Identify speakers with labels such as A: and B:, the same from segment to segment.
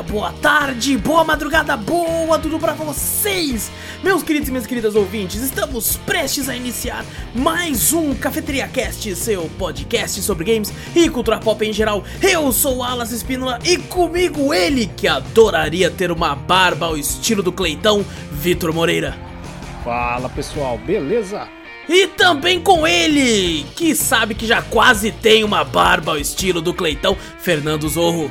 A: dia, boa tarde, boa madrugada, boa tudo pra vocês! Meus queridos e minhas queridas ouvintes, estamos prestes a iniciar mais um Cafeteria Cast, seu podcast sobre games e cultura pop em geral. Eu sou o Alas Espínola e comigo ele que adoraria ter uma barba ao estilo do Cleitão, Vitor Moreira.
B: Fala pessoal, beleza?
A: E também com ele, que sabe que já quase tem uma barba ao estilo do Cleitão, Fernando Zorro.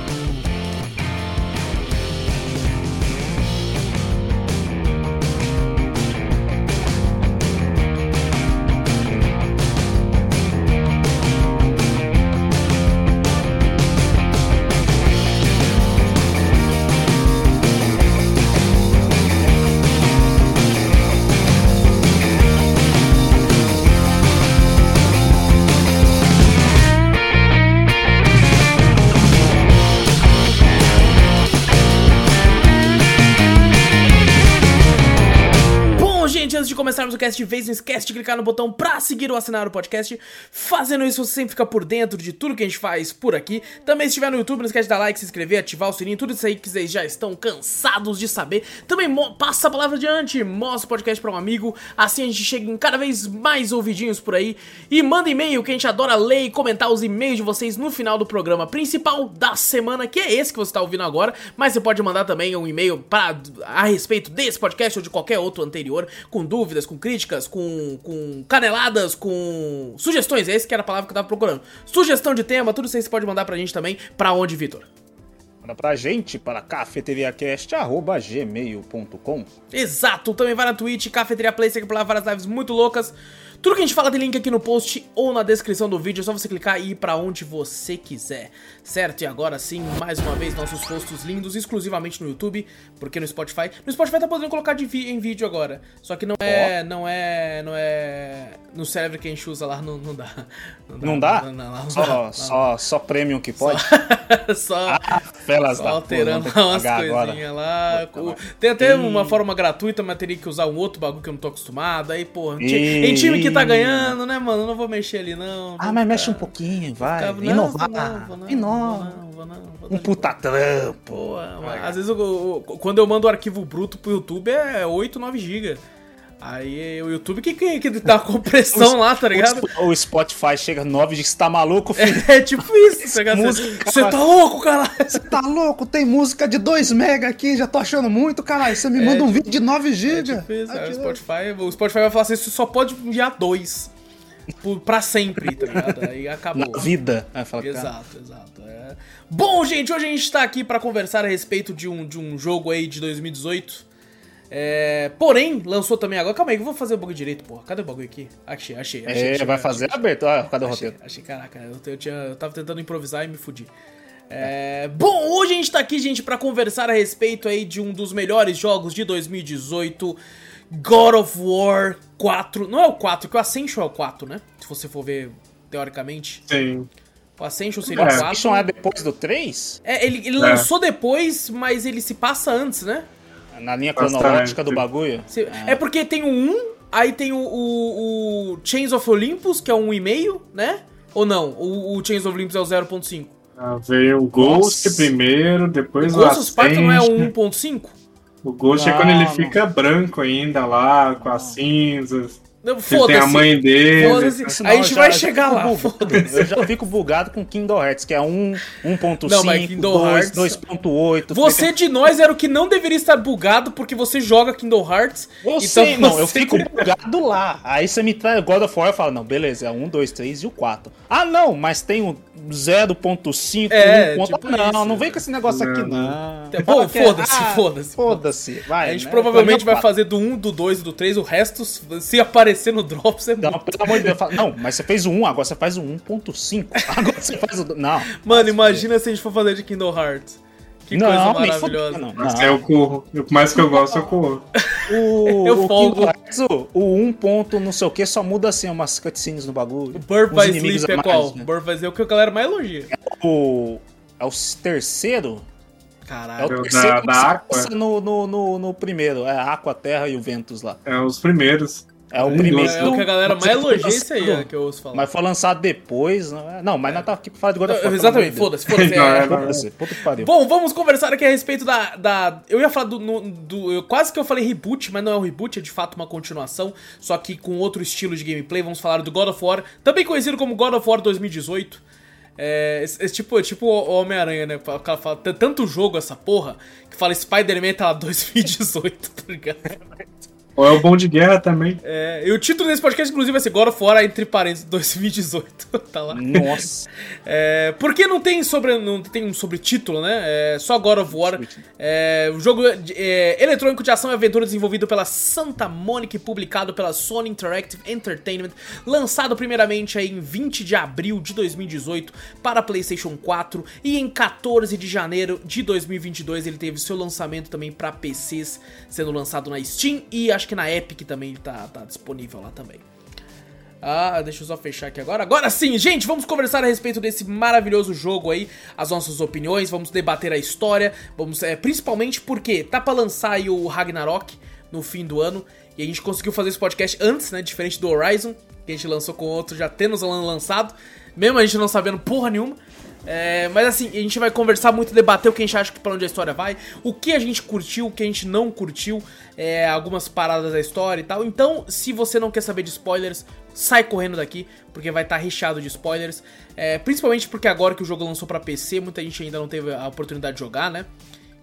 A: Antes de vez, não esquece de clicar no botão pra seguir ou assinar o podcast. Fazendo isso, você sempre fica por dentro de tudo que a gente faz por aqui. Também, se estiver no YouTube, não esquece de dar like, se inscrever, ativar o sininho, tudo isso aí que vocês já estão cansados de saber. Também passa a palavra adiante, mostra o podcast pra um amigo. Assim a gente chega em cada vez mais ouvidinhos por aí. E manda e-mail, que a gente adora ler e comentar os e-mails de vocês no final do programa principal da semana, que é esse que você tá ouvindo agora. Mas você pode mandar também um e-mail a respeito desse podcast ou de qualquer outro anterior, com dúvidas, com críticas, com, com caneladas, com sugestões. É esse que era a palavra que eu tava procurando. Sugestão de tema, tudo isso aí você pode mandar pra gente também. Pra onde, Vitor?
B: Manda pra gente para cafeteriacast.gmail.com
A: Exato, também vai na Twitch, Cafeteria Play, segue por lá várias lives muito loucas. Tudo que a gente fala tem link aqui no post ou na descrição do vídeo, é só você clicar e ir pra onde você quiser, certo? E agora sim, mais uma vez, nossos rostos lindos, exclusivamente no YouTube, porque no Spotify... No Spotify tá podendo colocar vi- em vídeo agora, só que não é... não é... não é... no server que a gente usa lá, não, não dá.
B: Não dá?
A: Não, não, não,
B: só,
A: não.
B: só, só premium que pode?
A: só...
B: Felas
A: Só
B: da
A: alterando
B: porra,
A: lá
B: vou ter
A: umas coisinhas lá. Tem até uma forma gratuita, mas teria que usar um outro bagulho que eu não tô acostumado. Aí, porra,
B: Ih.
A: em time que tá ganhando, né, mano? Não vou mexer ali, não.
B: Ah, mas mexe um pouquinho, vai.
A: Ficava-
B: Inovar.
A: não, não,
B: Inova
A: ó. Não, vou não,
B: um puta trampo.
A: Às vezes, eu, eu, quando eu mando o arquivo bruto pro YouTube, é 8, 9 GB. Aí o YouTube que, que, que dá compressão o, lá, tá ligado?
B: O Spotify chega 9 e você tá maluco, filho.
A: É, é tipo isso, tá ligado? Você tá louco, caralho?
B: Você tá louco? Tem música de 2 mega aqui, já tô achando muito, caralho. Você me é manda é, um tipo vídeo de 9 GB.
A: É tipo isso, aí, o, Spotify, o Spotify vai falar assim: você só pode enviar 2. Pra sempre, tá ligado? Aí acabou.
B: Na vida. Fala,
A: Exato, exato. é. Bom, gente, hoje a gente tá aqui pra conversar a respeito de um, de um jogo aí de 2018. É, porém, lançou também agora. Calma aí, eu vou fazer o bagulho direito, porra. Cadê o bagulho aqui? Achei, achei. achei
B: É,
A: achei,
B: vai fazer
A: achei.
B: aberto. Olha, cadê o
A: Achei,
B: roteiro?
A: achei, caraca, eu, eu, tinha, eu tava tentando improvisar e me fudi. É, bom, hoje a gente tá aqui, gente, pra conversar a respeito aí de um dos melhores jogos de 2018, God of War 4. Não é o 4, que o Ascension é o 4, né? Se você for ver teoricamente.
C: Sim.
A: O Ascension seria
C: É.
A: o 4.
B: Ascension é depois do 3?
A: É, ele, ele
C: É.
A: lançou depois, mas ele se passa antes, né?
B: Na linha
C: Bastante.
B: cronológica do bagulho?
A: Se- É porque tem o 1, aí tem o, o, o Chains of Olympus, que é um 1,5, né? Ou não? O, o Chains of Olympus é o 0.5.
C: Ah, veio o Ghost
B: Nossa.
C: primeiro, depois o
A: Ghost of Sparta não é o
C: Ascension.
A: 1.5?
C: O Ghost é quando ele
B: não.
C: fica branco ainda lá, com as cinzas.
A: Não,
C: Ele tem a
A: Foda-se.
C: mãe dele.
A: Foda-se.
B: Senão
A: A gente
B: eu
A: vai
B: já
A: chegar lá, foda-se.
B: Eu já fico bugado com Kingdom Hearts, que é 1, 1.5,
A: Não, mas Kingdom
B: 2,
A: Hearts-
B: 2.8.
A: Você de nós era o que não deveria estar bugado porque você joga Kingdom Hearts.
B: Eu
A: então
B: sei, não, eu
A: você-
B: fico bugado lá. Aí você me traz God of War e fala, não, beleza, é 1, 2, 3 e o 4. Ah, não, mas tem o 0.5,
A: É,
B: 1.
A: tipo
B: não,
A: isso.
B: não vem com esse negócio aqui,
C: Não.
B: não.
A: É
B: Fala
A: bom,
B: é-
A: foda-se,
B: ah,
A: foda-se.
B: Foda-se, vai.
A: A gente
B: né?
A: provavelmente vai fazer do 1, do 2 e do 3, o resto, se aparecer no Drops, é
B: Não,
A: muito.
B: pelo amor de Deus, fala, não, mas você fez o 1, agora você faz o 1.5. Agora você faz o. Não.
A: Mano, imagina se a gente for fazer de Kingdom Hearts. Que
B: não,
A: coisa maravilhosa.
B: não.
C: Mas
B: não.
C: é o corro. O mais que eu gosto é o corro.
B: O,
A: Eu
B: o
A: folgo.
B: Kingdom Hearts, o, o 1 ponto não sei o que, só muda assim umas cutscenes no bagulho.
A: O Birth
B: uns
A: by
B: inimigos
A: Sleep é
B: a mais,
A: qual?
B: né?
A: Birth by Sleep é o que a galera mais elogia.
B: O, é o terceiro?
A: Caralho.
B: o
C: Da-
B: terceiro
C: da
B: que se
C: Aqua.
B: passa no, no, no, no primeiro. É a Aqua, a Terra e o Ventus lá.
C: É os primeiros.
B: É o primeiro.
A: É o que a galera mais elogia isso aí, é, que eu ouço falar.
B: Mas foi lançado depois. Não, é- não mas nós tá aqui pra falar de God of War.
A: Exatamente, foda-se, foda-se. É.
C: é-.
B: Foda-se, Puta que pariu.
A: Bom, vamos conversar aqui a respeito da. da eu ia falar do, no- do- eu- Quase que eu falei reboot, mas não é um reboot, é de fato uma continuação, só que com outro estilo de gameplay. Vamos falar do God of War, também conhecido como God of War 2018. É, esse- esse tipo, tipo o Homem-Aranha, né? O cara fala, "Tem tanto jogo essa porra que fala Spider-Man tá lá 2018, tá ligado?
C: Ou é o Bom de Guerra também.
A: É, e o título desse podcast, inclusive, vai ser God of War, entre parênteses, 2018. tá lá.
B: Nossa.
A: É, porque não tem sobre não tem um sobretítulo, né? É só God of War. É, o jogo de- é, eletrônico de ação e aventura desenvolvido pela Santa Mônica e publicado pela Sony Interactive Entertainment, lançado primeiramente aí em 20 de abril de 2018 para PlayStation 4 e em 14 de janeiro de 2022 ele teve seu lançamento também para PCs, sendo lançado na Steam e acho que na Epic também tá, tá disponível lá também. Ah, deixa eu só fechar aqui agora. Agora sim, gente, vamos conversar a respeito desse maravilhoso jogo aí, as nossas opiniões, vamos debater a história, vamos, é, principalmente porque tá pra lançar aí o Ragnarok no fim do ano, e a gente conseguiu fazer esse podcast antes, né, diferente do Horizon, que a gente lançou com outro já tendo lançado, mesmo a gente não sabendo porra nenhuma. É, mas assim, a gente vai conversar muito, debater o que a gente acha que pra onde a história vai, o que a gente curtiu, o que a gente não curtiu, é, algumas paradas da história e tal. Então, se você não quer saber de spoilers, sai correndo daqui, porque vai estar recheado de spoilers. É, principalmente porque agora que o jogo lançou pra PC, muita gente ainda não teve a oportunidade de jogar, né?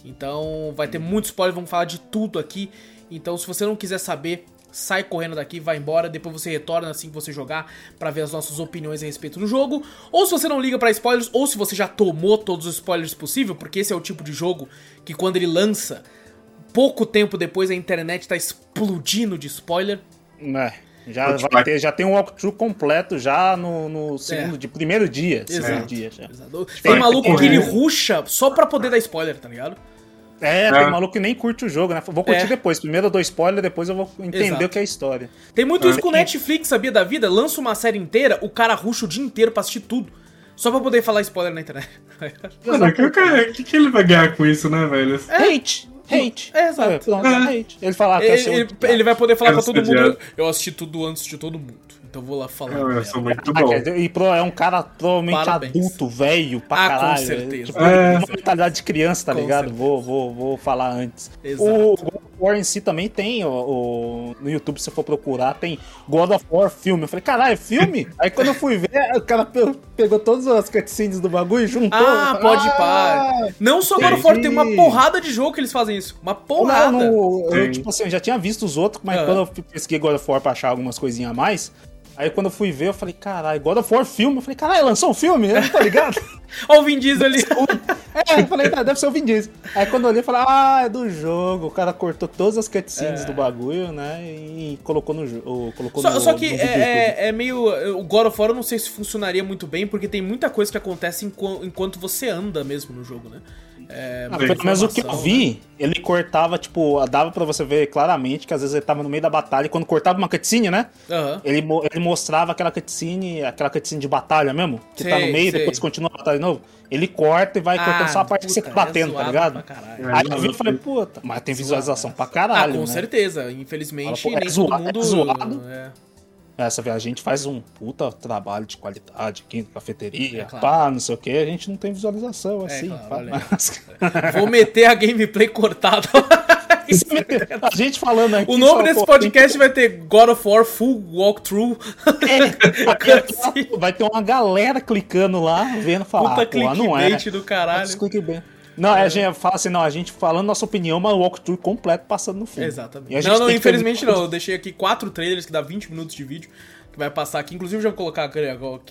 A: Então vai ter muito spoiler, vamos falar de tudo aqui. Então, se você não quiser saber, sai correndo daqui, vai embora, depois você retorna assim que você jogar pra ver as nossas opiniões a respeito do jogo. Ou se você não liga pra spoilers, ou se você já tomou todos os spoilers possível, porque esse é o tipo de jogo que quando ele lança, pouco tempo depois a internet tá explodindo de spoiler.
B: É, já, vai ter, já tem um walkthrough completo já no, no segundo
A: É.
B: de primeiro dia.
A: Exato.
B: Segundo dia já.
A: Exato. Tem maluco que ele ruxa só pra poder dar spoiler, tá ligado?
B: É,
C: É.
B: tem maluco que nem curte o jogo, né? Vou curtir
A: É.
B: depois. Primeiro eu dou spoiler, depois eu vou entender
A: Exato.
B: o que é a história.
A: Tem muito isso
B: Ah,
A: com
B: e-
A: Netflix, sabia da vida? Lança uma série inteira, o cara ruxa o dia inteiro pra assistir tudo. Só pra poder falar spoiler na internet.
C: Mano, o que, o cara- o que, que ele vai ganhar com isso, né, velho?
B: Hate! Hate!
A: É, exato.
B: pronto, hate. Ele fala, ah,
A: ele, ele- ele vai poder falar pra todo mundo. Eu assisti tudo antes de todo mundo. Então vou lá falar.
C: Eu, eu
A: merda.
C: sou muito
B: Ah,
C: bom.
B: E pro, é um cara provavelmente
A: Parabéns.
B: adulto, velho, pra
A: Ah, com
B: caralho.
A: certeza.
B: Tipo,
C: É.
B: uma mentalidade de criança, tá
A: Com
B: ligado?
A: certeza.
B: Vou, vou, vou falar antes.
A: Exato.
B: O War em si também tem, o, o- no YouTube, se você for procurar, tem God of War filme. Eu falei, caralho, é filme? Aí quando eu fui ver, o cara pe- pegou todas as cutscenes do bagulho e juntou.
A: Ah, pode
B: "Ah,
A: pá. Não só God of War, tem uma porrada de jogo que eles fazem isso. Uma porrada.
B: Não, eu, tipo assim, eu já tinha visto os outros, mas
A: Aham.
B: quando eu pesquei God of War pra achar algumas coisinhas a mais, aí quando eu fui ver, eu falei, caralho, God of War filme. Eu falei, caralho, lançou um filme? Eu não tô ligado?
A: Olha o Vin Diesel ali.
B: é, eu falei, tá, deve ser o Vin Diesel. Aí quando eu olhei, eu falei, ah, é do jogo. O cara cortou todas as cutscenes do bagulho, né, e colocou no jogo.
A: Só,
B: no,
A: só que é, é- é meio. O God of War eu não sei se funcionaria muito bem, porque tem muita coisa que acontece enqu- enquanto você anda mesmo no jogo, né? É,
B: Ah, pelo menos o que eu vi, ele cortava, tipo, dava pra você ver claramente que às vezes ele tava no meio da batalha e quando cortava uma cutscene, né?
A: né? Aham.
B: Ele, ele mostrava aquela cutscene, aquela cutscene de batalha mesmo, que tá
A: Sei,
B: no meio,
A: sei.
B: depois continua a batalha de novo. Ele corta e vai cortando só a parte que você
A: puta,
B: tá batendo,
A: é
B: tá
A: zoado
B: ligado?
C: É.
B: Aí eu vi e falei, puta, mas tem visualização pra
A: Ah,
B: caralho,
A: com
B: né?
A: certeza. Infelizmente,
B: Fala, pô, é
A: nem
B: zoado-
A: todo mundo.
B: é zoado.
A: é.
B: Essa a gente faz um puta trabalho de qualidade aqui na cafeteria,
A: É claro.
B: pá, não sei o que, a gente não tem visualização,
A: É,
B: assim,
A: claro, olha aí.
B: mas-
A: Vou meter a gameplay cortada.
B: a gente falando aqui.
A: o nome desse podcast vai ter God of War Full Walkthrough.
B: tem- vai ter uma galera clicando lá, vendo falar,
A: Puta
B: pô, não é.
A: clickbait do caralho.
B: Clickbait. Não, é, a gente fala assim, não, a gente falando nossa opinião, mas o walkthrough completo passando no filme.
A: Exatamente. Não, não, infelizmente
B: muito-
A: não. Eu deixei aqui quatro trailers que dá 20 minutos de vídeo. Que vai passar aqui. Inclusive, já vou colocar aqui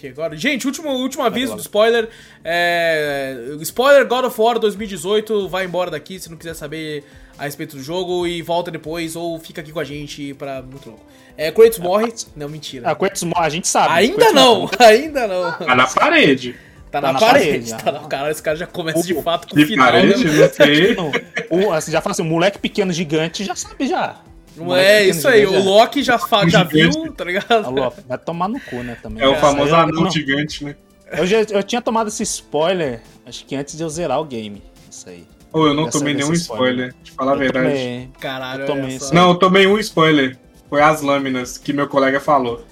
A: agora. Gente, último, último aviso do spoiler. É... Spoiler God of War 2018. Vai embora daqui se não quiser saber a respeito do jogo. E volta depois. Ou fica aqui com a gente pra muito louco. É, Kratos morre. Não, mentira.
B: Ah, Kratos morre, a gente sabe.
A: Ainda
B: Kratos
A: não,
B: morre.
A: ainda não.
C: Tá na parede.
A: Tá,
B: Tá
A: na,
B: na
A: parede.
B: parede,
A: tá na... Caralho, esse cara já começa de
B: O-
A: fato com o
C: De
A: final.
C: parede,
A: né?
C: não sei.
B: O, assim, já fala assim, o moleque pequeno gigante já sabe já. O
A: Não é isso aí. O Loki já, fa- já viu, tá ligado?
B: Alô, vai tomar no cu, né, também.
C: É o famoso
B: eu-
C: anão
B: não,
C: gigante, né?
B: Eu, já, eu tinha tomado esse spoiler, acho que antes de eu zerar o game. Isso aí.
C: Ou eu não
B: Dessa-
C: tomei nenhum
B: desse
C: spoiler, de falar a
B: Eu
C: verdade.
B: também.
A: Caralho,
B: Eu tomei
C: Não, eu tomei um spoiler. Foi as lâminas que meu colega falou.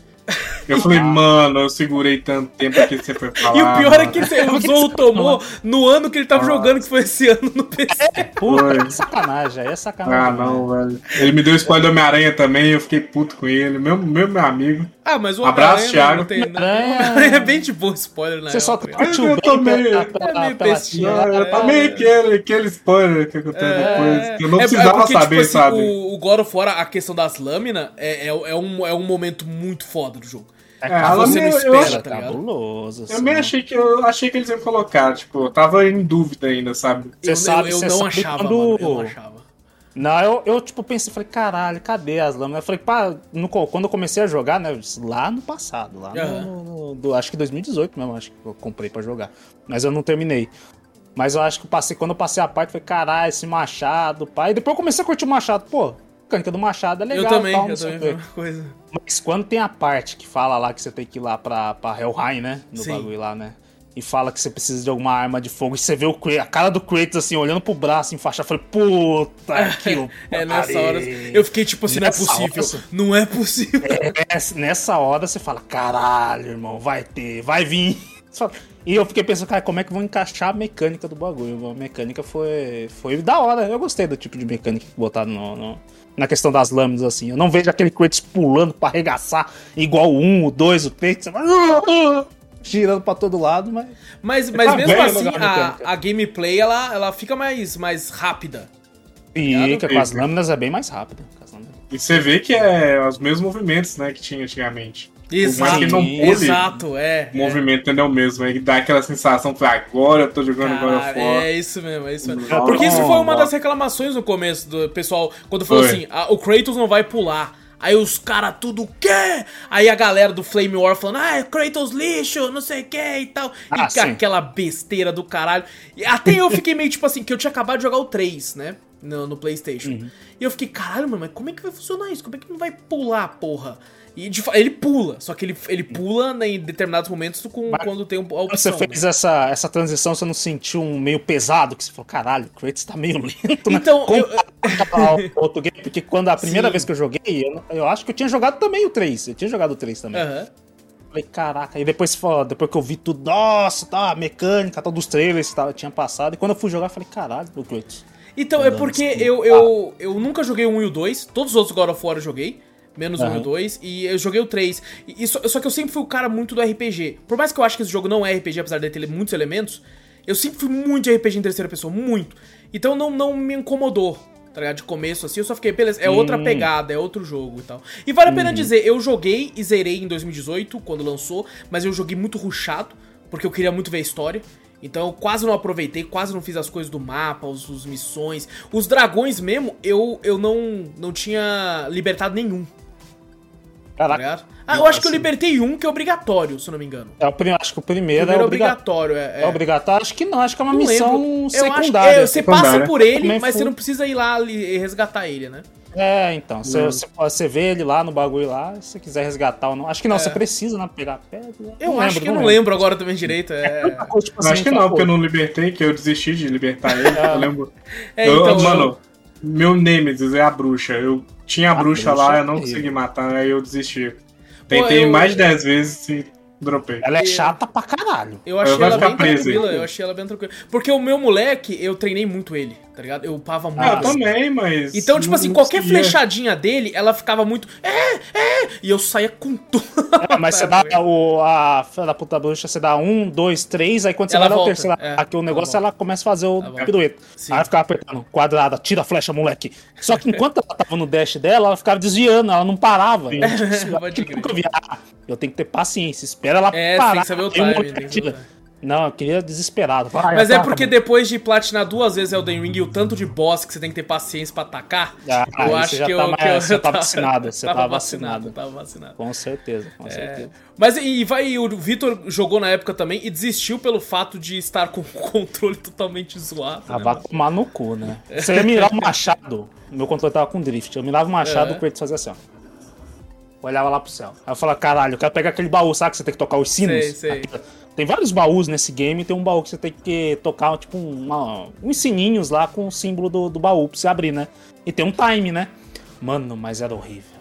C: Eu falei, mano, eu segurei tanto tempo que você foi falar.
A: E o pior é que ele- o Zorro tomou no ano que ele tava jogando, que foi esse ano no PC.
B: Puta,
C: Foi.
B: é sacanagem, aí é sacanagem.
C: Ah, não, velho. Ele me deu spoiler do Homem-Aranha também, eu fiquei puto com ele. Meu, meu, meu amigo.
A: Ah, mas o
C: Abraço,
A: Homem-Aranha
C: Thiago.
A: não tem. Não,
B: Homem-Aranha
A: é bem de boa spoiler, né?
B: Você só
A: tá
B: curtiu
C: Eu
B: bem
C: tomei-
B: pela,
A: É
B: pela,
A: meio
B: pela
A: bestinha,
B: tia.
C: Ah, eu
A: é.
C: tomei aquele, aquele spoiler que aconteceu depois. que Eu não
A: É- é
C: precisava
A: porque,
C: saber,
A: tipo assim,
C: sabe?
A: O, o God of War, a questão das lâminas, é, é, é um, é um momento muito foda do jogo.
B: É,
C: É,
A: você
C: me-
A: não
C: eu
A: espera,
C: acho-
A: tá
B: cabuloso.
C: Eu
B: assim.
C: também achei que eu achei que eles iam colocar, tipo, eu tava em dúvida ainda, sabe?
B: Você
A: eu,
B: sabe-
A: eu, eu
B: você
A: não
B: sabe
A: achava,
B: quando-
A: mano, eu não achava.
B: Não, eu, eu tipo pensei, falei, caralho, cadê as lâminas? Eu falei, pá, no quando eu comecei a jogar, né, lá no passado, lá no-
A: Aham.
B: no, no- do- acho que 2018 mesmo, acho que eu comprei pra jogar. Mas eu não terminei. Mas eu acho que eu passei, quando eu passei a parte, falei, caralho, esse machado, pai. E depois eu comecei a curtir o machado, pô, mecânica do machado é legal.
A: eu também,
B: tal,
A: eu também, foi uma coisa.
B: Mas quando tem a parte que fala lá que você tem que ir lá pra, pra Helheim, né? No
A: Sim.
B: bagulho lá, né? E fala que você precisa de alguma arma de fogo. E você vê o Kratos- a cara do Kratos assim, olhando pro braço, enfaixado. Eu falei, puta que
A: É, nessa hora eu fiquei tipo assim, não é
B: Nessa
A: possível,
B: hora-
A: não é possível.
B: Nessa- Nessa hora você fala, caralho, irmão, vai ter, vai vir. Fala- E eu fiquei pensando, cara, como é que vão encaixar a mecânica do bagulho? A mecânica foi, foi da hora. Eu gostei do tipo de mecânica que botaram no, no- na questão das lâminas, assim. Eu não vejo aquele Kratos pulando pra arregaçar igual o 1, o 2, o 3. Você vai... Girando pra todo lado, mas.
A: Mas, mas
B: tá
A: mesmo assim, a, a gameplay, ela, ela fica mais, mais rápida.
B: Fica com as lâminas é bem mais rápida.
C: E você vê que é os mesmos movimentos, né, que tinha antigamente.
A: Exato,
C: que não pule,
A: exato, é.
C: O movimento não é o mesmo, aí dá aquela sensação, foi agora eu tô jogando
A: Caralho,
C: War.
A: é isso mesmo, é isso mesmo.
C: Nossa.
A: Porque isso foi uma das reclamações no começo do pessoal, quando falou
C: Foi.
A: assim, ah, o Kratos não vai pular. Aí os caras tudo, o quê? Aí a galera do Flame War falando, ah, Kratos lixo, não sei o que e tal.
B: Ah,
A: e
B: sim.
A: aquela besteira do caralho. E até eu fiquei meio tipo assim, que eu tinha acabado de jogar o 3, né? No, no Playstation.
B: Uhum.
A: E eu fiquei, caralho, mano, mas como é que vai funcionar isso? Como é que não vai pular, porra? E de ele pula, só que ele, ele pula né, em determinados momentos com,
B: Mas
A: quando tem um- a opção.
B: você fez essa, essa transição, você não sentiu um meio pesado? Que você falou, caralho, o Kratos tá meio lento, né?
A: Então, eu-
B: outro game, porque quando a primeira
A: Sim.
B: vez que eu joguei, eu, eu acho que eu tinha jogado também o 3. Eu tinha jogado o 3 também.
A: Aham.
B: Falei, caraca. E depois, você falou, depois que eu vi tudo, nossa, tá, a mecânica, tal, dos trailers que tava- tinha passado. E quando eu fui jogar, eu falei, caralho, o Kratos.
A: Então, é porque
B: assim.
A: eu, eu, eu nunca joguei o 1 e o 2, todos os outros God of War eu joguei, menos o 1 e o
B: Aham.
A: 2, e eu joguei o 3. E, e só, só que eu sempre fui o cara muito do RPG. Por mais que eu acho que esse jogo não é RPG, apesar de ter muitos elementos, eu sempre fui muito de RPG em terceira pessoa, muito. Então não, não me incomodou, tá ligado? De começo assim, eu só fiquei, beleza, é outra pegada, é outro jogo e tal. E vale a pena
B: Uhum.
A: dizer, eu joguei e zerei em 2018, quando lançou, mas eu joguei muito rushado, porque eu queria muito ver a história. Então eu quase não aproveitei, quase não fiz as coisas do mapa, os, os missões. Os dragões mesmo, eu, eu não, não tinha libertado nenhum,
B: Caraca.
A: ligado? Ah, eu acho que eu
C: assim.
A: libertei um que é obrigatório, se eu não me engano.
B: É o prim- acho que o
A: O
B: primeiro,
A: primeiro
B: é
A: é
B: obrigatório.
A: obrigatório, é.
B: É obrigatório? Acho que não, acho que é uma
A: Não
B: missão
A: lembro. Eu acho-
B: secundária.
A: é, você passa
C: Secundária.
A: por ele, mas você
B: fui.
A: não precisa ir lá resgatar ele, né?
B: É, então. Você, você vê ele lá no bagulho lá, se você quiser resgatar ou não. Acho que não, você precisa, né? Pegar a pedra.
A: É. Eu
B: Não
A: acho
B: lembro,
A: que eu não lembro agora também direito. É,
B: Tipo
C: Eu acho que
B: assim,
C: não, porque eu não libertei, que eu desisti de libertar ele. eu lembro.
A: É,
C: Eu-
A: então,
C: mano, meu Nemesis é a bruxa. Eu tinha a,
B: A
C: bruxa,
B: bruxa
C: lá,
B: é
C: eu não
B: terrível.
C: consegui matar, aí eu desisti. Tentei
A: eu-
C: mais de 10 vezes e dropei.
B: Ela é chata pra caralho.
A: Eu achei ela bem
C: presa,
A: tranquila, eu achei ela bem tranquila. Porque o meu moleque, eu treinei muito ele, tá ligado? Eu upava muito.
C: Ah, eu
A: ele.
C: também, mas.
A: Então, tipo assim, qualquer
C: conseguia.
A: flechadinha dele, ela ficava muito. É, é! E eu saía com tudo.
B: É, mas você dá o, a filha da puta bruxa, você dá um, dois, três, aí quando você
A: Ela
B: vai dar o terceiro
A: é,
B: ataque, o
A: ela
B: negócio,
A: volta.
B: ela começa a fazer o
A: Ela volta.
B: pirueta.
A: Sim.
B: Aí ela ficava apertando, quadrada, tira a flecha, moleque. Só que enquanto ela tava no dash dela, ela ficava desviando, ela não parava.
C: Sim.
B: Eu, tipo, assim, eu. Ah, eu tenho que ter paciência, espera ela
A: É,
B: parar.
A: tem que saber o
B: moleque
A: tem que saber.
B: Não, eu queria desesperado. Vai,
A: Mas é
B: ataca,
A: porque
B: mano.
A: depois de platinar duas vezes Elden Ring e o tanto de boss que você tem que ter paciência pra atacar,
B: Ah,
A: eu acho que eu.
B: tá mais-
A: que eu
B: você tá vacinado, você
A: tava
B: tá
A: vacinado. Tava vacinado.
B: Com certeza, com
A: É.
B: certeza.
A: Mas e vai, o Vitor jogou na época também e desistiu pelo fato de estar com o controle totalmente zoado.
B: Ah,
A: né,
B: vai tomar no cu, né? Você ia mirar o machado, meu controle tava com drift. Eu mirava o machado,
A: É.
B: o Kratos fazia assim, ó. Olhava lá pro céu. Aí eu falava, caralho, eu quero pegar aquele baú, sabe que você tem que tocar os sinos?
A: Sei, sei.
B: Tem vários baús nesse game, tem um baú que você tem que tocar, tipo, uma- uns sininhos lá com o símbolo do, do baú pra você abrir, né? E tem um time, né? Mano, mas era horrível.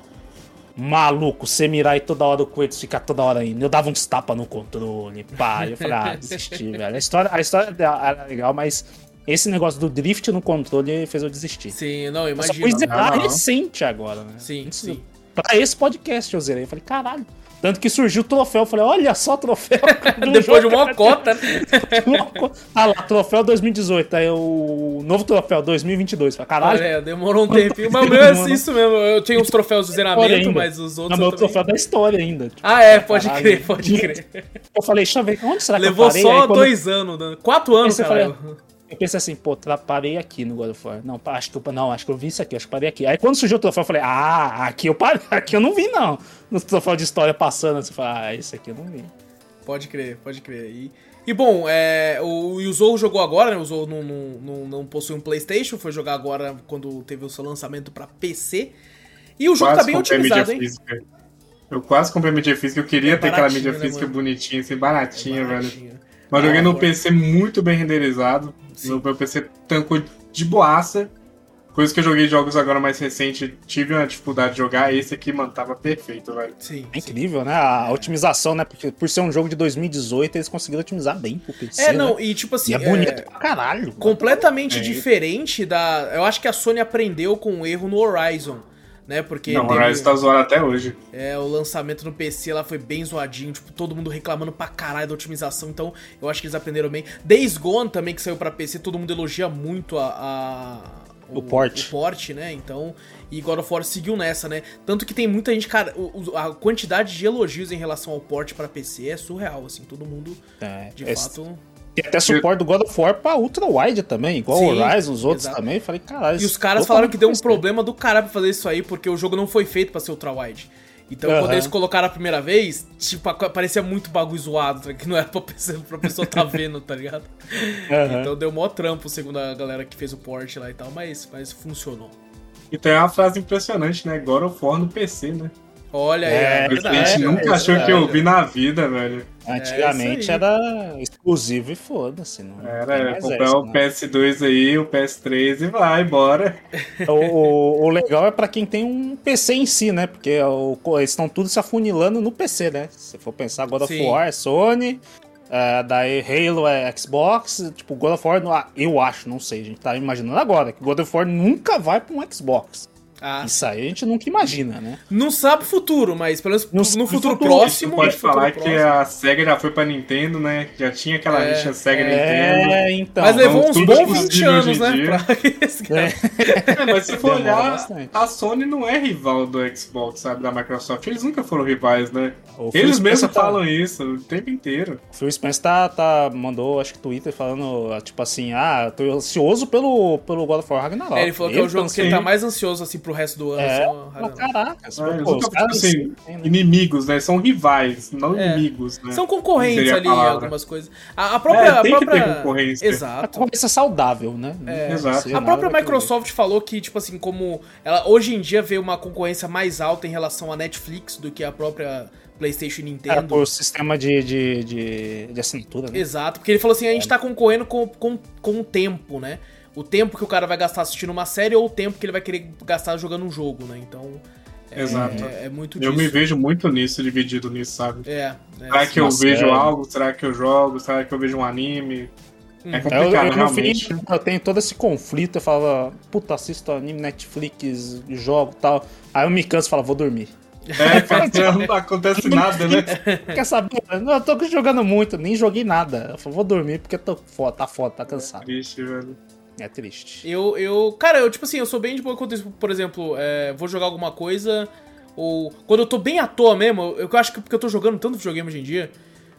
B: Maluco, você mirar e toda hora o Kratos ficar toda hora indo. Eu dava uns tapas no controle, pá. Eu falei, ah, desisti, velho. A história, a história era legal, mas esse negócio do drift no controle fez eu desistir.
A: Sim, não, imagina.
B: fui zerar
C: Não, não.
B: recente agora, né?
A: Sim,
B: Antes-
A: sim.
B: Pra esse podcast eu zerei. Eu falei, caralho. Tanto que surgiu o troféu. Eu falei, olha só o troféu.
A: Depois de uma cota, né?
B: Ah lá, troféu 2018. Aí o novo troféu 2022. Eu Falei, caralho.
A: Olha, demorou um tempinho. Mas o meu é isso mesmo. Eu tinha uns troféus de zeramento, mas os
B: Não,
A: outros.
B: meu
A: eu também-
B: troféu da história ainda. Tipo,
A: Ah, é, pode
B: Caralho.
A: crer, pode crer.
B: Eu falei, deixa eu ver, onde será que
A: Levou
B: eu parei?
A: só
B: Aí quando-
A: dois anos, né? quatro anos, cara.
B: Eu pensei assim, pô, parei aqui no God of War. Não, acho que eu, não, acho que eu vi isso aqui, acho que parei aqui. Aí quando surgiu o troféu, eu falei, ah, aqui eu parei, aqui eu não vi, não. No troféu de história passando, você fala, ah, esse aqui eu não vi.
A: Pode crer, pode crer. E, e bom, é, o Yuzou jogou agora, né? O Yuzou não, não, não, não possui um PlayStation, foi jogar agora quando teve o seu lançamento pra PC. E o jogo tá bem
C: comprei
A: otimizado,
C: mídia
A: hein?
C: física. Eu quase comprei mídia física, eu queria
A: É
C: ter aquela mídia
A: né,
C: física
A: mano?
C: bonitinha, assim, baratinha, velho.
A: Baratinho.
C: Mas
A: Ah,
C: joguei no
A: agora-
C: PC muito bem renderizado.
A: Sim.
C: No meu PC tancou de boaça. Coisa que eu joguei jogos agora mais recente, tive uma dificuldade de jogar. Esse aqui, mano, tava perfeito, velho.
A: Sim.
B: É incrível, né? A otimização, né? Porque por ser um jogo de 2018, eles conseguiram otimizar bem pro PC.
A: É, não,
B: né?
A: e tipo assim.
B: E é bonito pra caralho.
A: completamente
C: É.
A: diferente da. Eu acho que a Sony aprendeu com o erro no Horizon. Né, porque
C: Não, o
A: teve-
C: Horizon tá zoado até hoje.
A: É, o lançamento no PC lá foi bem zoadinho, tipo, todo mundo reclamando pra caralho da otimização, então eu acho que eles aprenderam bem. Days Gone também, que saiu pra PC, todo mundo elogia muito a... a-
B: O port.
A: O port, né, então... E God of War seguiu nessa, né? Tanto que tem muita gente, cara, o- o- a quantidade de elogios em relação ao port pra PC é surreal, assim, todo mundo,
B: É,
A: de
B: esse-
A: fato...
B: Tem até suporte do God of War pra Ultra Wide também, igual
A: Sim,
B: o Horizon, os outros
A: exato.
B: também. Falei, caralho.
A: E os caras falaram que deu um problema do caralho pra fazer isso aí, porque o jogo não foi feito pra ser ultra-wide. Então,
B: Aham.
A: quando eles colocaram a primeira vez, tipo, parecia muito bagulho zoado, tá? que não era pra pessoa, pra pessoa tá vendo, tá ligado?
B: Aham.
A: Então deu mó trampo, segundo a galera que fez o port lá e tal, mas, mas funcionou.
C: E tem uma frase impressionante, né? God of War no PC, né?
A: Olha aí,
B: É,
A: é,
C: A
A: verdade.
C: gente
B: é,
C: nunca
B: é
C: achou que eu vi na vida, velho.
B: Antigamente
A: É
B: era exclusivo e foda-se. Não
C: Era comprar
B: essa,
C: o
B: né?
C: PS2 aí, o PS3 e vai, bora.
B: o, o- o legal é pra quem tem um PC em si, né? Porque o- eles estão tudo se afunilando no PC, né? Se for pensar, God of
A: Sim.
B: War é Sony, é, daí Halo é Xbox, tipo, God of War, ah, eu acho, não sei, a gente tá imaginando agora, que God of War nunca vai pra um Xbox.
A: Ah,
B: Isso aí a gente nunca imagina, né?
A: não sabe o futuro, mas pelo menos no,
B: sabe o
A: futuro,
B: futuro.
A: próximo.
C: pode
A: no
C: falar que
A: próximo.
C: a SEGA já foi pra Nintendo, né? Já tinha aquela
A: É,
C: rixa SEGA e Nintendo.
B: É, então.
A: Mas levou
C: Vamos
A: uns bons 20
C: possível
A: anos, né? Pra cara.
C: É, mas se for
B: Demora
C: olhar,
B: bastante.
C: a Sony não é rival do Xbox, sabe? Da Microsoft. Eles nunca foram rivais, né?
B: O
C: Eles mesmos
B: tá-
C: falam isso o tempo inteiro.
B: O Phil Spencer tá, tá- mandou, acho que Twitter, falando, tipo assim, ah, eu tô ansioso pelo, pelo God of War Ragnarok.
A: É, ele falou que é o jogo que ele tá mais ansioso assim pro resto do ano.
B: É,
A: assim,
B: caraca,
C: Ah,
B: pô, os caras
C: assim,
B: sim, né?
C: inimigos, né? São rivais, não
A: É.
C: inimigos, né?
A: São concorrentes
C: a
A: ali, algumas coisas. A, a própria.
C: É,
A: a
C: tem que
A: própria...
C: ter concorrência.
B: A
A: Exato.
B: conversa saudável, né?
A: É.
C: Exato.
A: A própria. Microsoft falou que, tipo assim, como ela hoje em dia vê uma concorrência mais alta em relação à Netflix do que a própria PlayStation e
B: É,
A: Nintendo.
B: por sistema de, de, de, de assinatura, né?
A: Exato, porque ele falou assim: a gente tá concorrendo com, com, com o tempo, né? O tempo que o cara vai gastar assistindo uma série ou o tempo que ele vai querer gastar jogando um jogo, né? Então. É,
C: Exato.
A: É, é muito
C: Eu
A: disso.
C: me vejo muito nisso, dividido nisso, sabe?
A: É, é,
C: Será que eu vejo
B: é.
C: algo? Será que eu jogo? Será que eu vejo um anime?
A: Hum.
C: É
B: Eu,
C: complicado,
B: eu, no fim,
C: realmente.
B: eu tenho todo esse conflito, eu falava, puta, assisto anime, Netflix, jogo e tal. Aí eu me canso e falo, vou dormir.
C: É, cara, não acontece nada, né?
B: Quer saber? Não, eu tô jogando muito, nem joguei nada. Eu falo, vou dormir porque tô foda, tá foda, tá cansado.
C: Triste, velho.
B: É triste.
A: Eu, eu. Cara, eu, tipo assim, eu sou bem de boa quanto isso. Por exemplo, é, vou jogar alguma coisa. Ou. Quando eu tô bem à toa mesmo, eu, eu acho que porque eu tô jogando tanto videogame hoje em dia.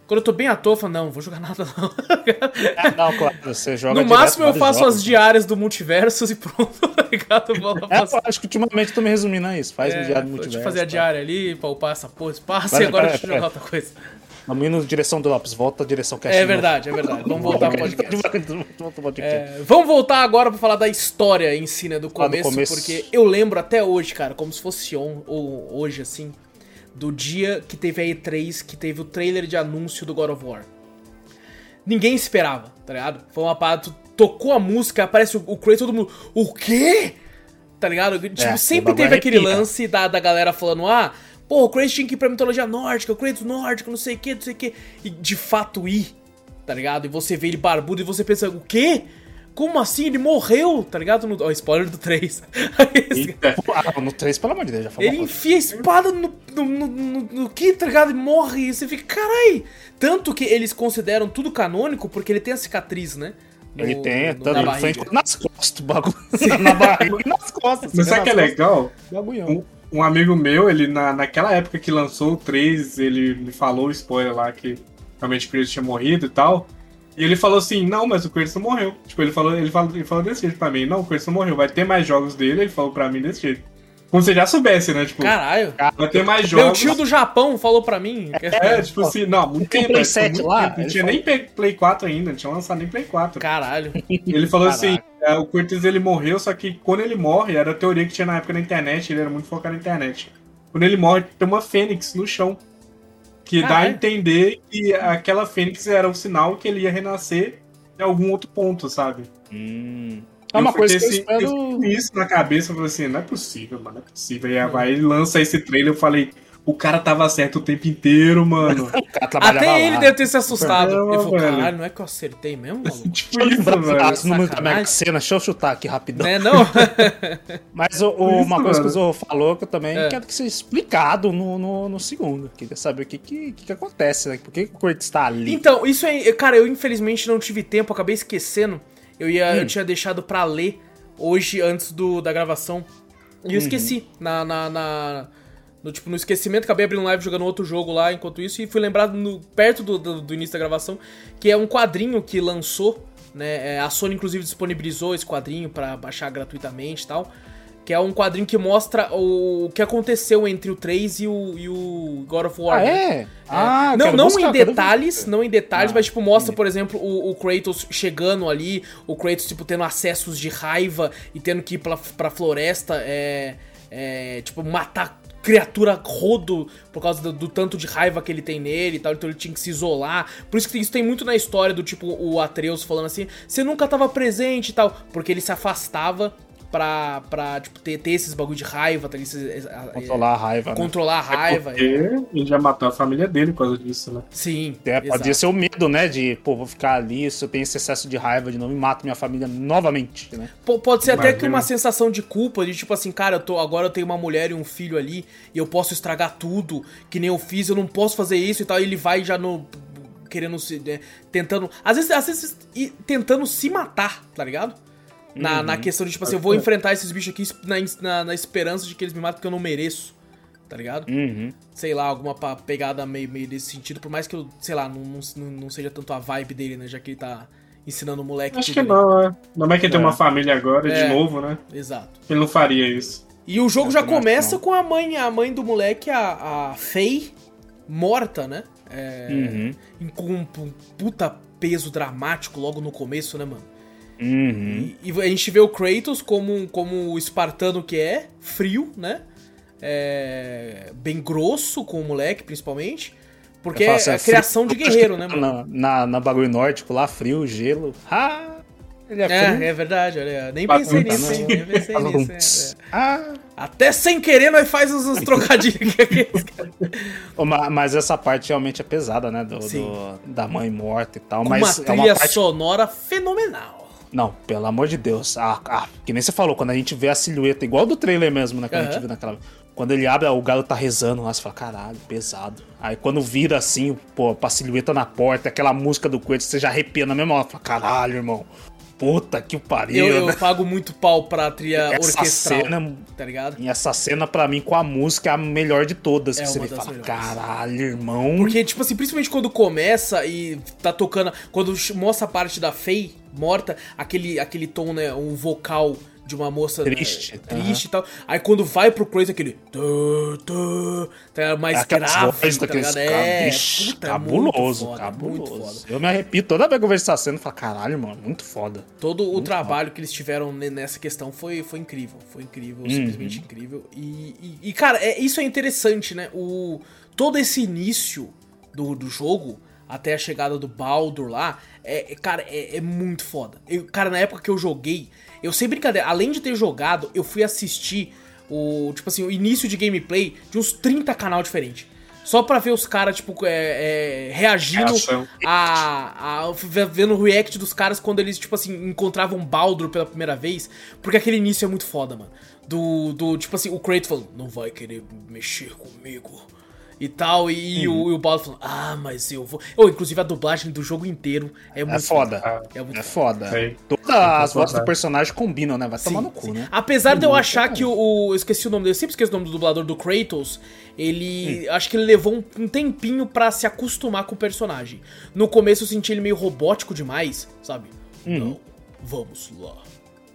A: Quando eu tô bem à toa, eu falo, não, vou jogar nada não.
B: É, não, claro, você joga
A: no máximo eu faço
B: jogos.
A: as diárias do multiversos e pronto, tá ligado? Lá
B: É, acho que ultimamente eu tô me resumindo a isso. Faz
A: é,
B: diário do
A: Deixa eu
B: multiverso.
A: fazer a
B: tá?
A: diária ali, pra upar essa porra, espaço,
B: Pera,
A: e agora
B: pera,
A: deixa eu jogar outra coisa.
B: Vamos indo na direção do Lopes, volta a direção que
A: É verdade, é verdade. Vamos voltar pro podcast. É, vamos voltar agora pra falar da história em si, né, do
B: Falar do
A: começo,
B: começo.
A: porque eu lembro até hoje, cara, como se fosse on, ou hoje, assim, do dia que teve a E3, que teve o trailer de anúncio do God of War. Ninguém esperava, tá ligado? Foi uma parada, tocou a música, aparece o, o Kratos, todo mundo, o quê? Tá ligado? Tipo,
B: É,
A: sempre teve aquele
B: arrepia.
A: lance da, da galera falando, ah, pô, o Kratos tinha que ir pra mitologia nórdica, o Kratos nórdico, não sei o que, não sei o que. E de fato ir, tá ligado? E você vê ele barbudo e você pensa, o quê? Como assim? Ele morreu, tá ligado? No, ó, spoiler do 3.
C: Eita.
B: Ah, no 3, pelo amor de Deus, já falou.
A: Ele enfia a espada no, no, no, no, no que, tá ligado? E morre. E você fica, carai. Tanto que eles consideram tudo canônico porque ele tem a cicatriz, né? No-
B: Ele tem,
A: no-
B: tanto
A: na
B: ele foi nas costas o bagulho. na barriga e nas costas.
C: Mas
B: você
C: sabe o que é legal?
B: Bagulhão.
C: Um, amigo meu, ele na, naquela época que lançou o 3, ele me falou o spoiler lá que realmente o Kratos tinha morrido e tal. E ele falou assim, não, mas o Kratos não morreu. Tipo, ele falou, ele falou, ele falou desse jeito pra mim, não, o Kratos não morreu, vai ter mais jogos dele, ele falou pra mim desse jeito. Como se já soubesse, né? Tipo,
A: Caralho.
C: vai ter mais
A: Meu
C: jogos.
A: tio do Japão falou pra mim.
C: É, tipo assim, não, muito
B: Tem
C: tempo.
B: Play
C: é, tipo,
B: 7
C: muito
B: lá,
C: tempo. Não tinha nem Play- Play 4 ainda, não tinha lançado nem Play 4.
A: Caralho.
C: Ele falou
B: Caraca.
C: assim, é, o Cortez ele morreu, só que quando ele morre, era a teoria que tinha na época na internet, ele era muito focado na internet. Quando ele morre, tem uma fênix no chão. Que dá a
A: Caralho.
C: entender que aquela fênix era um sinal que ele ia renascer em algum outro ponto, sabe?
B: Hum. É uma
C: Eu
B: coisa que eu
C: assim,
B: espero.
C: com isso na cabeça, eu falei assim, não é possível, mano, não é possível. E aí vai, ele lança esse trailer, eu falei, o cara tava certo o tempo inteiro, mano.
B: O cara trabalhava
A: Até ele
B: lá.
A: deve ter se assustado.
C: Não,
A: ele falou, caralho, não é que eu acertei mesmo, maluco?
C: tipo
B: Deixa eu
C: isso,
B: lembrar
C: velho.
A: Sacanagem.
B: Mega Sena, deixa eu chutar aqui rapidão.
A: né, não?
B: Mas o- o-
C: Isso,
B: uma coisa que o
C: mano.
B: Zorro falou que eu também
A: É.
B: quero que seja explicado no, no, no segundo. Queria saber o que, que, que, que acontece, né? Por que, que o Kratos tá ali?
A: Então, isso aí, cara, eu infelizmente não tive tempo, acabei esquecendo. Eu ia,
B: Hum.
A: eu tinha deixado pra ler hoje antes do, da gravação. E
B: Uhum.
A: eu esqueci na, na, na- no tipo no esquecimento, acabei abrindo live jogando outro jogo lá enquanto isso e fui lembrado no, perto do, do, do início da gravação que é um quadrinho que lançou, né? é, a Sony inclusive disponibilizou esse quadrinho pra baixar gratuitamente e tal. Que é um quadrinho que mostra o, o que aconteceu entre o 3 e o, e o God of War.
B: Ah,
A: né?
B: é? Ah, eu
A: não, não
B: buscar,
A: em detalhes, não em detalhes,
B: Ah,
A: mas tipo, mostra, por exemplo, o, o Kratos chegando ali, o Kratos, tipo, tendo acessos de raiva e tendo que ir pra, pra floresta, é, é, tipo, matar criatura rodo por causa do, do tanto de raiva que ele tem nele e tal, então ele tinha que se isolar. Por isso que isso tem muito na história do tipo, o Atreus falando assim, você nunca tava presente e tal, porque ele se afastava pra, pra tipo, ter, ter esses bagulho de raiva, tá, esses,
B: Controlar a raiva. né?
A: controlar a raiva.
C: Porque ele já matou a família dele por causa disso, né?
A: Sim,
B: É, pode ser o medo, né? De, pô, vou ficar ali, se eu tenho esse excesso de raiva de novo e mato minha família novamente, né?
A: P- Pode ser até
C: Imagina.
A: que uma sensação de culpa, de tipo assim, cara, eu tô, agora eu tenho uma mulher e um filho ali, e eu posso estragar tudo, que nem eu fiz, eu não posso fazer isso e tal, e ele vai já no. querendo se. né, tentando. Às vezes, às vezes tentando se matar, tá ligado? Na, na questão de, tipo assim, eu vou enfrentar esses bichos aqui na, na, na esperança de que eles me matem porque eu não mereço, tá ligado?
B: Uhum.
A: Sei lá, alguma pegada meio, meio desse sentido, por mais que eu, sei lá, não, não, não seja tanto a vibe dele, né? Já que ele tá ensinando o moleque
C: Acho que
A: ali.
C: não, é. Não é que ele tem
B: É.
C: uma família agora,
A: É.
C: de novo, né?
A: Exato.
C: Ele não faria isso.
A: E o jogo
B: Eu
A: já começa com a mãe, a mãe do moleque, a, a Faye, morta, né? É,
B: Uhum.
A: Com um pu- puta peso dramático logo no começo, né, mano?
B: Uhum.
A: E, e a gente vê o Kratos como, como o espartano que é, frio, né? É, bem grosso com o moleque, principalmente. Porque
B: Eu
A: é
B: assim,
A: a
B: frio,
A: criação de guerreiro, né, mano?
B: Na, na, na bagulho nórdico lá, frio, gelo. Ah, ele é frio.
A: É, é verdade, olha. Nem
C: Batuta,
A: pensei nisso,
B: né?
A: hein? Nem pensei nisso. é, é.
B: Ah,
A: Até sem querer nós faz uns, uns trocadilhos aqui.
B: Mas essa parte realmente é pesada, né? Do, do- da mãe morta e tal.
A: Com
B: mas
A: uma
B: é
A: trilha
B: uma parte...
A: sonora fenomenal.
B: Não, pelo amor de Deus. Ah, ah, que nem você falou, quando a gente vê a silhueta, igual do trailer mesmo, né? Quando a
A: Aham.
B: gente naquela. Quando ele abre, o galo tá rezando lá, você fala, caralho, pesado. Aí quando vira assim, pô, pra silhueta na porta, aquela música do Kratos, você já arrepia na mesma hora. Fala, caralho, irmão. Puta que pariu.
A: Eu, eu
B: né?
A: pago muito pau pra trilha
B: Essa
A: orquestral.
B: cena-
A: Tá ligado?
B: E essa cena, pra mim, com a música, é a melhor de todas.
A: É
B: que você vê fala,
A: melhores.
B: caralho, irmão.
A: Porque, tipo assim, principalmente quando começa e tá tocando. Quando mostra a parte da Faye morta, aquele, aquele tom, né? Um vocal de uma moça né,
B: Triste,
A: triste e tal. Aí quando vai pro Kratos, aquele. Tã, tã, tá mais
B: Aquelas
A: grave, tá ligado? É, puta, é muito
B: cabuloso,
A: foda,
B: cabuloso.
A: muito foda.
B: Eu me arrepio toda vez que eu vejo essa cena e falo, caralho, mano, muito foda.
A: Todo o trabalho que eles tiveram ne- nessa questão foi, foi incrível. Foi incrível,
B: Uhum.
A: simplesmente incrível. E, e- e, cara, é, isso é interessante, né? O, todo esse início do, do jogo, até a chegada do Baldur lá, é, é- cara, é, é muito foda. Eu, cara, na época que eu joguei, eu sem brincadeira, além de ter jogado, eu fui assistir o, tipo assim, o início de gameplay de uns 30 canal diferentes. Só pra ver os caras, tipo, é, é, reagindo
C: Reação.
A: a, a- vendo o react dos caras quando eles, tipo assim, encontravam Baldur pela primeira vez. Porque aquele início é muito foda, mano. Do, do tipo assim, o Kratos falando, não vai querer mexer comigo. E tal, e, o, e o Baldur falando, ah, mas eu vou. Ou, inclusive, a dublagem do jogo inteiro é muito
B: É foda.
A: É muito
B: É foda. Todas as vozes do personagem combinam, né? Vai tomar no
A: Sim,
B: cu,
A: sim.
B: né?
A: Apesar de eu achar que o, o- Eu esqueci o nome dele, eu sempre esqueço o nome do dublador do Kratos. Ele. Acho que ele levou um, um tempinho pra se acostumar com o personagem. No começo eu senti ele meio robótico demais, sabe? Não, vamos lá.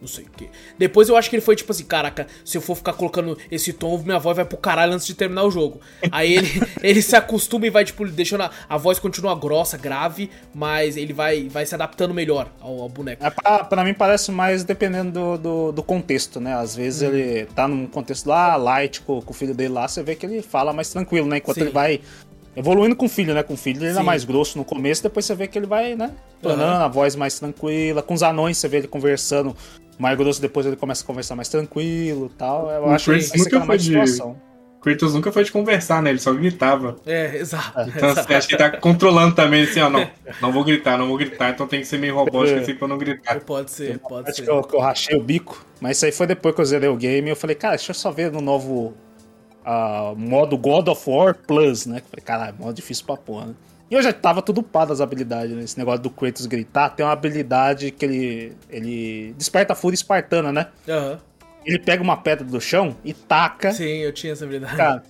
A: Não sei o quê. Depois eu acho que ele foi tipo assim: caraca, se eu for ficar colocando esse tom, minha voz vai pro caralho antes de terminar o jogo. Aí ele, ele se acostuma e vai, tipo, deixando a, a voz continua grossa, grave, mas ele vai, vai se adaptando melhor ao, ao boneco.
B: É pra, pra mim parece mais dependendo do, do, do contexto, né? Às vezes
A: Uhum.
B: ele tá num contexto lá, light, com, com o filho dele lá, você vê que ele fala mais tranquilo, né? Enquanto
A: Sim.
B: ele vai evoluindo com o filho, né? Com o filho ele
A: Sim.
B: é mais grosso no começo, depois você vê que ele vai, né? Tornando
A: Aham.
B: a voz mais tranquila. Com os anões você vê ele conversando mais grosso, depois ele começa a conversar mais tranquilo e tal. Eu
C: O
B: acho que
C: nunca
B: é
C: foi de-
B: situação.
C: Kratos nunca foi de conversar, né? Ele só gritava.
A: É, exato.
C: Então você acha que ele tá controlando também, assim, ó, não, não vou gritar, não vou gritar, então tem que ser meio robótico assim pra não gritar.
A: Pode ser, pode
B: Acho
A: ser.
B: que eu, que eu rachei o bico, mas isso aí foi depois que eu zerei o game e eu falei, cara, deixa eu só ver no novo ah, modo God of War Plus, né? Eu falei, caralho, modo difícil pra porra, né? E eu já tava tudo pá das habilidades, né? Esse negócio do Kratos gritar, tem uma habilidade que ele, ele desperta a fúria espartana, né?
A: Aham.
B: Ele pega uma pedra do chão e taca.
A: Sim, eu tinha essa habilidade.
B: Cara,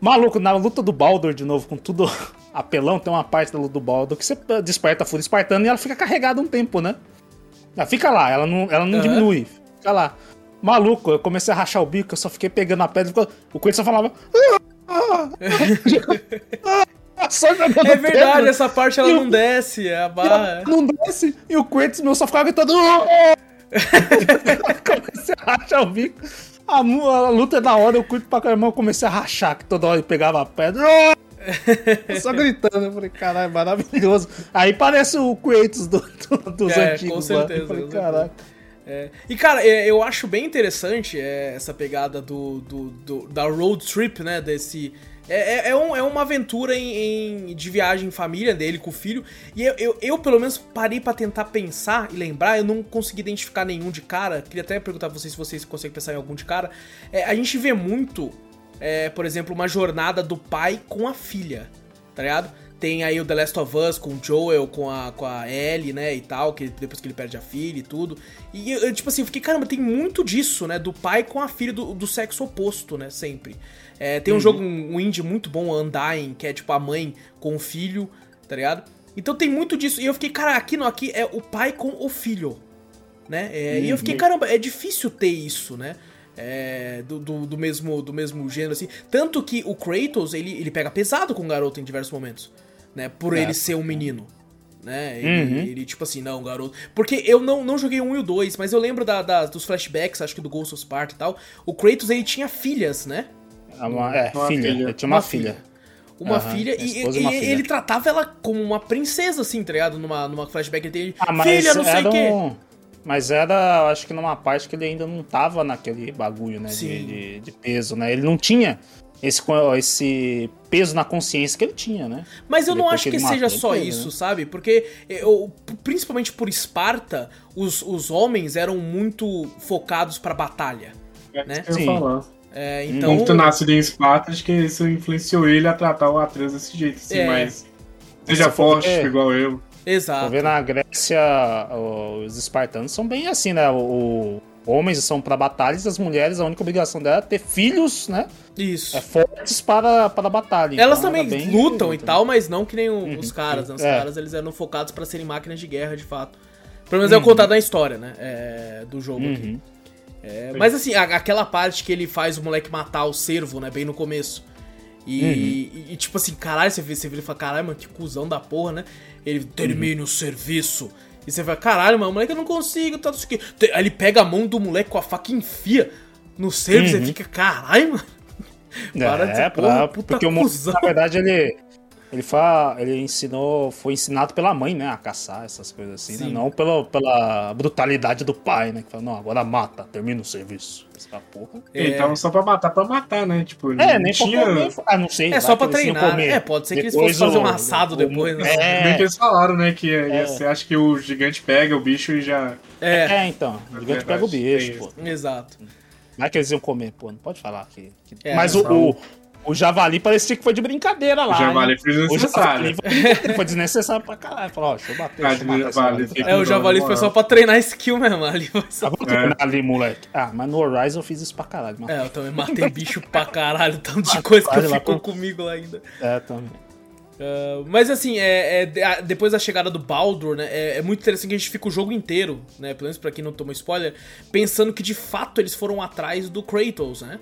B: maluco, na luta do Baldur de novo, com tudo apelão, tem uma parte da luta do Baldur que você desperta a fúria espartana e ela fica carregada um tempo, né? Ela fica lá, ela não, ela não
A: Aham.
B: diminui. Fica lá. Maluco, eu comecei a rachar o bico, eu só fiquei pegando a pedra. O Kratos só falava. "Ah, ah, ah", só jogando
A: É verdade,
B: pedra.
A: essa parte ela não desce, é a barra.
B: Não desce. E o Kratos meu só ficava gritando. Comecei a rachar o bico. A, a luta é da hora, eu curto pra caramba, eu comecei a rachar, que toda hora ele pegava a pedra. Só gritando, eu falei, caralho, maravilhoso. Aí parece o Kratos do, do- dos
A: É,
B: antigos.
A: com certeza,
B: Eu falei, caraca.
A: É. E cara, é, eu acho bem interessante é, essa pegada do, do- do- da road trip, né? Desse. É, é, é um- é uma aventura em, em- de viagem em família dele com o filho. E eu, eu, eu, pelo menos, parei pra tentar pensar e lembrar. Eu não consegui identificar nenhum de cara. Queria até perguntar pra vocês se vocês conseguem pensar em algum de cara. É, a gente vê muito, é, por exemplo, uma jornada do pai com a filha, tá ligado? Tem aí o The Last of Us com o Joel, com a, com a Ellie, né, e tal, que depois que ele perde a filha e tudo. E eu, tipo assim, eu fiquei, caramba, tem muito disso, né, do pai com a filha do, do sexo oposto, né, sempre. É, tem um jogo, um, um indie muito bom, Undying, que é tipo a mãe com o filho, tá ligado? Então tem muito disso. E eu fiquei, cara, aqui não, aqui é o pai com o filho, né? É, E eu fiquei, caramba, é difícil ter isso, né? É, do, do, do mesmo, do mesmo gênero, assim. Tanto que o Kratos, ele, ele pega pesado com o garoto em diversos momentos, né? Por
B: É.
A: ele ser um menino. Né? Ele, ele, tipo assim, não, garoto. Porque eu não, não joguei o 1 e o 2, mas eu lembro da, da- dos flashbacks, acho que do Ghost of Sparta e tal. O Kratos, ele tinha filhas, né?
B: Uma, é,
C: Uma
B: filha.
C: filha.
B: Tinha uma, filha.
A: Uma
B: Aham,
A: filha,
B: minha
A: e,
B: esposa e
A: e
B: uma filha.
A: ele tratava ela como uma princesa, assim, tá ligado? Numa, numa flashback dele.
B: Ah, mas
A: filha, não sei o quê.
B: um- Mas era, acho que numa parte que ele ainda não tava naquele bagulho, né?
A: Sim.
B: De, de, de peso, né? Ele não tinha esse, esse peso na consciência que ele tinha, né?
A: Mas eu não acho que seja só
B: teve,
A: isso,
B: né?
A: sabe? Porque, eu, principalmente por Esparta, os, os homens eram muito focados pra batalha.
C: É
A: Né?
C: isso que eu
B: Sim.
C: ia falar.
A: É,
C: Como
A: então.
C: tu nasce em Esparta, acho que isso influenciou ele a tratar o Atreus desse jeito, assim,
A: É.
C: mas. Seja
B: Se for
C: forte,
B: ver-
C: igual eu.
A: Exato.
B: Pra ver na Grécia, os espartanos são bem assim, né? O- homens são pra batalhas, as mulheres, a única obrigação dela é ter filhos, né?
A: Isso.
B: É fortes para, para a batalha.
A: Elas
B: Então,
A: também lutam e
B: diferente,
A: tal, mas não que nem o- os caras, né? Os
B: É.
A: caras eles eram focados pra serem máquinas de guerra, de fato. Pelo menos é o contado na história, né? É, do jogo aqui.
B: Uhum.
A: É, mas assim, a- aquela parte que ele faz o moleque matar o cervo, né? Bem no começo. E, e- e, tipo assim, caralho, você vê, você vira e fala, caralho, mano, que cuzão da porra, né? Ele termina o serviço. E você fala, caralho, mano, moleque, eu não consigo, tá, o quê. Te- Aí ele pega a mão do moleque com a faca e enfia no cervo, você fica, caralho, mano. Para de ser
B: é,
A: porra,
B: pra,
A: puta
B: porque o moleque,
A: cuzão.
B: na verdade, ele. Ele, fa, ele ensinou, foi ensinado pela mãe, né, a caçar essas coisas assim, né? Não pela, pela brutalidade do pai, né? Que fala, não, agora mata, termina o serviço. Essa porra.
A: É.
C: Então, só pra matar, pra matar, né? Tipo,
B: É,
C: não
B: nem
C: tinha.
B: pra comer. Ah, não sei.
A: É só pra
B: eles
A: treinar.
B: comer.
A: É, pode ser que eles
B: Depois
A: fossem fazer um assado
B: o-
A: depois, né?
B: É,
C: Bem que eles falaram, né? Que
B: É.
C: ser- acho que o gigante pega o bicho e já.
A: É,
B: é, então. O gigante
C: verdade,
B: pega o bicho, pô.
A: exato.
B: Não é que eles iam comer, pô. Não pode falar que. que-
A: É,
B: Mas o, o, o javali parecia que foi de brincadeira lá.
C: O javali
B: hein?
C: foi
B: O javali
C: desnecessário.
B: foi, desnessário pra caralho. Falou, ó, deixa eu bater,
C: Ah,
B: deixa eu matar
C: javali.
A: É, o javali foi só pra treinar skill mesmo. Ali só...
B: Ah, vamos treinar ali, moleque. Ah, mas no Horizon eu fiz isso pra caralho, mano.
A: É, eu também matei bicho pra caralho, tanto de coisa que ficou
B: com-
A: comigo lá ainda.
B: É, também.
A: Ah, mas assim, é, é, depois da chegada do Baldur, né, é, é muito interessante que a gente fica o jogo inteiro, né, pelo menos pra quem não tomou spoiler, pensando que de fato eles foram atrás do Kratos, né?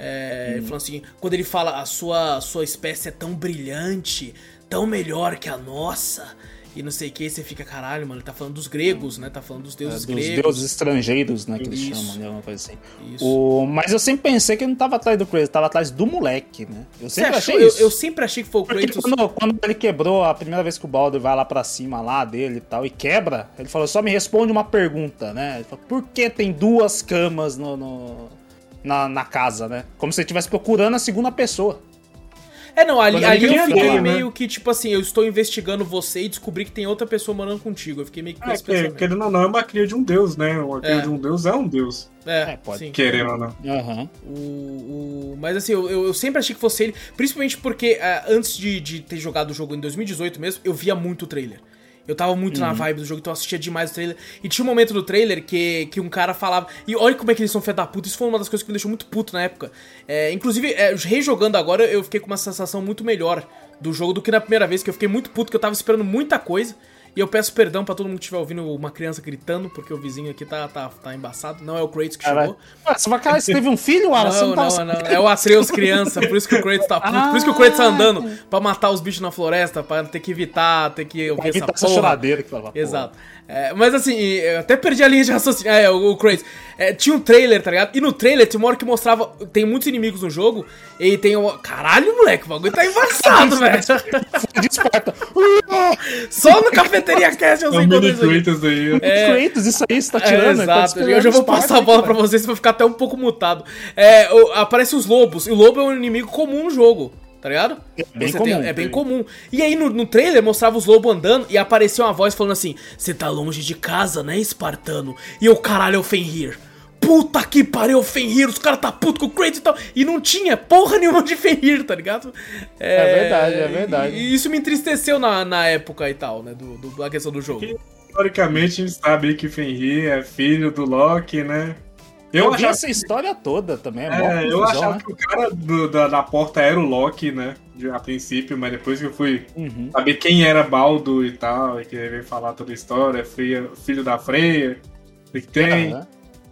A: É, Falando assim, quando ele fala a sua, a sua espécie é tão brilhante, tão melhor que a nossa, e não sei o que, você fica, caralho, mano, ele tá falando dos gregos, né? Tá falando dos
B: É,
A: deuses
B: dos
A: gregos.
B: deuses estrangeiros, né, que eles
A: Isso.
B: chamam, né, alguma coisa assim.
A: Isso.
B: O... Mas eu sempre pensei que ele não tava atrás do Kratos, tava atrás do moleque, né? Eu sempre achei
A: Eu, eu sempre achei que foi o
B: Porque
A: Kratos.
B: quando, quando ele quebrou, a primeira vez que o Baldur vai lá pra cima lá dele e tal, e quebra, ele falou, só me responde uma pergunta, né? Ele falou, por que tem duas camas no, no- na, na casa, né? Como se ele estivesse procurando a segunda pessoa.
A: É, não, ali, ali eu fiquei
C: dele, né?
A: meio que, tipo assim, eu estou investigando você e descobri que tem outra pessoa morando contigo. Eu fiquei meio que com
C: É,
A: esse
C: que,
A: pensamento.
C: querendo ou não, é uma cria de um deus, né? Uma cria
A: É.
C: de um deus é um deus.
A: É,
B: É, pode.
A: sim.
C: Querendo ou não.
B: Aham.
A: O, o- mas assim, eu, eu- eu sempre achei que fosse ele, principalmente porque ah, antes de, de ter jogado o jogo em 2018 mesmo, eu via muito o trailer. Eu tava muito na vibe do jogo, então eu assistia demais o trailer. E tinha um momento do trailer que, que um cara falava. E olha como é que eles são fé da puta. Isso foi uma das coisas que me deixou muito puto na época. É, inclusive, é, rejogando agora, eu fiquei com uma sensação muito melhor do jogo do que na primeira vez, que eu fiquei muito puto, que eu tava esperando muita coisa. E eu peço perdão pra todo mundo que estiver ouvindo uma criança gritando, porque o vizinho aqui tá, tá, tá embaçado. Não é o Kratos que
B: Caralho.
A: chegou.
B: Ué, Você vai caralho, você teve um filho, Alan?
A: Não,
B: tava
A: não,
B: sabendo?
A: não. É o Atreus criança, por isso que o Kratos tá puto. Por isso que o Kratos tá andando pra matar os bichos na floresta, pra ter que evitar, ter que ouvir essa
B: Evitar essa
A: porra.
B: choradeira que falava.
A: Exato. É, mas assim, eu até perdi a linha de raciocínio. É, o, o Kratos. É, tinha um trailer, tá ligado? E no trailer tinha uma hora que mostrava. Tem muitos inimigos no jogo. E tem um. Caralho, moleque, o bagulho tá embaçado, velho.
B: De Esparta.
A: Só no Cafeteria Cast eu
C: É
A: sei isso
C: aí.
B: É. Kratos, isso aí você tá
A: É,
B: tirando. Tá
A: exato. Eu já vou passar a bola pra vocês pra ficar até um pouco mutado. É, aparece os lobos. E o lobo é um inimigo comum no jogo. Tá ligado?
B: bem
A: Você
B: comum.
A: é bem comum. E aí no, no trailer mostrava os lobos andando e aparecia uma voz falando assim: Você tá longe de casa, né, espartano? E eu, caralho, é o Fenrir. Puta que pariu, Fenrir, os caras tá puto com o Kratos e tal. E não tinha porra nenhuma de Fenrir, tá ligado?
B: É verdade, é verdade.
A: E, e isso me entristeceu na, na época e tal, né? Do, do- da questão do jogo.
C: Teoricamente, a gente sabe que Fenrir é filho do Loki, né?
B: Eu,
C: Eu achava,
B: essa história toda também. É,
C: é, eu achava
B: né?
C: que o cara do- da, da porta era o Loki, né? de- A princípio, mas depois que eu fui
B: Uhum.
C: saber quem era Baldo e tal, e que ele veio falar toda a história, Freya, filho da Freya, o que tem.
B: Aham.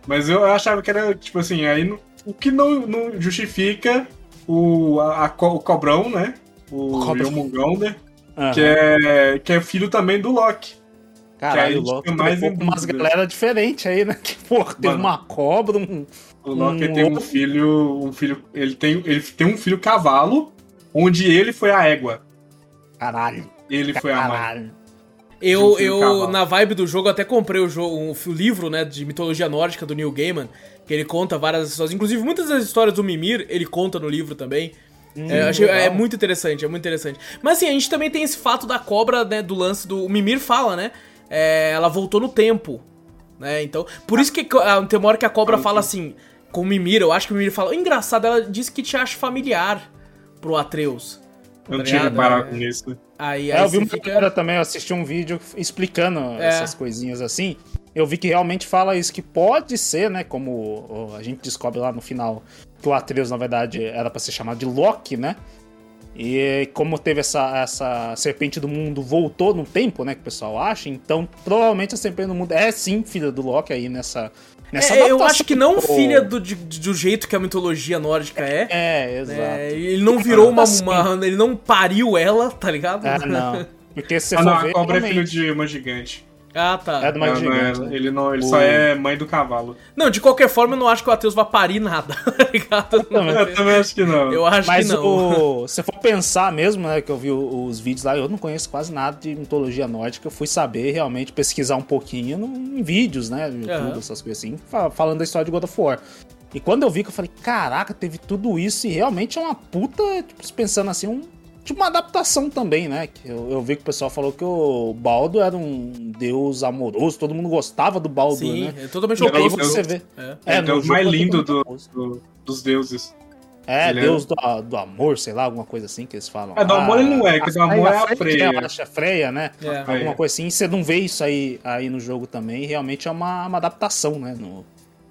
C: Mas eu achava que era, tipo assim, aí não- o que não, não justifica o, a- a o Cobrão, né? O
B: Cobrão.
C: Jormungandr,
B: Aham.
C: que, é, que é filho também do Loki.
B: Caralho, o Loki trocou com umas galera diferente aí, né? Que, porra, tem
C: Mano.
B: uma cobra, um...
C: O Loki
B: Um
C: tem um filho. Um filho. Ele tem, ele tem um filho cavalo, onde ele foi a égua.
B: Caralho.
C: Ele foi a mãe.
B: Caralho.
A: Eu, eu na vibe do jogo, até comprei o, jogo, um, o livro, né, de mitologia nórdica do Neil Gaiman, que ele conta várias histórias. Inclusive, muitas das histórias do Mimir, ele conta no livro também. É, eu achei- é muito interessante, é muito interessante. Mas assim, a gente também tem esse fato da cobra, né, do lance do... O Mimir fala, né, é, ela voltou no tempo, né, então... Por isso que ah, tem uma hora que a cobra fala assim, com o Mimir, eu acho que o Mimir fala... Engraçado, ela disse que te acha familiar pro Atreus.
C: Eu não
A: Tá
C: tinha
A: ligado?
C: reparado
A: É.
C: com isso.
A: Aí,
B: É,
A: aí
B: eu vi uma
A: fica...
B: galera também, eu assisti um vídeo explicando
A: É.
B: essas coisinhas assim. Eu vi que realmente fala isso, que pode ser, né? Como a gente descobre lá no final, que o Atreus, na verdade, era pra ser chamado de Loki, né? E como teve essa, essa serpente do mundo voltou no tempo, né? Que o pessoal acha, então provavelmente a serpente do mundo é sim filha do Loki aí nessa, Nessa
A: É, eu acho que não filha do, de- do jeito que a mitologia nórdica é.
B: É, exato.
A: É, ele não virou uma,
B: Assim.
A: uma- Ele não pariu ela, tá ligado?
B: Ah, não. Porque se você
C: Ah,
B: for
C: não,
B: ver,
C: a cobra é filho
B: realmente,
C: de uma gigante.
A: Ah, tá.
B: É do mais
C: Não, não é-
B: né?
C: ele não, ele
B: O-
C: só é mãe do cavalo.
A: Não, de qualquer forma, eu não acho que o Atreus vai parir nada, tá ligado?
C: Eu também acho que não.
A: Eu acho
B: Mas
A: que não.
B: o, se for pensar mesmo, né, que eu vi os vídeos lá, eu não conheço quase nada de mitologia nórdica, eu fui saber realmente pesquisar um pouquinho em vídeos, né, no YouTube,
A: Aham.
B: essas coisas assim, fa- falando da história de God of War. E quando eu vi que eu falei, caraca, teve tudo isso e realmente é uma puta, tipo, pensando assim, um, tipo uma adaptação também, né? Que eu, eu vi que o pessoal falou que o Baldo era um deus amoroso, todo mundo gostava do Baldo,
A: Sim,
B: né?
A: é totalmente
C: é o
A: oposto.
B: você
C: deus-
B: vê.
A: É.
C: É,
B: no
C: o
B: jogo
C: mais
B: é
C: lindo do, do- dos deuses.
B: É,
C: Ele é-
B: Deus do, do amor, sei lá, alguma coisa assim que eles falam.
C: É, do amor ele não é, que do amor é a Freya.
B: Eu acho, a Freya, né?
A: É.
B: Alguma coisa assim. Você não vê isso aí, aí no jogo também. Realmente é uma, uma adaptação, né? No-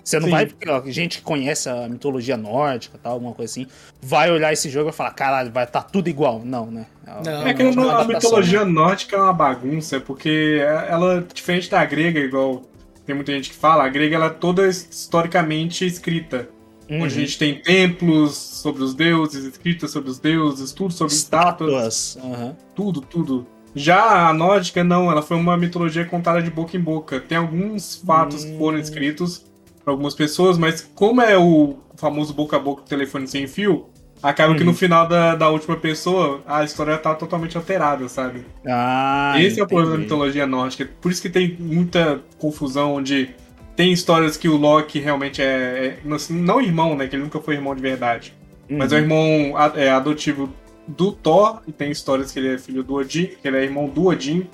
B: Você não
C: Sim.
B: vai. ó, Gente que conhece a mitologia nórdica tal, alguma coisa assim, vai olhar esse jogo e vai falar: caralho, vai estar tudo igual. Não, né?
A: Não,
C: É que
B: realmente
C: a, mitologia
B: né?
C: nórdica é uma bagunça, porque ela, diferente da grega, igual tem muita gente que fala, a grega ela é toda historicamente escrita.
B: Uhum.
C: Onde a gente tem templos sobre os deuses, escritas sobre os deuses, tudo sobre estátuas,
B: Estátuas. aham.
C: tudo, tudo. Já a nórdica, não, ela foi uma mitologia contada de boca em boca. Tem alguns fatos que foram escritos para algumas pessoas, mas como é o famoso boca a boca do telefone sem fio, acaba que no final da, da última pessoa a história tá totalmente alterada, sabe?
B: Ah,
C: Esse é o problema da
B: entendi.
C: mitologia nórdica. Por isso que tem muita confusão onde tem histórias que o Loki realmente é, é- não, não irmão, né? Que ele nunca foi irmão de verdade. Mas
B: Uhum.
C: é o irmão a- é, adotivo do Thor, e tem histórias que ele é filho do Odin, que ele é irmão do Odin.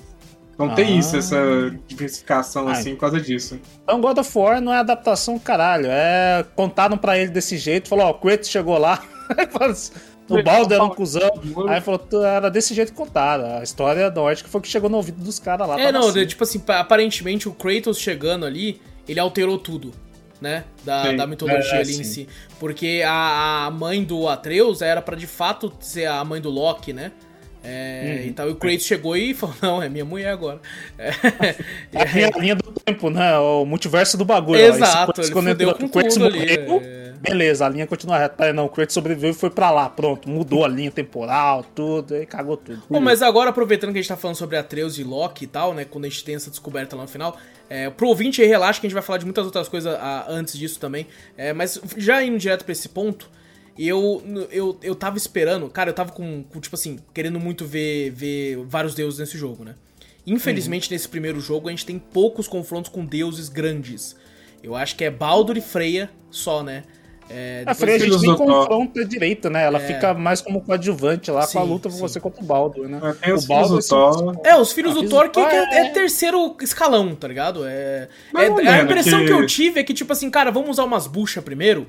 C: Então tem
B: Ah.
C: isso, essa diversificação
B: Ah,
C: assim por causa disso.
B: Então God of War não é adaptação, caralho. É. Contaram pra ele desse jeito, falou, ó, o Kratos chegou lá. Falou assim, o Baldo era um cuzão. Aí falou, "Tu- era desse jeito que contaram. A história nórdica foi o que chegou no ouvido dos caras lá.
A: É, não,
B: assim.
A: tipo assim, pa- aparentemente o Kratos chegando ali, ele alterou tudo, né? Da,
C: Sim.
A: da mitologia
B: É,
A: ali em
B: sim.
A: si. Porque a, a mãe do Atreus era pra de fato ser a mãe do Loki, né? É,
B: Uhum.
A: e tal, e o Kratos chegou e falou: Não, é minha mulher agora. É, e
B: É
A: aí-
B: a linha do tempo, né? O multiverso do bagulho.
A: Exato, ele fudeu com
B: o Kratos
A: tudo ali,
B: morreu,
A: é.
B: Beleza, a linha continua reta. Pera, Não, o Kratos sobreviveu e foi pra lá. Pronto, mudou a linha temporal, tudo, aí cagou tudo.
A: Bom, mas agora, aproveitando que a gente tá falando sobre Atreus e Loki e tal, né? Quando a gente tem essa descoberta lá no final. É, pro ouvinte aí, relaxa que a gente vai falar de muitas outras coisas ah, antes disso também. É, mas já indo direto pra esse ponto, eu, eu, eu tava esperando, cara, eu tava com, com, tipo assim, querendo muito ver, ver vários deuses nesse jogo, né? Infelizmente, nesse primeiro jogo, a gente tem poucos confrontos com deuses grandes. Eu acho que é Baldur e Freya só, né? É,
B: A
A: depois-
B: Freya a gente nem confronta direito, né? Ela
A: É.
B: fica mais como coadjuvante lá com a
A: Sim,
B: luta com
A: sim.
B: você contra o Baldur, né?
C: É,
B: o
C: filhos do
B: assim,
C: Thor.
A: É, os filhos
B: Ah,
A: do Thor que, que é,
B: é-
A: é terceiro escalão, tá ligado? É, é- a
C: menos,
A: impressão que...
C: que-
A: eu tive é que, tipo assim, cara, vamos usar umas buchas primeiro.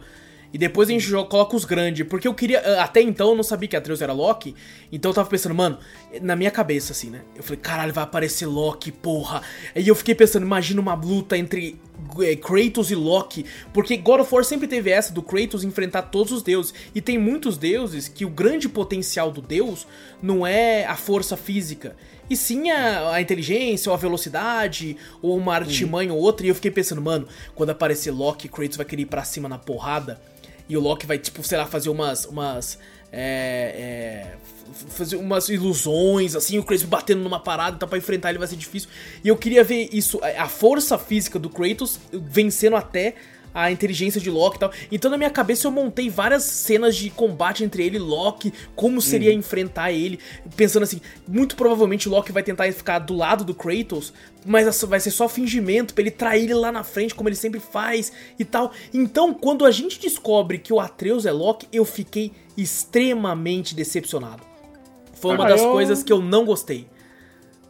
A: E depois a gente coloca os grandes. Porque eu queria. Até então eu não sabia que Atreus era Loki. Então eu tava pensando, mano, na minha cabeça, assim, né? Eu falei, caralho, vai aparecer Loki, porra. Aí eu fiquei pensando, imagina uma luta entre eh, Kratos e Loki. Porque God of War sempre teve essa do Kratos enfrentar todos os deuses. E tem muitos deuses que o grande potencial do deus não é a força física. E sim a, a inteligência, ou a velocidade, ou uma artimanha ou outra. E eu fiquei pensando, mano, quando aparecer Loki, Kratos vai querer ir pra cima na porrada. E o Loki vai, tipo, sei lá, fazer umas. umas. É, é, fazer umas ilusões, assim, o Kratos batendo numa parada, então pra enfrentar ele vai ser difícil. E eu queria ver isso, a força física do Kratos vencendo até a inteligência de Loki e tal. Então na minha cabeça eu montei várias cenas de combate entre ele e Loki, como seria enfrentar ele, pensando assim, muito provavelmente o Loki vai tentar ficar do lado do Kratos, mas essa vai ser só fingimento pra ele trair ele lá na frente, como ele sempre faz e tal. Então, quando a gente descobre que o Atreus é Loki, eu fiquei extremamente decepcionado. Foi uma
B: Ah,
A: das
B: eu-
A: coisas que eu não gostei.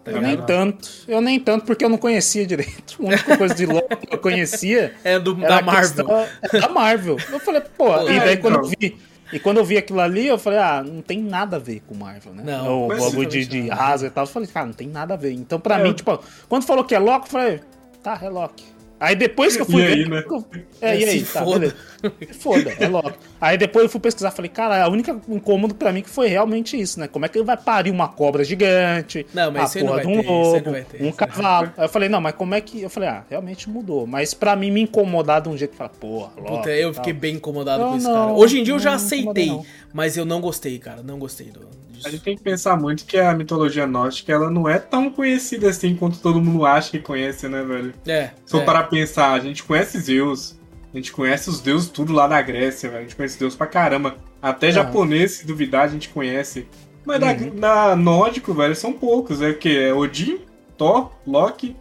A: Tá
B: Eu nem tanto. Eu nem tanto porque eu não conhecia direito. A única coisa de Loki que eu conhecia
A: É do, da Marvel.
B: questão- é da Marvel. Eu falei, pô,
A: Pô,
B: e
C: é,
B: daí quando eu
C: então.
B: vi. E quando eu vi aquilo ali, eu falei, ah, não tem nada a ver com Marvel, né?
A: Não,
B: o bagulho de, de asa e tal. Eu falei, cara, não tem nada a ver. Então, pra
C: É,
B: mim,
C: eu-
B: tipo, quando falou que é Loki, eu falei, tá, é Loki. Aí depois que eu fui
C: E
B: ver.
C: aí, né?
B: É, e aí,
A: Se
B: tá,
A: foda.
B: beleza. Foda, é logo. Aí depois eu fui pesquisar, falei, cara, a única incômodo pra mim que foi realmente isso, né? Como é que ele vai parir uma cobra gigante?
A: Não, mas
B: a
A: aí
B: porra de um
A: ter, aí
B: lobo,
A: ter,
B: um
A: aí
B: cavalo. Aí eu falei, não, mas como é que. Eu falei, ah, realmente mudou. Mas pra mim me incomodar de um jeito que fala, porra, logo.
A: Puta, eu fiquei bem incomodado
B: Eu
A: com isso, cara. Hoje em dia eu já aceitei, mas eu não gostei, cara. Não gostei do,
C: A
A: disso.
C: gente tem que pensar muito que a mitologia nórdica ela não é tão conhecida assim quanto todo mundo acha que conhece, né, velho?
A: É.
C: For
A: é.
C: parar pra pensar, a gente conhece Zeus, a gente conhece os deuses tudo lá na Grécia, velho. A gente conhece Deus pra caramba. Até japonês, se duvidar, a gente conhece. Mas na,
B: Uhum.
C: na nórdico, velho, são poucos. É o quê? É Odin, Thor, Loki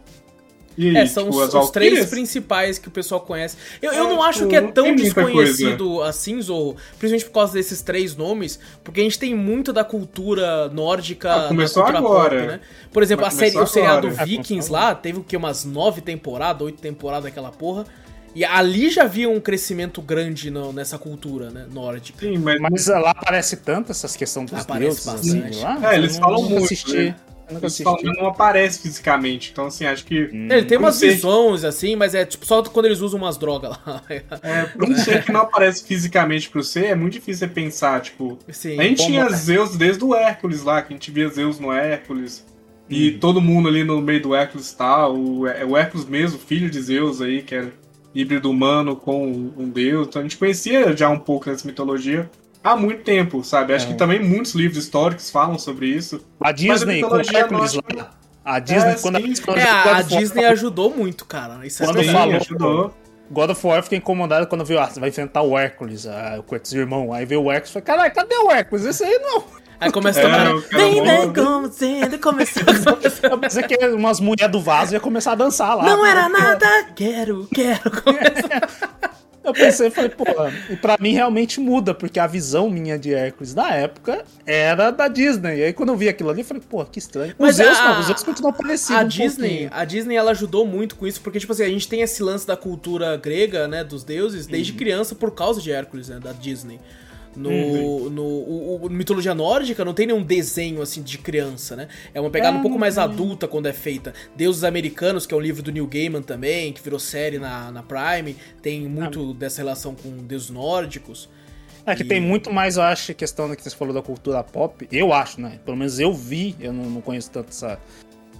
C: e
A: É, são
C: tipo,
A: os, os três principais que o pessoal conhece. Eu, eu
C: É,
A: não acho
C: tipo,
A: que é tão desconhecido assim, Zorro, principalmente por causa desses três nomes, porque a gente tem muito da cultura nórdica,
C: Ah, começou
A: cultura
C: agora.
A: pop, né? Por exemplo, a série, o seriado. Vikings lá, teve o que, umas nove temporadas, oito temporadas daquela porra, e ali já havia um crescimento grande no- nessa cultura, né, nórdica.
C: Sim, mas,
B: Mas lá aparece tanto essas questões dos
A: Aparece
B: deuses, assim,
A: bastante.
B: lá.
C: É, eles falam muito,
B: Assisti,
C: né? Que não aparece fisicamente. Então, assim, acho que.
A: Ele tem umas
C: ser-
A: visões, assim, mas é tipo só quando eles usam umas drogas lá.
C: É, pra um ser que não aparece fisicamente pro ser, é muito difícil você pensar, tipo.
A: Sim.
C: a gente tinha
B: é?
C: Zeus desde o Hércules lá, que a gente via Zeus no Hércules. E
B: Uhum.
C: todo mundo ali no meio do Hércules tá. O, é o Hércules mesmo, filho de Zeus aí, que era híbrido humano com um deus. Então a gente conhecia já um pouco dessa mitologia há muito tempo, sabe? Acho
B: É.
C: que também muitos livros históricos falam sobre isso.
B: A Disney, com
C: mitologia
B: Hércules lá. A Disney,
C: É,
B: quando
C: sim.
B: quando
A: É, a, a Disney ajudou muito, cara. Isso é
B: Quando
A: verdade.
B: falou-
C: ajudou.
B: God of War fiquei incomodado quando viu, ah, você vai enfrentar o Hércules, ah, o Quartzo irmão. Aí veio o Hércules e falei, caralho, cadê o Hércules? Esse aí não.
A: Aí começa a
C: É,
A: tocar. como sendo, começou.
B: Eu pensei que umas mulheres do vaso ia começar a dançar lá.
A: Não era nada, quero, quero.
B: Eu pensei, falei, pô, e pra mim realmente muda, porque a visão minha de Hércules da época era da Disney. E aí quando eu vi aquilo ali, eu falei, pô, que estranho.
A: Mas
B: os Zeus não, os Zeus continuam parecidos.
A: A
B: um
A: Disney,
B: pouquinho.
A: a Disney ela ajudou muito com isso, porque tipo assim, a gente tem esse lance da cultura grega, né, dos deuses desde
B: Uhum.
A: criança por causa de Hércules, né, da Disney. No, no o, o- mitologia nórdica não tem nenhum desenho assim de criança, né? É uma pegada
B: É,
A: um pouco mais
B: tem.
A: adulta quando é feita. Deuses Americanos, que é um livro do Neil Gaiman também, que virou série na, na Prime, tem muito dessa relação com deuses nórdicos.
B: É que tem muito mais, eu acho, questão que você falou da cultura pop. Eu acho, né? Pelo menos eu vi, eu não, não conheço tanto essa-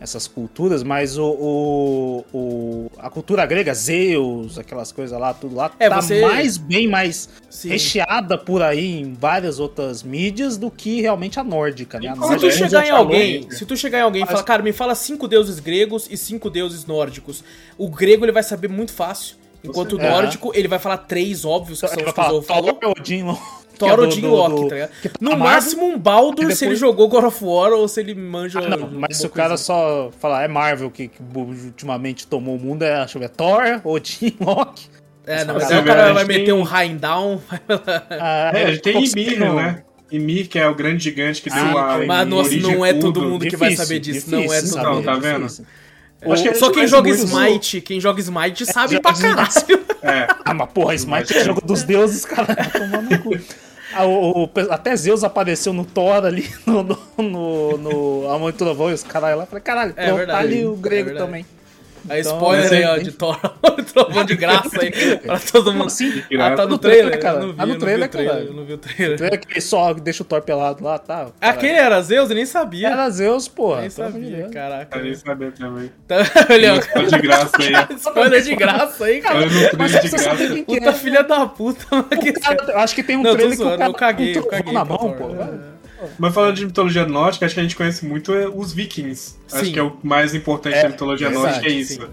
B: essas culturas, mas o, o- o- a cultura grega, Zeus, aquelas coisas lá, tudo lá,
A: É,
B: tá
A: você-
B: mais, bem mais
A: Sim.
B: recheada por aí em várias outras mídias do que realmente a nórdica, né? A
C: Se
A: Se tu chegar em alguém, se tu chegar em alguém e
B: Mas-
A: falar, cara, me fala cinco deuses gregos e cinco deuses nórdicos, o grego ele vai saber muito fácil. Enquanto o
B: É.
A: nórdico, ele vai falar três óbvios, que são os que o falou.
B: Odin, é
A: Thor,
B: do-
A: Loki,
B: do-
A: tá ligado?
B: que tá
A: No máximo um Baldur
B: E
A: se ele
B: depois-
A: jogou God of War ou se ele manja...
B: Ah, não, mas se o cara só falar é Marvel que, que ultimamente tomou o mundo, é, deixa eu ver, Thor, Odin, Loki.
A: É, não, mas aí o cara vai meter
C: tem-
A: um Raindown.
B: Ah,
C: É, a gente tem
B: tem-
C: né? Ymir, que é o grande gigante que
B: Ah,
C: deu a.
B: mas,
A: nossa, não é todo mundo que vai saber disso. Não é todo
C: Não,
A: mundo.
C: tá vendo?
B: difícil.
C: Que
A: Só quem joga Smite, quem joga Smite sabe
B: já
A: pra caralho.
C: É.
B: Ah, mas porra, Smite é jogo dos deuses, cara. tá tomando cu. Ah, o- o- até Zeus apareceu no Thor ali, no, no, no, no Amor e Trovão e os caralho lá. Falei, caralho,
A: É
B: pronto, tá ali o
A: é
B: grego também.
A: Aí
B: Então,
A: spoiler
C: esse
A: aí, ó, de Thor. Trovão de graça aí pra todo mundo.
B: assim?
A: Ah, tá no trailer,
B: trailer, cara.
A: Eu não vi,
B: Tá no
A: eu
B: trailer,
A: o trailer,
B: cara.
A: eu não vi o trailer.
B: Tu é que só deixa o Thor pelado lá, tá? caralho.
A: Aquele era Zeus? Eu nem sabia.
B: Era Zeus, porra.
A: nem sabia, caraca.
C: Quero nem saber também.
A: Tá, olha,
C: Tá de graça aí.
A: spoiler de graça aí, cara.
B: Mas
C: trailer de
B: você sabe
C: graça.
B: quem que
A: Puta
B: é.
A: filha da puta. mano, que-
B: O cara- eu acho que tem um trailer que o cara
A: eu caguei, eu caguei.
B: na mão, pô.
A: É.
C: Mas falando de mitologia nórdica, acho que a gente conhece muito é, os vikings. Acho
A: Sim.
C: que é o mais importante
B: É,
C: da mitologia
B: verdade,
C: nórdica, é isso.
A: sim.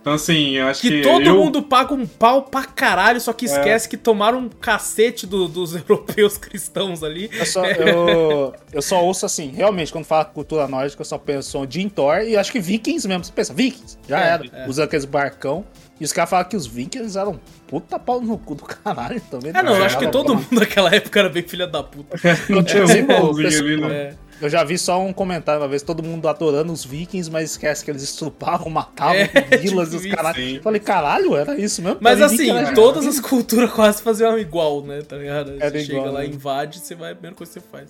C: Então, assim, eu acho que.
A: Que todo
C: eu-
A: mundo paga um pau pra caralho, só que esquece que tomaram um cacete do- dos europeus cristãos ali.
B: Eu só, eu, eu só ouço assim, realmente, quando fala cultura nórdica, eu só penso Odin Thor e acho que Vikings mesmo. Você pensa, Vikings, já
A: É,
B: era.
A: é.
B: Usando aqueles barcão. E os caras falam que os Vikings eram puta pau no cu do caralho também.
A: Ah, não, eu acho que todo
B: bom.
A: mundo naquela época era bem filha da puta.
C: Não tinha
B: É,
C: um
B: pessoa-
C: ali, né?
A: É.
B: Eu já vi só um comentário uma vez, todo mundo adorando os vikings, mas esquece que eles estrupavam, matavam
A: É,
B: vilas
A: tipo
B: e os caralho.
C: sim.
B: Falei, caralho, era isso mesmo?
A: Mas
B: Pra mim,
A: assim, todas as culturas quase faziam igual, né? Tá ligado?
B: Era
A: Você chega
B: igual,
A: lá,
B: né?
A: invade, você vai, a primeira coisa que você faz.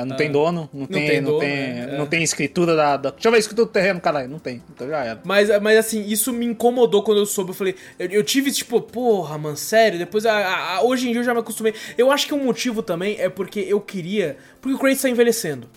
B: É, não tem dono, não, tem,
A: tem
B: não,
A: dono,
B: tem,
A: é, é.
B: não tem escritura da, da- Deixa eu ver a escritura do terreno, caralho. Não tem. Então já era.
A: Mas, mas assim, isso me incomodou quando eu soube. Eu falei, eu, eu tive tipo, porra, mano, sério. Depois, a- a- a- hoje em dia eu já me acostumei. Eu acho que um motivo também é porque eu queria. Porque o Kratos tá envelhecendo,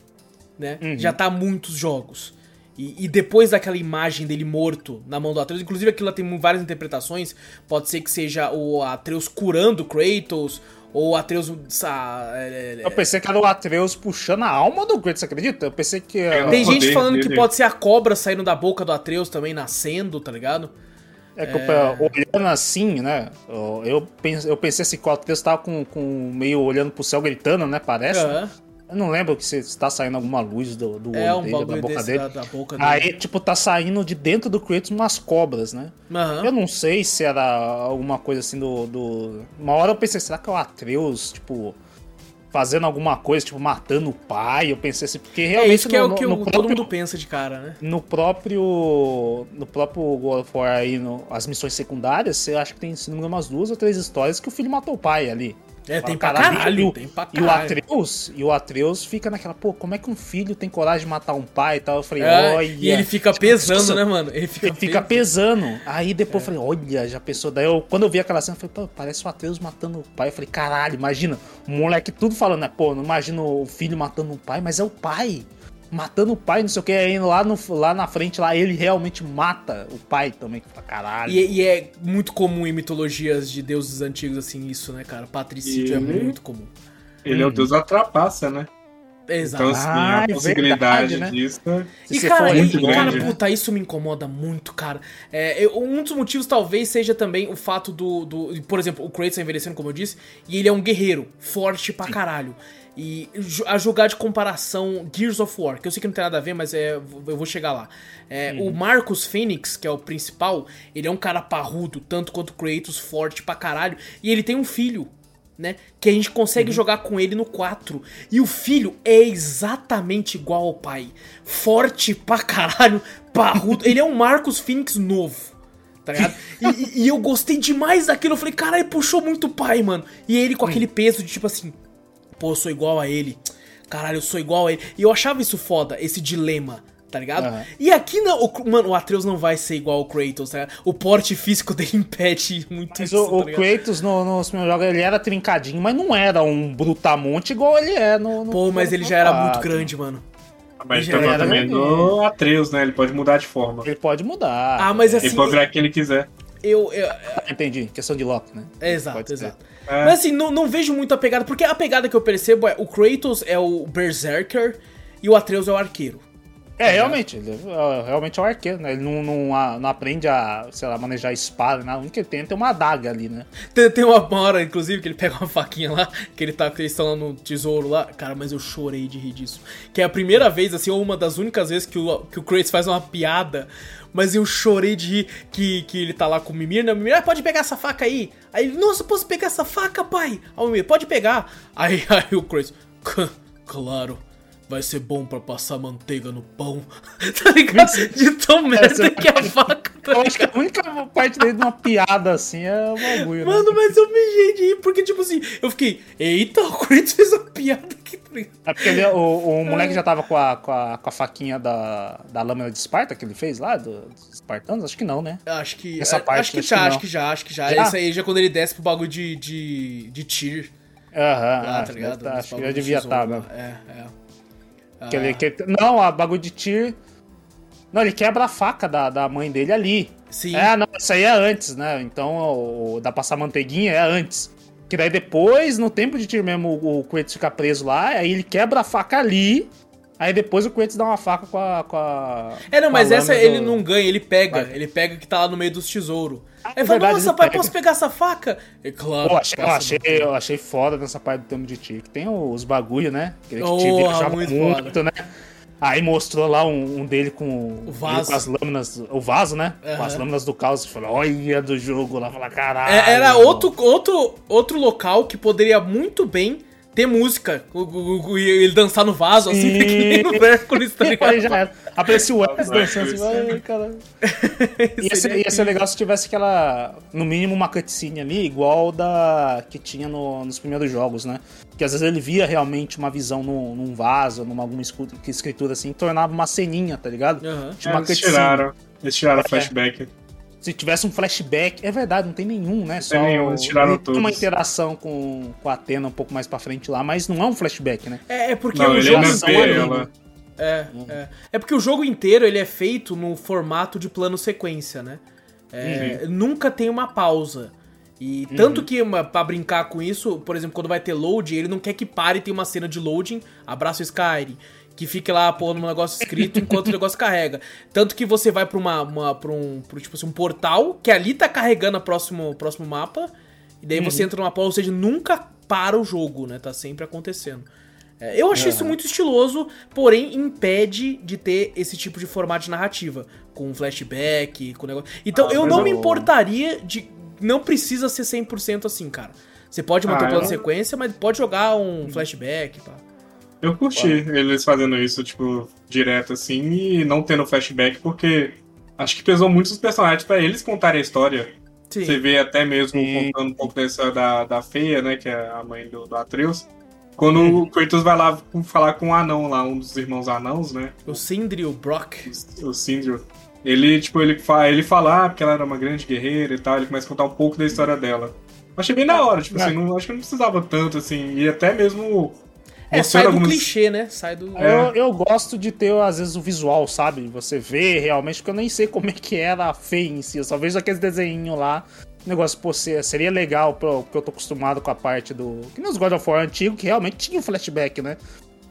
A: né? Já tá há muitos jogos. E, e depois daquela imagem dele morto na mão do Atreus, inclusive aquilo lá tem várias interpretações. Pode ser que seja o Atreus curando o Kratos, ou o Atreus. sa- é, é,
B: Eu pensei que era o Atreus puxando a alma do Kratos, você acredita? Eu pensei que.
C: É,
A: Tem gente falando que
C: dele.
A: pode ser a cobra saindo da boca do Atreus também, nascendo, tá ligado?
B: É que eu- olhando assim, né? Eu, pense- eu pensei assim, que o Atreus tava com, com meio olhando pro céu gritando, né? Parece.
A: Aham.
B: Eu não lembro que se, se tá saindo alguma luz do, do
A: É
B: olho
A: um
B: dele, da boca dele.
A: da, da boca dele.
B: Aí, tipo, tá saindo de dentro do Kratos umas cobras, né?
A: Aham.
B: Eu não sei se era alguma coisa assim do, do. Uma hora eu pensei, será que é o Atreus, tipo, fazendo alguma coisa, tipo, matando o pai? Eu pensei assim, porque
A: É
B: realmente
A: isso que é
B: no,
A: o que
B: no, no
A: todo
B: próprio,
A: mundo pensa de cara, né?
B: no próprio. No próprio God of War aí, no- as missões secundárias, você acha que tem, se não me engano, umas duas ou três histórias que o filho matou o pai ali.
A: É,
B: Fala,
A: tem pra
B: caralho,
A: caralho,
B: e o-
A: tem pra
B: E o
A: caralho.
B: Atreus, e o Atreus fica naquela, pô, como é que um filho tem coragem de matar um pai e tal? Eu falei,
A: É,
B: olha.
A: e ele fica
B: Tipo,
A: pesando, né, mano? Ele fica,
B: Ele fica
A: pesando.
B: Aí depois eu falei, olha, já pensou. Daí eu, quando eu vi aquela cena, eu falei, pô, parece o Atreus matando o pai. Eu falei, caralho, imagina. O moleque tudo falando, né? Pô, não imagino o filho matando o pai, mas é o pai. Matando o pai, não sei o que. Aí lá, no, lá na frente, lá, ele realmente mata o pai também. que fala, Caralho.
A: E, e é muito comum em mitologias de deuses antigos, assim, isso, né, cara? Patricídio é muito comum.
C: Ele é o deus da trapaça, né?
A: Exato.
C: Então, assim,
B: Ah,
C: a
B: é
C: possibilidade
B: verdade, né?
C: disso.
B: Se
A: E cara, e,
C: muito
A: e, cara,
C: grande, né?
A: puta, isso me incomoda muito, cara. É, eu- um dos motivos talvez seja também o fato do, do. Por exemplo, o Kratos tá envelhecendo, como eu disse, e ele é um guerreiro, forte pra caralho. E a jogar de comparação Gears of War, que eu sei que não tem nada a ver, mas é, eu vou chegar lá. É, O Marcus Phoenix, que é o principal, ele é um cara parrudo, tanto quanto Kratos, forte pra caralho. E ele tem um filho, né? Que a gente consegue jogar com ele no 4. E o filho é exatamente igual ao pai. Forte pra caralho, parrudo. ele é um Marcus Phoenix novo. Tá ligado? E, e- e eu gostei demais daquilo. Eu falei, caralho, puxou muito o pai, mano. E ele com aquele peso de tipo assim, pô, eu sou igual a ele. Caralho, eu sou igual a ele. E eu achava isso foda, esse dilema. Tá ligado?
B: Aham.
A: E aqui não, o, mano, o Atreus não vai ser igual ao Kratos, tá ligado? O porte físico dele impede muito
B: Mas
A: isso.
B: o, o
A: tá ligado?
B: Kratos no, nos primeiros jogos ele era trincadinho, mas não era um brutamonte igual ele é no. no
A: Pô, mas ele já era muito grande, mano.
C: Mas
A: Já
C: tem o
A: era,
C: também do Atreus, né? Ele pode mudar de forma.
B: Ele pode mudar.
A: Ah, mas
C: Ele
A: assim,
C: pode virar quem ele quiser.
A: eu, eu-
B: Entendi. Questão de Loki, né?
A: é, exato, exato.
C: É.
A: Mas assim, não, não vejo muito a pegada, porque a pegada que eu percebo é o Kratos é o Berserker e o Atreus é o arqueiro.
B: É, realmente, ele é, realmente é um arqueiro, né? Ele não, não, não aprende a, sei lá, manejar espada, nada. O único que ele tem é uma adaga ali, né?
A: Tem, tem uma hora, inclusive, que ele pega uma faquinha lá, que ele tá, que eles estão lá no tesouro lá. Cara, mas eu chorei de rir disso. Que é a primeira vez, assim, ou uma das únicas vezes que o, que o Kratos faz uma piada. Mas eu chorei de rir que, que ele tá lá com o Mimir, né? O Mimir, ah, pode pegar essa faca aí. Aí ele, nossa, posso pegar essa faca, pai? Aí o Mimir, pode pegar. Aí, aí o Kratos, "Cã, claro. Vai ser bom pra passar manteiga no pão. tá ligado? De tão merda que é a faca. tá
B: Eu acho que a única parte dele de uma piada assim é o bagulho, né?
A: Mano, mas eu mijei de porque, tipo assim, eu fiquei, eita, o Kratos fez uma piada aqui, tá?
B: É porque ele- o, o moleque já tava com a, com a, com a faquinha da, da lâmina de Esparta que ele fez lá, do- dos espartanos? Acho que não, né?
A: Acho que.
B: Essa parte,
A: acho que
B: acho
A: já,
B: que
A: acho que já, acho que já.
B: Já?
A: Esse aí já quando ele desce pro bagulho de, de, de tir.
B: Aham, ah,
A: tá ligado?
B: tá, acho que já
A: de
B: devia estar,
A: lá.
B: né?
A: É, é.
B: Que ele, que ele- não, a bagulho de tir. Não, ele quebra a faca da, da mãe dele ali.
A: Sim.
B: É, não, isso aí é antes, né? Então, o, o da passar manteiguinha é antes. Que daí depois, no tempo de tiro mesmo, o, o Kratos fica preso lá, aí ele quebra a faca ali. Aí depois o Kratos dá uma faca com a. Com a
A: É, não,
B: com
A: mas essa
B: lâmina
A: ele
B: do-
A: não ganha, ele pega.
B: Vai.
A: Ele pega que tá lá no meio dos tesouros. Aí
B: é
A: ele fala,
B: verdade,
A: nossa,
B: ele
A: pai,
B: pega.
A: posso pegar essa faca? É claro.
B: Pô, achei, eu, achei, eu achei foda nessa parte do tempo de tiro. Que tem os bagulho, né? Que
A: Porra,
B: te viajava
A: muito
B: muito,
A: foda.
B: né? Aí mostrou lá um, um dele com,
A: O vaso.
B: ele com as lâminas. O vaso, né? Com
A: Aham.
B: as lâminas do caos. Falou, olha do jogo lá. Fala, caralho.
A: É, era
B: mano."
A: outro, outro, outro local que poderia muito bem ter música, o- o- o- e ele dançar no vaso, assim,
B: Sim.
A: que nem no Hércules, tá ligado?
B: Aí já era. Aparecia o
C: Vai,
B: dançando assim, caralho. Ia ser, ia ser legal se tivesse aquela, no mínimo, uma cutscene ali, igual da que tinha no- nos primeiros jogos, né? Que às vezes ele via realmente uma visão num, num vaso, numa alguma escritura assim, tornava uma ceninha, tá ligado?
A: Aham.
B: Tinha uma
C: eles
B: cutscene.
C: tiraram. Eles tiraram
B: É.
C: flashback.
B: Se tivesse um flashback, é verdade, não tem nenhum, né? Só
C: nenhum, eles tiraram
B: tem uma interação com, com a Atena um pouco mais pra frente lá, mas não é um flashback, né?
A: É, é porque
C: Não,
A: o jogo
C: ela.
B: né?
A: É, é. É porque o jogo inteiro ele é feito no formato de plano sequência, né? É, Nunca tem uma pausa. E tanto que, uma, pra brincar com isso, por exemplo, quando vai ter load, ele não quer que pare e tenha uma cena de loading, abraço Skyrim, que fique lá, pô, no negócio escrito enquanto o negócio carrega. Tanto que você vai pra uma, uma pra um, pro, tipo assim, um portal, que ali tá carregando o próximo, próximo mapa, e daí você entra numa pausa, ou seja, nunca para o jogo, né? Tá sempre acontecendo. É, eu achei isso muito estiloso, porém impede de ter esse tipo de formato de narrativa, com flashback, com negócio. Então
C: Ah,
A: eu não me importaria de. Não precisa ser 100% assim, cara. Você pode manter
C: Ah,
A: o plano de sequência, mas pode jogar um flashback, pá.
C: Eu curti eles fazendo isso, tipo, direto assim, e não tendo flashback, porque acho que pesou muito os personagens pra eles contarem a história.
A: Sim.
C: Você vê até mesmo
B: Sim.
C: contando um pouco dessa da, da feia, né? Que é a mãe do, do Atreus. Quando o Kratos vai lá falar com o anão lá, um dos irmãos anãos, né?
A: O Sindri, o Brock.
C: O Sindri. Ele, tipo, ele fala, ele fala ah, porque ela era uma grande guerreira e tal, ele começa a contar um pouco da história dela. Achei bem da hora, tipo
B: É.
C: assim, não, acho que não precisava tanto, assim, e até mesmo
A: É, sai do
C: algumas...
A: clichê, né? Sai do.
C: É.
B: Eu, eu gosto de ter, às vezes, o visual, sabe? Você vê realmente, porque eu nem sei como é que era a feia em si. Eu só vejo aqueles desenhinhos lá. Negócio, pô, se- seria legal, porque eu tô acostumado com a parte do. Que nem os God of War antigo, que realmente tinha um flashback, né?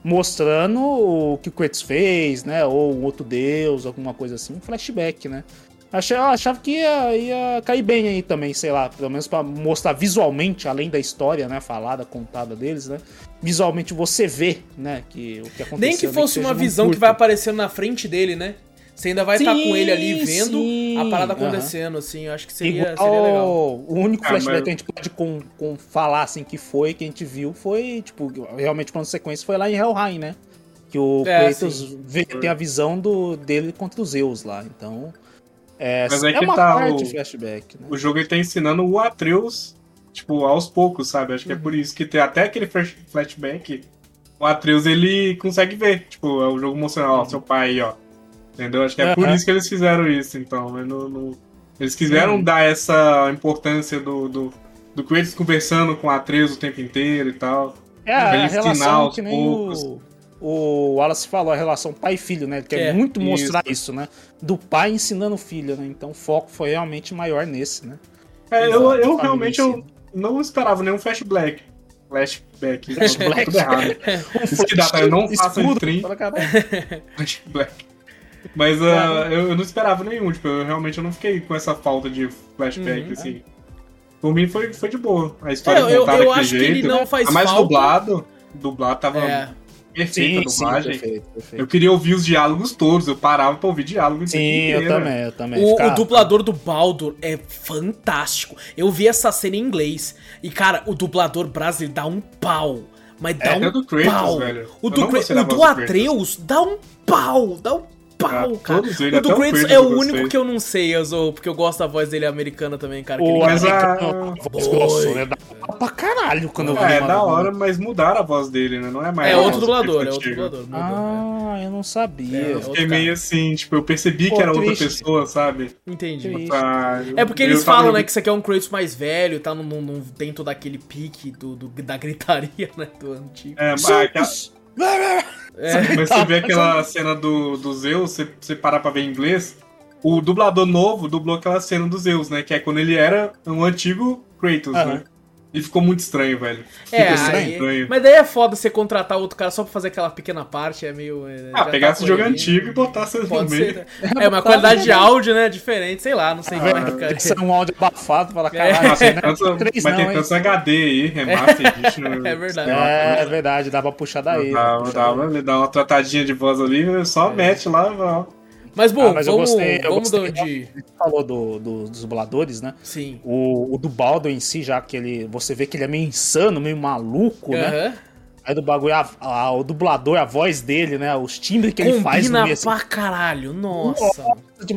B: Mostrando o que o Kratos fez, né? Ou um outro deus, alguma coisa assim. Um flashback, né? Achei, eu achava que ia, ia cair bem aí também, sei lá, pelo menos pra mostrar visualmente, além da história, né, falada, contada deles, né, visualmente você vê, né, que o que aconteceu.
A: Nem que fosse
B: seja
A: uma
B: num
A: visão que
B: curto.
A: vai aparecendo na frente dele, né? Você ainda vai estar com ele ali
B: Sim,
A: vendo
B: sim,
A: a parada acontecendo, assim. Eu acho que seria,
B: Igual
A: seria legal.
B: O único
C: Ah,
B: flashback
C: mas-
B: que a gente pode com, com falar assim que foi, que a gente viu, foi, tipo, realmente plano sequência foi lá em Helheim, né? Que o
A: É,
B: Kratos vê, tem a visão do, dele contra os Zeus lá. Então. É,
C: Mas aí
B: é
C: que
B: uma
C: tá
B: parte
C: o-
B: flashback, né?
C: O jogo ele tá ensinando o Atreus, tipo, aos poucos, sabe? Acho que é
B: Uhum.
C: por isso que tem até aquele flash- flashback, o Atreus ele consegue ver, tipo, é o jogo mostrando, ó, seu pai aí, ó. Entendeu? Acho que é por
B: Uhum.
C: Isso que eles fizeram isso, então. eu não- não- Eles quiseram
B: Sim.
C: dar essa importância do, do, do Kratos conversando com o Atreus o tempo inteiro e tal.
B: É, a relação
C: aos
B: que nem
C: poucos.
B: o, o Wallace falou, a relação pai filho, né? Ele quer
A: É,
B: muito mostrar isso. né? Do pai ensinando o filho, né? Então o foco foi realmente maior nesse, né?
C: É, eu,
B: Exato,
C: eu realmente eu não esperava nenhum flashback. Flashback.
B: Flashback.
C: Tudo errado. Isso que dá, tá? Eu não faço stream. flashback. Mas ah, eu, eu não esperava nenhum, tipo, eu realmente eu não fiquei com essa falta de flashback,
A: Uhum.
C: assim. Por mim foi, foi de boa. A história
A: É, eu-
C: contada
A: eu
C: daquele
A: acho que ele
C: jeito.
A: não faz
C: a mais
A: falta.
C: dublado, dublado tava
A: É.
C: perfeita a
B: Sim, sim,
C: dublagem.
B: perfeito, perfeito.
C: eu queria ouvir os diálogos todos, eu parava pra ouvir diálogo o tempo
B: Sim, eu também, eu também.
A: O,
B: Ficava-
A: o dublador do Baldur é fantástico. Eu vi essa cena em inglês. E, cara, o dublador brasileiro dá um pau. Mas dá
C: É,
A: um
C: é do Kratos,
A: pau.
C: velho.
A: O
C: Eu
A: do,
C: não
A: Kra-
C: gostei da
A: o do
C: Kratos.
A: Atreus dá um pau. Dá um pau,
C: Ah,
A: cara.
C: todos eles,
A: o do Kratos é o
C: gostei.
A: único que eu não sei, sou, porque eu gosto da voz dele americana também, cara. que
B: O
A: ele-
C: Mas a-
B: americano, voz grossa, né? Dá pra caralho quando eu vi
C: É, é da hora, mas mudaram a voz dele, né? Não é mais
A: É outro dublador, é outro dublador. mudou, né?
B: Ah, eu não sabia.
A: É,
C: Eu fiquei
A: cara.
C: meio assim, tipo, eu percebi
B: Pô,
C: que era outra
B: triste.
C: pessoa, sabe?
A: Entendi. É porque
C: eu
A: eles
C: tava-
A: falam, né, que isso aqui é um Kratos mais velho, tá num, num, num- dentro daquele pique do, do- da gritaria, né, do antigo.
C: É, mas,
B: Santos!
A: É,
C: mas você vê aquela cena do, do Zeus, você, você parar pra ver em inglês, o dublador novo dublou aquela cena do Zeus, né? Que é quando ele era um antigo Kratos, né? E ficou muito estranho, velho.
A: É,
C: Ficou muito
A: aí-
C: estranho.
A: mas daí é foda você contratar outro cara só pra fazer aquela pequena parte, é meio... é,
C: Ah,
A: já
C: pegar
A: tá
C: esse jogo antigo e botar essa no meio.
A: ser, né? É, uma qualidade de áudio, né, diferente, sei lá, não sei como é que
B: ser
A: ficaria.
B: um áudio abafado, fala,
A: É.
B: caralho, isso
C: tem
B: é
C: tanto,
B: três
C: mas tem tantos HD aí, remaster edition.
A: É verdade.
B: É, é verdade, dá pra puxar daí. dá
C: dava, ele dá uma tratadinha de voz ali, só mete lá, ó.
A: Mas bom,
B: Ah, mas eu
A: vamos,
B: gostei- eu
A: vamos
B: gostei
A: de...
B: Falou do, do- dos dubladores, né?
A: Sim.
B: O, o do Baldo em si, já que ele. Você vê que ele é meio insano, meio maluco, né? Aí do bagulho, a- a- o dublador, a voz dele, né? Os timbres que ele faz no
A: Combina
B: assim,
A: pra caralho, nossa.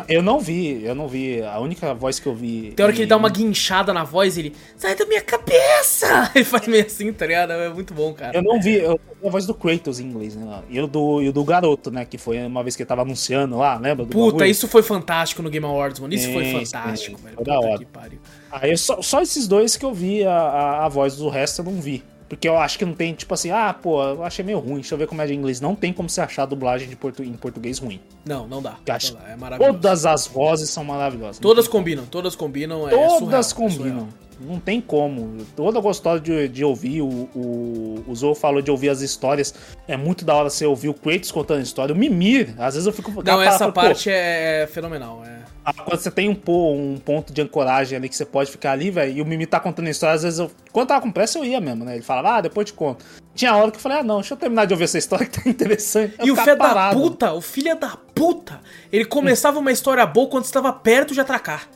B: Eu não vi, eu não vi. A única voz que eu vi.
A: Tem hora que ele dá uma guinchada na voz ele sai da minha cabeça! Ele faz meio assim, tá ligado? É muito bom, cara.
B: Eu não vi, eu vi a voz do Kratos em inglês, né? E o do, e do garoto, né? Que foi uma vez que ele tava anunciando lá, lembra? Do
A: Puta,
B: bagulho?
A: isso foi fantástico no Game Awards, mano. Isso foi
B: Sim,
A: fantástico,
B: sim,
A: velho.
B: foi da hora.
A: que pariu.
B: Aí só, só esses dois que eu vi a, a, a voz, do resto eu não vi. Porque eu acho que não tem, tipo assim, ah, pô, eu achei meio ruim. Deixa eu ver como é de inglês. Não tem como você achar a dublagem de portu, em português ruim.
A: Não, não dá.
B: Eu acho
A: Não dá, É maravilhoso.
B: Todas as vozes são maravilhosas.
A: Todas combinam, todas combinam. É
B: Todas
A: surreal, é
B: combinam.
A: surreal.
B: Não tem como. Toda gostosa de, de ouvir. O, o, o Zou falou de ouvir as histórias. É muito da hora você ouvir o Kratos contando a história. O Mimir, às vezes eu fico.
A: Não,
B: cara,
A: essa parte é fenomenal. É.
B: ah, Quando você tem um, pô, um ponto de ancoragem ali que você pode ficar ali, velho, e o Mimi tá contando a história, às vezes eu. Quando tava com pressa, eu ia mesmo, né? Ele falava, ah, depois te conto. Tinha hora que eu falei, ah, não, deixa eu terminar de ouvir essa história que tá interessante. Eu
A: E o filho da puta, o filho da puta, ele começava uma história boa quando estava perto de atracar.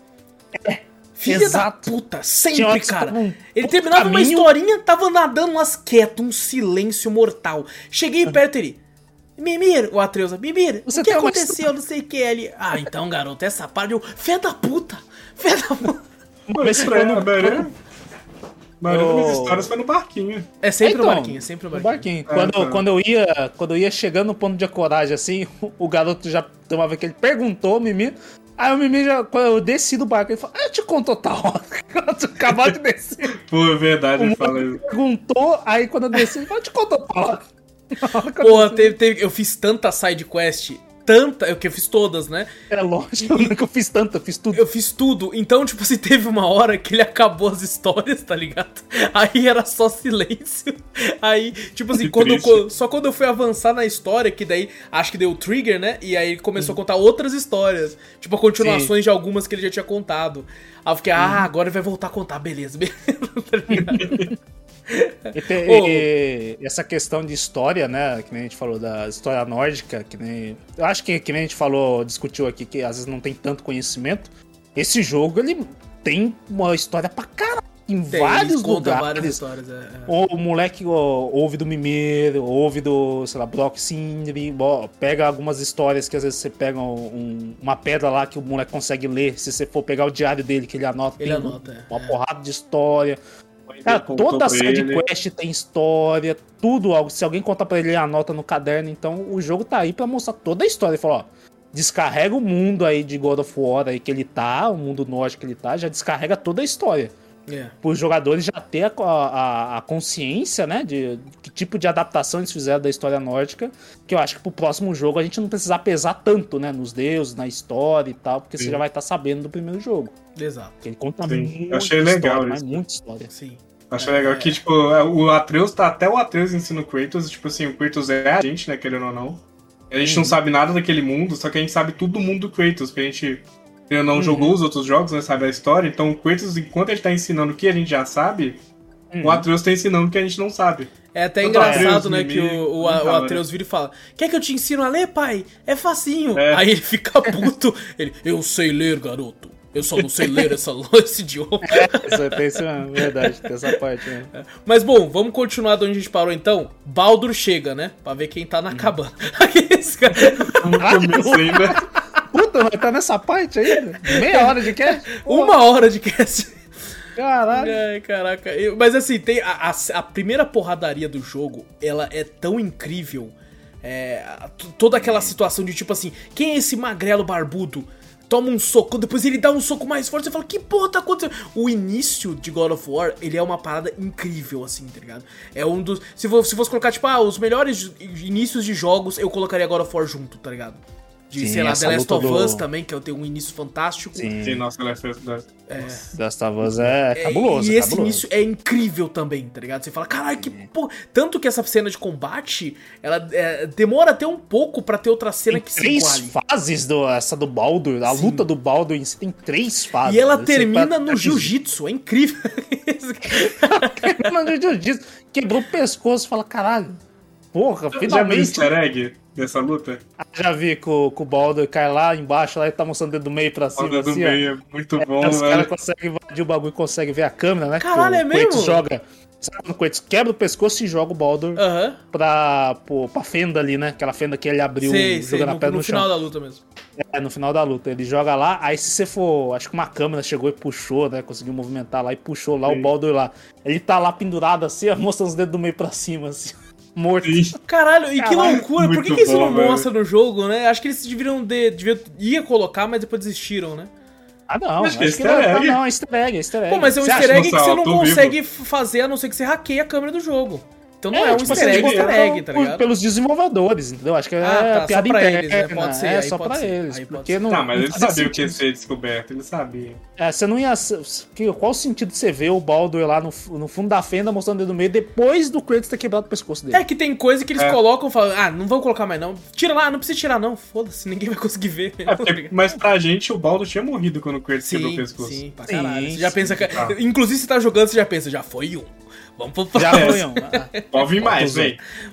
A: Filha
B: exato.
A: da puta, sempre, cara.
B: num
A: Ele terminava uma
B: caminho.
A: historinha, tava nadando umas quieto, um silêncio mortal. Cheguei perto ele. Mimir, o Atreusa, Mimir,
B: Você
A: o que
B: uma
A: aconteceu? Não sei o que. Ele, ah, então, garoto, essa parte eu. Fé da puta! Fé da puta!
B: Mas
C: Pra-
B: quando-
C: a maioria, a maioria das
B: Eu-
C: minhas histórias foi no barquinho.
A: É sempre
B: Então,
A: o barquinho, é sempre o
B: No
A: barquinho.
B: barquinho. Quando,
C: tá.
B: quando, eu ia, quando eu ia chegando no ponto de ancoragem, assim, o garoto já tem uma vez que ele perguntou, o Mimi. Aí o Mimi já, quando eu desci do barco, ele falou: Ah, eu te conto tal hora. Quando eu tinha acabado de descer.
C: Pô, é verdade, ele fala isso.
B: perguntou, aí quando eu desci, ele falou: Eu te conto tal.
A: Porra, teve, teve- eu fiz tanta side quest, tanta, eu que eu fiz todas, né?
B: É lógico, que eu fiz tanto, eu fiz tudo.
A: Eu fiz tudo, então, tipo assim, teve uma hora que ele acabou as histórias, tá ligado? Aí era só silêncio. Aí, tipo assim,
C: Que
A: quando eu- só quando eu fui avançar na história, que daí acho que deu o trigger, né? E aí ele começou a contar outras histórias. Tipo, continuações de algumas que ele já tinha contado. Aí eu fiquei, ah, agora ele vai voltar a contar, beleza, beleza, tá ligado?
B: E e essa questão de história, né? Que nem a gente falou da história nórdica, que nem. Eu acho que, que nem a gente falou, discutiu aqui, que às vezes não tem tanto conhecimento. Esse jogo, ele tem uma história pra caralho. Em
A: Tem,
B: vários lugares.
A: várias histórias, é, é.
B: O moleque ó, ouve do Mimir, ouve do, sei lá, Brock Sindri, ó, pega algumas histórias que às vezes você pega um- uma pedra lá que o moleque consegue ler. Se você for pegar o diário dele, que ele anota,
A: Ele
B: tem
A: anota, é.
B: uma porrada de história. Cara, toda side
C: ele.
B: quest tem história, tudo. algo. Se alguém conta pra ele, ele anota no caderno. Então o jogo tá aí pra mostrar toda a história. Ele falou, ó, descarrega o mundo aí de God of War aí que ele tá, o mundo nórdico que ele tá, já descarrega toda a história.
A: É.
B: Os jogadores já ter a, a- a consciência, né, de que tipo de adaptação eles fizeram da história nórdica, que eu acho que pro próximo jogo a gente não precisar pesar tanto, né, nos deuses, na história e tal, porque você
C: Sim.
B: já vai estar sabendo do primeiro jogo.
A: Exato,
B: Que ele conta
C: Sim,
B: muita
C: achei legal
B: história, mas
C: isso.
B: muita história.
A: sim.
C: Acho legal que, tipo, o Atreus tá. Até o Atreus ensina o Kratos, tipo assim, o Kratos é a gente, né, querendo ou não. A gente não sabe nada daquele mundo, só que a gente sabe tudo do mundo do Kratos, porque a gente ou não
B: Uhum.
C: jogou os outros jogos, né, sabe a história. Então o Kratos, enquanto a gente tá ensinando o que a gente já sabe,
B: Uhum.
C: o Atreus tá ensinando o que a gente não sabe.
A: É até
C: Tanto
A: engraçado,
C: Atreus,
A: né, que o, o,
C: não
A: o
C: fala,
A: Atreus vira e fala: Quer que eu te ensino a ler, pai? É facinho.
C: É.
A: Aí ele fica puto. Ele, eu sei ler, garoto. Eu só não sei ler essa, esse idioma.
B: Isso, tem isso mesmo, verdade, tem essa parte mesmo.
A: Mas bom, vamos continuar de onde a gente parou então. Baldur chega, né? Pra ver quem tá na cabana. Esse cara-
C: No começo ainda.
B: Puta, tá nessa parte ainda? Meia hora de cast?
A: Uma hora de cast.
B: Caralho.
A: Ai, caraca. Mas assim, tem a, a- a primeira porradaria do jogo, ela é tão incrível. É, toda aquela situação de tipo assim, quem é esse magrelo barbudo? Toma um soco, depois ele dá um soco mais forte, você fala, que porra tá acontecendo? O início de God of War, ele é uma parada incrível, assim, tá ligado? É um dos. Se fosse, se fosse colocar, tipo, ah, os melhores inícios de jogos, eu colocaria God of War junto, tá ligado? De,
B: Sim,
A: sei lá, The Last of
B: do-
A: Us também, que tem um início fantástico.
B: Sim,
C: Sim, nossa, fez.
B: Last of Us é cabuloso,
A: E esse
B: cabuloso.
A: início é incrível também, tá ligado? Você fala, caralho, que porra. Tanto que essa cena de combate, ela é, demora até um pouco pra ter outra cena
B: Tem
A: que se
B: três fases, do, essa do Baldur, a
A: Sim.
B: luta do Baldur em si tem três fases.
A: E ela termina
B: pra-
A: no jiu-jitsu, é incrível.
B: Termina no jiu-jitsu, quebrou o pescoço e fala, caralho, porra,
C: o
B: finalmente.
C: easter egg dessa luta?
B: Já vi que o, que o Baldur cai lá embaixo, lá e tá mostrando o dedo do meio pra cima,
C: Olha do
B: assim, ó.
C: meio, é muito bom,
B: Os
C: velho.
B: caras conseguem invadir o bagulho e conseguem ver a câmera, né?
A: Caralho,
B: que
A: é
B: o
A: mesmo?
B: joga. Sabe quando o Kratos quebra o pescoço e joga o Baldur
A: Aham.
B: pra, pô, pra fenda ali, né? Aquela fenda que ele abriu
A: Sei, sei,
B: jogando a
A: no,
B: pedra
A: no
B: no,
A: final
B: chão.
A: da luta mesmo.
B: É, no final da luta. Ele joga lá, aí se você for. Acho que uma câmera chegou e puxou, né? Conseguiu movimentar lá e puxou lá
C: Sim.
B: o Baldur lá. Ele tá lá pendurado assim, ó, mostrando os dedos do meio pra cima, assim. Morto.
C: Sim.
A: Caralho, e que
B: Caralho,
A: loucura, por que, que isso
C: bom,
A: não
C: velho.
A: mostra no jogo, né? Acho que eles deveriam, de, deveriam ia colocar, mas depois desistiram, né?
B: Ah, não.
C: Acho
B: Acho
C: que é
B: que
C: easter
B: não,
C: egg.
B: não, é easter egg, é easter egg.
A: Pô, mas é um
B: Você
A: easter egg que você não consegue f- fazer a não ser que você hackeie a câmera do jogo. Então não é, um
B: tipo
A: easter
B: assim,
A: egg, easter egg, tá ligado?
B: pelos desenvolvedores, entendeu? Acho que é
A: Ah, tá, só
B: piada interna.
A: eles, né? Pode ser,
B: é, só
A: pode
B: pra
A: ser,
B: eles.
A: aí
B: Porque não,
C: Tá, mas
B: não
C: ele
B: fazia
C: sabia o que ia ser descoberto, ele sabia.
B: É, você não ia. que- Qual o sentido de você ver o Baldur lá no, no fundo da fenda mostrando o dedo no meio depois do Kratos ter quebrado o pescoço dele?
A: É que tem coisa que eles
C: É.
A: colocam e falam, ah, não vão colocar mais não. Tira lá, não precisa tirar não. Foda-se, ninguém vai conseguir ver.
C: É, porque- mas pra gente, o Baldo tinha morrido quando o Kratos quebrou o
A: Sim,
C: pescoço.
A: sim, pra
B: Sim,
A: caralho. Você já
B: sim.
A: pensa que...
C: Tá.
A: Inclusive, você tá jogando, você já pensa, já foi um. Vamos pro
B: ah.
C: Pode vir mais,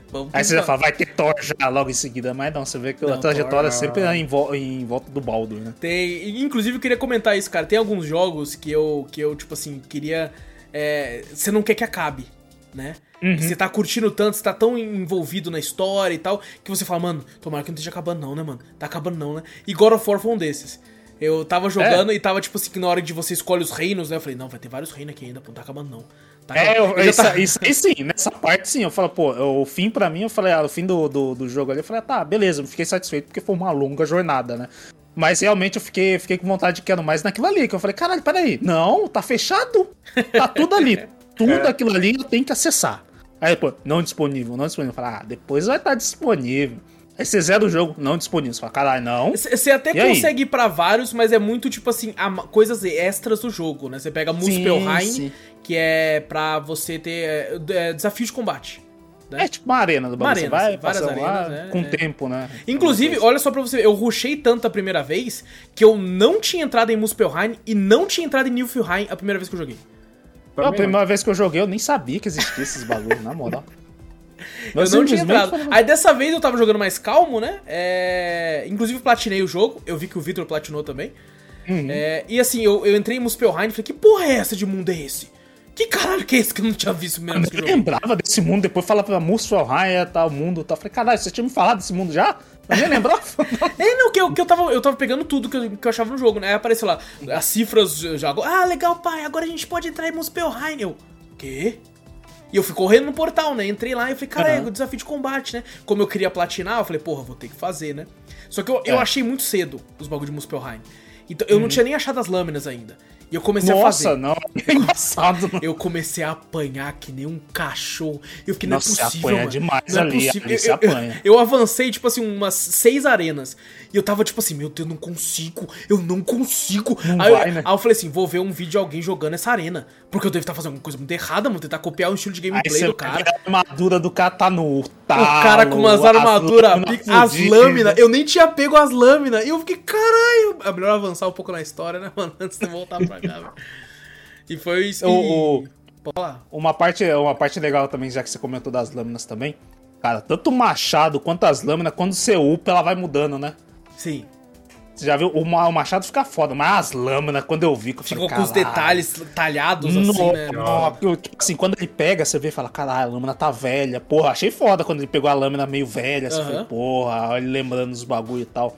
A: pro
B: Aí você já fala, vai ter Thor já logo em seguida, mas não, você vê que
A: Não,
B: a trajetória
A: Thor,
B: sempre é em, vo- em volta do Baldur, né?
A: Tem, inclusive eu queria comentar isso, cara. Tem alguns jogos que eu, que eu tipo assim, queria. é, você não quer que acabe, né?
B: Uhum.
A: Você tá curtindo tanto, você tá tão envolvido na história e tal, que você fala, mano, tomara que não esteja acabando, não, né, mano? Tá acabando, não, né? E God of War foi um desses. Eu tava jogando
B: É.
A: e tava, tipo assim, que na hora de você escolhe os reinos, né? Eu falei, não, vai ter vários reinos aqui ainda, pô, não tá acabando, não. Tá
B: É, eu.
A: Eu
B: isso,
A: tá-
B: isso aí sim, nessa parte sim, eu falo, pô, o fim pra mim, eu falei, ah, o fim do, do, do jogo ali, eu falei, ah, tá, beleza, eu fiquei satisfeito porque foi uma longa jornada, né? Mas realmente eu fiquei, fiquei com vontade de quero mais naquilo ali, que eu falei, caralho, peraí, não, tá fechado, tá tudo ali, tudo
C: É.
B: aquilo ali eu tenho que acessar. Aí, pô, não disponível, não disponível, eu falei, ah, depois vai estar disponível. Aí você zera o jogo, não disponível, você fala, caralho, não.
A: Você até
B: E aí?
A: consegue ir pra vários, mas é muito tipo assim, coisas extras do jogo, né? Você pega Muspelheim,
B: sim.
A: Que é pra você ter é, é, desafio de combate. né?
B: É tipo uma arena do bagulho, você vai
A: sim, várias
B: passando lá
A: arenas, é,
B: com
A: é.
B: tempo, né?
A: Inclusive, olha só pra você ver, eu rushei tanto a primeira vez que eu não tinha entrado em Muspelheim e não tinha entrado em Nilfheim a primeira vez que eu joguei.
B: a primeira vez que eu joguei, eu nem sabia que existia esses bagulhos, na moral.
A: Eu não tinha entrado. Aí dessa vez eu tava jogando mais calmo, né? É... Inclusive platinei o jogo. Eu vi que o Victor platinou também.
B: Uhum.
A: É, E assim, eu, eu entrei em Muspelheim e falei, que porra é essa de mundo é esse? Que caralho que é esse que eu não tinha visto
B: Eu
A: mesmo joguei?
B: lembrava desse mundo, depois falava pra Muspelheim, tal, mundo, tal. Falei, caralho, você tinha me falado desse mundo já? Eu nem lembrava.
A: É, não, que eu, que eu, tava, eu tava pegando tudo que eu, que eu achava no jogo, né? Aí apareceu lá, as cifras já. Ah, legal, pai, agora a gente pode entrar em Muspelheim. Eu, quê? E eu fui correndo no portal, né? Entrei lá e falei, cara,
B: Aham.
A: é desafio de combate, né? Como eu queria platinar, eu falei, porra, vou ter que fazer, né? Só que eu, eu
B: É.
A: achei muito cedo os bagulho de Muspelheim. Então eu não tinha nem achado as lâminas ainda. E eu comecei a
B: Uhum. Nossa,
A: fazer.
B: não. É engraçado, mano.
A: Eu comecei a apanhar que nem um cachorro. Eu fiquei, não é
B: Nossa, você
A: possível,
B: apanha
A: mano.
B: demais
A: não
B: ali,
A: é possível.
B: ali
A: Eu, eu- eu avancei, tipo assim, umas seis arenas. E eu tava, tipo assim, meu Deus, não consigo. Eu não consigo.
B: Não
A: aí,
B: vai,
A: eu,
B: né?
A: aí eu falei assim, vou ver um vídeo de alguém jogando essa arena. Porque eu devo estar fazendo alguma coisa muito errada, mano. Tentar copiar o estilo de gameplay do cara.
B: a armadura do cara tá no
A: O cara com umas
B: as
A: armaduras, as
B: fudidas.
A: lâminas. Eu nem tinha pego as lâminas. E eu fiquei, caralho. É melhor avançar um pouco na história, né, mano? Antes de voltar pra velho. E foi isso.
B: O-
A: e-.
B: Uma parte, uma parte legal também, já que você comentou das lâminas também. Cara, tanto o machado quanto as lâminas, quando você upa, ela vai mudando, né?
A: Sim.
B: Você já viu? O, o machado fica foda, mas as lâminas, quando eu vi, que eu
A: Ficou
B: falei,
A: com os detalhes talhados assim, né?
B: Tipo assim, quando ele pega, você vê e fala, caralho, a lâmina tá velha. Porra, achei foda quando ele pegou a lâmina meio velha. Você
A: Aham.
B: falou, porra, olha ele lembrando os bagulho e tal.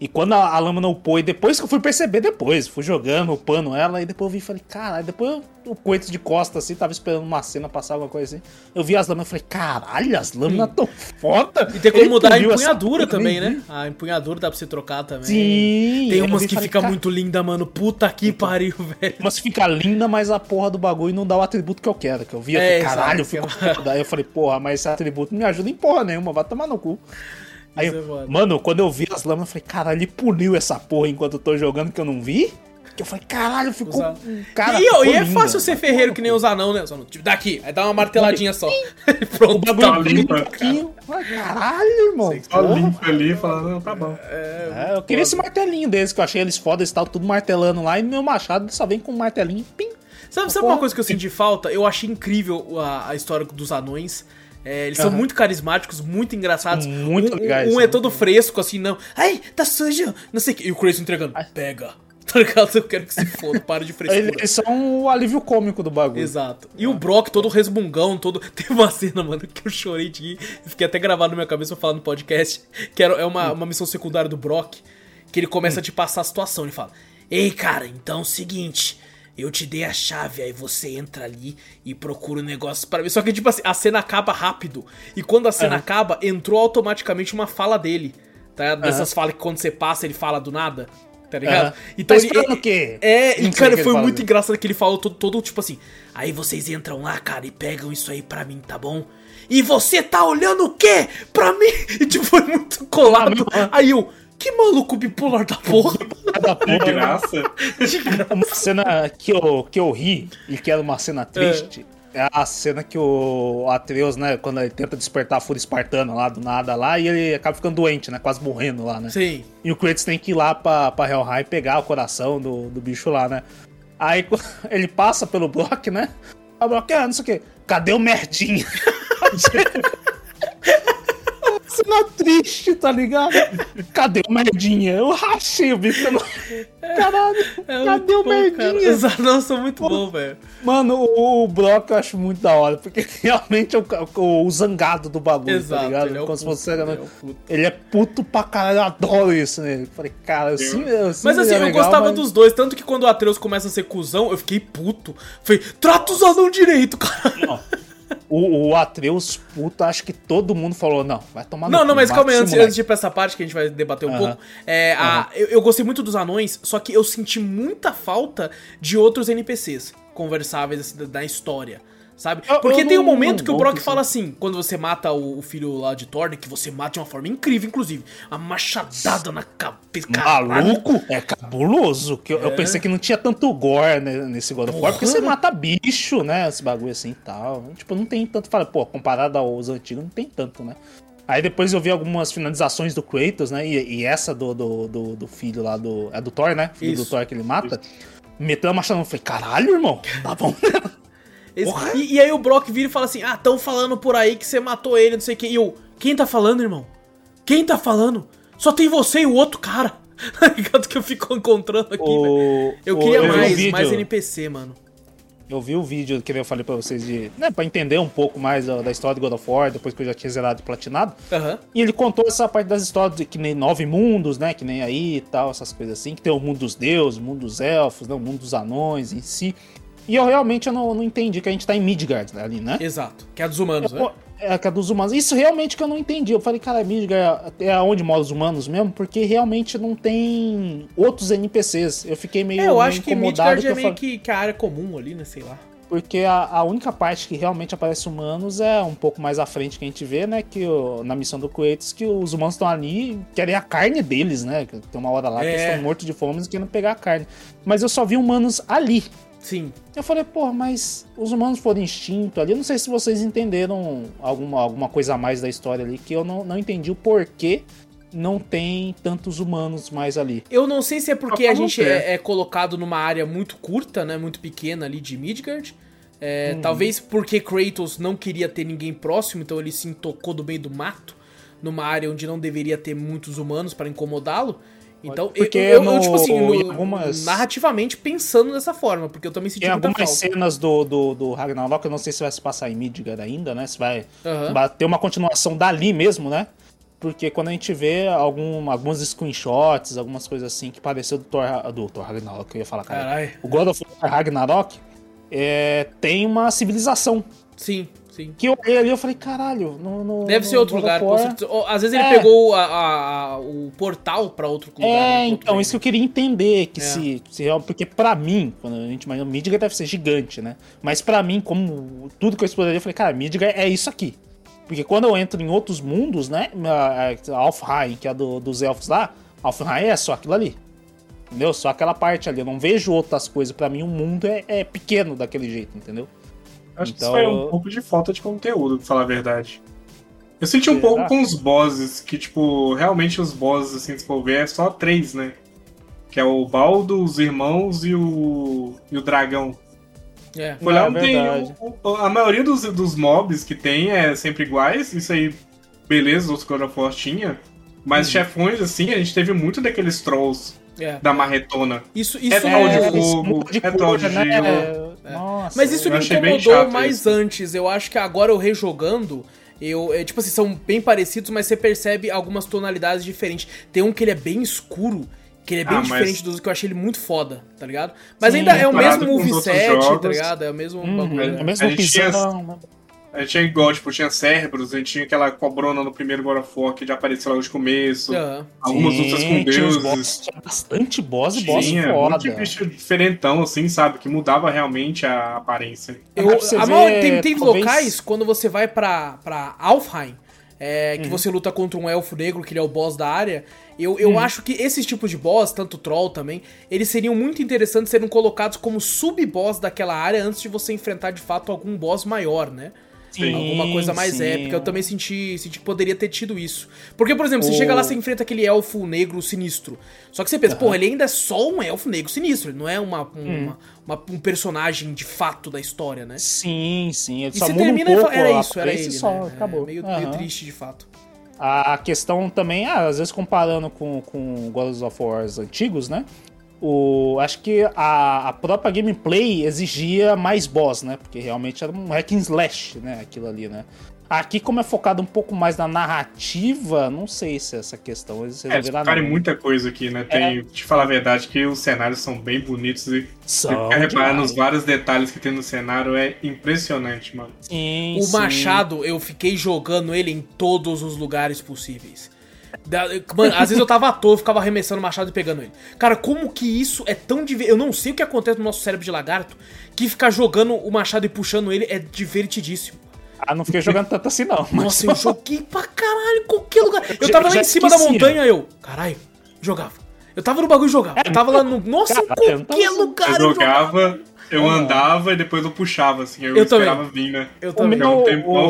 B: E quando a, a lâmina upou, e depois que eu fui perceber, depois, fui jogando, upando ela, e depois eu vi e falei, caralho, depois eu, o coito de costa assim, tava esperando uma cena passar alguma coisa assim. Eu vi as lâminas e falei, caralho, as lâminas tão foda.
A: E tem como
B: Ele
A: mudar a
B: essa
A: empunhadura
B: porra,
A: também, né? A empunhadura dá pra você trocar também.
B: Sim.
A: Tem
B: eu
A: umas
B: vi
A: que
B: falei,
A: fica
B: "Cara,
A: muito linda, mano. Puta que pariu, velho.
B: Umas fica linda, mas a porra do bagulho não dá o atributo que eu quero. Que eu vi, eu
A: É,
B: falei, caralho,
A: exato.
B: fico foda. Aí eu falei, porra, mas esse atributo não me ajuda em porra nenhuma, vai tomar no cu. Aí, eu-
A: é
B: mano, quando eu vi as lâminas, eu falei, caralho, ele puliu essa porra enquanto eu tô jogando que eu não vi? Que eu falei, caralho, ficou.
A: Usa-
B: um Cara,
A: e,
B: ficou
A: e é fácil ser ferreiro que nem
B: cu.
A: os anão, né? Só tipo, daqui, aí dá uma marteladinha só.
B: O
A: Pronto,
B: bagulho
C: Tá limpa.
B: Ai, Caralho, irmão.
C: Só
B: porra.
C: limpa ali e fala, não, tá bom.
B: É, eu queria esse martelinho deles, que eu achei eles foda, eles estavam tudo martelando lá, e meu machado só vem com um martelinho, pim.
A: Sabe, sabe uma coisa que eu senti falta? Eu achei incrível a, a história dos anões. É, eles são
B: Aham.
A: muito carismáticos, muito engraçados.
B: Muito
A: um,
B: legais,
A: Um, é todo fresco, assim, não. Ai, tá sujo. Não sei o que. E o Kratos entregando. Pega. Tá ligado? Eu quero que se foda, para de frescura.
B: Eles são o alívio cômico do bagulho.
A: Exato. E o Brock todo resmungão, todo. Tem uma cena, mano, que eu chorei de rir. Fiquei até gravado na minha cabeça pra falar no podcast. Que era, é uma, uma missão secundária do Brock. Que ele começa a te passar a situação. Ele fala: Ei, cara, então é o seguinte. Eu te dei a chave, aí você entra ali e procura o um negócio para mim. Só que, tipo assim, a cena acaba rápido. E quando a cena
B: Uhum.
A: acaba, entrou automaticamente uma fala dele. Tá? Dessas
B: Uhum.
A: falas que quando você passa, ele fala do nada. Tá ligado?
B: Aham. tá
A: ele-
B: esperando o quê?
A: É, e cara, foi
B: ele
A: muito engraçado que ele falou todo, todo tipo assim. Aí vocês entram lá, cara, e pegam isso aí pra mim, tá bom? E você tá olhando o quê? Pra mim? E tipo, foi muito colado. Aí eu, que maluco bipolar da porra.
B: Da
C: De
B: porra.
C: graça.
A: De graça.
B: Uma cena que eu, que eu ri e que era uma cena triste é, a cena que o Atreus, né, quando ele tenta despertar a fúria espartana lá do nada lá e ele acaba ficando doente, né, quase morrendo lá, né?
A: Sim.
B: E o Kratos tem que ir lá pra, pra Helheim pegar o coração do, do bicho lá, né? Aí ele passa pelo Brock, né? A Brock, ah, não sei o quê. Cadê o merdinha? Cena triste, tá ligado? Cadê o merdinha? Eu rachei o bicho. eu não- Caralho,
A: É
B: cadê o
A: bom, cara.
B: merdinha?
A: Exato, nossa, muito bom, velho.
B: Mano, o, o Brock eu acho muito da hora, porque realmente é o, o, o zangado do bagulho,
A: Exato,
B: tá ligado?
A: ele é puto,
B: fosse,
A: ele é.
B: Ele é puto pra caralho, eu adoro isso, né? Falei, cara, eu sim, eu sim
A: Mas assim,
B: é
A: eu
B: legal,
A: gostava
B: mas-
A: dos dois, tanto que quando o Atreus começa a ser cuzão, eu fiquei puto. Falei, trata os anão direito, cara.
B: Não. O, o Atreus, puta, acho que todo mundo falou, não, vai tomar
A: Não, não, mas calma aí, antes, antes de ir pra essa parte que a gente vai debater um pouco. É, a- eu, eu gostei muito dos anões, só que eu senti muita falta de outros NPCs conversáveis assim, da história. Sabe?
B: Eu-
A: Porque
B: eu
A: tem um momento que o Brock fala assim, quando você mata o, filho lá de Thor, né, que você mata de uma forma incrível, inclusive. A machadada na cabeça.
B: Maluco, é cabuloso. Que eu, eu
A: É.
B: pensei que não tinha tanto gore né, nesse God of War, porque você mata bicho, né? Esse bagulho assim e tal. Tipo, não tem tanto. Fala, pô, comparado aos antigos, não tem tanto, né? Aí depois eu vi algumas finalizações do Kratos, né? E, e essa do, do, do, do filho lá do. É do Thor, né? Filho
A: Isso.
B: do Thor que ele mata. Meteu a machadão. Eu falei, caralho, irmão, tá bom. Porra.
A: e, e aí o Brock vira e fala assim: Ah, tão falando por aí que você matou ele, não sei o que. E eu, quem tá falando, irmão? Quem tá falando? Só tem você e o outro cara. Tá ligado que eu fico encontrando aqui, velho.
B: O-
A: Eu
B: o-
A: queria
B: o
A: mais,
B: vídeo-
A: mais NPC, mano.
B: Eu vi o vídeo que eu falei pra vocês de. Né, pra entender um pouco mais da, da história do God of War, depois que eu já tinha zerado e platinado.
A: Aham.
B: E ele contou essa parte das histórias de que nem nove mundos, né? Que nem aí e tal, essas coisas assim. Que tem o mundo dos deuses, o mundo dos elfos, né, o mundo dos anões em si. E eu realmente eu não, não entendi que a gente tá em Midgard né, ali, né?
A: Exato. Que é dos humanos, né?
B: Pô, É a que é dos humanos. Isso realmente que eu não entendi. Eu falei, cara, Midgard é onde moram os humanos mesmo? Porque realmente não tem outros NPCs. Eu fiquei meio,
A: É, eu
B: meio
A: acho que Midgard
B: que
A: é
B: eu
A: meio
B: falei-
A: que, que a área comum ali, né? Sei lá.
B: Porque a, a única parte que realmente aparece humanos é um pouco mais à frente que a gente vê, né? Que o- na missão do Kratos, que os humanos estão ali e querem a carne deles, né? que Tem uma hora lá que
A: É.
B: eles estão mortos de fome e querendo pegar a carne. Mas eu só vi humanos ali.
A: Sim.
B: Eu falei, pô, mas os humanos foram instinto ali. Eu não sei se vocês entenderam alguma, alguma coisa a mais da história ali, que eu não, não entendi o porquê não tem tantos humanos mais ali.
A: Eu não sei se é porque a gente é, é colocado numa área muito curta, né? Muito pequena ali de Midgard. É,
B: Uhum.
A: Talvez porque Kratos não queria ter ninguém próximo, então ele se intocou do meio do mato, numa área onde não deveria ter muitos humanos pra incomodá-lo. Então,
B: Porque
A: eu, eu, eu,
B: no-
A: tipo assim, no-
B: algumas-
A: narrativamente pensando dessa forma, porque eu também senti
B: Tem algumas
A: falta.
B: cenas do, do, do Ragnarok, eu não sei se vai se passar em Midgard ainda, né? Se vai, vai ter uma continuação dali mesmo, né? Porque quando a gente vê algum, alguns screenshots, algumas coisas assim que pareceu do Thor, do Thor Ragnarok, eu ia falar, cara.
A: Caralho.
B: O God of War Ragnarok é, tem uma civilização.
A: Sim, sim.
B: Que eu olhei ali e falei, caralho, no, no-
A: Deve ser outro lugar. Às vezes ele
B: É.
A: pegou a- a- a- o portal pra outro lugar. né,
B: É,
A: outro
B: então,
A: reino.
B: isso que eu queria entender, que
A: É.
B: se, se porque pra mim, quando a gente imagina, Midgard deve ser gigante, né? Mas pra mim, como tudo que eu exploraria, eu falei, cara, Midgard é isso aqui. Porque quando eu entro em outros mundos, né, a, a Alfheim, que é do- dos elfos lá, Alfheim é só aquilo ali. Entendeu? Só aquela parte ali, eu não vejo outras coisas. Pra mim, o mundo é, é pequeno daquele jeito, entendeu?
C: Acho que
B: Então-
C: isso foi um pouco de falta de conteúdo, pra falar a verdade. Eu senti um
B: Será?
C: pouco com os bosses, que, tipo, realmente os bosses, assim, se for ver, é só três, né? Que é o Baldo, os irmãos e o. e o dragão.
A: É.
C: Foi lá
B: É
C: tem o- a maioria dos, dos mobs que tem é sempre iguais, isso aí, beleza, os War tinha. Mas
B: Uhum.
C: chefões, assim, a gente teve muito daqueles trolls.
A: É.
C: da marretona.
A: Isso, isso
C: É troll de
A: é-
C: fogo,
B: de
C: é troll de
B: né?
C: gelo.
B: Nossa,
A: Mas isso me incomodou mais
C: isso.
A: antes. Eu acho que agora eu rejogando, eu, é, tipo assim, são bem parecidos, mas você percebe algumas tonalidades diferentes. Tem um que ele é bem escuro, que ele é bem
C: Ah, mas-
A: diferente dos que eu achei ele muito foda, tá ligado? Mas
B: Sim,
A: ainda é o mesmo
C: outros
A: moveset, tá ligado? É o mesmo
B: Uhum,
A: bagulho.
B: é o mesmo
C: A tinha-? A gente tinha igual, tipo, tinha cérebros, a gente tinha aquela cobrona no primeiro God of War que já apareceu lá de começo.
A: Aham.
C: Algumas
B: Sim,
C: outras com
B: tinha
C: deuses.
B: boss, tinha bastante boss e boss
C: Tinha
B: foda.
C: muito bicho diferentão, assim, sabe? Que mudava realmente a aparência.
A: Eu, a maior- tem, tem
B: talvez-
A: locais, quando você vai pra, pra Alfheim, é,
B: Uhum.
A: que você luta contra um elfo negro, que ele é o boss da área, eu, eu
B: Uhum.
A: acho que esses tipos de boss, tanto troll também, eles seriam muito interessantes serem colocados como sub-boss daquela área antes de você enfrentar de fato algum boss maior, né?
B: Sim,
A: Alguma coisa mais
B: sim.
A: épica. Eu também senti, senti que poderia ter tido isso. Porque, por exemplo, você
B: O-
A: chega lá, você enfrenta aquele elfo negro sinistro. Só que você pensa, porra, ele ainda é só um elfo negro sinistro. Ele não é uma, um,
B: Hum.
A: uma- uma- um personagem de fato da história, né?
B: Sim, sim. Ele
A: E você termina
B: um
A: e
B: pouco
A: fala, era isso, era ele,
B: e só,
A: né? É
B: acabou.
A: meio, meio
B: Aham.
A: triste, de fato.
B: A questão também, ah, às vezes comparando com, com God of War antigos, né? O, acho que a, a própria gameplay exigia mais boss, né? Porque realmente era um hack and slash, né? Aquilo ali, né? Aqui, como é focado um pouco mais na narrativa, não sei se essa questão eles
C: É,
B: resolveram.
C: cara,
B: não.
C: muita coisa aqui, né? Tem, te falar a verdade, que os cenários são bem bonitos e
B: São
C: ficar reparando nos vários detalhes que tem no cenário é impressionante, mano.
B: Sim,
A: O
B: sim.
A: Machado, eu fiquei jogando ele em todos os lugares possíveis. Mano, às vezes eu tava à toa, eu ficava arremessando o machado e pegando ele. Cara, como que isso é tão diver... Eu não sei o que acontece no nosso cérebro de lagarto, que ficar jogando o machado e puxando ele é divertidíssimo.
B: Ah, não fiquei jogando tanto assim, não. Mas
A: Nossa, eu joguei pra caralho em qualquer lugar. Eu tava lá
B: já
A: em cima da montanha, eu, caralho, jogava. Eu tava no bagulho e jogava. Eu tava lá no. Nossa, em
B: Caralho, eu tava
A: qualquer
B: assim.
A: lugar
C: Eu jogava, eu andava e depois eu puxava, assim, eu,
A: Eu também.
C: esperava vir, né?
A: Eu
B: O
A: também.
B: meu-
C: um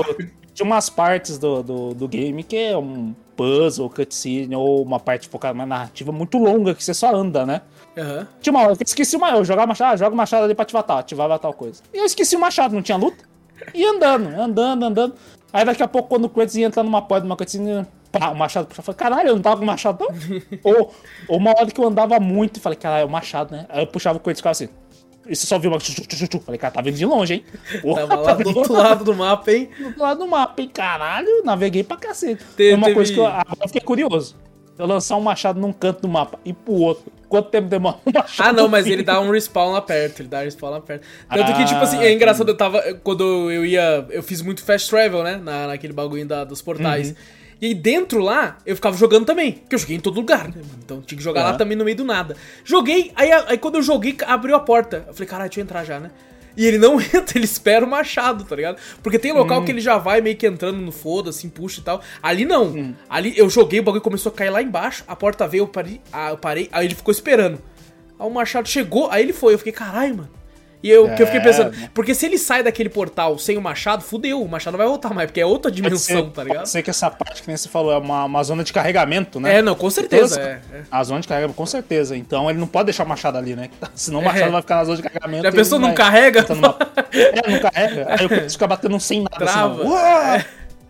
B: tinha umas partes do, do, do game que é um puzzle, cutscene, ou uma parte focada mais narrativa muito longa, que você só anda, né?
A: Aham.
B: Tinha uma hora que eu esqueci o machado, eu jogava machado, joga o machado ali pra ativar tal, ativava tal coisa. E eu esqueci o machado, não tinha luta. E andando, andando, andando. Aí daqui a pouco, quando o Kratos ia entrar numa porta, numa cutscene, pá, o machado puxava. Falei, caralho, eu não tava com o machado, não? ou, ou uma hora que eu andava muito e falei, caralho, é o machado, né? Aí eu puxava o Kratos e ficava assim. E você só viu uma. Falei, cara, tá vindo de longe, hein? Porra,
A: Tava lá
B: tá
A: do outro lado do mapa, hein?
B: do lado do mapa, hein? Caralho, naveguei pra cacete.
A: Te-
B: é uma
A: teve-
B: coisa que eu, agora eu fiquei curioso. Eu lançar um machado num canto do mapa e pro outro. Quanto tempo demora um machado?
A: Ah, não, mas ele dá um respawn lá perto, ele dá um respawn lá perto. Tanto que,
B: Ah,
A: tipo assim, é engraçado, eu tava. Quando eu ia. Eu fiz muito fast travel, né? Na, naquele bagulho da, dos portais.
B: Uhum.
A: E aí dentro lá, eu ficava jogando também. Porque eu joguei em todo lugar, né? Então tinha que jogar lá
B: Aham.
A: também no meio do nada. Joguei, aí, aí quando eu joguei, abriu a porta. Eu falei, caralho, deixa eu entrar já, né? E ele não entra, ele espera o machado, tá ligado? Porque tem
B: Hum.
A: local que ele já vai meio que entrando no foda, assim, puxa e tal. Ali não.
B: Hum.
A: Ali eu joguei, o bagulho começou a cair lá embaixo, a porta veio, eu parei, ah, eu parei aí ele ficou esperando. Aí o machado chegou, aí ele foi. Eu fiquei, caralho, mano. E eu, que eu fiquei
B: É,
A: pensando, porque se ele sai daquele portal sem o machado, fudeu, o machado não vai voltar mais, porque é outra
B: Pode
A: dimensão,
B: ser-
A: tá ligado?
B: Pode ser que essa parte que nem você falou é uma, uma zona de carregamento, né?
A: É, não, com certeza.
B: Todas-
A: É, é.
B: A zona de carregamento, com certeza. Então ele não pode deixar o machado ali, né? Senão o
A: É.
B: machado vai ficar na zona de carregamento.
A: Já pensou, não
B: vai
A: carrega?
B: numa- É, não carrega. Aí o Kratos fica batendo sem nada.
A: Trava.
B: Assim!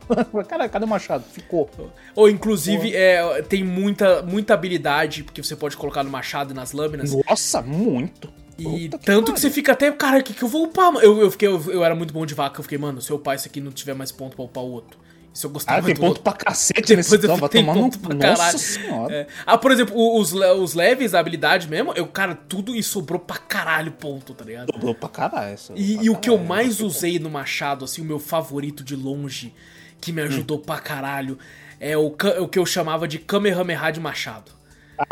B: Cara, cadê o machado? Ficou.
A: Ou inclusive, é, tem muita, muita habilidade, porque você pode colocar no machado e nas lâminas.
B: Nossa, muito.
A: E
B: Puta
A: tanto que
B: pariu.
A: você fica até, cara, o que, que eu vou upar? Eu, eu, fiquei, eu, eu era muito bom de vaca, eu fiquei, mano, se eu upar isso aqui e não tiver mais ponto pra upar o outro. Isso eu gostava
B: Ah, tem ponto
A: outro.
B: pra cacete
A: Depois
B: nesse
A: eu
B: então, vai tomar
A: ponto pra
B: Nossa
A: caralho.
B: senhora.
A: É. Ah, por exemplo, os, os leves, a habilidade mesmo, eu, cara, tudo isso sobrou pra caralho ponto, tá ligado?
B: Dobrou pra caralho. isso,
A: E,
B: pra
A: e o que eu
B: caralho.
A: mais usei no Machado, assim, o meu favorito de longe, que me ajudou pra caralho, é o, o que eu chamava de Kamehameha de Machado.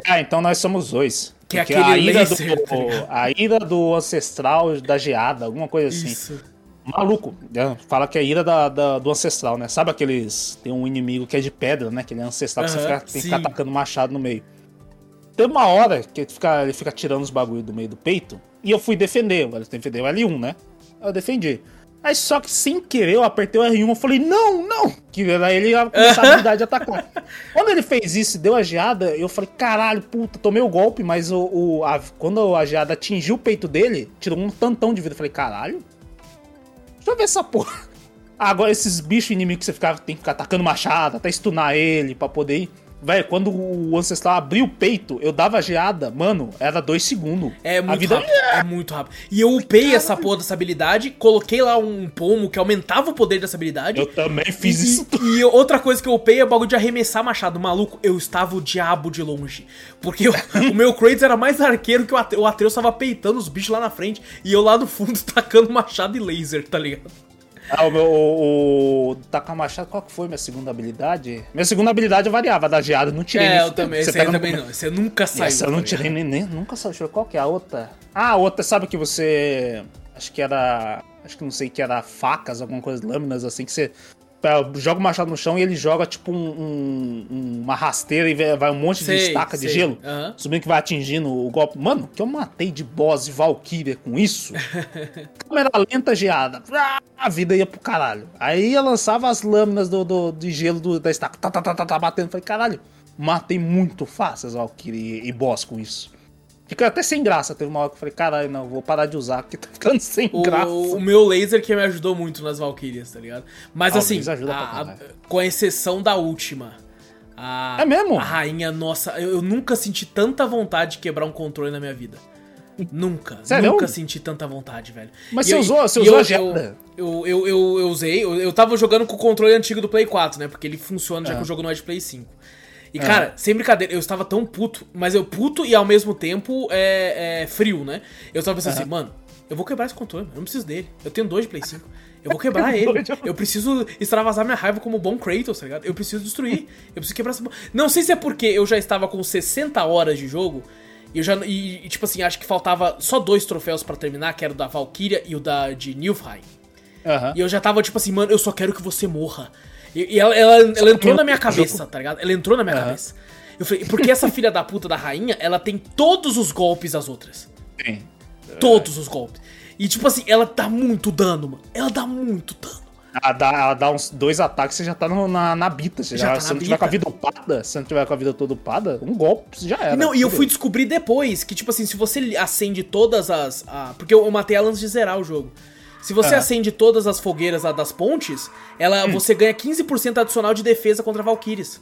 B: Ah, então nós somos dois.
A: Que é
B: Porque
A: aquele
B: a ira,
A: laser,
B: do,
A: tá
B: a ira do ancestral da geada, alguma coisa assim.
A: Isso.
B: Maluco, né? fala que é a ira da, da- do ancestral, né? Sabe aqueles. Tem um inimigo que é de pedra, né? Que ele é ancestral, que você fica, tem que ficar atacando machado no meio. Tem uma hora que ele fica, ele fica tirando os bagulho do meio do peito. E eu fui defender, eu defender o L1, né? Eu defendi. Aí só que sem querer eu apertei o R1 eu falei, não, não! Que era ele ia começar a habilidade de atacar. Quando ele fez isso e deu a geada, eu falei, caralho, puta, tomei o golpe, mas o, o- a- quando a geada atingiu o peito dele, tirou um tantão de vida. Eu falei, caralho, deixa eu ver essa porra. Agora, esses bichos inimigos que você fica, tem que ficar atacando machado, até stunar ele pra poder ir. Velho, quando o ancestral abriu o peito, eu dava geada, mano, era dois segundos.
A: É muito
B: vida...
A: rápido. É muito rápido. E eu upei essa porra dessa habilidade, coloquei lá um pomo que aumentava o poder dessa habilidade.
B: Eu também fiz
A: e,
B: isso.
A: E outra coisa que eu upei é o bagulho de arremessar machado. Maluco, eu estava o diabo de longe. Porque eu, o meu Kratos era mais arqueiro que o Atreus. O Atreus tava peitando os bichos lá na frente e eu lá no fundo tacando machado e laser, tá ligado?
B: Ah, o meu. O, o Tacar Machado, qual que foi minha segunda habilidade? Minha segunda habilidade variava, da geada, não tirei
A: É,
B: nem
A: eu também.
B: Você pega no-
A: também não. Você nunca saiu.
B: Essa eu não tirei
A: ligado?
B: nem, nem nunca saiu. Qual que é a outra? Ah, a outra, sabe que você. Acho que era. Acho que não sei que era facas, alguma coisa, lâminas assim, que você. Pega- Joga o machado no chão e ele joga tipo um, um- uma rasteira e vai um monte de
A: Sei,
B: estaca de
A: sei.
B: gelo.
A: Aham.
B: Subindo que vai atingindo o golpe. Mano, que eu matei de boss e Valkyria com isso. Câmera lenta geada. Ah, A vida ia pro caralho. Aí eu lançava as lâminas do, do- de gelo do- da estaca. Tá, tá, tá, tá, tá, batendo. Falei, caralho, matei muito fácil as Valkyrie e, e boss com isso. Fica até sem graça. Teve uma hora que eu falei, caralho, não, vou parar de usar, porque tá ficando sem graça.
A: O, o meu laser que me ajudou muito nas Valkyrias, tá ligado? Mas
B: Ah, o
A: assim, a- a- com exceção da última. A,
B: É mesmo?
A: A rainha, nossa, eu, eu nunca senti tanta vontade de quebrar um controle na minha vida. Nunca.
B: Sério?
A: Nunca senti tanta vontade, velho.
B: Mas
A: E
B: você
A: eu-
B: usou- você usou
A: eu-
B: a geada?
A: Eu, eu, eu, usei, eu, eu tava jogando com o controle antigo do Play 4, né? Porque ele funciona já
B: É.
A: que o jogo não é de Play 5. E, cara, sem brincadeira, eu estava tão puto, mas eu puto e ao mesmo tempo é, é frio, né? Eu tava pensando assim, mano, eu vou quebrar esse controle, eu não preciso dele. Eu tenho dois de Play 5. Eu vou quebrar ele. Eu preciso extravasar minha raiva como bom Kratos, tá ligado? Eu preciso destruir. Eu preciso quebrar essa. Não sei se é porque eu já estava com 60 horas de jogo. E eu já. E, tipo assim, acho que faltava só dois troféus pra terminar, que era o da Valkyria e o da de Nilfheim.
B: Aham.
A: E eu já tava tipo assim, mano, eu só quero que você morra. E, e ela, ela, ela entrou na minha cabeça, tá ligado? Ela entrou na minha cabeça. Eu falei, porque essa filha da puta da rainha, ela tem todos os golpes das outras.
B: Tem.
A: Todos os golpes. E tipo assim, ela dá muito dano, mano. Ela dá muito dano.
B: Ela dá, ela dá uns dois ataques, você já tá no- na, na bita. Você
A: Já
B: já,
A: tá
B: se não tiver com a
A: bita.
B: vida upada, se não tiver com a vida toda upada, um golpe já era.
A: Não, e eu fui descobrir depois que, tipo assim, se você acende todas as. a- porque eu, eu matei ela antes de zerar o jogo. Se você
B: Ah.
A: acende todas as fogueiras lá das pontes, ela,
B: Hum.
A: você ganha 15% adicional de defesa contra Valkyries.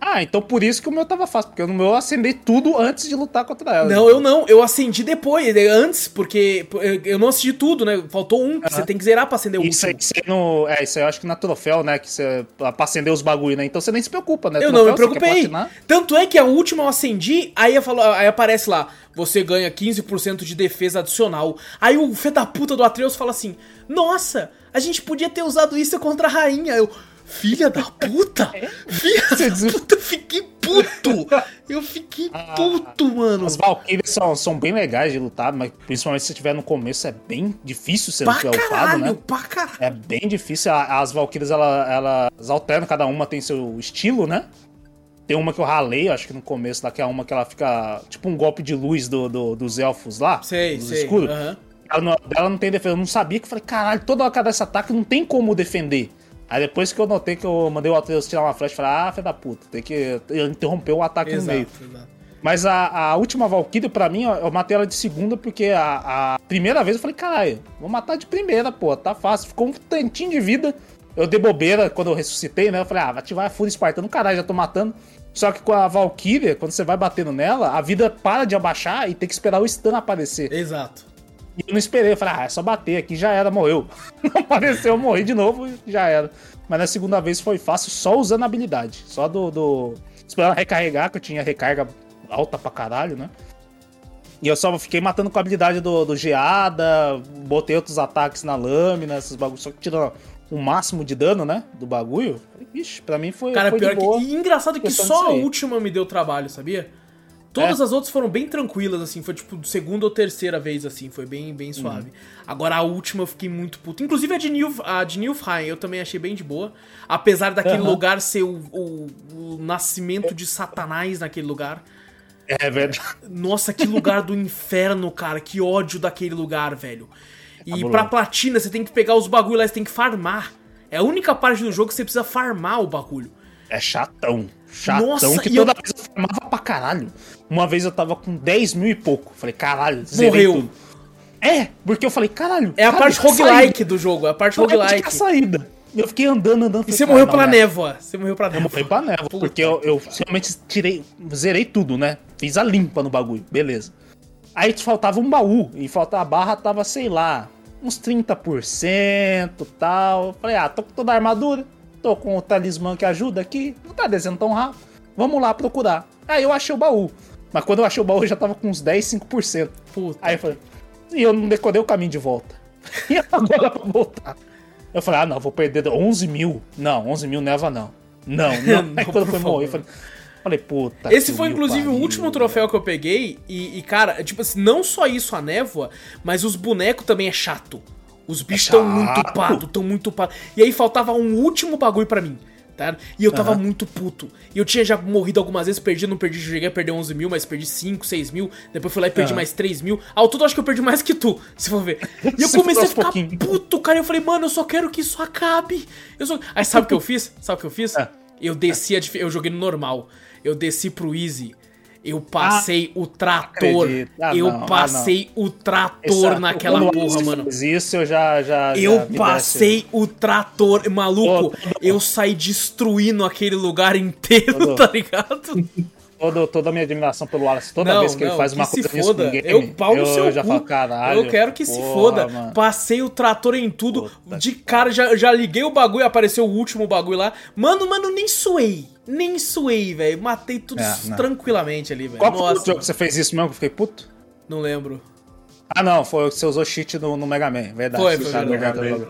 B: Ah, então por isso que o meu tava fácil, porque no meu eu acendei tudo antes de lutar contra ela.
A: Não, eu não, eu acendi depois, eh, antes, porque eu- não assisti tudo, né? Faltou um, você tem que zerar pra acender o
B: Isso
A: último.
B: isso aí no, é, isso aí eu acho que na troféu, né? Que você, pra acender os bagulho, né? Então você nem se preocupa, né?
A: Eu não me
B: Troféu, você quer
A: preocupei. Tanto é que a última eu acendi, aí, eu falo, aí aparece lá, você ganha 15% de defesa adicional. Aí o fé da puta do Atreus fala assim: Nossa, a gente podia ter usado isso contra a rainha. Eu, filha da puta! Filha
B: Você
A: da puta, eu fiquei puto! Eu fiquei puto, mano.
B: As Valkyrias são, são bem legais de lutar, mas principalmente se você estiver no começo é bem difícil você não tiver upado,
A: caralho,
B: né?
A: pra caralho.
B: É bem difícil. As Valkyrias, ela, elas alternam, cada uma tem seu estilo, né? Tem uma que eu ralei, acho que no começo, lá, que é uma que ela fica tipo um golpe de luz do, do- dos elfos lá.
A: Sei,
B: dos
A: sei.
B: escuros.
A: aham.
B: Ela não, ela não tem defesa. Eu não sabia que eu falei, caralho, toda hora que ela dá esse ataque não tem como defender. Aí depois que eu notei que eu mandei o Atreus tirar uma flecha, falei, ah, filho da puta, tem que interromper o ataque no meio.
A: Exato, exato.
B: Mas a, a última Valkyrie, pra mim, eu matei ela de segunda porque a, a primeira vez eu falei, caralho, vou matar de primeira, pô, tá fácil. Ficou um tantinho de vida. Eu dei bobeira quando eu ressuscitei, né? Eu falei, ah, vai ativar a Fúria Espartana, caralho, já tô matando. Só que com a Valkyria, quando você vai batendo nela, a vida para de abaixar e tem que esperar o stun aparecer.
A: Exato.
B: E eu não esperei, eu falei, ah, é só bater aqui, já era, morreu. Não apareceu, eu morri de novo e já era. Mas na segunda vez foi fácil só usando a habilidade. Só do. do... Esperando recarregar, que eu tinha recarga alta pra caralho, né? E eu só fiquei matando com a habilidade do, do geada, botei outros ataques na lâmina, esses bagulhos, só que tirando o máximo de dano, né? Do bagulho. Ixi, pra mim foi,
A: Cara,
B: foi
A: pior que. E engraçado que só a última me deu trabalho, sabia? Todas
B: É.
A: as outras foram bem tranquilas, assim. Foi tipo segunda ou terceira vez, assim. Foi bem, bem suave. Agora a última eu fiquei muito puto. Inclusive a de, Nilf, a de Nilfheim eu também achei bem de boa. Apesar daquele
B: Aham.
A: lugar ser o, o- o nascimento de Satanás naquele lugar.
B: É verdade.
A: Nossa, que lugar do inferno, cara. Que ódio daquele lugar, velho. E
B: Cabuloso.
A: pra platina, você tem que pegar os bagulho lá, você tem que farmar. É a única parte do jogo que você precisa farmar o bagulho.
B: É chatão. Chatão
A: Nossa,
B: que toda
A: eu-
B: vez eu farmava pra caralho. Uma vez eu tava com 10 mil e pouco. Falei, caralho,
A: Morreu.
B: tudo. É, porque eu falei, caralho.
A: É a
B: cadê
A: parte roguelike do jogo, é a parte roguelike.
B: a saída. Eu fiquei andando, andando.
A: E você
B: cara,
A: morreu
B: não,
A: pela
B: né?
A: névoa. Você morreu pela
B: Eu
A: névoa.
B: morri pra névoa, porque eu, eu realmente tirei, zerei tudo, né? Fiz a limpa no bagulho, beleza. Aí faltava um baú, e faltava a barra tava, sei lá, uns 30% e tal. Eu Falei, ah, tô com toda a armadura, tô com o talismã que ajuda aqui, não tá descendo tão rápido. Vamos lá procurar. Aí eu achei o baú. Mas quando eu achei o baú, eu já tava com uns 10, 5%.
A: Puta.
B: Aí eu falei, e eu não decorei o caminho de volta. E agora pra voltar? Eu falei, ah, não, vou perder 11 mil. Não, 11 mil neva não. Não, não.
A: Não,
B: Aí quando fui morrer, eu falei, falei, puta.
A: Esse foi inclusive o último troféu que eu peguei. E, e, cara, tipo assim, não só isso a névoa, mas os bonecos também é chato. Os bichos
B: É
A: tão muito pato, tão muito pato. E aí faltava um último bagulho pra mim. Tá? E eu tava
B: Aham.
A: muito puto. E eu tinha já morrido algumas vezes, perdi, não perdi, cheguei a perder 11 mil, mas perdi 5, 6 mil. Depois fui lá e perdi
B: Aham.
A: mais 3 mil. Ao todo, acho que eu perdi mais que tu, se for ver. E eu comecei a ficar
B: pouquinho.
A: puto, cara. Eu falei, mano, eu só quero que isso acabe. Eu só... Aí sabe o que eu fiz? Sabe o que eu fiz?
B: Ah.
A: Eu desci, eu joguei no normal. Eu desci pro Easy. Eu passei o trator.
B: Ah,
A: eu
B: não, ah,
A: passei o trator
B: Essa-
A: naquela porra, mano.
B: Isso eu já. já
A: Eu
B: já
A: passei o trator, maluco.
B: Todo-
A: Eu saí destruindo aquele lugar inteiro,
B: Todo-
A: tá ligado?
B: Todo, toda a minha admiração pelo Wallace. Toda
A: Não,
B: vez que ele
A: não,
B: faz
A: que
B: uma
A: se
B: coisa
A: foda.
B: game,
A: Eu pau no
B: eu
A: seu
B: já
A: cu.
B: falo, caralho.
A: Eu quero que se
B: porra,
A: foda.
B: mano.
A: Passei o trator em tudo.
B: Puta
A: de cara, já, já liguei o bagulho, apareceu o último bagulho lá. Mano, mano, nem suei. Nem suei, velho. Matei tudo
B: É,
A: tranquilamente ali, velho.
B: Qual foi o jogo que você fez isso mesmo que eu fiquei puto?
A: não lembro.
B: Ah, não, foi o que você usou cheat no, no Mega Man, verdade.
A: Foi, foi verdade.
C: Mega Man.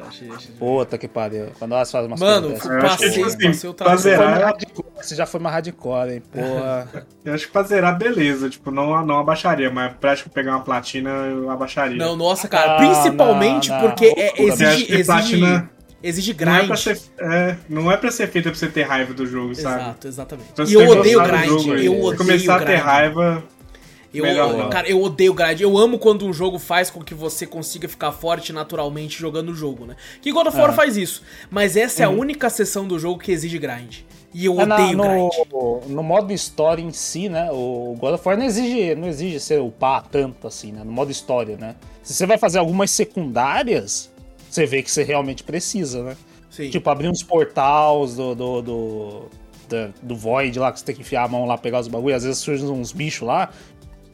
B: Puta que pariu. Quando elas fazem umas
A: Mano,
B: coisas
C: que,
A: passei,
C: tipo assim,
A: passei o
C: pra zerar,
B: você já foi mais hardcore, hein? Porra.
C: eu acho que pra zerar, beleza. Tipo, não, não abaixaria, mas pra acho que pegar uma platina, eu abaixaria.
A: Não, nossa, cara.
B: Ah,
A: principalmente
B: não, não.
A: porque é- exige,
C: que
A: exige,
C: platina
A: exige
C: não, é
A: grind.
C: pra ser, é, não é pra ser feita pra você ter raiva do jogo, sabe?
A: Exato, exatamente. E eu odeio grind.
C: jogo,
A: eu
C: se
A: odeio
C: começar a ter
A: grind.
C: raiva,
A: Eu,
C: Melhor
A: cara, eu odeio grind. Eu amo quando um jogo faz com que você consiga ficar forte naturalmente jogando o jogo, né? Que God of War
B: Ah.
A: faz isso. Mas essa é a única seção do jogo que exige grind. E eu
B: É na-
A: odeio grind.
B: no, no modo história em si, né? O God of War não exige, não exige ser upar tanto assim, né? No modo história, né? Se você vai fazer algumas secundárias, você vê que você realmente precisa, né?
A: Sim.
B: Tipo, abrir uns portais do, do, do, do Void lá, que você tem que enfiar a mão lá, pegar os bagulho. Às vezes surgem uns bichos lá.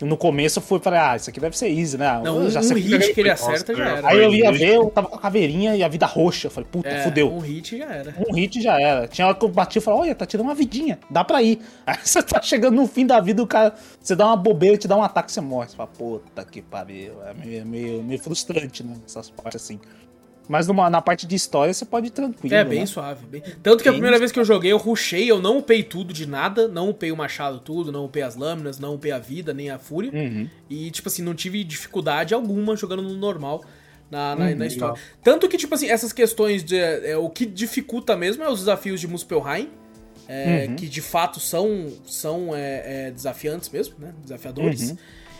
B: No começo eu fui falei, ah, isso aqui deve ser easy, né?
A: Não,
B: Eu já
A: um hit que ele
C: Nossa,
A: acerta já era.
B: Aí eu ia ver, eu tava com a caveirinha e a vida roxa. Eu falei, puta,
A: É,
B: fudeu.
A: Um hit já era.
B: Um hit já era. Tinha hora que eu bati e falei, olha, tá tirando uma vidinha, dá pra ir. Aí você tá chegando no fim da vida, o cara. Você dá uma bobeira, te dá um ataque, você morre. Você fala, puta que pariu. É meio, meio, meio frustrante, né? Essas partes assim. Mas numa, na parte de história você pode ir tranquilo.
A: É, bem
B: né?
A: suave. bem- Tanto que a
B: Bem
A: primeira vez que eu joguei, eu rushei, eu não upei tudo de nada, não upei o machado tudo, não upei as lâminas, não upei a vida, nem a fúria.
B: Uhum.
A: E, tipo assim, não tive dificuldade alguma jogando no normal na, na,
B: Uhum,
A: na história.
B: legal.
A: Tanto que, tipo assim, essas questões de. é, o que dificulta mesmo é os desafios de Muspelheim. é,
B: Uhum.
A: Que de fato são, são é, é, desafiantes mesmo, né? Desafiadores.
B: Uhum.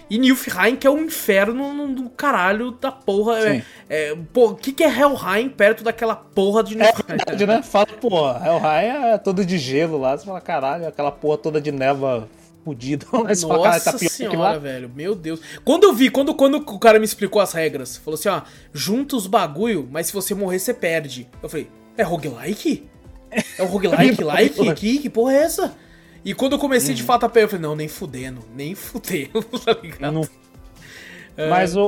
A: E Nilfheim, que é o inferno no- do caralho da porra. É,
B: Sim.
A: é, pô, o que, que é Helheim perto daquela porra de
B: É
A: Nilfheim?
B: verdade, né? Fala, pô, Hellraiser é todo de gelo lá. Você fala, caralho, aquela porra toda de neva fudida. Fala, caralho,
A: Nossa
B: tá pior
A: senhora,
B: lá.
A: velho. Meu Deus. Quando eu vi, quando, quando o cara me explicou as regras, falou assim, ó, junta os bagulho, mas se você morrer, você perde. Eu falei, é roguelike? É um roguelike like? Que, que porra é essa? E quando eu comecei
B: Uhum.
A: de fato a pegar, eu falei, não, nem fudendo, nem fudendo, tá ligado?
B: Não- Mas o,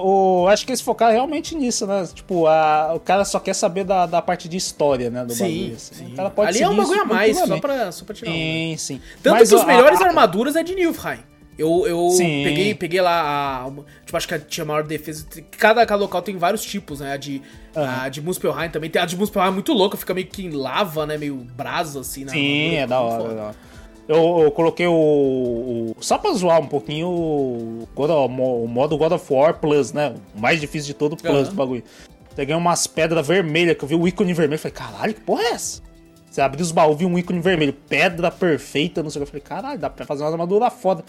B: o- acho que eles focaram realmente nisso, né? Tipo, a, o cara só quer saber da, da parte de história, né? Do
A: Sim,
B: bagulho. assim.
A: sim.
B: O cara pode
A: Ali é um bagulho a mais, só pra, só pra tirar.
B: Sim, sim.
A: Tanto
B: Mas
A: que as
B: a-
A: melhores
B: a-
A: armaduras é de Nilfheim. Eu, eu
B: Sim.
A: peguei, peguei lá a. Tipo, acho que a tinha maior defesa. Cada, cada local tem vários tipos, né? A de,
B: Aham.
A: a de Muspelheim também. Tem a de Muspelheim é muito louca, fica meio que em lava, né? Meio brasa, assim, na
B: Sim,
A: armadura,
B: é da hora. é da hora. Eu, eu coloquei o, o- Só pra zoar um pouquinho o, God o modo God of War Plus, né? O mais difícil de todo o Plus
A: Aham.
B: do bagulho. Peguei umas pedras vermelhas, que eu vi o ícone vermelho. Falei, caralho, que porra é essa? Você abriu os baús, viu um ícone vermelho, pedra perfeita, não sei o que. Eu falei, caralho, dá pra fazer uma armadura foda.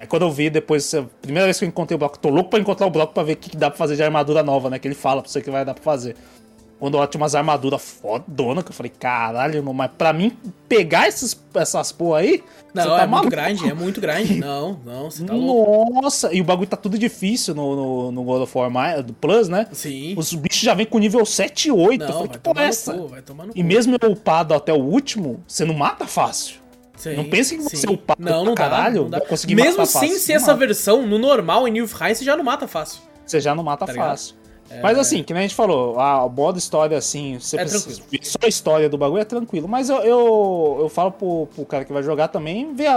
B: Aí quando eu vi depois, a primeira vez que eu encontrei o bloco, tô louco pra encontrar o bloco pra ver o que que dá pra fazer de armadura nova, né? Que ele fala pra você que vai dar pra fazer. Quando ela tinha umas armaduras fodona, que eu falei, caralho, irmão, mas pra mim pegar esses, essas porra aí.
A: Não,
B: você
A: é
B: tá
A: muito
B: maluco.
A: grande, é muito grande. Não, não, você tá louco.
B: Nossa, e o bagulho tá tudo difícil no, no, no God of War do Plus, né?
A: Sim.
B: Os bichos já vem com nível 7 e 8. eu
A: Não,
B: falei,
A: vai
B: que porra é essa?
A: cu, vai tomar no
B: E mesmo eu upado até o último, você não mata fácil.
A: Sim,
B: não pense que você é upado
A: Não, não
B: pra
A: dá,
B: caralho,
A: não dá. Mesmo sem
B: fácil.
A: ser essa
B: mata.
A: versão, no normal, em Nilfheim, você já não mata fácil.
B: Você já não mata
A: Tá ligado?
B: Mas assim, que nem a gente falou, a- modo história, assim, você
A: É
B: precisa ver só a história do bagulho é tranquilo. Mas eu, eu, eu falo pro, pro cara que vai jogar também, ver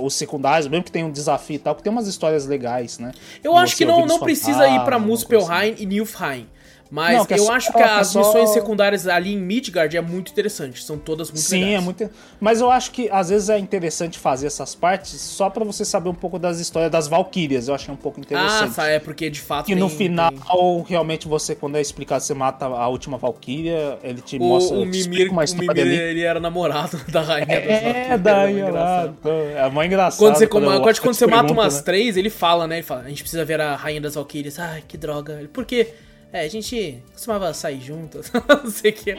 B: os secundários, mesmo que tem um desafio e tal, que tem umas histórias legais, né?
A: Eu acho que não, não precisa ir pra Muspelheim
B: coisa
A: e Nilfheim. Mas
B: Não, é
A: eu
B: só-
A: acho que
B: é
A: as
B: só-
A: missões secundárias ali em Midgard é muito interessante. São todas muito
B: Sim,
A: legais.
B: é muito. Mas eu acho que às vezes é interessante fazer essas partes só pra você saber um pouco das histórias das Valkyrias. Eu achei um pouco
A: Ah,
B: interessante.
A: tá, é porque de fato
B: Que no final,
A: tem-
B: realmente, você, quando é explicado, você mata a última Valkyria, ele te
A: O,
B: mostra
A: o Mimir,
B: uma
A: o Mimir
B: ali.
A: ele era namorado da rainha das
B: É, daí,
A: era
B: lá.
A: engraçado.
B: É mó engraçado.
A: Quando você,
B: quando eu-
A: quando, quando você mata umas
B: né?
A: três, ele fala, né? Ele fala, a gente precisa ver a rainha das Valkyrias. Ai, que droga. Ele, Por quê? É, a gente costumava sair juntos. não sei o que.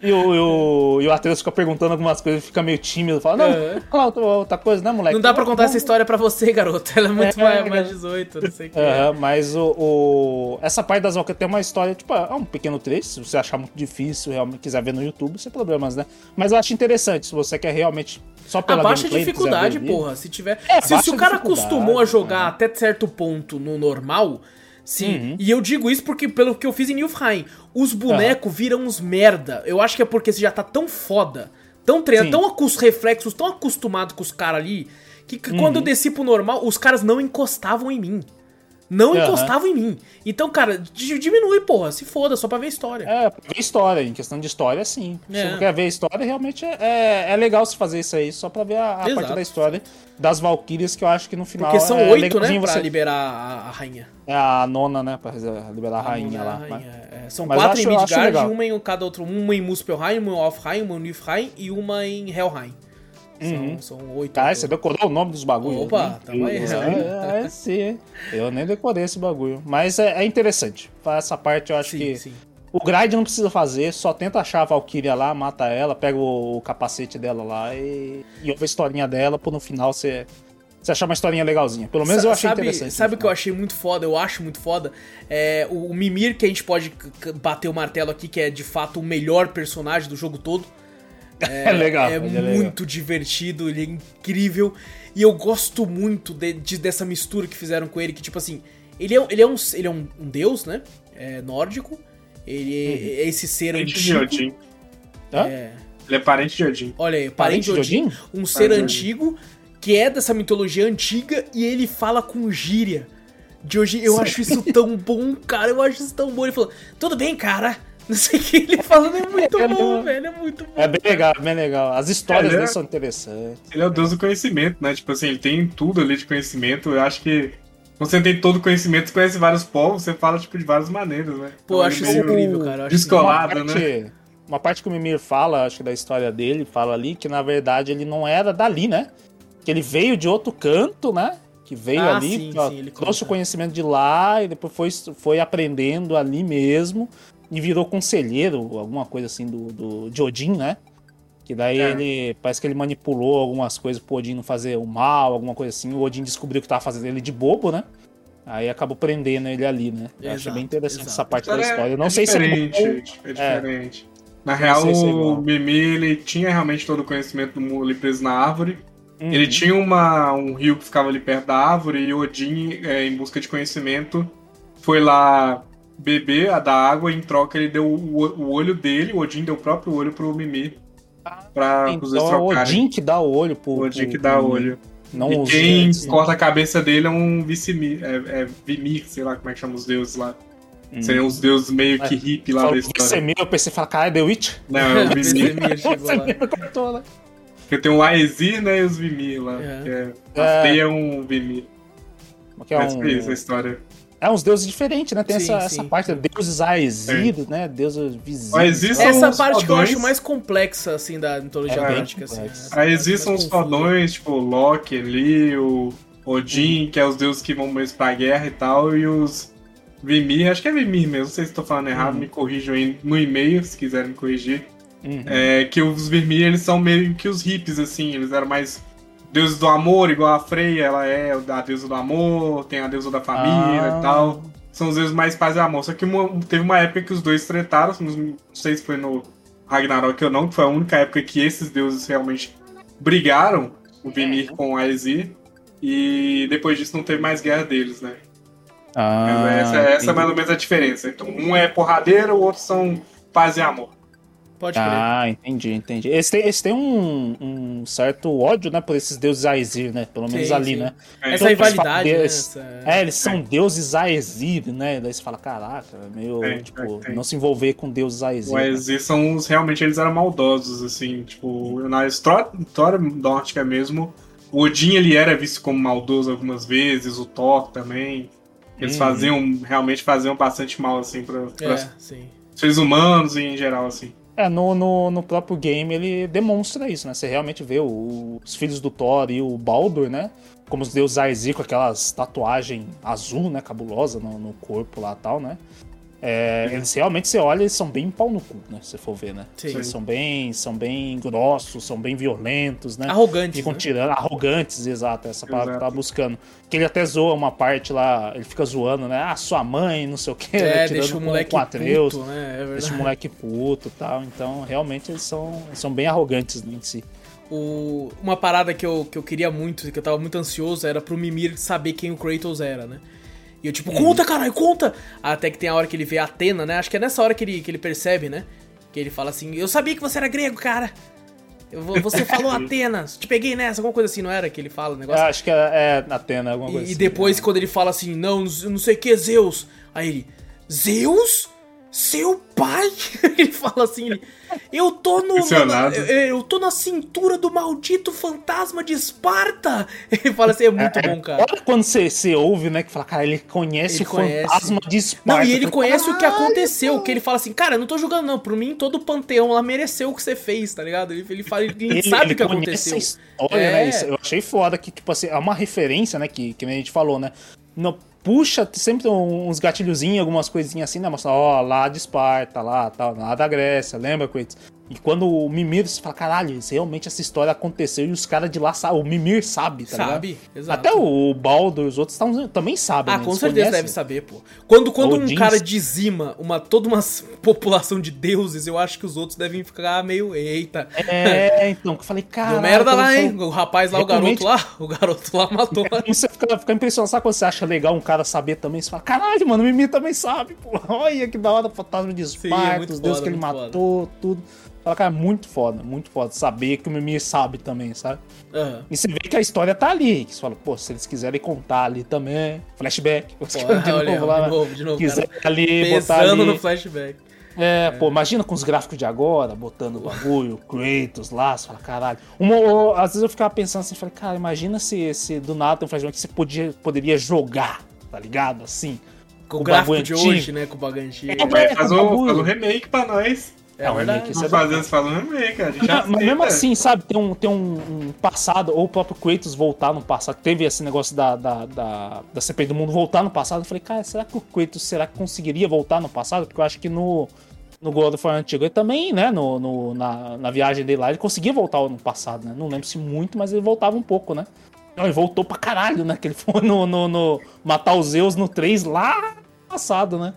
B: E o, e o, Atreus fica perguntando algumas coisas, fica meio tímido, fala, não,
A: É.
B: outra, outra coisa, né, moleque?
A: Não dá pra contar essa história pra você, garoto. Ela é muito
B: É,
A: mais,
B: é.
A: mais 18, não sei o que.
B: Aham, mas o, o- essa parte das Valkyrias tem uma história, tipo, é um pequeno trecho, se você achar muito difícil, realmente quiser ver no YouTube, sem problemas, né? Mas eu acho interessante, se você quer realmente só pela
A: Abaixa a
B: gameplay,
A: dificuldade, porra. Se tiver.
B: É,
A: se, se o cara acostumou a jogar
B: é.
A: até certo ponto no normal. Se,
B: Uhum.
A: E eu digo isso porque pelo que eu fiz em Nilfheim, os bonecos viram uns merda. Eu acho que é porque você já tá tão foda, tão treinado,
B: Sim.
A: tão com os reflexos, tão acostumado com os caras ali, que, que
B: Uhum.
A: quando eu desci pro normal, os caras não encostavam em mim. Não
B: Aham.
A: encostavam em mim. Então, cara, di- diminui, porra. Se foda, só pra ver história.
B: É, pra ver história, em questão de história, sim. Se
A: É.
B: você quer ver a história, realmente é, é, é legal se fazer isso aí, só pra ver a, a parte da história das Valkyrias, que eu acho que no final
A: Porque são
B: é
A: oito, né,
B: legalzinho
A: pra
B: você...
A: liberar a, a rainha.
B: É a nona, né, pra liberar a rainha
A: A
B: lá.
A: rainha,
B: mas-
A: é. São
B: mas
A: quatro
B: acho-
A: em Midgard, uma em cada outro. Uma em Muspelheim, uma em Alfheim, uma em Niflheim e uma em Helheim. São, são oito. Ao
B: você decorou o nome dos bagulhos.
A: Opa,
B: né?
A: tamo aí,
B: É, é, sim. Eu nem decorei esse bagulho. Mas é, é interessante. Essa parte eu acho
A: Sim,
B: que.
A: sim.
B: O grind não precisa fazer, só tenta achar a Valkyria lá, mata ela, pega o, capacete dela lá e, e ouve a historinha dela, pro no final você, você achar uma historinha legalzinha. Pelo menos eu achei
A: sabe,
B: interessante.
A: Sabe o que eu
B: final.
A: achei muito foda? Eu acho muito foda. É, o, o Mimir, que a gente pode bater o martelo aqui, que é de fato o melhor personagem do jogo todo.
B: É, legal.
A: É
B: ele legal.
A: muito divertido, ele é incrível. E eu gosto muito de- de- dessa mistura que fizeram com ele, que tipo assim, ele é, ele é, um, ele é um, um deus, né? É, nórdico. Ele é, é esse ser
C: Parente de
A: antigo.
C: Odin.
B: Hã?
A: É,
C: Ele é parente de Odin.
A: olha aí,
B: Parente
A: parente de
B: de
A: Odin,
B: Odin?
A: um ser
C: Parente de
A: antigo que é dessa mitologia antiga e ele fala com gíria. De hoje, eu acho isso tão bom, cara. Eu acho isso tão bom. Ele falou, tudo bem, cara. Não sei o que ele falando, é muito
B: É,
A: bom,
B: não.
A: velho. É muito bom.
B: É bem legal, bem legal. As histórias
C: é-
B: dele são interessantes.
C: Ele é o deus do conhecimento, né? Tipo assim, ele tem tudo ali de conhecimento. Eu acho que você tem todo o conhecimento, você conhece vários povos, você fala, tipo, de várias maneiras, né?
A: Pô, eu
C: Então,
A: acho isso incrível, cara. eu acho
C: descolado.
B: parte, Uma parte que o Mimir fala, acho que da história dele, fala ali que na verdade ele não era dali, né? Que ele veio de outro canto, né? Que veio
A: Ah,
B: ali,
A: sim,
B: ó,
A: sim, ele
B: trouxe
A: conta.
B: o conhecimento de lá e depois foi, foi aprendendo ali mesmo e virou conselheiro, alguma coisa assim do, do de Odin, né? Que daí
C: É.
B: ele. Parece que ele manipulou algumas coisas pro Odin não fazer o mal, alguma coisa assim. O Odin descobriu que tava fazendo ele de bobo, né? Aí acabou prendendo ele ali, né? Eu achei
A: Exato,
B: bem interessante
A: exato.
B: essa parte da
C: É-
B: história. Eu não
C: é
B: sei se é
C: é diferente. Na
B: Não
C: real,
B: se é
C: o. Mimi, ele tinha realmente todo o conhecimento do mundo ali preso na árvore.
B: Uhum.
C: Ele tinha uma, um rio que ficava ali perto da árvore e Odin, é, em busca de conhecimento, foi lá beber a da água e em troca ele deu o, o olho dele, o Odin deu o próprio olho pro Mimi. Pra os dois
B: Então é o
C: trocarem.
B: Odin que dá o olho pro.
C: O Odin
B: pro-
C: que dá o olho.
B: Não
C: e
B: os
C: quem
B: gigantes, né?
C: corta a cabeça dele é um Vicimir, é, é Vimir, sei lá como é que chama os deuses lá.
B: Hum.
C: Seriam os deuses meio que
B: É.
C: hippie lá
B: Falou
C: da
B: que
C: história.
B: Você eu pensei, fala, caralho, The Witch?
C: Não, é o Vimir.
A: Lá.
B: me cortou, né?
C: Porque tem o Aesir, né, e os Vimir lá.
A: É.
C: Que é,
B: É.
C: a feia é um Vimir.
B: Que é,
C: Mas
B: um,
C: foi isso a história.
B: É uns deuses diferentes, né? Tem
A: Sim,
B: essa,
A: sim.
B: essa parte, deuses Aesir, né? Deuses
C: são
A: Essa parte que eu acho mais complexa, assim, da mitologia
B: É
A: nórdica, assim.
C: existem
A: mais
C: os fodões, tipo o Loki ali, o Odin, que é os deuses que vão mesmo pra guerra e tal, e os Vimir, acho que é Vimir mesmo, não sei se estou falando errado,
B: Uhum.
C: me corrijam aí no e-mail, se quiserem me corrigir.
B: Uhum.
C: É, que os Vermir, eles são meio que os hippies, assim, eles eram mais deuses do amor, igual a Freya, ela é a deusa do amor, tem a deusa da família
B: Ah.
C: e tal. São os deuses mais paz e amor. Só que uma- teve uma época que os dois tretaram, não sei se foi no Ragnarok ou não, que foi a única época que esses deuses realmente brigaram, o Vimir com a Aesir, e depois disso não teve mais guerra deles, né?
B: Ah,
C: essa, essa é mais ou menos a diferença. Então, um é porradeiro, o outro são paz e amor.
A: Pode crer.
B: Ah, entendi, entendi. Eles têm, eles têm um, um certo ódio, né, por esses deuses Aesir, né? Pelo menos
A: Sim,
B: ali,
A: sim.
B: né?
C: É,
A: Essa
B: Então,
A: rivalidade, né? Essa...
B: É, eles são deuses Aesir, né? Daí você fala, caraca, meio,
C: É,
B: tipo,
C: é, é.
B: não se envolver com deuses Aesir. né?
C: Mas eles são os, realmente eles eram maldosos, assim, tipo, na história, história nórdica mesmo, o Odin ele era visto como maldoso algumas vezes, o Thor também. Eles
B: Uhum.
C: faziam, realmente faziam bastante mal, assim, para
A: É, sim.
C: seres humanos e em geral, assim.
B: É, no, no, no próprio game ele demonstra isso, né? Você realmente vê o- os filhos do Thor e o Baldur, né? Como os deuses Aesir com aquelas tatuagens azul, né? Cabulosa no, no corpo lá tal, né? É, eles realmente, você olha, eles são bem pau no cu, né? Se você for ver, né?
A: Sim.
B: Eles são bem, são bem grossos, são bem violentos, né?
A: Arrogante.
B: Ficam
A: né?
B: tirando, arrogantes, exato, essa palavra que eu
C: Exato.
B: tava buscando. Que ele até zoa uma parte lá, ele fica zoando, né? Ah, sua mãe, não sei o que,
A: É,
B: tirando
A: deixa o moleque
B: com Atreus,
A: puto, né? É
B: Deixa o moleque puto e tal. Então, realmente, eles são, eles são bem arrogantes né, em si.
A: O- Uma parada que eu, que eu queria muito, que eu tava muito ansioso, era pro Mimir saber quem o Kratos era, né? E eu tipo, conta, caralho, conta! Até que tem a hora que ele vê a Atena, né? Acho que é nessa hora que ele, que ele percebe, né? Que ele fala assim, eu sabia que você era grego, cara! Eu você falou Atenas, te peguei nessa, alguma coisa assim, não era que ele fala o
B: Eu
A: negócio?
B: acho que é, é Atena, alguma
A: E,
B: coisa
A: e
B: assim,
A: depois,
B: né?
A: quando ele fala assim, não, não não sei o que, Zeus. Aí ele, Zeus? Seu pai? ele fala assim, ele, eu tô no. na-
C: Impressionado.
A: eu, tô na cintura do maldito fantasma de Esparta. Ele fala assim, é muito bom, cara.
B: Olha quando você, você ouve, né, que fala, cara, ele conhece
A: Ele
B: o
A: conhece.
B: fantasma de Esparta.
A: Não, e ele conhece o que
B: "Caralho,
A: aconteceu, que ele fala assim, cara, não tô julgando não, por mim todo o panteão lá mereceu o que você fez, tá ligado? Ele, ele, fala, ele,
B: Ele,
A: sabe o que
B: conhece
A: aconteceu.
B: a história,
A: É.
B: né? Isso, eu achei foda que, tipo assim, é uma referência, né? Que, que a gente falou, né? No, puxa sempre uns gatilhozinhos, algumas coisinhas assim, né? Mostra, ó, lá de Esparta, lá, tal, lá da Grécia, lembra, Kratos? E quando o Mimir, você fala, caralho, realmente essa história aconteceu e os caras de lá sabem, o Mimir sabe, tá ligado?
A: Sabe, exato.
B: Até o Baldur e os outros tão- também sabem,
A: Ah,
B: né?
A: com
B: Eles
A: certeza
B: conhecem.
A: deve saber, pô. Quando, quando um cara dizima uma, toda uma população de deuses, eu acho que os outros devem ficar meio, eita.
B: É, então, que eu falei, cara.
A: Deu merda lá, hein? O rapaz lá, o
B: Realmente-
A: garoto lá, o garoto lá matou.
B: Você fica, fica impressionado, sabe quando você acha legal um cara saber também? Você fala, caralho, mano, o Mimi também sabe, pô. Olha que da hora o fantasma de
A: é
B: Esparta,
A: muito
B: os deuses
A: foda,
B: que ele
A: muito
B: matou, tudo. Fala, cara, muito foda, muito foda. Saber que o Mimi sabe também, sabe?
A: Aham.
B: E você vê que a história tá ali. Que você fala, pô, se eles quiserem contar ali também. Flashback.
A: Pô,
B: de
A: olha,
B: novo lá,
A: de novo, de novo,
B: quiser
A: cara.
B: ali, botar ali.
A: no flashback.
B: É, pô, imagina com os gráficos de agora, botando o bagulho, Kratos lá, você fala, caralho. Uma, ou- às vezes eu ficava pensando assim, falei, cara, imagina se, se do nada tem um flashback que você podia, poderia jogar, tá ligado? Assim.
A: Com o
B: o
A: gráfico de
B: antigo.
A: hoje, né? Com o bagulho antigo.
B: É,
C: Vai
B: é,
C: um,
B: bagulho.
C: faz um remake pra nós.
A: É
B: um
A: verdade.
B: remake, é
C: Não um remake, a gente já
B: Mas mesmo assim, sabe, tem um, tem um, um passado, ou o próprio Kratos voltar no passado, teve esse negócio da, da, da, da CPI do mundo voltar no passado, eu falei, cara, será que o Kratos será que conseguiria voltar no passado? Porque eu acho que no, no God of War antigo ele também, né, no, no- na, na viagem dele lá, ele conseguia voltar no passado, né? Não lembro se muito, mas ele voltava um pouco, né? Não, ele voltou pra caralho, né? Que ele foi no, no, no matar os Zeus no 3 lá no passado, né?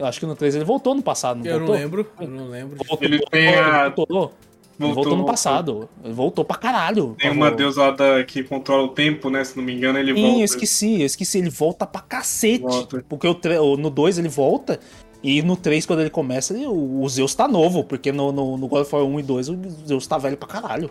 B: Eu acho que no 3 ele voltou no passado, não
A: Eu não
B: voltou?
A: lembro, eu não lembro.
B: Voltou,
C: Ele tem a-
B: voltou, voltou. Ele voltou no passado. Ele voltou pra caralho.
C: Tem
B: Pra
C: uma
B: vo-
C: deusa lá da- que controla o tempo, né? Se não me engano, ele
B: Sim,
C: volta.
B: eu esqueci, eu esqueci. Ele volta pra cacete.
C: Volta.
B: Porque o no 2 ele volta. E no 3, quando ele começa, ele- o Zeus tá novo. Porque no, no, no God of War 1 e 2, o Zeus tá velho pra caralho.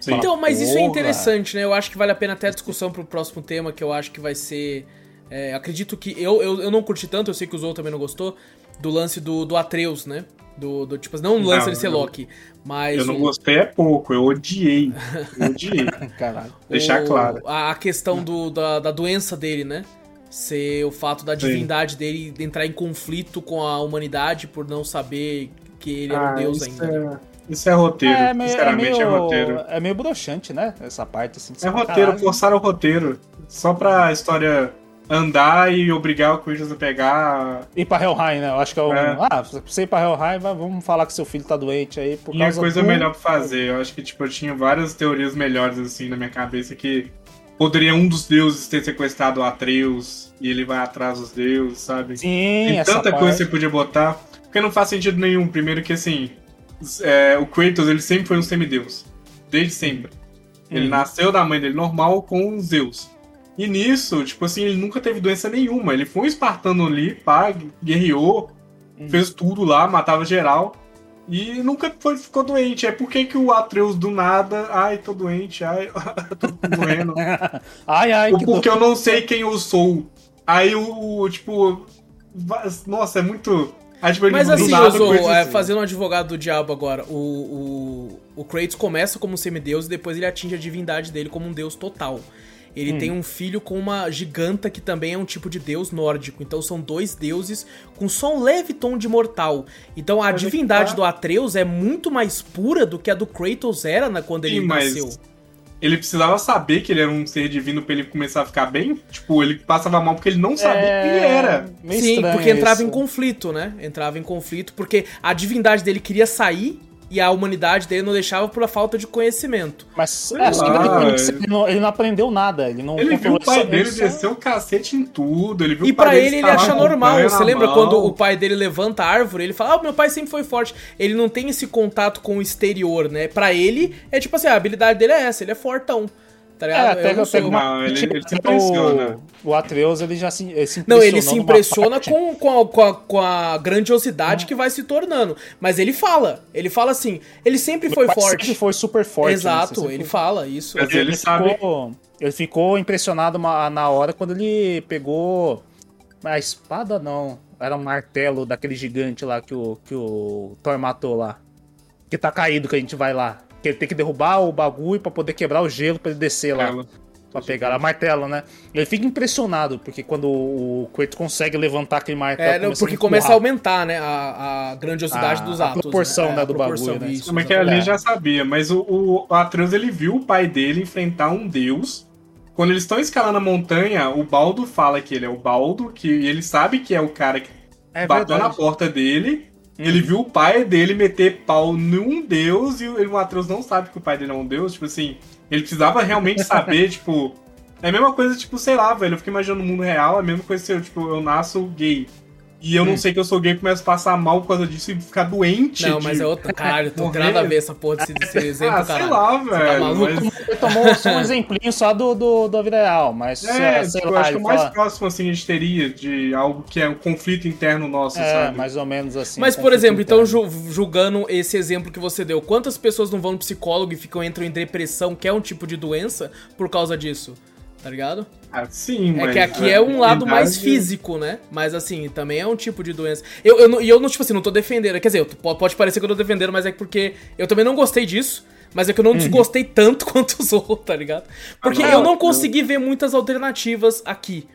C: Sim.
A: Então, mas isso é
B: Porra.
A: interessante, né? Eu acho que vale a pena até a discussão pro próximo tema, que eu acho que vai ser. É, acredito que. Eu, eu, eu não curti tanto, eu sei que o Zou também não gostou, do lance do, do Atreus, né? Do, do tipo, não o lance de ser Loki, mas.
C: Eu não
A: o-
C: gostei é pouco, eu odiei. Eu odiei.
B: Caralho.
C: Deixar
A: o-
C: claro.
A: A, a questão do, da, da doença dele, né? Ser o fato da
C: Sim.
A: divindade dele entrar em conflito com a humanidade por não saber que ele era um
C: Ah,
A: deus
C: isso
A: ainda.
C: É, isso é roteiro.
B: É, meio, é,
C: Sinceramente, é,
B: meio,
C: roteiro.
B: é meio broxante, né? Essa parte assim.
C: É roteiro,
B: caralho.
C: forçaram o roteiro. Só pra história andar e obrigar o Kratos a pegar.
B: Ir pra Helheim, né? Eu acho que é um.
C: É.
B: Ah, você ir pra vai- vamos falar que seu filho tá doente aí por
C: Tinha
B: causa
C: coisa
B: do-
C: melhor pra fazer. Eu acho que, tipo, eu tinha várias teorias melhores, assim, na minha cabeça que poderia um dos deuses ter sequestrado o Atreus e ele vai atrás dos deuses, sabe?
B: Sim,
C: Tem tanta
B: parte.
C: coisa que você podia botar. Porque não faz sentido nenhum. Primeiro que, assim, é, o Kratos, ele sempre foi um semideus. Desde sempre. Ele
B: Uhum.
C: nasceu da mãe dele normal com Zeus. E nisso, tipo assim, ele nunca teve doença nenhuma. Ele foi um espartano ali, pá, guerreou,
B: Uhum.
C: fez tudo lá, matava geral. E nunca foi, ficou doente. É por que que o Atreus do nada, ai, tô doente, ai, tô morrendo.
B: ai, ai,
C: Ou
B: que
C: porque
B: dor.
C: eu não sei quem eu sou. Aí o, tipo. Nossa, é muito. Aí, tipo,
A: Mas
C: do
A: assim, Zorro, é,
C: assim.
A: fazendo um advogado do diabo agora, o, o, o Kratos começa como um semideus e depois ele atinge a divindade dele como um deus total. Ele
C: Hum.
A: tem um filho com uma giganta que também é um tipo de deus nórdico. Então são dois deuses com só um leve tom de mortal. Então a
C: Mas é que
A: divindade
C: tá.
A: do Atreus é muito mais pura do que a do Kratos era na, quando ele
C: Sim, mas
A: nasceu.
C: Ele precisava saber que ele era um ser divino pra ele começar a ficar bem. Tipo, ele passava mal porque ele não sabia quem ele era.
B: É, Meio
A: Sim, porque entrava
B: isso.
A: em conflito, né? Entrava em conflito porque a divindade dele queria sair e a humanidade dele não deixava por falta de conhecimento.
B: Mas é, só que
C: é.
B: ele, não, ele não aprendeu nada. Ele não
C: Ele viu o pai dele descer o cacete em tudo. Ele viu
A: E
C: dele
A: ele ele acha normal. Você lembra
C: mão.
A: quando o pai dele levanta a árvore? Ele fala: Ah, meu pai sempre foi forte. Ele não tem esse contato com o exterior, né? Pra ele, é tipo assim: a habilidade dele é essa, ele é fortão. Tá
B: É,
A: ligado?
B: até,
A: Eu
B: até
A: sou.
B: uma
C: Não, ele- ele se
B: o-
C: impressiona.
B: O, Atreus, ele já se, ele se
A: Não, ele se impressiona com, com, a, com, a, com a grandiosidade que vai se tornando. Mas ele fala, ele fala assim, ele sempre foi
B: Mas
A: forte.
B: Sempre foi super forte. né?
A: Exato,
B: Sempre-
A: ele fala isso.
C: Mas ele sabe.
B: Ficou, ele ficou impressionado ma- na hora quando ele pegou. A espada não. Era um martelo daquele gigante lá que o, que o Thor matou lá. Que tá caído que a gente vai lá. Que ele tem que derrubar o bagulho pra poder quebrar o gelo pra ele descer lá.
C: Ela.
B: Pra pegar lá, martelo, né? Ele fica impressionado, porque quando o Kratos consegue levantar aquele martelo.
A: É, não,
B: começa
A: porque
B: a
A: começa a aumentar, né, a, a grandiosidade
B: A-
A: dos
B: a
A: atos.
B: proporção,
A: né,
B: né,
A: a
B: do
A: proporção,
B: bagulho, né?
A: isso,
C: Mas que
A: exatamente.
C: ali já sabia, mas o, o Atreus ele viu o pai dele enfrentar um deus. Quando eles estão escalando a montanha, o Baldo fala que ele é o Baldo, que ele sabe que é o cara que
B: É
C: bateu na porta dele. Ele viu o pai dele meter pau num deus e o o Atreus não sabe que o pai dele é um deus. Tipo assim, ele precisava realmente saber, tipo. É a mesma coisa, tipo, sei lá, velho. Eu fico imaginando no mundo real, é a mesma coisa se eu, tipo, eu nasço gay. E eu
B: Hum.
C: não sei que eu sou gay e começo a passar mal por causa disso e ficar doente.
A: Não,
C: de-
A: mas é outro. Caralho, não tem nada a ver essa porra desse, desse exemplo,
C: ah, sei
A: caralho.
C: lá,
A: tá
C: velho.
A: maluco?
C: mas-
B: Ele tomou só um exemplinho só do, do, da vida real, mas
C: É,
B: sei
C: tipo, eu
B: lá,
C: acho que o mais
B: fala-
C: próximo assim a gente teria de algo que é um conflito interno nosso,
B: É,
C: sabe?
B: mais ou menos assim.
A: Mas,
B: um
A: por exemplo, então,
B: interno.
A: ju- julgando esse exemplo que você deu, quantas pessoas não vão no psicólogo e ficam entram em depressão, que é um tipo de doença, por causa disso? Tá ligado?
C: Ah, sim,
A: É que aqui
C: a
A: é um lado mais físico, né? Mas assim, também é um tipo de doença. Eu, eu, não- e eu não, tipo assim, não tô defendendo. Quer dizer, eu- po- pode parecer que eu tô defendendo, mas é porque eu também não gostei disso. Mas é que eu não desgostei tanto quanto os outros, tá ligado? Porque
C: não,
A: eu não
C: eu-
A: consegui ver muitas alternativas aqui.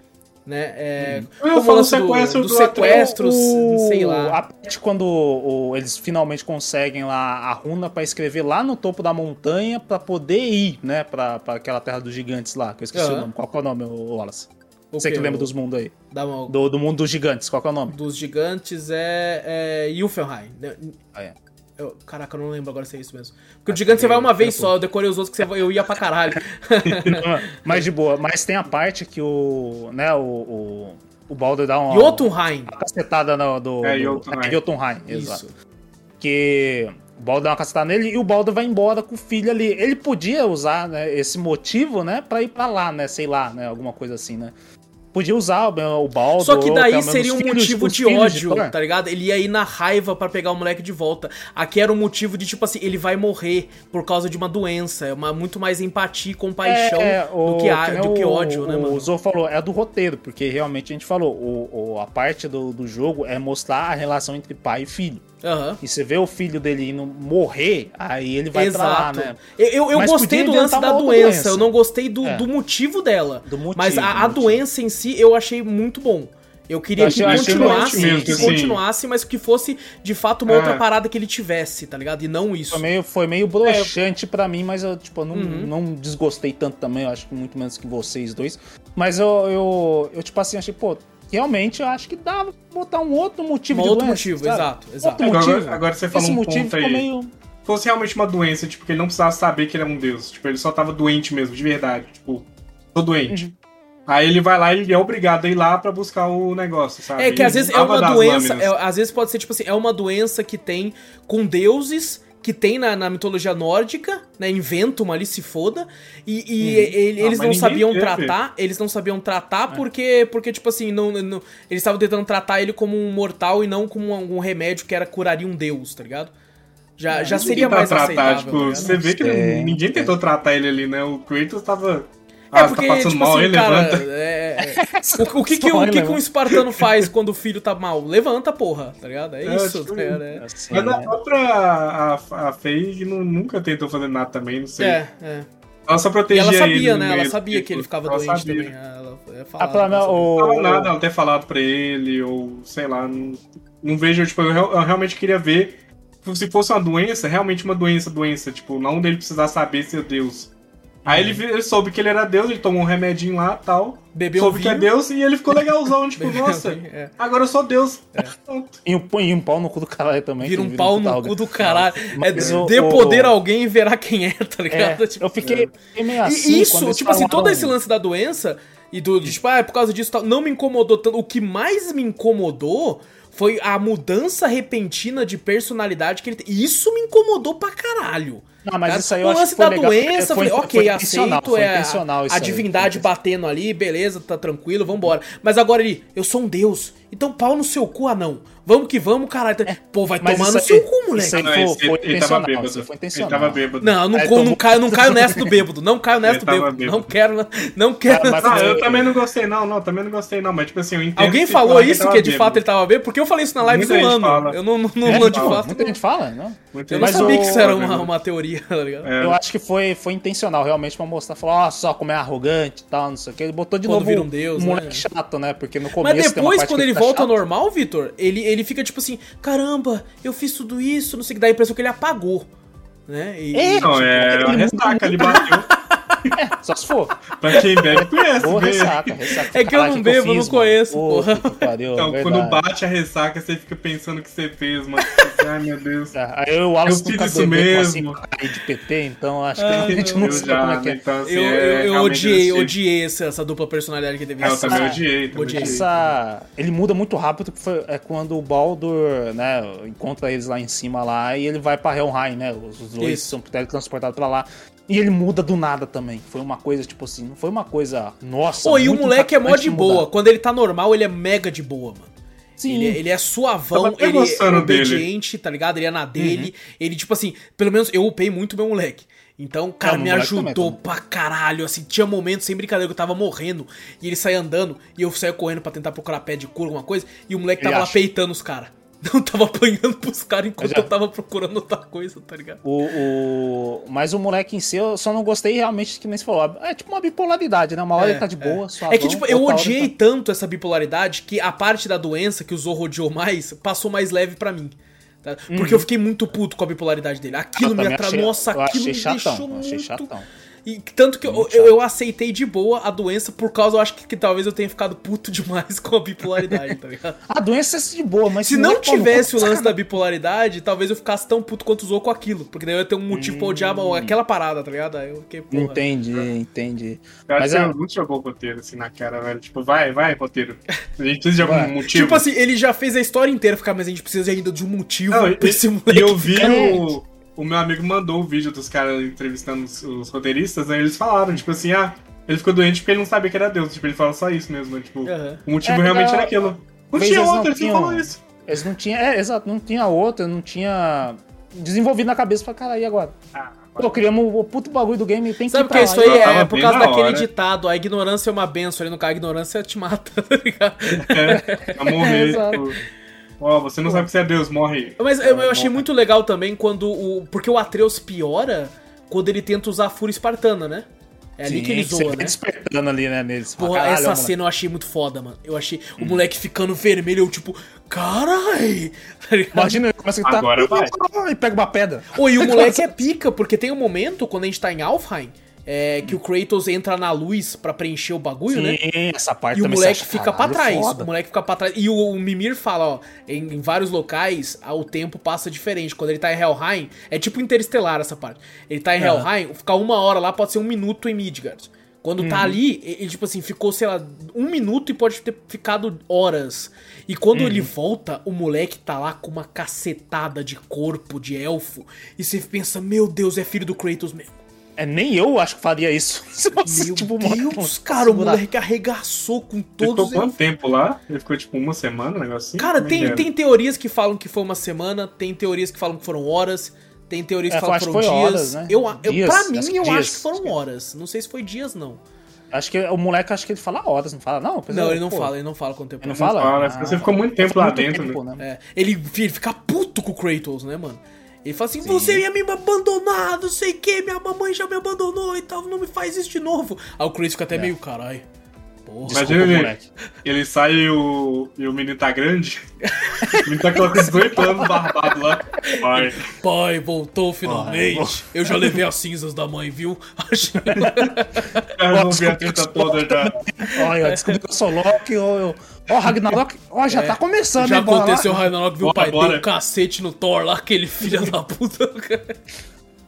A: Né? É,
C: Eu
A: como
C: falo
A: lance do-
C: sequestro
A: dos
C: do
A: sequestros,
B: O-
A: sei lá.
B: A parte quando o- eles finalmente conseguem lá a runa pra escrever lá no topo da montanha pra poder ir, né, pra, pra aquela terra dos gigantes lá, que eu esqueci
A: Aham.
B: o nome. Qual que é o nome, Wallace?
A: O
B: Você que lembra
A: O-
B: dos mundos aí.
A: da mão-
B: Do, do mundo dos gigantes, qual que é o nome?
A: dos gigantes é, é Yuffelheim. né?
B: Ah, é.
A: Eu- caraca, eu não lembro agora se é isso mesmo. Porque o gigante você vai uma vez só, eu decorei os outros que você vai- eu ia pra caralho.
B: Mas de boa, mas tem a parte que o, né, o, o, o Baldur dá uma,
A: Jotunheim.
B: uma cacetada no, do,
C: É, Jotunheim.
B: é, Jotunheim, exato.
A: Isso.
B: que o Baldur dá uma cacetada nele e o Baldur vai embora com o filho ali. Ele podia usar né, esse motivo, né, pra ir pra lá, né, sei lá, né, alguma coisa assim, né. Podia usar o, o Baldur.
A: Só que daí seria um
B: filhos-
A: motivo de ódio,
B: Thor.
A: tá ligado? Ele ia ir na raiva pra pegar o moleque de volta. Aqui era um motivo de, tipo assim, ele vai morrer por causa de uma doença. É uma, muito mais empatia e compaixão
B: É, o-
A: do, que, a-
B: nem
A: do que
B: o-
A: ódio, né,
B: O
A: mano?
B: Zou falou, é do roteiro, porque realmente a gente falou, o, o- a parte do, do jogo é mostrar a relação entre pai e filho.
A: Aham.
B: E você vê o filho dele indo morrer, aí ele vai pra lá,
A: Exato.
B: né?
A: Eu, eu, eu gostei do lance da doença,
B: doença.
A: eu não gostei do,
B: É.
A: do motivo dela.
B: Do motivo,
A: mas a,
B: do
A: a
B: motivo.
A: doença em si eu achei muito bom. Eu queria
B: Eu achei-
A: que
B: eu
A: continuasse, que
C: assim.
A: continuasse, mas que fosse de fato uma
C: É.
A: outra parada que ele tivesse, tá ligado? E não isso.
B: Foi meio, foi meio broxante pra mim, mas eu, tipo, não,
A: Uhum.
B: não desgostei tanto também, eu acho que muito menos que vocês dois. Mas eu, eu, eu tipo assim, achei, pô, realmente eu acho que dava pra botar um outro motivo
A: Um
B: de
A: outro
B: doença,
A: motivo,
B: sabe?
A: exato, exato.
B: Outro
C: Agora-
B: motivo.
C: agora você falou
B: Esse
C: um
B: motivo
C: ponto aí.
B: meio...
C: Se fosse realmente uma doença, tipo, que ele não precisava saber que ele é um deus. Tipo, ele só tava doente mesmo, de verdade. Tipo, tô doente.
B: Uhum.
C: Aí ele vai lá e ele é obrigado a ir lá pra buscar o negócio, sabe?
A: É que às
C: Ele
A: vezes é uma doença, é- às vezes pode ser tipo assim, é uma doença que tem com deuses, que tem na, na mitologia nórdica, né? Inventa uma ali, se foda. E, e ele-
C: Ah,
A: eles não sabiam
C: teve.
A: tratar, eles não sabiam tratar porque, porque tipo assim, não, não- eles estavam tentando tratar ele como um mortal e não como um, um remédio que era curaria um deus, tá ligado? Já, já
C: Ninguém
A: seria
C: tá
A: mais
C: tratar,
A: aceitável.
C: tipo,
A: tá
C: você vê que
B: Tem,
C: ninguém tentou tratar ele ali, né? O Kratos tava.
A: É
C: Ah,
A: porque,
C: tá passando
A: tipo
C: mal
A: assim,
C: aí,
A: cara,
C: levanta.
A: é- é- o, o que, que, o, que, que um espartano faz quando o filho tá mal? Levanta, porra, tá ligado? É
C: É,
A: isso,
C: tipo,
A: tá ligado? É,
B: Assim,
C: Mas a
B: né?
C: própria a, a Faye não- nunca tentou fazer nada também, não sei.
A: é. é.
C: Ela só
A: E
C: protegia
A: ela
C: ele
A: sabia,
C: no
A: né? Ela sabia
C: tipo,
A: que ele ficava
C: ela
A: doente
C: sabia.
A: também. Ela é
B: Ah,
A: falava, ela.
C: Não
B: o...
C: nada ela ter falado pra ele, ou sei lá, não, não vejo, tipo, eu, eu realmente queria ver se fosse uma doença, realmente uma doença, doença, tipo, não dele precisar saber ser Deus. Aí ele, soube que ele era Deus, ele tomou um remedinho lá tal.
A: Bebeu
C: soube
A: um
C: que é. Deus e ele ficou legalzão, tipo,
A: Bebeu
C: nossa,
A: vinho, é.
C: agora eu sou Deus. Pronto.
B: E um, e um pau no cu do caralho também.
A: Vira um pau no cu do caralho.
B: Mas
A: é dê poder a alguém e verá quem é, tá
B: É,
A: ligado? Tipo,
B: eu fiquei, fiquei meio assim.
A: E isso, tipo assim, todo esse lance da doença e do, de, tipo, ah, é por causa disso e tal, não me incomodou tanto. O que mais me incomodou foi a mudança repentina de personalidade que ele tem. E isso me incomodou pra caralho.
B: Não, mas
A: Cara,
B: isso aí eu
A: o lance
B: que foi
A: da
B: legal,
A: doença,
B: foi-
A: falei,
B: foi
A: ok,
B: intencional,
A: aceito,
B: foi
A: é a, a
B: aí,
A: divindade
B: foi
A: batendo ali, beleza, tá tranquilo, vambora. Mas agora ele, eu sou um deus, então pau no seu cu, anão. Vamos que vamos, caralho. Pô, vai
B: É, mas
A: tomar no seu cu, moleque.
B: isso aí
C: Não,
B: foi- foi
C: ele, ele tava bêbado.
B: foi
C: Ele
B: intencional.
C: tava bêbado.
A: Não, eu não, co- não,
B: tomou-
A: caio, não caio nessa do bêbado. Não caio nessa
C: Ele
A: do bêbado.
C: bêbado.
A: Não quero, não quero.
B: Mas-
C: Não,
B: mas-
C: eu também não gostei, não, não, também não gostei, não, mas tipo assim, eu entendo.
A: Alguém
C: se
A: falou
C: ele
A: isso, que de fato ele tava bêbado? Porque eu falei isso na live
C: Muita
A: zoando.
C: fala.
A: Eu não, não, não,
B: É,
A: não de fato.
B: Muita gente fala, não?
A: Eu não sabia que isso era uma,
C: né?
A: teoria, tá ligado?
C: É.
B: Eu acho que foi, foi intencional, realmente, pra mostrar. Falar, ó, só como é arrogante e tal, não sei o que. Ele botou de novo
A: um deus,
B: moleque
A: né?
B: chato, né? Porque no começo
A: Mas depois, quando
B: que
A: ele
B: tá
A: volta ao normal, Vitor, ele, ele fica tipo assim: caramba, eu fiz tudo isso, não sei o que, dá a impressão que ele apagou. Né? E,
B: É,
C: Não, é
B: Ele
C: ressaca, ele bateu.
B: Só se for.
C: Pra quem bebe, conhece.
B: Ou ressaca, ressaca.
A: É que eu não
B: que
A: bebo, eu não conheço, porra.
B: que pariu,
C: Então,
B: verdade.
C: quando bate a ressaca, você fica pensando o que você fez, mano. Ai, meu Deus.
B: Tá, Aí eu e o Wallace
C: Eu fiz isso mesmo.
B: assim, de PT, então acho que
A: Ah,
B: a gente
A: não,
B: sabe
C: já,
B: como é que é.
C: então assim,
A: Eu,
C: é
A: eu, eu odiei, odiei essa, essa dupla personalidade que teve.
C: É, eu
A: Essa-
C: também odiei, também
A: odiei.
B: Essa... Ele muda muito rápido, que foi é quando o Baldur, né, encontra eles lá em cima lá e ele vai pra Helheim, né? Os, os dois
A: Isso.
B: são teletransportados pra lá. E ele muda do nada também. Foi uma coisa, tipo assim, não foi uma coisa. Nossa.
A: Pô, e o moleque é mó de
B: mudar.
A: boa. Quando ele tá normal, ele é mega de boa, mano.
B: Sim.
A: Ele, ele é suavão, ele é
C: gostando dele.
A: obediente, tá ligado? Ele é na dele. Ele, tipo assim, pelo menos eu upei muito meu moleque. Então, cara,
B: Uhum. É,
A: me
B: moleque também,
A: ajudou
B: também.
A: pra caralho. Assim, tinha momentos, sem brincadeira, que eu tava morrendo. E ele saía andando. E eu saía correndo pra tentar procurar pé de cura, alguma coisa. E o moleque
B: Ele
A: tava lá
B: acha.
A: peitando os caras. Não tava apanhando pros caras enquanto
B: Eu já-
A: eu tava procurando outra coisa, tá ligado?
B: O, o... Mas o moleque em si, eu só não gostei realmente, que nem você falou. É tipo uma bipolaridade, né? Uma hora
A: É,
B: ele tá de boa, só
A: É que, tipo, eu odiei tanto essa bipolaridade que a parte da doença que o Zorro odiou mais passou mais leve pra mim. tá? Porque eu fiquei muito puto com a bipolaridade dele. Aquilo
B: Eu
A: me atrasou. Nossa,
B: eu
A: aquilo me
B: chatão,
A: deixou muito.
B: chatão.
A: E tanto que eu,
B: Muito
A: eu, aceitei de boa a doença por causa, eu acho que, que talvez eu tenha ficado puto demais com a bipolaridade, tá ligado?
B: A doença é de boa, mas
A: Se não
B: moleque, mano,
A: tivesse o lance da bipolaridade, talvez eu ficasse tão puto quanto usou com aquilo. Porque daí eu ia ter um motivo pra odiar
B: Hum.
A: aquela parada, tá ligado? Aí eu fiquei, porra.
B: Entendi, entendi.
C: Eu acho
B: Mas
C: que
B: é-
C: eu não jogou o roteiro assim na cara, velho. Tipo, vai, vai, roteiro. A gente precisa de algum motivo.
A: Tipo assim, ele já fez a história inteira ficar, mas a gente precisa ainda de um motivo
C: Não, e,
A: pra esse
C: e
A: moleque.
C: eu vi
B: ficar-
C: o, o meu amigo mandou o vídeo dos caras entrevistando os, os roteiristas, aí eles falaram, tipo assim, ah, ele ficou doente porque ele não sabia que era Deus. Tipo, ele falou só isso mesmo, né? Tipo,
A: Aham.
C: o motivo
B: É,
C: realmente
B: não,
C: era aquilo. Não tinha
B: eles não
C: outro, ele só
B: tinham-
C: falou isso.
B: Eles não tinham. É, exato, não tinha outra, não tinha desenvolvido na cabeça pra cara, e agora?
C: Ah,
B: Pô, criamos o puto bagulho do game tem que
A: Sabe porque isso aí
C: tava
A: é por causa daquele
C: hora.
A: ditado, a ignorância é uma benção, ali no caso, a ignorância te mata, tá ligado?
C: é, pra morrer.
B: Exato.
C: Ó, você não sabe que você é Deus, morre.
A: Mas eu, eu achei
C: Morre.
A: muito legal também quando o. Porque o Atreus piora quando ele tenta usar a fúria espartana, né? É ali
B: Sim,
A: que ele zoa, né?
B: despertando ali, né, neles.
A: Porra,
B: "Caralho,
A: essa
B: moleque."
A: cena eu achei muito foda, mano. Eu achei o moleque ficando vermelho, eu tipo, carai! Tá?
B: Imagina, ele começa a gritar.
C: Agora vai.
B: E pega uma pedra.
A: Oi, e o moleque é pica, porque tem um momento, quando a gente tá em Alfheim, é, que o Kratos entra na luz pra preencher o bagulho, né?
B: Sim, essa parte
A: E o moleque
B: acha,
A: fica pra
B: "Caralho,
A: trás.
B: foda."
A: O moleque fica pra trás. E o, o Mimir fala, ó, em, em vários locais, o tempo passa diferente. Quando ele tá em Helheim, é tipo interestelar essa parte. Ele tá em
B: Aham.
A: Helheim, ficar uma hora lá pode ser um minuto em Midgard. Quando
B: Uhum.
A: tá ali, ele, tipo assim, ficou, sei lá, um minuto e pode ter ficado horas. E quando
B: Uhum.
A: ele volta, o moleque tá lá com uma cacetada de corpo de elfo. E você pensa, meu Deus, é filho do Kratos mesmo.
B: É, nem eu acho que faria isso.
A: Meu
B: tipo,
A: Deus, cara, o moleque arregaçou com
C: Ele
A: todos
C: ficou quanto tempo lá? Ele ficou tipo uma semana, um negócio assim?
A: Cara,
C: é
A: tem, tem teorias que falam que foi uma semana, tem teorias que falam que foram horas, tem teorias que
B: É,
A: falam que
B: eu
A: foram
B: acho que
A: dias.
B: horas, né?
A: eu, eu,
B: Dias,
A: pra mim, eu
B: dias.
A: acho que foram horas. Não sei se foi dias, não.
B: Acho que o moleque, acho que ele fala horas, não fala, não?
A: Não,
B: é,
A: ele não
B: pô,
A: fala, ele não fala quanto tempo.
B: Ele não
A: é.
B: fala?
C: Fala, né? Você ficou muito tempo lá
B: muito
C: dentro,
B: tempo,
C: né?
B: né?
A: É, ele, ele fica puto com o Kratos, né, mano? Ele fala assim, você ia me abandonar, não sei o que, minha mamãe já me abandonou e tal, não me faz isso de novo. Aí o Kratos fica até meio, carai. Porra.
C: Imagina ele,
B: moleque.
C: ele sai e o, e o menino tá grande. o menino tá com 18 anos barbado lá. Vai.
A: Pai, voltou finalmente. Eu já levei as cinzas da mãe, viu? Achei-
C: Eu não vi a treta toda já.
B: Olha, descobri que eu sou Loki, ó, eu... Ó, Ragnarok, ó, já tá começando,
A: É. Já aconteceu o Ragnarok, viu? O
C: Bora,
A: pai deu
C: bora.
A: um cacete no Thor lá, aquele filho da puta. cara.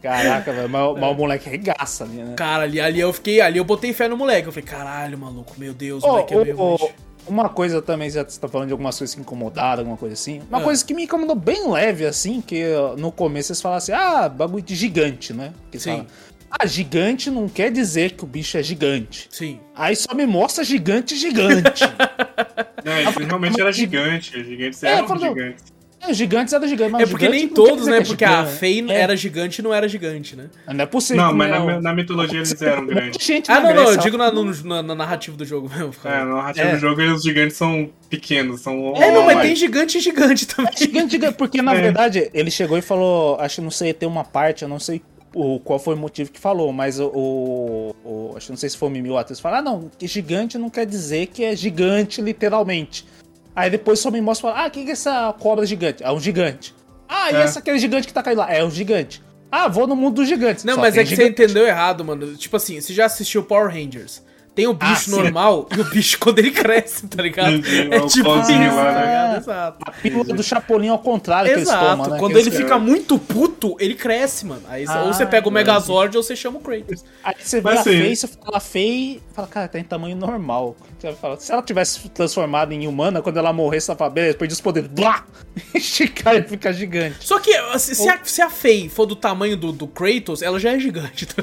B: Caraca, velho, mas, mas o moleque regaça ali, né?
A: Cara, ali, ali eu fiquei, ali eu botei fé no moleque. Eu falei, caralho, maluco, meu Deus, o
B: Ô,
A: moleque é meio.
B: ô, uma coisa também, já você tá falando de algumas coisas que incomodaram, alguma coisa assim. Uma
A: Ah.
B: coisa que me incomodou bem leve, assim, que no começo eles falaram assim, ah, bagulho de gigante, né? Que
A: Sim.
B: falam, ah, gigante não quer dizer que o bicho é gigante.
A: Sim.
B: Aí só me mostra gigante, gigante.
C: Não, ele realmente era gigante. Os gigantes
B: É,
C: eram
B: falou-
C: gigantes.
B: é, gigantes era gigante, mas
A: É porque
B: gigante
A: nem
B: não
A: todos, né?
B: é
A: Porque a. Fei
B: É,
A: era gigante e não era gigante, né?
B: Não é possível.
C: Não, mas
B: né?
C: na, na mitologia eles eram grandes.
B: Gente
A: Ah, não, não, eu digo na, no- na, na narrativa do jogo mesmo.
C: É, na narrativa
B: É.
C: do jogo os gigantes são pequenos, são.
A: É, não, mas tem gigante e gigante também.
B: Gigante, gigante, porque na
C: É.
B: verdade ele chegou e falou, acho que não sei, tem uma parte, eu não sei o, qual foi o motivo que falou, mas o, o- o- acho que não sei se foi o Mimi ou falou, ah não, que gigante não quer dizer que é gigante literalmente. Aí depois só me mostra, fala, ah, o que é essa cobra gigante? É um gigante. Ah, e
C: É.
B: esse aquele gigante que tá caindo lá? É um gigante. Ah, vou no mundo dos gigantes.
A: Não,
B: Só
A: mas é que você
B: gigante.
A: entendeu errado, mano. Tipo assim, você já assistiu Power Rangers. Tem o bicho
B: Ah, sim.
A: normal e o bicho quando ele cresce, tá ligado? É
C: o
A: tipo isso, tá
C: lá, né?
A: Exato.
B: A pílula do Chapolin ao contrário que eles
A: Exato.
B: tomam, né?
A: Quando
B: Que
A: ele fica muito puto, ele cresce, mano. Aí
B: Ah,
A: ou você pega o Megazord ou você chama o Kratos.
B: Aí você vê
C: Mas
B: a
C: assim-
B: Fei, você fala Fei e fala, cara, tá em tamanho normal. Você fala, se ela tivesse transformado em humana, quando ela morresse, ela fala, beleza, perdi os poderes. Blá! Esticar e fica gigante.
A: Só que se, se a, se a Faye for do tamanho do, do Kratos, ela já é gigante. tá?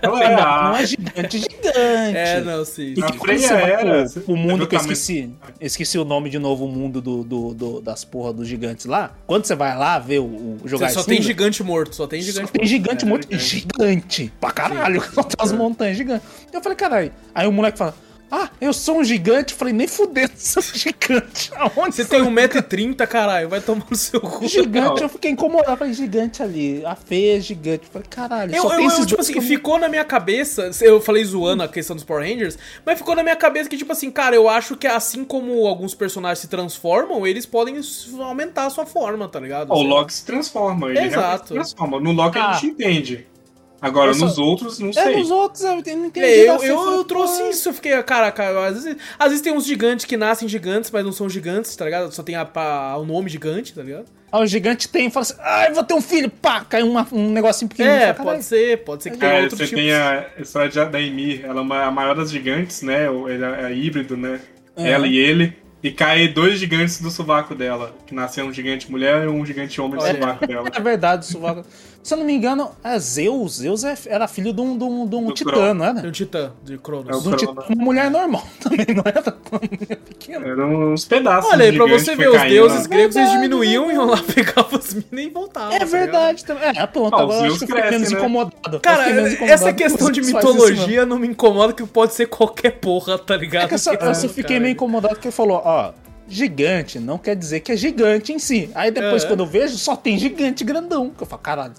C: Ela
B: Não,
C: é
B: não
C: a-
B: é gigante, é gigante.
A: É, não, sim.
B: E
C: A
B: que vai
C: era-
B: pro mundo
C: do
B: que eu esqueci, esqueci o nome de novo, o mundo do, do- do- das porra dos gigantes lá. Quando você vai lá ver o, o jogar
A: Só tem gigante morto, só tem
B: só
A: gigante
B: tem
A: morto.
B: gigante
C: É,
B: muito
C: é.
B: gigante pra caralho. Tem umas montanhas gigantes. Eu falei, caralho. Aí o moleque fala, ah, eu sou um gigante. Eu falei, nem fudendo, sou um gigante. Aonde
A: Você tem 1,30m, caralho, vai tomar no seu cu.
B: Gigante, eu fiquei incomodado. Eu falei, gigante ali. A feia é gigante. Eu falei, caralho,
A: Eu,
B: só
A: eu,
B: tem
A: eu,
B: esses
A: tipo assim,
B: eu-
A: ficou na minha cabeça. Eu falei zoando a questão dos Power Rangers, mas ficou na minha cabeça que, tipo assim, cara, eu acho que assim como alguns personagens se transformam, eles podem aumentar a sua forma, tá ligado?
C: O Loki se transforma, ele
A: Exato.
C: se transforma. No Loki
B: Ah.
C: a gente entende. Agora,
B: Eu só-
C: nos outros, não
B: É,
C: sei.
B: nos outros eu não entendi.
A: É, eu, eu, eu trouxe
B: pô,
A: isso, eu fiquei, caraca, às vezes, às vezes tem uns gigantes que nascem gigantes, mas não são gigantes, tá ligado? Só tem a, a- o nome gigante, tá ligado?
B: Aí o gigante tem, fala assim, ai, vou ter um filho, pá, cai uma- um negocinho pequenininho.
A: É,
B: fala,
A: pode ser, pode ser que tenha
C: É,
A: outro
C: você
A: tipo.
C: tem a história de- da Ymir, ela é uma- a maior das gigantes, né? o- Ele é, é híbrido, né?
B: É.
C: Ela e ele. E cai dois gigantes do sovaco dela. Que nasceu um gigante mulher e um gigante homem do
A: Olha.
C: sovaco dela.
B: É verdade, isso vai- Se eu não me engano, é Zeus. Zeus é- era filho de um, de um, de um
C: Do
B: titã, não era?
A: um titã de Cronos.
C: É o
B: De um titã,
C: Cronos.
B: uma mulher normal também, não era? Uma mulher pequena.
C: Eram uns pedaços
A: Olha aí,
C: de
A: pra você ver, os deuses
C: né?
A: gregos eles
B: Verdade,
A: diminuíam, iam lá, pegavam as minas e voltavam.
B: É
A: tá
B: verdade também. É, pronto,
C: Ah,
B: agora
C: os
B: eu acho que eu fiquei menos
C: né?
B: incomodado.
A: Cara,
B: menos incomodado
A: essa
B: que
A: questão de
B: não.
A: mitologia não me incomoda, que pode ser qualquer porra, tá ligado?
B: É que eu só, eu só fiquei
A: cara.
B: meio incomodado porque ele falou, ó, gigante não quer dizer que é gigante em si. Aí depois,
A: É.
B: quando eu vejo, só tem gigante grandão. Que eu falo, caralho.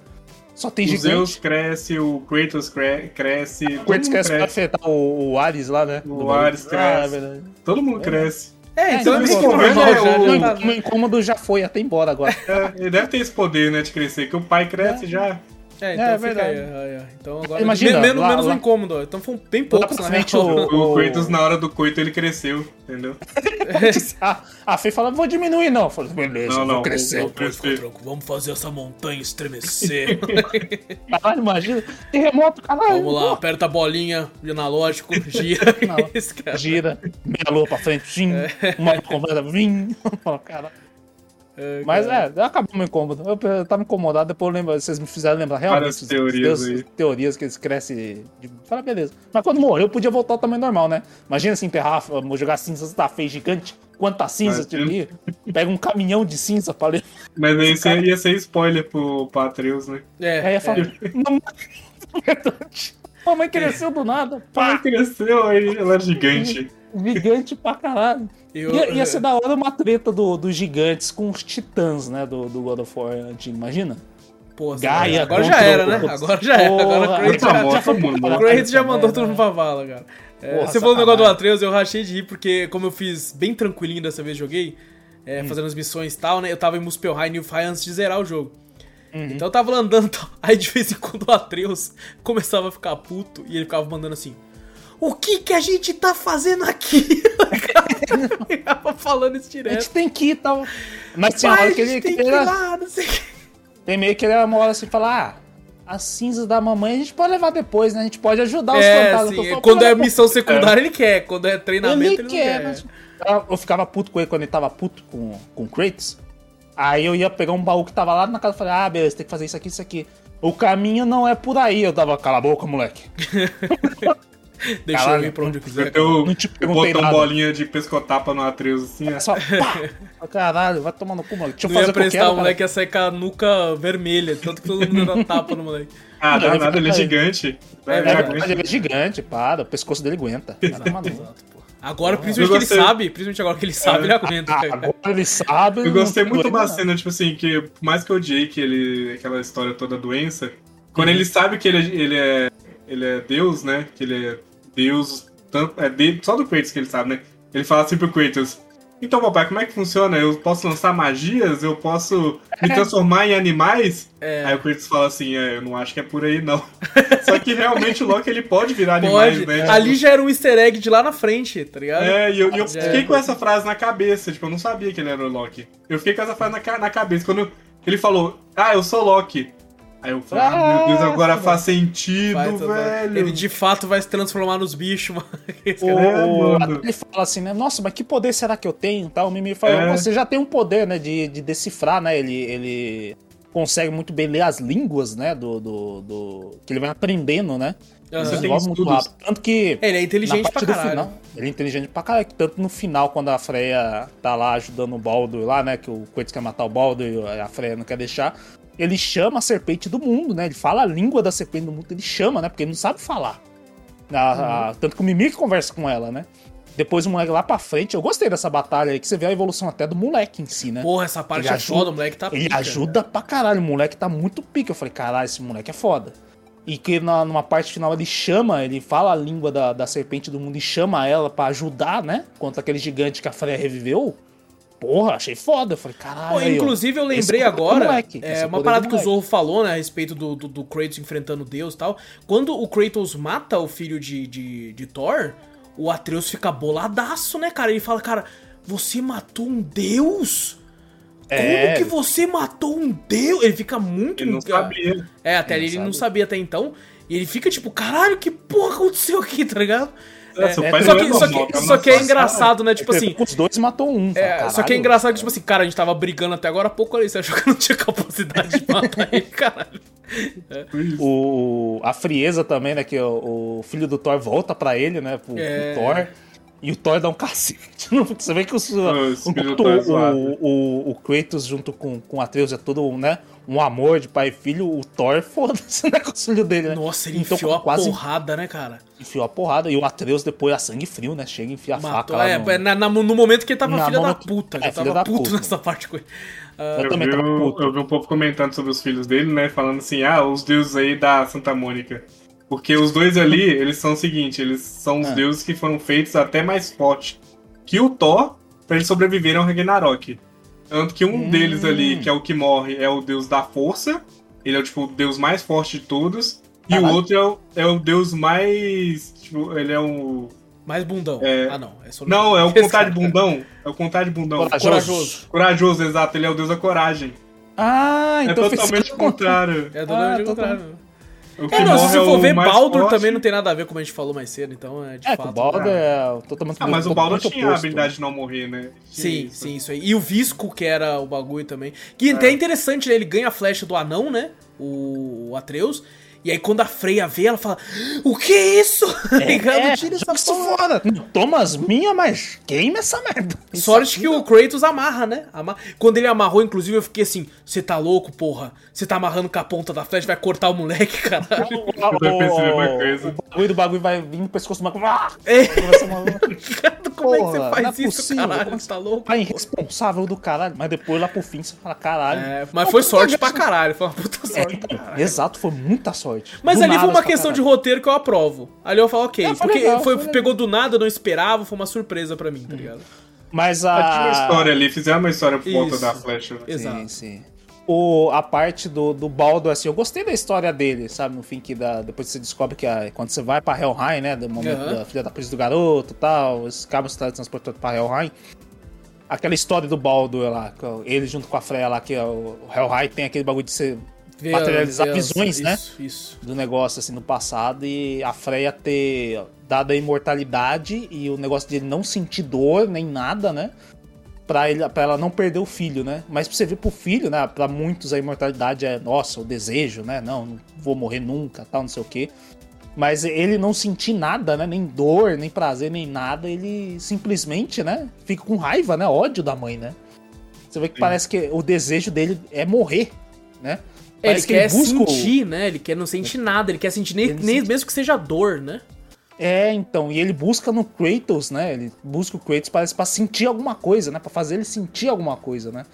B: Só tem
C: O
B: gigante.
C: Zeus cresce, o Kratos cre- cresce.
B: O Kratos
C: mundo
B: cresce pra
C: cresce.
B: afetar o, o Ares lá, né?
C: O Ares
B: Ah,
C: cresce.
B: é verdade.
C: Todo mundo cresce.
A: É, então
B: É,
A: é
C: então, pô,
A: normal
C: velho,
A: já,
C: o-
B: Meu, incômodo já foi, até embora agora.
C: É, ele deve ter esse poder, né, de crescer, que o pai cresce já.
A: É, então
B: É,
A: fica
B: verdade.
A: aí, aí, aí. Então agora.
B: Imagina,
A: menos
B: lá-
A: menos um
B: lá-
A: incômodo, ó. Então foram bem poucos, na
B: frente,
A: real.
B: o-
C: O Kratos, na hora do coito, ele cresceu, entendeu?
B: a, a Fê fala, vou diminuir não. Falei, beleza,
C: Não,
B: eu vou
C: não,
B: crescer.
C: vou-
A: tranquilo, vamos fazer essa montanha estremecer.
B: Caralho, imagina. Terremoto, caralho.
A: Vamos lá, aperta a bolinha de analógico, gira.
B: Não. Gira, meia lua pra frente, vim, uma completa, vim. Caralho.
A: É,
B: Mas
A: cara.
B: é, acabou meu incômodo. Eu, eu tava incomodado, depois eu lembro, vocês me fizeram lembrar realmente.
C: Várias
B: os-
C: teorias
B: teorias que eles crescem. De... Fala, beleza. Mas quando morreu, podia voltar ao tamanho normal, né? Imagina se enterrar, jogar cinzas da feia gigante. Quanta cinza tinha. Pega um caminhão de cinza pra ler.
C: Mas aí ia ser spoiler pro, pro Atreus, né?
A: É,
B: Aí ia falar, mamãe. Verdade. Mamãe cresceu do nada.
C: Pai
B: Pá,
C: cresceu, aí ela é gigante.
B: gigante pra caralho.
A: Eu-
B: Ia, ia ser da hora uma treta do- dos gigantes com os titãs, né? Do, do God of War antigo, imagina?
A: Pô,
B: Gaia
A: agora já era,
B: o-
A: né? Agora já era. Agora o
B: Porra,
A: Kratos já, já, o
C: morre
A: Kratos já mandou todo mundo pra vala, cara. É,
B: Porra,
A: você falou do negócio do. Atreus, eu rachei de rir, porque como eu fiz bem tranquilinho dessa vez, joguei, é,
B: Hum.
A: fazendo as missões e tal, né? Eu tava em Muspelheim e Nilfheim antes de zerar o jogo.
B: Uhum.
A: Então eu tava lá andando, tal, aí de vez em quando o Atreus começava a ficar puto e ele ficava mandando assim: O que que a gente tá fazendo aqui? Ele ficava falando isso
B: A
A: direto.
B: gente tem que ir tal. Mas tinha hora
A: a
B: que ele.
A: tem
B: que
A: ir lá, não sei
B: tem meio que ele uma hora assim falar: Ah, as cinzas da mamãe a gente pode levar depois, né? A gente pode ajudar os
A: É,
B: fantasmas.
A: sim,
B: Eu falo,
A: quando
B: "Pô,
A: é missão secundária ele quer, quando é treinamento ele,
B: Ele
A: não
B: quer,
A: quer.
B: mas- Eu eu ficava puto com ele quando ele tava puto com, com o Kratos. Aí eu ia pegar um baú que tava lá na casa e falei, ah, beleza, tem que fazer isso aqui, isso aqui. O caminho não é por aí. Eu dava, cala a boca, moleque.
A: Deixa
B: Caralho.
A: eu ir pra onde eu quiser.
C: Eu,
B: Não te
C: eu
B: perguntei
C: um
B: nada.
C: bolinha de pescotapa no Atreus assim,
B: É só, pá! Caralho, vai tomar no cu, moleque. Deixa eu
A: Não ia
B: fazer eu
A: prestar,
B: quero,
A: o moleque ia sair com a nuca vermelha, tanto que todo mundo dá tapa no moleque.
C: Ah, dá nada, ele é gigante.
A: É
B: É verdade, ele é gigante, para, o pescoço dele aguenta. Caramba, não.
A: Agora, principalmente que ele sabe, principalmente agora que ele sabe, ele aguenta.
B: Ah,
A: cara.
B: agora ele sabe.
C: Eu gostei muito
B: não.
C: cena, tipo assim, que por mais que eu odiei que ele. aquela história toda doença, quando
B: Uhum.
C: ele sabe que ele, é- ele é. ele é Deus, né? Que ele é Deus. Tanto, é de, só do Kratos que ele sabe, né? Ele fala assim pro Kratos. Então, papai, como é que funciona? Eu posso lançar magias? Eu posso me transformar em animais?
A: É.
C: Aí o Kratos fala assim, é, eu não acho que é por aí, não. Só que realmente o Loki ele pode virar animais,
A: Pode.
C: né? Tipo,
A: Ali já era um easter egg de lá na frente, tá ligado?
C: É, e eu, eu fiquei
A: é.
C: com essa frase na cabeça, tipo, eu não sabia que ele era o Loki. Eu fiquei com essa frase na, na cabeça. Quando ele falou, ah, eu sou Loki. Aí eu falei, ah, meu Deus, agora faz sentido,
A: Vai, tá, tá.
C: velho.
A: Ele de fato vai se transformar nos bichos, mano. Esse
B: O,
A: cara-
C: É,
B: o-
C: mano.
B: ele fala assim, né? Nossa, mas que poder será que eu tenho? Tal, o Mimi fala,
C: É.
B: você já tem um poder, né? De, de decifrar, né? Ele, ele consegue muito bem ler as línguas, né? Do, do, do- que ele vai aprendendo, né? Ele desenvolve muito rápido. Tanto que
A: ele é inteligente pra caralho.
B: final, ele é inteligente pra caralho. Tanto no final, quando a Freya tá lá ajudando o Baldur lá, né? Que o Kratos quer matar o Baldur e a Freya não quer deixar. Ele chama a serpente do mundo, né? Ele fala a língua da serpente do mundo, ele chama, né? Porque ele não sabe falar. A- a- tanto que o Mimir que conversa com ela, né? Depois o moleque lá pra frente, eu gostei dessa batalha aí, que você vê a evolução até do moleque em si, né?
A: Porra, essa parte
B: Ele
A: é
B: ajuda-
A: foda, o moleque tá
B: Ele
A: pica.
B: ajuda pra caralho, o moleque tá muito pica. Eu falei, caralho, esse moleque é foda. E que na, numa parte final ele chama, ele fala a língua da, da serpente do mundo e chama ela pra ajudar, né? Contra aquele gigante que a Freya reviveu. Porra, achei foda. Eu falei, caralho.
A: Pô, inclusive, eu lembrei
B: é
A: agora,
B: moleque,
A: é,
B: é
A: uma parada
B: do
A: que o. Zorro falou, né, a respeito do, do, do Kratos enfrentando Deus e tal. Quando o Kratos mata o filho de, de, de Thor, o Atreus fica boladaço, né, cara? Ele fala, cara, você matou um Deus?
B: É.
A: Como que você matou um Deus? Ele fica muito...
C: Ele não sabia.
A: É, até ali ele não sabia até então. E ele fica tipo, caralho, que porra aconteceu aqui, tá ligado?
C: É,
B: é,
A: Só
C: é
A: que, só que,
C: cara,
A: só que é engraçado, né? Tipo assim,
B: Os dois matou um.
A: é, só que é engraçado que, tipo assim, cara, a gente tava brigando até agora há pouco ali, você achou que eu não tinha capacidade de matar ele, caralho.
B: O, a frieza também, né? Que o, o filho do Thor volta pra ele, né? Pro, pro
A: É.
B: Thor. E o Thor dá um cacete. Você vê que os,
C: Os
B: o, o,
C: é
B: o, o Kratos junto com, com Atreus é todo, né? Um amor de pai e filho. O Thor, foda-se, né? Com o filho dele, né?
A: Nossa, ele
B: Então,
A: enfiou a
B: quase
A: porrada, né, cara?
B: enfiou a porrada. E o Atreus depois a sangue frio, né? Chega e enfia a faca
A: Matou.
B: lá
A: É,
B: no...
A: é, na- na- no momento que ele tava
B: Na
A: filha da puta.
B: é,
A: Já
B: filha
A: tava
B: da
A: puto
B: puta.
A: nessa parte com ele. Ah,
B: Eu
C: Eu
B: também
C: vi,
B: tava
C: um,
B: puto.
C: eu vi um povo comentando sobre os filhos dele, né? Falando assim, ah, os deuses aí da Santa Mônica. Porque os dois ali, eles são o seguinte, eles são os
B: Ah.
C: deuses que foram feitos até mais forte que o Thor pra eles sobreviverem ao Ragnarok. Tanto que um
B: Hum.
C: deles ali, que é o que morre, é o deus da força. Ele é tipo, o deus mais forte de todos. E o outro é o, é o deus mais. Tipo, ele é um.
A: Mais bundão.
C: É.
A: Ah, não. É só
C: Não, é o
A: cara-
C: de bundão. É o contar de bundão.
B: Corajoso.
A: Corajoso.
C: Corajoso, exato. Ele é o deus da coragem.
B: Ah,
C: É
B: então fiz-
C: totalmente o contrário.
A: É do
B: Ah, totalmente.
A: contrário.
C: O que
A: É, não, se
C: morre
A: você
C: é
A: for
C: o
A: ver, Baldur
C: forte.
A: também não tem nada a ver, como a gente falou mais cedo, então é de
B: É,
A: fato.
B: o Baldur é totalmente
C: Ah, mas o Baldur tinha a habilidade de não morrer, né?
A: Sim,
C: Isso.
A: sim, isso aí. E o Visco, que era o bagulho também. Que até é interessante, né? Ele ganha a flecha do anão, né? O, o Atreus. E aí quando a Freya vê, ela fala: O que é isso? Tá ligado?
B: É,
A: Tira essa
B: isso
A: porra.
B: fora. Toma as minhas, mas queima essa merda.
A: Sorte que o Kratos amarra, né? Ama- Quando ele amarrou, inclusive, eu fiquei assim: Você tá louco, porra? Você tá amarrando com a ponta da flecha, vai cortar o moleque, caralho.
B: O,
C: Eu pensei a mesma coisa.
B: o bagulho do bagulho vai vir no pescoço do bagulho. Ah!
A: É.
B: Uma-
A: Como é que
B: Porra,
A: você
B: não
A: faz
B: é
A: isso,
B: possível.
A: caralho? Você tá louco?
B: Pai irresponsável do caralho. Mas depois lá pro fim você fala, caralho.
A: É, mas foi sorte pra caralho, foi uma puta
B: É,
A: sorte.
B: então, exato, foi muita sorte.
A: Mas
B: Do
A: ali foi uma questão de roteiro que eu aprovo. Ali eu falo, ok,
B: É, foi
A: porque
B: legal,
A: foi,
B: foi
A: pegou do nada, eu não esperava, foi uma surpresa pra mim, tá ligado?
B: Mas
C: Ah, Tinha uma
B: a.
C: história ali, fizeram uma história por
A: Isso.
C: da flecha. né?
A: Exato.
B: Sim, sim. O, a parte do, do Baldo, assim, eu gostei da história dele, sabe? No fim, que dá, depois você descobre que a- quando você vai pra Helheim, né? Do momento
A: Aham.
B: da filha da polícia do garoto e tal, os cabos estão transportados pra Helheim. Aquela história do Baldo lá, ele junto com a Freya lá, que é o o Helheim tem aquele bagulho de ser
A: Ver
B: materializar
A: ver as-
B: visões, né?
A: Isso, isso.
B: do negócio assim no passado e a Freya ter dado a imortalidade e o negócio de ele não sentir dor nem nada, né? Pra, ele, pra ela não perder o filho, né? Mas pra você ver pro filho, né? Pra muitos a imortalidade é, nossa, o desejo, né? Não, não vou morrer nunca, tal, não sei o quê. Mas ele não sentir nada, né? Nem dor, nem prazer, nem nada. Ele simplesmente, né? Fica com raiva, né? Ódio da mãe, né? Você vê que
C: Sim.
B: parece que o desejo dele é morrer, né?
A: Ele
B: que
A: quer
B: busca o-
A: sentir, né? Ele quer não sentir nada, ele quer sentir nem,
B: Ele
A: nem
B: sente-
A: mesmo que seja dor, né?
B: É, então, e ele busca no Kratos, né? Ele busca o Kratos parece pra sentir alguma coisa, né? Pra fazer ele sentir alguma coisa, né?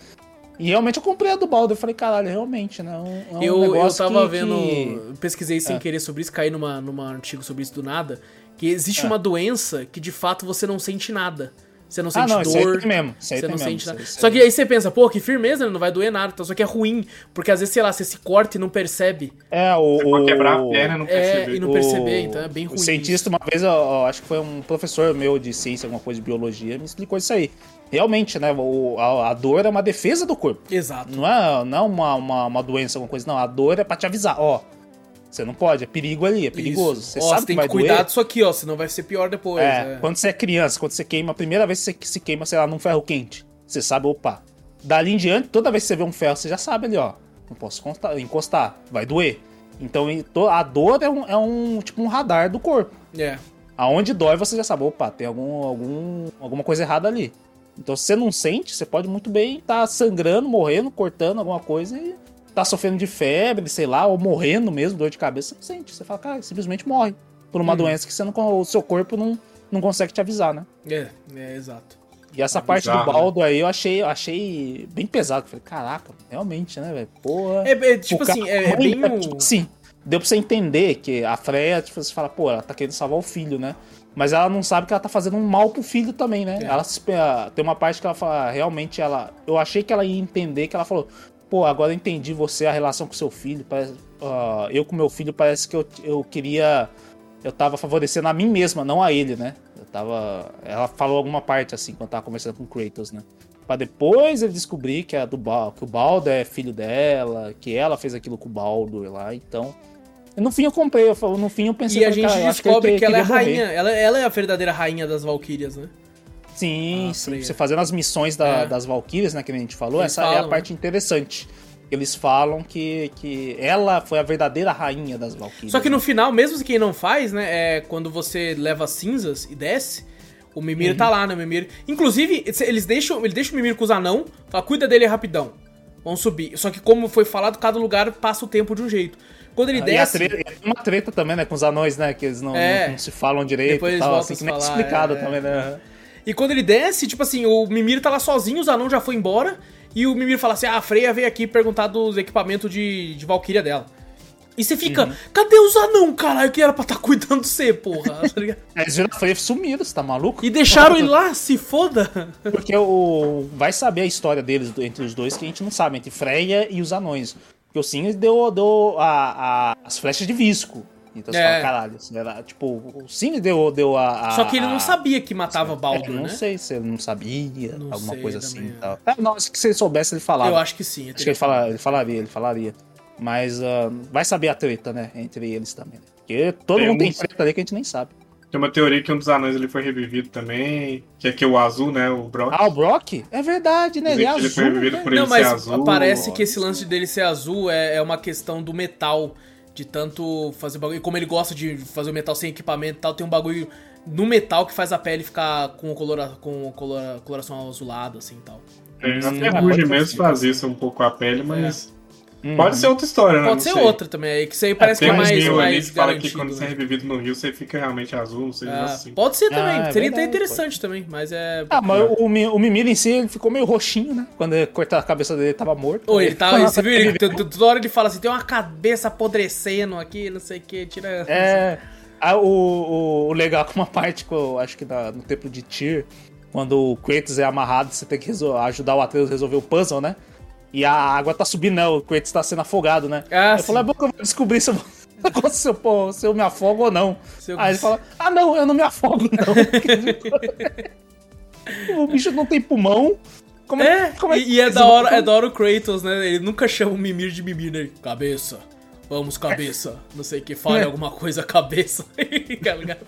B: E realmente eu comprei a do Baldur, eu falei, caralho, realmente, né? É um, é um
A: eu, eu tava
B: que-
A: vendo,
B: que-
A: pesquisei sem
B: É.
A: querer sobre isso, caí numa, numa artigo sobre isso do nada, que existe
B: É.
A: uma doença que de fato você não sente nada. Você não
B: Ah,
A: sente
B: não, isso aí
A: dor.
B: tem mesmo, isso aí
A: você
B: tem
A: não
B: mesmo,
A: sente
B: isso aí-
A: nada.
B: isso
A: Só que aí você pensa, pô, que firmeza, né? não vai doer nada. Então, só que é ruim, porque às vezes, sei lá, você se corta e não percebe.
B: É, o...
C: Você pode
B: o-
C: quebrar a perna e não
A: É,
C: perceber.
A: e não
B: o-
A: perceber, então é bem ruim
B: O cientista, uma vez, eu, eu acho que foi um professor meu de ciência, alguma coisa de biologia, me explicou isso aí. Realmente, né? O, a, a dor é uma defesa do corpo.
A: Exato.
B: Não é, não é uma, uma, uma doença, alguma coisa, não. A dor é pra te avisar, ó. Você não pode, é perigo ali, é perigoso.
A: Isso.
B: Você
A: Ó,
B: sabe
A: você tem
B: que
A: que
B: vai
A: cuidar
B: doer.
A: disso aqui, ó, senão vai ser pior depois.
B: É,
A: é.
B: quando você é criança, quando você queima, a primeira vez que você se queima, sei lá, num ferro quente, você sabe, opa. Dali em diante, toda vez que você vê um ferro, você já sabe ali, ó. Não posso encostar, vai doer. Então a dor é um, é um tipo um radar do corpo.
A: É.
B: Aonde dói, você já sabe, opa, tem algum, algum, alguma coisa errada ali. Então se você não sente, você pode muito bem estar sangrando, morrendo, cortando alguma coisa e tá sofrendo de febre, sei lá, ou morrendo mesmo, dor de cabeça, você não sente. Você fala, cara, simplesmente morre. Por uma
A: Hum.
B: doença que você não, o seu corpo não, não consegue te avisar, né?
A: É, é, exato.
B: E essa
C: É
B: parte
C: bizarro,
B: do baldo aí eu achei, eu achei bem pesado. Eu Falei, caraca, realmente, né, velho? Porra.
A: É, é, tipo
B: cara-
A: assim, é, é bem
B: é,
A: o...
B: tipo assim, deu pra você entender que a Freya, tipo, você fala, pô, ela tá querendo salvar o filho, né? Mas ela não sabe que ela tá fazendo um mal pro filho também, né?
A: É.
B: Ela se- ah, tem uma parte que ela fala, realmente ela. Eu achei que ela ia entender que ela falou, pô, agora eu entendi você, a relação com seu filho. Parece, ah, eu com meu filho parece que eu, eu queria. Eu tava favorecendo a mim mesma, não a ele, né? Eu tava. Ela falou alguma parte assim quando tava conversando com o Kratos, né? Pra depois ele descobrir que, a do Bal, que o Baldo é filho dela, que ela fez aquilo com o Baldo lá, então. No fim eu comprei, eu, falo- no fim eu pensei
A: E a gente
B: cara,
A: descobre
B: ele
A: que ela é rainha. Ela, ela é a verdadeira rainha das Valkyrias, né?
B: Sim,
A: Ah,
B: sim. Você fazendo as missões da-
A: É.
B: das Valkyrias, né, que a gente falou,
A: Eles
B: essa é
A: falam,
B: a parte interessante. Eles falam que, que ela foi a verdadeira rainha das Valkyrias.
A: Só que no
B: né?
A: final, mesmo quem não faz, né? É quando você leva cinzas e desce, O Mimir tá lá, né? O Mimir. Inclusive, eles deixam, ele deixa o Mimir com os anão, fala, cuida dele rapidão. Vamos subir. Só que, como foi falado, cada lugar passa o tempo de um jeito. Quando ele
B: Ah,
A: desce.
B: E treta, uma treta também, né, com os anões, né? Que eles não,
A: É.
B: não, não se falam direito
A: Depois
B: e
A: eles
B: tal, assim, que
A: se
B: nem é
A: falar,
B: explicado
A: é.
B: também, né?
A: E quando ele desce, tipo assim, o Mimir tá lá sozinho, os anãos já foi embora. E o Mimir fala assim: ah, a Freya veio aqui perguntar dos equipamentos de, de Valkyria dela. E você fica,
B: Uhum.
A: cadê os anão, caralho, que era pra estar tá cuidando de você, porra? Tá ligado?
B: Eles viram a Freya sumiram, você tá maluco?
A: e deixaram ele lá, se foda.
B: Porque o. Vai saber a história deles entre os dois que a gente não sabe, entre Freya e os anões. Porque o Sim deu, deu a, a- as flechas de visco. Então você
A: É.
B: fala, caralho, isso era, tipo, o Sim deu, deu a, a-
A: Só que ele não sabia que matava
B: É,
A: Baldur,
B: não
A: né?
B: sei se ele não sabia,
A: Não
B: alguma
A: sei
B: coisa assim
A: é.
B: e tal. É, não, acho que se ele soubesse, ele falava.
A: Eu acho que sim.
B: Acho que ele, fala, ele falaria, ele falaria. Mas ah, vai saber a treta, né? Entre eles também. né? Porque todo
C: Tem
B: mundo tem treta ali que a gente nem sabe.
C: Tem uma teoria que um dos anões ele foi revivido também, que é que o azul, né, o Brock.
B: Ah, o Brock? É verdade, né? Ele é
C: Ele foi
B: azul.
C: revivido
B: né?
C: por ele
A: Não,
C: ser
A: mas
C: azul.
A: parece que esse lance dele ser azul é, é uma questão do metal. De tanto fazer bagulho. E como ele gosta de fazer o metal sem equipamento e tal, tem um bagulho no metal que faz a pele ficar com, colora, com colora, coloração azulada, assim e tal.
C: É, a
B: Hum,
C: ferrugem
B: pode
C: mesmo
B: ser.
C: faz isso um pouco com a pele, mas.
B: Uhum.
C: Pode ser outra história, né?
A: Pode
C: Não
A: ser
C: sei.
A: outra também, aí que isso aí parece que
C: Tem
A: é mais,
C: mil ali
A: mais
C: que fala que quando você é
A: né?
C: revivido no rio, você fica realmente azul, não sei
A: Ah,
C: assim.
A: pode ser também,
B: Ah, é
A: seria até interessante também, mas é.
B: Ah, mas o, Mi- o Mimir em si ele ficou meio roxinho, né? Quando ele cortaram a cabeça dele, ele tava morto.
A: Ô, ele tá,
B: Aí-
A: você viu? Ele, toda hora ele fala assim: tem uma cabeça apodrecendo aqui, não sei o que, tira.
B: É. Ah, o, o, o legal com uma parte que eu acho que na- no templo de Tyr, quando o Kratos é amarrado, você tem que ajudar o Atreus a resolver o puzzle, né? E a água tá subindo, né? O Kratos tá sendo afogado, né?
A: Ah,
B: eu
A: sim.
B: falei, é bom que eu vou descobrir se eu, se eu, pô, se eu me afogo ou não.
A: Eu-
B: Aí ele fala, ah não, eu não me afogo não. o bicho não tem pulmão. Como
A: É,
B: como
A: e, e é da hora, é da hora o Kratos, né? Ele nunca chama o Mimir de Mimir, né? Cabeça. Vamos, cabeça. Não sei o que, fale
B: É.
A: alguma coisa, cabeça. Tá ligado?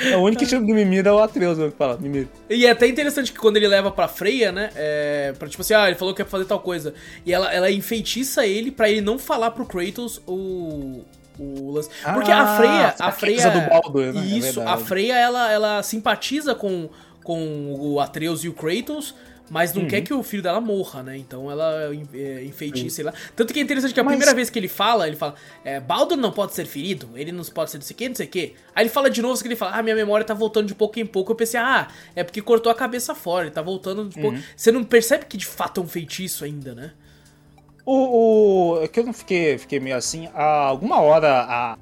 B: É o único que chama de Mimir é o Atreus, né, que fala, Mimir.
A: E é até interessante que quando ele leva pra Freya, né? É, pra tipo assim, ah, ele falou que ia fazer tal coisa. E ela, ela enfeitiça ele pra ele não falar pro Kratos o. O lance. Porque a
B: Ah,
A: Freya.
B: a
A: A Freya.
B: do Baldur, né? É
A: Isso, a
B: verdade.
A: Freya, ela, ela simpatiza com, com o Atreus e o Kratos. Mas não
B: Uhum.
A: quer que o filho dela morra, né? Então ela é, enfeitiça ele lá. Tanto que é interessante que a
B: Mas-
A: primeira vez que ele fala, ele fala: é, Baldur não pode ser ferido, ele não pode ser não sei o que, não sei o que. Aí ele fala de novo, que ele fala: Ah, minha memória tá voltando de pouco em pouco. Eu pensei: Ah, é porque cortou a cabeça fora, ele tá voltando de
B: Uhum.
A: pouco. Você não percebe que de fato é um feitiço ainda, né?
B: O, o é que eu não fiquei, fiquei meio assim. A, alguma hora a,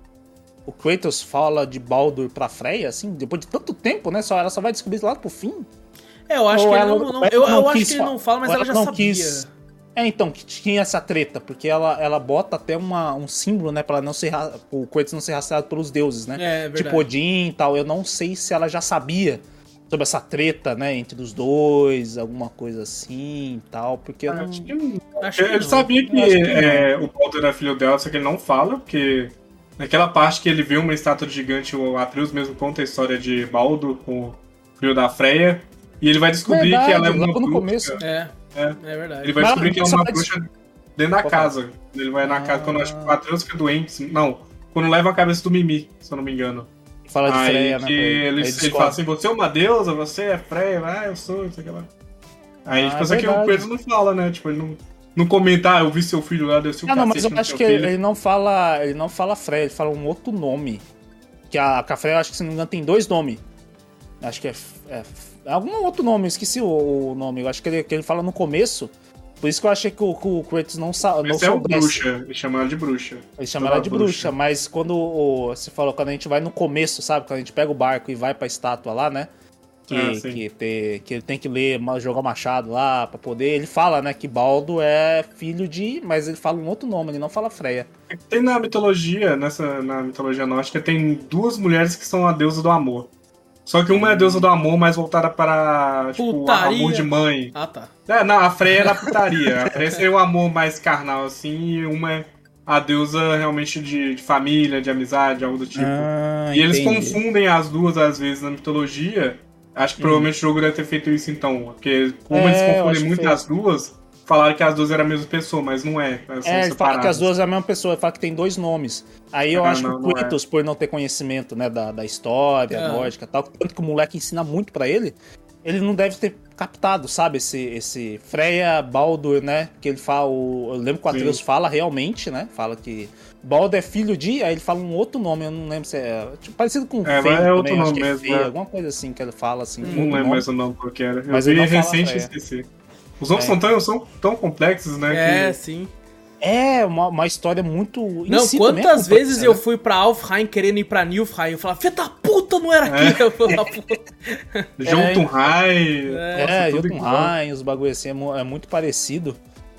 B: o Kratos fala de Baldur pra Freya, assim, depois de tanto tempo, né? Só, ela só vai descobrir isso lá pro fim.
A: É, eu acho
B: Ou
A: que ele
B: ela-
A: não. não-
B: ela
A: eu
B: não
A: eu acho que ele não fala, mas
B: ou
A: ela já
B: não
A: sabia.
B: quis- É, então, que tinha essa treta, porque ela, ela bota até uma, um símbolo, né, pra ela não ser, o Kratos não ser rastreado pelos deuses, né?
A: É, verdade.
B: tipo Odin e tal. Eu não sei se ela já sabia sobre essa treta, né, entre os dois, alguma coisa assim e tal, porque eu não...
C: Acho que
A: Acho que
C: Ele
A: não.
C: sabia que,
B: Eu acho que
C: é, o Baldur era filho dela, só que ele não fala, porque naquela parte que ele viu uma estátua gigante, o Atreus mesmo conta a história de Baldur com o filho da Freya, e ele vai descobrir
B: Verdade,
C: que ela é uma
B: logo no
C: bruxa.
B: começo.
A: É,
C: É.
A: é verdade.
C: Ele vai
B: Mas
C: descobrir que ela é uma bruxa dentro da
B: Pode
C: casa. Ele vai na casa quando acho que o Atreus fica doente. Não, quando leva a cabeça do Mimi, se eu não me engano.
B: Fala de
C: Aí
B: Freya, né?
C: que
B: pra
C: ele, ele
B: descobre.
C: fala assim, você é uma deusa, você é Freya, ah, eu sou, não sei o que lá. Aí,
B: Ah,
C: tipo,
B: é
C: só que o. Kratos não fala, né? Tipo, ele não, não comenta, ah, eu vi seu filho lá, deu seu
B: Ah, não, mas eu acho que
C: filho.
B: ele não fala. Ele não fala Freya, ele fala um outro nome. Que a, a Freya, acho que se não me engano, tem dois nomes. Acho que é. é algum outro nome, esqueci o, o nome. Eu acho que ele, que ele fala no começo. Por isso que eu achei que o, que o Kratos não, sa, não
C: é o bruxa, ele chama ela de bruxa.
B: Ele chama ela de bruxa,
C: bruxa.
B: mas quando o, você falou, quando a gente vai no começo, sabe? Quando a gente pega o barco e vai pra estátua lá, né? Que,
C: Ah,
B: que, te- que ele tem que ler, jogar machado lá pra poder. Ele fala, né, que Baldo é filho de. Mas ele fala um outro nome, ele não fala Freya.
C: Tem na mitologia, nessa, na mitologia nórdica, tem duas mulheres que são a deusa do amor. Só que uma é a deusa do amor mais voltada para, tipo,
A: Putaria.
C: amor de mãe.
A: Ah, tá.
C: É, não, a Freya era a putaria. A Freya seria o amor mais carnal, assim, e uma é a deusa realmente de, de família, de amizade, algo do tipo.
B: Ah,
C: e eles
B: entendi.
C: confundem as duas, às vezes, na mitologia. Acho que provavelmente o jogo deve ter feito isso então. Porque como
B: É,
C: eles confundem muito as duas, falaram que as duas eram a mesma pessoa, mas não é. elas são
B: É, ele fala que as duas é a mesma pessoa, fala que tem dois nomes. Aí eu
C: Ah,
B: acho
C: não,
B: que
C: não
B: o
C: é.
B: Kratos, por não ter conhecimento, né, da, da história,
A: É.
B: nórdica e tal, tanto que o moleque ensina muito pra ele, ele não deve ter captado, sabe, esse, esse Freya Baldur, né, que ele fala, o- eu lembro que o
C: Sim.
B: Atreus fala realmente, né, fala que Baldur é filho de, aí ele fala um outro nome, eu não lembro se é, tipo, parecido com
C: É,
B: Feio
C: mas é outro
B: também, acho
C: nome
B: que é
C: mesmo,
B: Feio,
C: é.
B: alguma coisa assim que ele fala, assim.
C: Não
B: outro
C: lembro
B: nome.
C: mais o nome que era. Eu
B: Mas
C: vi
B: não
C: recente e esqueci. Os nomes
B: É.
C: são, tão, são tão complexos, né?
A: É,
C: que-
A: sim.
B: É, uma, uma história muito...
A: Não,
B: si é
A: quantas vezes eu fui pra Alfheim querendo ir pra Nilfheim? Eu falava, filha da puta, não era aqui. Eu falava, puta.
C: Jotunheim.
B: É,
C: tudo
B: Jotunheim, os bagulho assim, é, é muito parecido.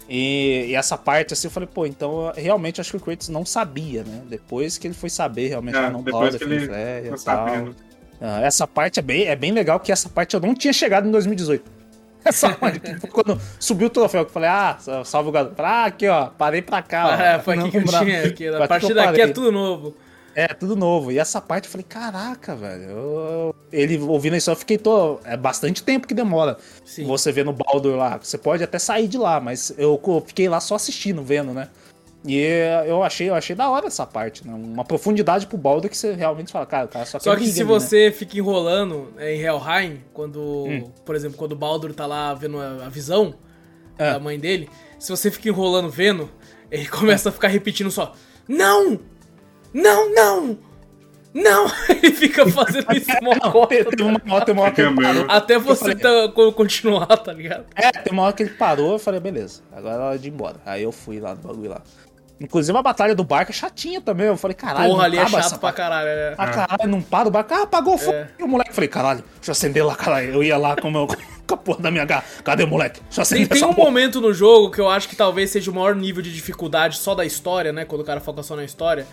B: E, e essa parte assim, eu falei, pô, então realmente acho que o Kratos não sabia, né? Depois que ele foi saber, realmente,
C: É,
B: não
C: depois
B: pode
C: que ele
B: e tal.
C: sabendo.
B: Ah, essa parte é bem, é bem legal, que essa parte eu não tinha chegado em 2018. Essa foi quando subiu o troféu, eu falei, ah, salve o garoto. Ah, aqui, ó, parei pra cá, ó.
A: É, foi aqui que eu tinha. Aqui,
B: Foi
A: a partir daqui é tudo novo.
B: É, tudo novo. E essa parte eu falei, caraca, velho. eu- Ele ouvindo isso, eu fiquei tô. É bastante tempo que demora.
A: Sim.
B: Você vê no Baldur lá. Você pode até sair de lá, mas eu fiquei lá só assistindo, vendo, né? E eu achei, eu achei da hora essa parte, né? Uma profundidade pro Baldur que você realmente fala, cara, o cara só quer
A: Só que se
B: ali, né?
A: você fica enrolando é, em Helheim, quando,
B: Hum.
A: por exemplo, quando o Baldur tá lá vendo a, a visão
B: É.
A: da mãe dele, se você fica enrolando vendo, ele começa a ficar repetindo só: Não! Não, não! Não! Ele fica fazendo isso mó
B: teve teve uma hora, teve uma hora que ele parou.
A: Até você
B: falei-
A: tá- co- continuar, tá ligado?
B: É, tem uma hora que ele parou, eu falei, beleza, agora é hora de ir embora. Aí eu fui lá no bagulho lá. Inclusive a batalha do barco é chatinha também. Eu falei, caralho,
A: Porra, ali é chato pra caralho. É.
B: Ah, caralho, não para o barco. Ah, apagou o fogo.
A: É.
B: E o moleque, falei, caralho, deixa eu acender lá, caralho. Eu ia lá com, o meu, com a porra da minha garra. Cadê o moleque? Deixa eu
A: Tem,
B: acender
A: tem
B: essa
A: um
B: porra.
A: momento no jogo que eu acho que talvez seja o maior nível de dificuldade só da história, né? Quando o cara foca só na história.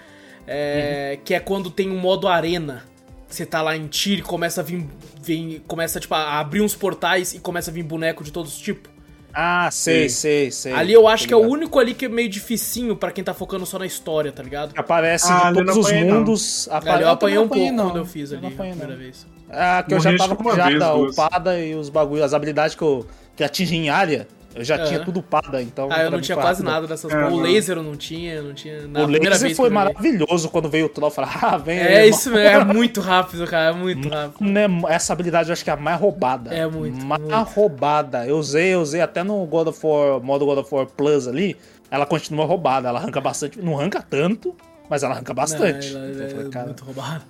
A: É, Que é quando tem um modo arena. Você tá lá em tiro e começa a vir. vir- começa, tipo, a abrir uns portais e começa a vir boneco de todos os tipos.
B: Ah, sei, sei, sei.
A: ali eu acho que é o único ali que é meio dificinho pra quem tá focando só na história, tá ligado?
B: Aparece
C: Ah,
B: de todos os
C: apanhei,
B: mundos. apare-
A: Ali eu apanhei um pouco
B: não
A: quando eu fiz
B: Eu
A: ali
B: não
A: a
B: apanhei,
A: primeira
B: não.
A: vez.
B: Ah, que eu já
C: Morri,
B: tava com já da upada e os bagulhos, as habilidades que, eu, que atingem em área, eu já tinha tudo upada, então.
A: Ah, eu não tinha quase
B: rápido.
A: nada dessas
C: É,
A: coisas. O laser eu não tinha, não tinha. Na
B: O laser
A: vez
B: foi maravilhoso quando veio o troll. Falei, ah, vem aí,
A: É isso mesmo, é muito rápido, cara, é muito rápido.
B: Né, Essa habilidade eu acho que é a mais roubada.
A: É muito,
B: Mais
A: muito.
B: roubada. Eu usei, eu usei até no God of War, modo God of War Plus ali. Ela continua roubada. Ela arranca bastante. Não arranca tanto, mas ela arranca bastante.
A: Não,
B: Então eu
A: é,
B: falei,
A: é
B: cara,
A: muito roubado.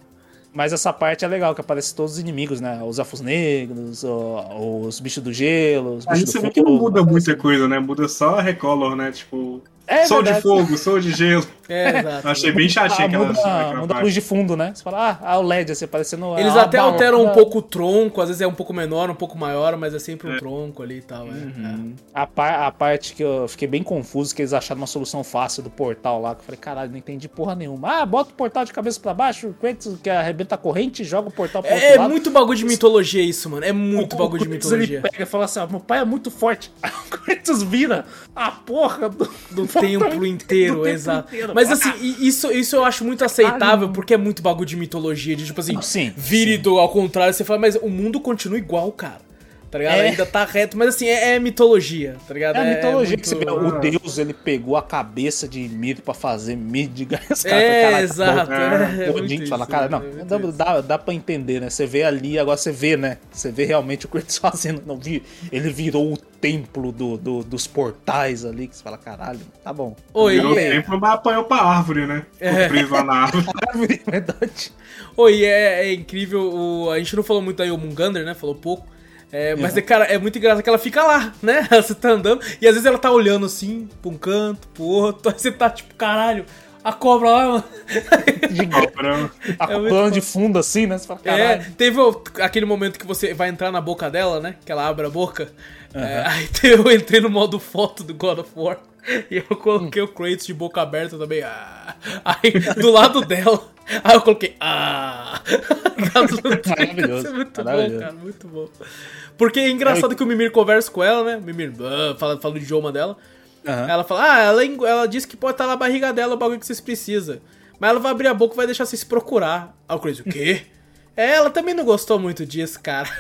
B: Mas essa parte é legal, que aparece todos os inimigos, né? Os elfos negros, o- os bichos do gelo, os
C: A
B: bichos
C: gente
B: do
C: vê que não muda muita coisa, né? Muda só a recolor, né? Tipo,
B: É
C: sou de
B: verdade.
C: fogo, sou de gelo.
A: É, exato.
C: Eu achei bem chatinho
B: Ah,
C: aquela,
B: muda,
C: aquela
B: muda a
C: parte.
B: luz de fundo, né? Você fala, ah, ah, o LED, assim, parecendo...
A: Eles
B: ah,
A: até
B: balão.
A: alteram um pouco o tronco, às vezes é um pouco menor, um pouco maior, mas é sempre um
C: É.
A: tronco ali e tal. é,
B: Uhum. A, par- a parte que eu fiquei bem confuso, que eles acharam uma solução fácil do portal lá, que eu falei, caralho, não entendi porra nenhuma. Ah, bota o portal de cabeça pra baixo, o que arrebenta a corrente, joga o portal pro
A: É,
B: outro
A: é
B: lado.
A: muito bagulho de mitologia isso, mano. É muito
B: O-
A: bagulho
B: o
A: de mitologia.
B: Ele pega e fala assim, ó, meu pai é muito forte. Aí o Kratos vira a porra do,
A: Do templo inteiro,
B: do templo
A: exato.
B: inteiro.
A: Mas assim, i- isso, isso eu acho muito aceitável,
B: Caralho.
A: porque é muito bagulho de mitologia. De tipo assim,
B: sim,
A: vire do ao contrário, você fala, mas o mundo continua igual, cara. Tá ligado?
B: É.
A: Ainda tá reto, mas assim, é, é mitologia, tá ligado?
B: É a mitologia
A: muito-
B: que você vê. O deus, ele pegou a cabeça de Miro pra fazer. Os caras
A: É,
B: falam, "Caralho, tá
A: exato.
B: bom."
A: É, é
B: O fala, cara, não,
A: é
B: dá, dá, dá pra entender, né? Você vê ali, agora você vê, né? Você vê realmente o Kratos fazendo. Não, vi, ele virou o templo do, do- dos portais ali, que você fala, caralho, tá bom.
A: Oi,
C: Virou
A: e-
C: tempo, mas apanhou pra árvore, né?
A: É.
C: preso lá na árvore.
B: Árvore, é verdade.
A: Oi, é, é incrível. O, a gente não falou muito da Yomungander, né? Falou pouco. É, mas, é, cara, é muito engraçado que ela fica lá, né? Você tá andando e às vezes ela tá olhando assim, pra um canto, pro outro. Aí você tá tipo, caralho, a cobra lá, mano.
C: Cobra.
B: A
A: É muito
B: plano de fundo assim, né? Você fala,
A: É, teve o- aquele momento que você vai entrar na boca dela, né? Que ela abre a boca. É, aí eu entrei no modo foto do God of War. E eu coloquei o Kratos de boca aberta também. Ah. Aí, do lado dela. Aí eu coloquei. Ah!
B: Maravilhoso,
A: Isso é muito bom,
B: maravilhoso.
A: cara, muito bom. Porque é engraçado que o Mimir conversa com ela, né? O Mimir ah, fala, fala o idioma dela.
B: Aham.
A: Ela fala, ah, ela, eng- ela disse que pode estar na barriga dela o bagulho que vocês precisam. Mas ela vai abrir a boca e vai deixar vocês procurar. Aí o Kratos, o quê? É, ela também não gostou muito disso, cara.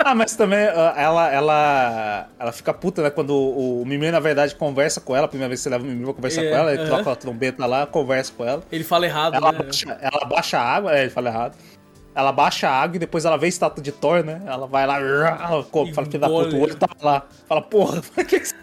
B: Ah, mas também ah, ela, ela, ela fica puta, né? Quando o, o Mimir, na verdade, conversa com ela. A primeira vez que você leva o Mimir pra conversar
A: É,
B: com ela, ele
A: aham.
B: troca a trombeta lá, conversa com ela.
A: Ele fala errado,
B: Ela,
A: né?
B: baixa, ela baixa a água, é, ele fala errado. Ela baixa a água e depois ela vê a estátua de Thor, né? Ela vai lá, ela come, fala que da puta, o olho tá lá. Fala, porra, por que que você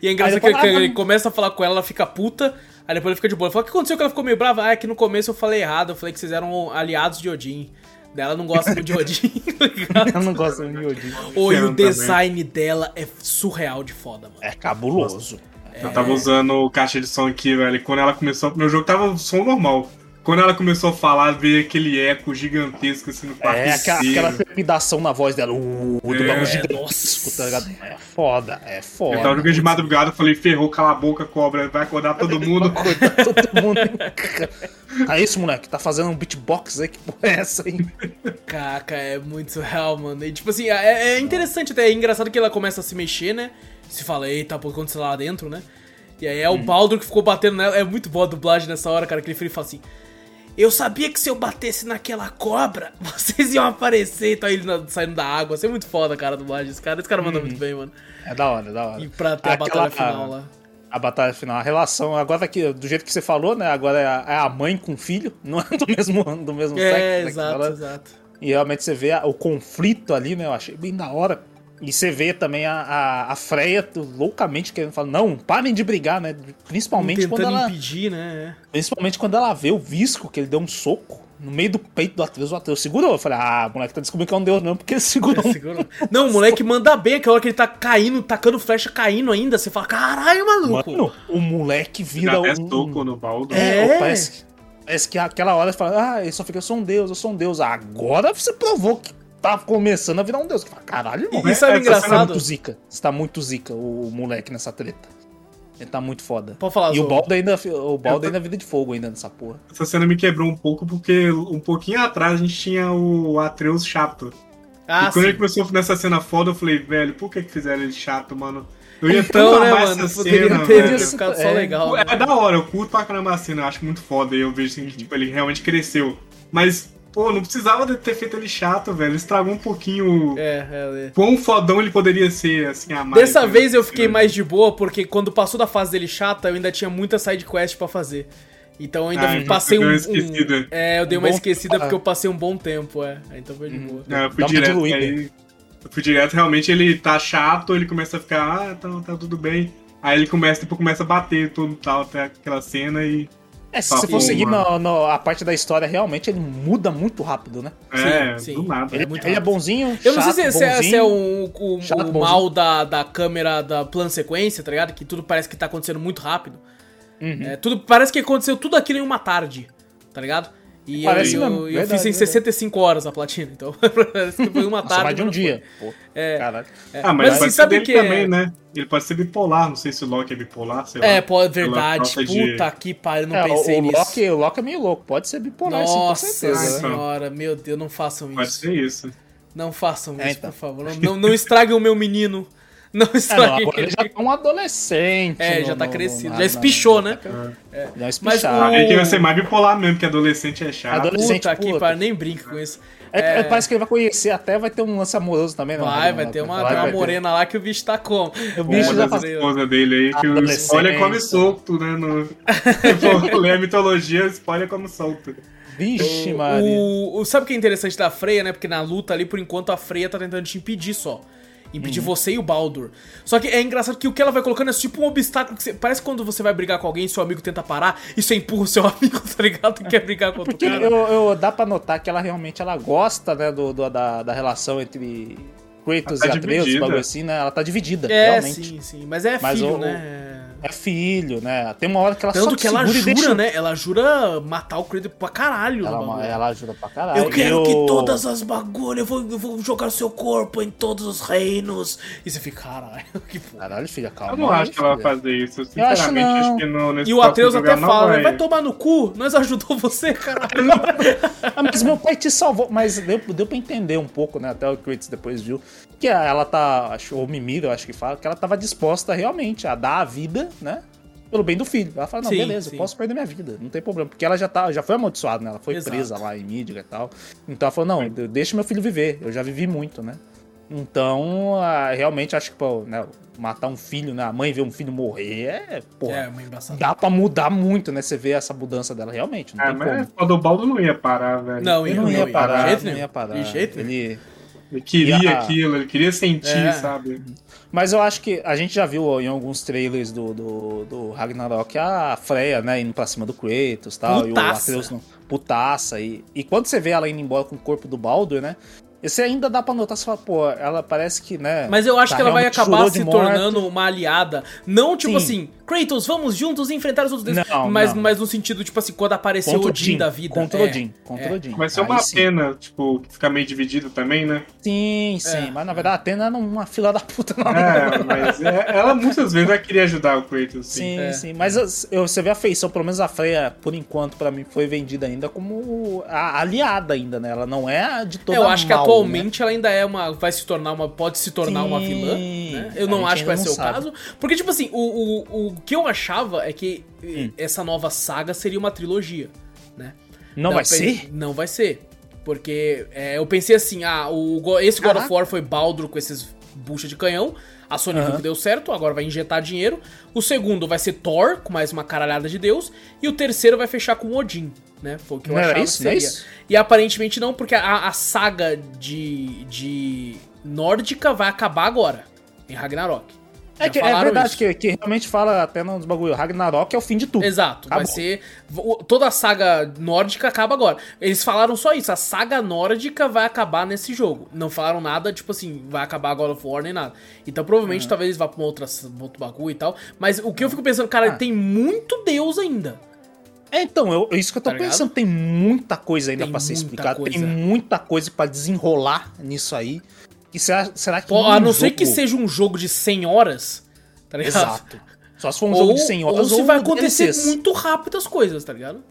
A: E é engraçado
B: Aí
A: que,
B: depois,
A: que
B: ah,
A: ele começa a falar com ela, ela fica puta, aí depois ele fica de boa. Ele fala, o que aconteceu que ela ficou meio brava? Ah, é que no começo eu falei errado, eu falei que vocês eram aliados de Odin. Daí Ela não gosta muito de Odin, tá ligado?
B: Eu não gosto de Odin.
A: Oi, o
C: também.
A: design dela é surreal de foda, mano.
B: É cabuloso.
C: Eu tava usando o caixa de som aqui, velho. e Quando ela começou. Meu jogo tava som normal. Quando ela começou a falar, veio aquele eco gigantesco assim no quarto.
B: É aquela, aquela trepidação na voz dela. Uh, do
C: É,
B: bagulho
A: nossa.
B: gigantesco, tá ligado? É foda, é foda.
C: Eu tava jogando de madrugada, eu falei, ferrou, cala a boca, cobra, vai acordar todo mundo.
B: Todo mundo. Ah, isso, moleque, tá fazendo um beatbox aí? Que porra é essa aí?
A: Caca, é muito surreal, mano. E tipo assim, é, é interessante até, é engraçado que ela começa a se mexer, né? Se fala, eita, pô, aconteceu lá dentro, né? E aí é o Baldur que ficou batendo nela. É muito boa a dublagem nessa hora, cara, que ele fala assim. Eu sabia que se eu batesse naquela cobra, vocês iam aparecer. Então aí ele saindo da água. Isso é muito foda, cara, a dublagem. Esse cara, esse cara manda muito bem, mano.
B: É da hora, é da hora.
A: E pra ter a
B: Aquela-
A: batalha final lá.
B: A batalha final, a relação, agora aqui, do jeito que você falou, né? Agora é a, é a mãe com o filho, não é do mesmo, do mesmo
A: É,
B: sexo. né, que
A: exato,
B: fala.
A: exato.
B: E realmente você vê a- o conflito ali, né? Eu achei bem da hora. E você vê também a, a, a Freya loucamente querendo falar, não, parem de brigar, né? Principalmente quando
A: Tentando
B: ela.
A: impedir, né?
B: Principalmente quando ela vê o Visco, que ele deu um soco no meio do peito do Atreus, o Atreus segurou. Eu falei, ah, o moleque tá descobrindo que é um deus não, porque ele segurou. um-
A: Segura- Não, o moleque manda bem, aquela hora que ele tá caindo, tacando flecha caindo ainda. Você fala, caralho, maluco.
B: Mano, o moleque vira um...
C: soco no baldo.
B: É,
A: É.
B: parece, parece que aquela hora ele fala, ah, ele só fica, eu sou um deus, eu sou um deus. Agora você provou que tá começando a virar um deus. Fala, Caralho, irmão.
A: E, e sabe o
C: essa
B: Você tá
A: engraçado?
B: muito zica. Você tá muito zica, o, moleque, nessa treta. Ele tá muito foda.
A: Pode falar,
B: E o
A: Zou.
B: balde ainda, o balde
C: tô-
B: ainda é vida de fogo ainda nessa porra.
C: Essa cena me quebrou um pouco porque um pouquinho atrás a gente tinha o Atreus chato.
A: Ah,
C: e quando ele
A: sim.
C: começou nessa cena foda, eu falei, velho, por que, que fizeram ele chato, mano? Eu ia
A: Então,
C: tanto
A: né,
C: amar
A: mano?
C: essa cena,
A: ter
C: velho.
A: ficado só
B: É.
A: legal. né?
C: É da hora, eu curto pra caramba a cena, eu acho muito foda. E eu vejo assim, que tipo, ele realmente cresceu. Mas, pô, não precisava de ter feito ele chato, velho. Estragou um pouquinho.
A: É, é, é.
C: Quão fodão ele poderia ser, assim, a mais.
A: Dessa
C: né?
A: vez eu fiquei mais de boa, porque quando passou da fase dele chata, eu ainda tinha muita side quest pra fazer. Então eu ainda
C: Ah, então
A: passei um,
C: deu uma
A: um-
C: esquecida.
A: É, eu dei
B: Um
A: uma
B: bom-
A: esquecida porque eu passei um bom tempo, é. Aí Então foi de boa.
C: É, eu fui
B: Dá
C: direto
B: diluída.
C: aí. Eu fui direto, realmente ele tá chato, ele começa a ficar, ah, tá, tá tudo bem. Aí ele começa, tipo, começa a bater tudo tal, até aquela cena e.
B: É, se você for seguir no- no- a parte da história, realmente ele muda muito rápido, né?
C: É,
A: sim.
C: do nada.
B: Ele,
A: muito
B: ele é bonzinho,
A: Eu não
B: chato,
A: sei se, se é,
B: bonzinho.
A: se é o, o-
B: chato,
A: o
B: bonzinho.
A: mal da, da câmera da plano sequência, tá ligado? Que tudo parece que tá acontecendo muito rápido.
B: Uhum.
A: É, tudo, parece que aconteceu tudo aquilo em uma tarde, tá ligado? E
B: Parece
A: eu,
B: mesmo,
A: eu, eu
B: verdade,
A: fiz em
B: verdade.
A: 65 horas a platina, então parece que foi uma
B: Nossa,
A: tarde.
B: mais de um dia. Pô,
A: É.
B: caralho.
C: Ah, mas,
A: Mas, assim,
C: pode
A: sabe que é-
C: também, né? Ele pode ser bipolar, não sei se o Loki é bipolar, sei
A: É,
C: lá.
A: é
C: Pela
A: verdade.
C: falta de-
A: Puta que pariu, não
B: É,
A: pensei
B: o, o
A: nisso.
B: Loki, o Loki é meio louco, pode ser bipolar, sim, com
A: Nossa
B: certeza. né?
A: senhora, meu Deus, não façam
C: Pode
A: isso.
C: ser isso.
A: Não façam
B: É,
A: isso,
B: então.
A: por favor. Não, não, não estraguem o meu menino. Não
B: É, não, agora ele já tá um adolescente.
A: É,
B: no-
A: já tá
B: no-
A: crescido.
B: na-
A: Já
B: na-
A: espichou, né?
B: Já
A: Mas
B: espichado.
A: o-
C: Aí que vai ser mais bipolar mesmo, porque adolescente é chato.
B: Adolescente-
A: Puta que
B: puta.
A: pariu, nem brinco com isso.
B: É, é, Parece que ele vai conhecer até, vai ter um lance amoroso também, né?
A: Vai, vai ter uma,
B: Vai,
A: uma
B: vai ter.
A: morena lá que o bicho tá como.
B: O bicho
C: Uma
B: já
C: das
B: faz-
C: esposas dele aí, que o spoiler come solto, né? No... For ler a mitologia, o spoiler come solto.
B: Vixe, Maria.
A: O, o- sabe o que é interessante da Freya, né? Porque na luta ali, por enquanto, a Freya tá tentando te impedir só. Impedir
B: Uhum.
A: você e o Baldur. Só que é engraçado que o que ela vai colocando é tipo um obstáculo que você- Parece quando você vai brigar com alguém e seu amigo tenta parar e você empurra o seu amigo, tá ligado? E quer brigar com outro
B: Porque
A: cara.
B: eu, eu- dá pra notar que ela realmente ela gosta, né, do, do- da, da relação entre Kratos
C: Ela
B: e
C: tá
B: Atreus,
C: dividida.
B: bagulho assim, né? Ela tá dividida,
A: É,
B: realmente.
A: sim, sim. Mas é
B: Mas
A: filho,
B: o-
A: né?
B: É filho, né? Tem uma hora que ela
A: Tanto
B: só
A: que ela jura,
B: deixa-
A: né? Ela jura matar o Kratos pra caralho.
B: Ela, ela ajuda pra caralho.
A: Eu quero
B: E
A: que todas as bagulhas, eu vou, eu vou jogar seu corpo em todos os reinos. E você fica, caralho, que porra.
B: Caralho, filha, calma.
C: Eu não acho que ela vai fazer isso.
B: acho
C: Sinceramente,
B: não.
C: acho, que no, nesse
A: E o Atreus até
C: não
A: fala, né?
C: vai.
A: Vai tomar no cu, nós ajudou você, caralho.
B: Ah, mas meu pai te salvou. Mas deu, deu pra entender um pouco, né? Até o Kratos depois viu. Que ela tá, acho, ou Mimir, eu acho que fala, que ela tava disposta realmente a dar a vida, né? pelo bem do filho. Ela fala, não,
A: Sim,
B: beleza,
A: sim.
B: eu posso perder minha vida, não tem problema. Porque ela já, tá, já foi amaldiçoada, né? Ela foi
A: Exato.
B: presa lá em Midgar e tal. Então ela falou, não, de- deixa meu filho viver, eu já vivi muito, né? Então, realmente acho que, pô, né, matar um filho, né? A mãe ver um filho morrer é, porra,
A: É,
B: dá pra mudar muito, né? Você vê essa mudança dela realmente, não tem
C: mas
B: como.
C: o do Baldo não ia parar, velho.
A: Não,
B: Ele não ia
A: de
B: parar,
A: jeito
B: não ia parar.
A: De jeito nenhum.
B: Ele...
C: Ele queria
B: a-
C: aquilo, ele queria sentir,
A: É.
C: sabe?
B: Mas eu acho que a gente já viu em alguns trailers do, do, do Ragnarok a Freya, né, indo pra cima do Kratos e tal. E o
A: Putaça.
B: Atreus não- putaça. E, e quando você vê ela indo embora com o corpo do Baldur, né? Você ainda dá pra notar, você fala, pô, ela parece que, né...
A: Mas eu acho
B: tá
A: que ela vai acabar se tornando uma aliada. Não tipo
B: Sim.
A: assim, Kratos, vamos juntos enfrentar os outros deuses.
B: Não,
A: mas,
B: não.
A: mas no sentido, tipo assim, quando apareceu
B: Contra
A: o
B: o
A: Odin da vida.
B: Contra
A: é,
B: o Odin, contra
A: é.
B: o Odin.
C: Vai ser
B: Aí
C: uma
B: sim.
C: pena, tipo, ficar meio dividido também, né?
B: Sim, sim.
A: É.
B: Mas na verdade a Atena era uma fila da puta. Não.
C: É, mas é- ela muitas vezes vai querer ajudar o Kratos, assim.
B: Sim,
A: É.
B: sim. Mas eu- você vê a feição, pelo menos a Freya, por enquanto, pra mim, foi vendida ainda como a aliada ainda, né? Ela não é a de toda
A: Eu acho que
B: mal, né?
A: atualmente ela ainda é uma. Vai se tornar uma. Pode se tornar uma
B: Sim.
A: vilã. Né? Eu
B: A
A: não acho que vai ser o caso. Porque, tipo assim, o, o, o que eu achava é que
B: Hum.
A: essa nova saga seria uma trilogia. Né?
B: Não
A: Dá
B: vai
A: pra-
B: ser?
A: Não vai ser. Porque é, eu pensei assim, ah, o, esse God of. War foi Baldur com esses bucha de canhão. A Sony viu
B: Aham.
A: que deu certo, agora vai injetar dinheiro. O segundo vai ser Thor, com mais uma caralhada de Deus. E o terceiro vai fechar com Odin, né? Foi o que eu
B: Não
A: achava
B: isso?
A: que
B: é
A: seria.
B: isso?
A: E aparentemente não, porque a, a saga de, de nórdica vai acabar agora, em Ragnarok.
B: É, que, é verdade,
A: isso.
B: que, que realmente fala até nos bagulho. Ragnarok é o fim de tudo.
A: Exato, vai
B: Acabou.
A: ser. o- Toda a saga nórdica acaba agora. Eles falaram só isso, a saga nórdica vai acabar nesse jogo. Não falaram nada, tipo assim, vai acabar God of War nem nada. Então provavelmente talvez eles vá pra uma outra, um outro bagulho e tal. Mas o que eu fico pensando, cara,
B: Ah.
A: tem muito Deus ainda.
B: É, então, eu, isso que eu tô
A: Tá ligado?
B: pensando. Tem muita coisa ainda pra ser explicada. Tem muita coisa pra desenrolar nisso aí. E será, será que.
A: Pô, a
B: num
A: não ser
B: jogo-
A: que seja um jogo de 100 horas, tá ligado?
B: Exato. Só se for um
A: Ou,
B: jogo de 100 horas
A: ou se
B: ou
A: vai acontecer
B: DLCs.
A: muito rápido as coisas, tá ligado?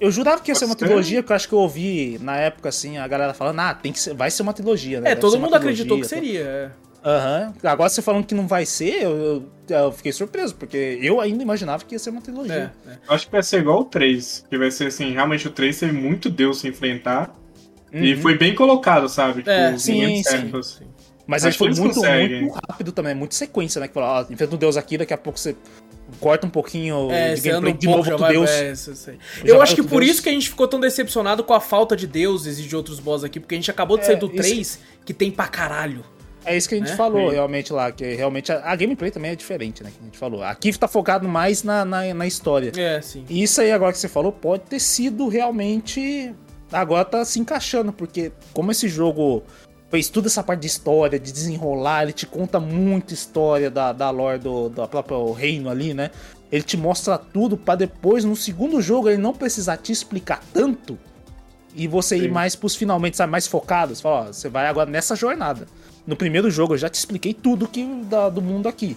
B: Eu jurava que ia ser uma
C: ser.
B: trilogia, que eu acho que eu ouvi na época, assim, a galera falando, ah, tem que ser, vai ser uma trilogia, né?
A: É,
B: Deve
A: todo
B: ser
A: mundo acreditou que seria. é.
B: Aham. Agora você falando que não vai ser, eu, eu, fiquei surpreso, porque eu ainda imaginava que ia ser uma trilogia.
A: É, é.
C: Eu acho que vai ser igual o 3. Que vai ser assim, realmente o 3 teve muito Deus se enfrentar. E
B: Uhum.
C: foi bem colocado, sabe? Tipo,
A: É,
C: os
B: sim,
C: momentos
B: sim.
C: certos.
B: Mas
C: Acho
B: aí foi
C: que eles
B: muito, muito rápido também, muito sequência, né? Que falou, ó, enfrenta um deus aqui, daqui a pouco você corta um pouquinho
A: É,
B: de gameplay
A: um
B: de novo outro
A: vai...
B: deus.
A: É, isso, isso Eu
B: vai
A: acho que por
B: deus.
A: isso que a gente ficou tão decepcionado com a falta de deuses e de outros boss aqui, porque a gente acabou de
B: É,
A: sair do
B: isso-
A: 3, que tem pra caralho.
B: É isso que a gente
A: Né?
B: falou, realmente, lá, que realmente a, a gameplay também é diferente, né? Que a gente falou. Aqui tá focado mais na, na, na história.
A: É, sim.
B: E isso aí agora que você falou pode ter sido realmente. Agora tá se encaixando, porque como esse jogo fez toda essa parte de história, de desenrolar, ele te conta muita história da, da lore do, do próprio reino ali, né? Ele te mostra tudo pra depois, no segundo jogo, ele não precisar te explicar tanto e você ir
C: Sim.
B: mais pros finalmente, sabe, mais focados. Fala, ó, você vai agora nessa jornada. No primeiro jogo eu já te expliquei tudo que da- do mundo aqui.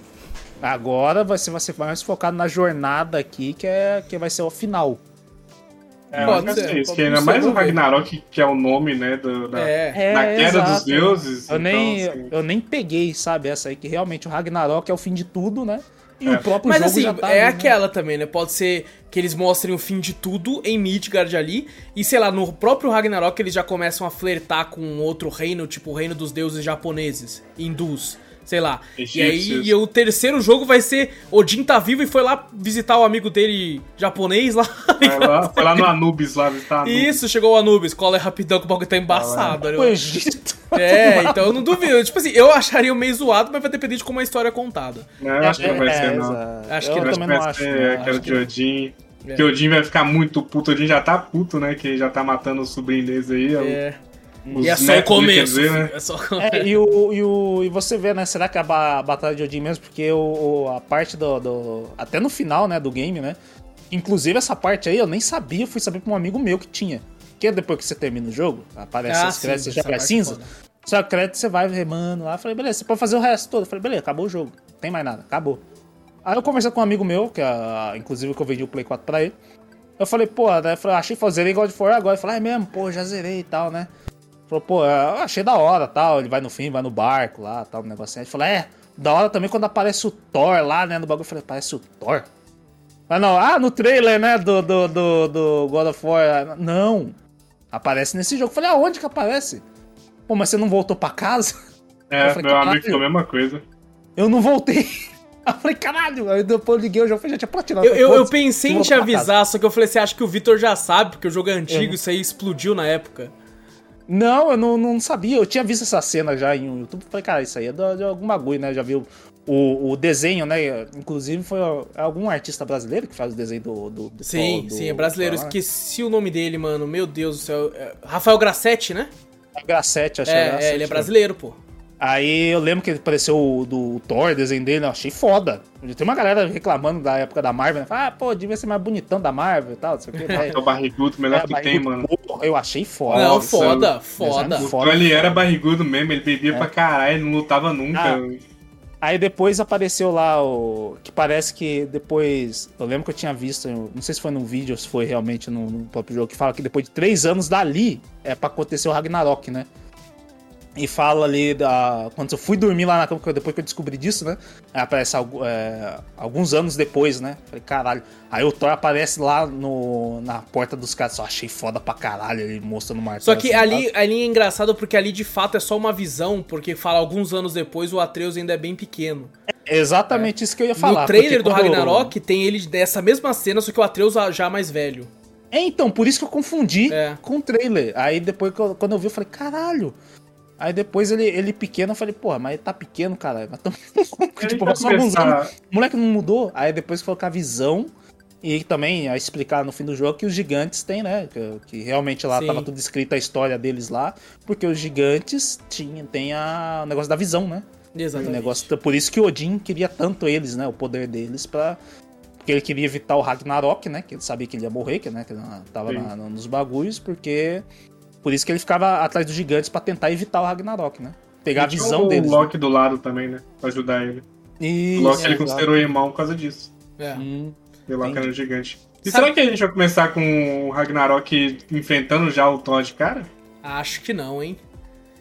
B: Agora você vai ser mais focado na jornada aqui, que, é, que vai ser o final.
C: É,
A: Pode
C: eu
A: ser,
C: é isso, que ainda mais o. Ragnarok, que é o nome, né, do, da,
A: É.
C: da queda dos
B: exato.
C: deuses.
B: Eu nem,
C: então, assim,
B: eu nem peguei, sabe, essa aí, que realmente o Ragnarok é o fim de tudo, né? E
C: É.
B: o próprio
A: Mas
B: jogo
A: assim,
B: já tá
A: é
B: ali, né?
A: aquela também, né? Pode ser que eles mostrem o fim de tudo em Midgard ali, e sei lá, no próprio Ragnarok eles já começam a flertar com outro reino, tipo o reino dos deuses japoneses, hindus, sei lá. E aí
C: Egípcios.
A: e o terceiro jogo vai ser Odin tá vivo e foi lá visitar o amigo dele japonês lá.
C: Foi lá, foi lá no Anubis lá visitar Anubis.
A: Isso, chegou o Anubis, cola aí rapidão que o bagulho tá embaçado.
B: O
A: ali, ó.
B: Egito.
A: É, então eu não duvido. Tipo assim, eu acharia meio zoado, mas vai depender de como a história é contada.
C: Não, eu acho que não vai
B: É,
C: ser, não.
A: Acho
B: eu
A: que
C: Eu acho
B: também
C: que
B: não
C: vai
B: acho.
C: ser
B: não,
C: aquela
B: acho
C: de
B: que-
C: Odin.
A: É.
C: Que o Odin vai ficar muito puto. O Odin já tá puto, né? Que já tá matando o sobrinho deles aí.
A: É.
C: os
A: E é só o começo.
C: dizer, né?
A: É só o
B: É,
A: começo.
B: e, o, e, o, e você vê, né? Será que a, ba- a batalha de Odin mesmo? Porque o, o- a parte do, do- Até no final, né, do game, né? Inclusive essa parte aí eu nem sabia, eu fui saber pra um amigo meu que tinha. Que depois que você termina o jogo, aparece
A: Ah,
B: as créditos, já aparece
A: é
B: cinza.
A: foda.
B: Só crédito você vai remando lá. Eu Falei, beleza, você pode fazer o resto todo. Eu falei, beleza, acabou o jogo. Não tem mais nada, acabou. Aí eu conversei com um amigo meu, que é, inclusive que eu vendi o Play 4 pra ele. Eu falei, pô, né? Eu falei, achei que eu zerei God of War agora. Ele falou, é mesmo, pô, já zerei e tal, né? Falou, pô, eu achei da hora tal. Ele vai no fim, vai no barco lá, tal, um negocinho. Ele falou, é, da hora também quando aparece o Thor lá, né, no bagulho. Eu falei, parece o Thor? Ah, não, ah, no trailer, né, do, do, do, do God of War. Não. Aparece nesse jogo. Eu falei, aonde que aparece? Pô, mas você não voltou pra casa?
C: É,
B: Eu falei,
C: meu amigo falou a mesma coisa.
B: Eu não voltei. Eu falei, caralho. Aí depois eu liguei o jogo, já tinha platinado.
A: Eu, eu, eu pensei em te avisar, só que eu falei, você acha que o Vitor já sabe, porque o jogo é antigo,
B: É.
A: isso aí explodiu na época.
B: Não, eu não, não sabia. Eu tinha visto essa cena já em um YouTube. Falei, cara, isso aí é de, de algum bagulho, né? Já viu o, o desenho, né? Inclusive foi algum artista brasileiro que faz o desenho do. do, do
A: Sim,
B: do-
A: sim, é brasileiro.
B: do-
A: Esqueci o nome dele, mano. Meu Deus do céu. É Rafael Grassetti, né?
B: Grassetti, acho que
A: É,
B: Grassetti,
A: é, ele é
B: né?
A: brasileiro, pô.
B: Aí eu lembro que apareceu o do Thor, desenho dele, eu achei foda. Tem uma galera reclamando da época da Marvel, né? Fala, ah, pô, devia ser mais bonitão da Marvel e tal, não sei o que.
C: É o barrigudo, o melhor que tem, mano.
B: Porra, eu achei foda.
A: Não,
C: Nossa,
A: foda, foda.
C: O
B: Foda.
C: Ele era barrigudo mesmo, ele bebia pra caralho, não lutava nunca.
B: Ah. Aí depois apareceu lá o. Que parece que depois. Eu lembro que eu tinha visto, não sei se foi num vídeo ou se foi realmente no, no próprio jogo, que fala que depois de três anos dali é pra acontecer o Ragnarok, né? E fala ali da. Quando eu fui dormir lá na cama, depois que eu descobri disso, né? Aparece é, alguns anos depois, né? Falei, caralho. Aí o Thor aparece lá no, na porta dos caras. Só achei foda pra caralho ele mostrando o martelo.
A: Só que
B: assim,
A: ali, ali é engraçado porque ali de fato é só uma visão, porque fala alguns anos depois o Atreus ainda é bem pequeno.
B: É exatamente isso que eu ia falar.
A: no trailer do Ragnarok tem ele dessa mesma cena, só que o Atreus já mais velho.
B: É, então, por isso que eu confundi
A: É.
B: com o trailer. Aí depois, eu- quando eu vi, eu falei, caralho. Aí depois ele, ele pequeno, eu falei, porra, mas ele tá pequeno, caralho. Mas tão... Tipo,
C: vai
B: só anos. O moleque não mudou. Aí depois que colocar a visão. E também a explicar no fim do jogo que os gigantes têm, né? Que, que realmente lá
A: Sim.
B: tava tudo escrito a história deles lá. Porque os gigantes tinham, tem a, o negócio da visão, né? O
A: Exatamente.
B: negócio, por isso que o Odin queria tanto eles, né? O poder deles pra. Porque ele queria evitar o Ragnarok, né? Que ele sabia que ele ia morrer, que, né, que ele tava na- nos bagulhos, porque. Por isso que ele ficava atrás dos gigantes pra tentar evitar o Ragnarok, né? Pegar a
C: E tinha
B: visão
C: o
B: deles. né?
C: Loki do lado também, né? Pra ajudar ele.
B: Isso,
C: O Loki ele
B: exato.
C: considerou irmão por causa disso.
A: É.
B: Hum,
C: E o Loki era um gigante. E
A: Sabe-
C: será que a gente vai começar com o Ragnarok enfrentando já o Thor de cara?
A: Acho que não, hein?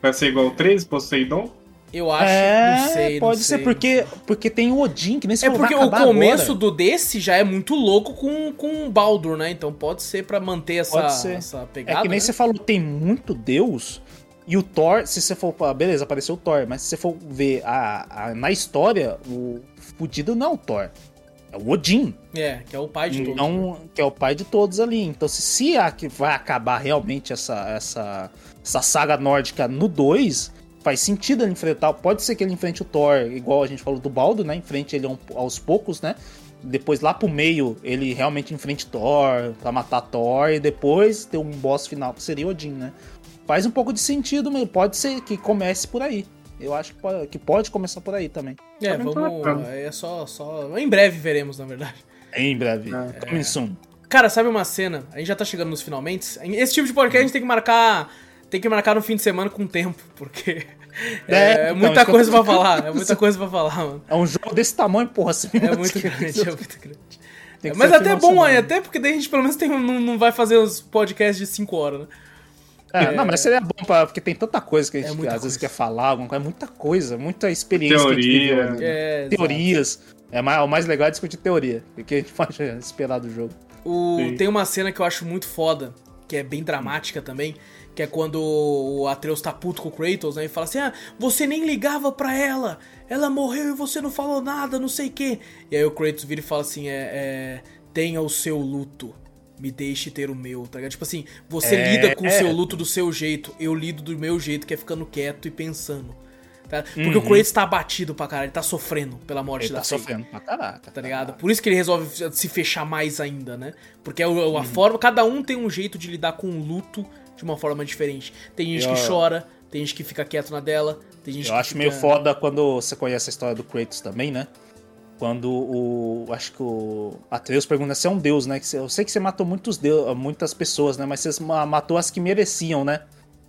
C: Vai ser igual o 13, Poseidon?
A: Eu acho,
B: é,
A: não sei, não
B: pode
A: sei,
B: ser porque, porque tem o Odin, que nem se
A: É porque o começo
B: agora.
A: do desse já é muito louco com, com o Baldur, né? Então pode ser pra manter essa,
B: Pode ser.
A: essa
B: É
A: pegada.
B: que nem
A: né?
B: você falou, tem muito Deus. E o Thor, se você for. ah, Beleza, apareceu o Thor, mas se você for ver a, a- na história, o fudido não é o Thor. É o Odin.
A: É, que é o pai de todos.
B: Então, que é o pai de todos ali. Então, se, se a que vai acabar realmente essa, essa, essa saga nórdica no 2, faz sentido ele enfrentar. Pode ser que ele enfrente o Thor, igual a gente falou do Baldo, né? Enfrente ele aos poucos, né? Depois lá pro meio ele realmente enfrente Thor pra matar Thor e depois ter um boss final que seria Odin, né? Faz um pouco de sentido, mas pode ser que comece por aí. Eu acho que pode, que pode começar por aí também.
A: É,
C: tô
A: vamos. É só, só. Em breve veremos, na verdade.
B: Em breve.
C: É.
B: Coming soon.
A: Cara, sabe uma cena? A gente já tá chegando nos finalmente. Esse tipo de podcast a gente tem que marcar. Tem que marcar no fim de semana com tempo, porque. É,
B: É,
A: é
B: então,
A: muita
B: eu
A: coisa
B: tô
A: pra falar. É muita coisa pra falar, mano.
B: É um jogo desse tamanho, porra. Assim,
A: É muito grande, é muito grande. Mas até bom, aí, até porque daí a gente pelo menos tem, não, não vai fazer os podcasts de 5 horas, né?
B: É, não, mas seria bom pra, porque tem tanta coisa que a
A: É
B: gente
A: muita
B: às vezes
A: coisa.
B: quer falar, alguma coisa, é muita coisa, muita experiência que a gente
C: Teoria.
B: viveu, né?
A: É.
B: Teorias. É mais, o mais legal é discutir teoria. O que a gente pode esperar do jogo.
A: O- tem uma cena que eu acho muito foda, que é bem dramática também, que é quando o Atreus tá puto com o Kratos, né? E fala assim: Ah, você nem ligava pra ela, ela morreu e você não falou nada, não sei o quê. E aí o Kratos vira e fala assim: é, é, tenha o seu luto. Me deixe ter o meu, tá ligado? Tipo assim, você
B: É,
A: lida com o seu luto do seu jeito, eu lido do meu jeito, que é ficando quieto e pensando. Tá? Porque
B: Uhum.
A: o Kratos tá abatido pra caralho, ele tá sofrendo pela morte
B: Ele
A: da
B: tá sofrendo pra caraca.
A: tá ligado? Por isso que ele resolve se fechar mais ainda, né? Porque é a forma, cada um tem um jeito de lidar com o luto de uma forma diferente. Tem gente
B: Eu-
A: que chora, tem gente que fica quieto na dela, tem gente
B: Eu
A: que
B: acho
A: fica...
B: meio foda quando você conhece a história do Kratos também, né? Quando o. Acho que o Atreus pergunta se é um deus, né? Eu sei que você matou muitos deus, muitas pessoas, né? Mas você ma- matou as que mereciam, né?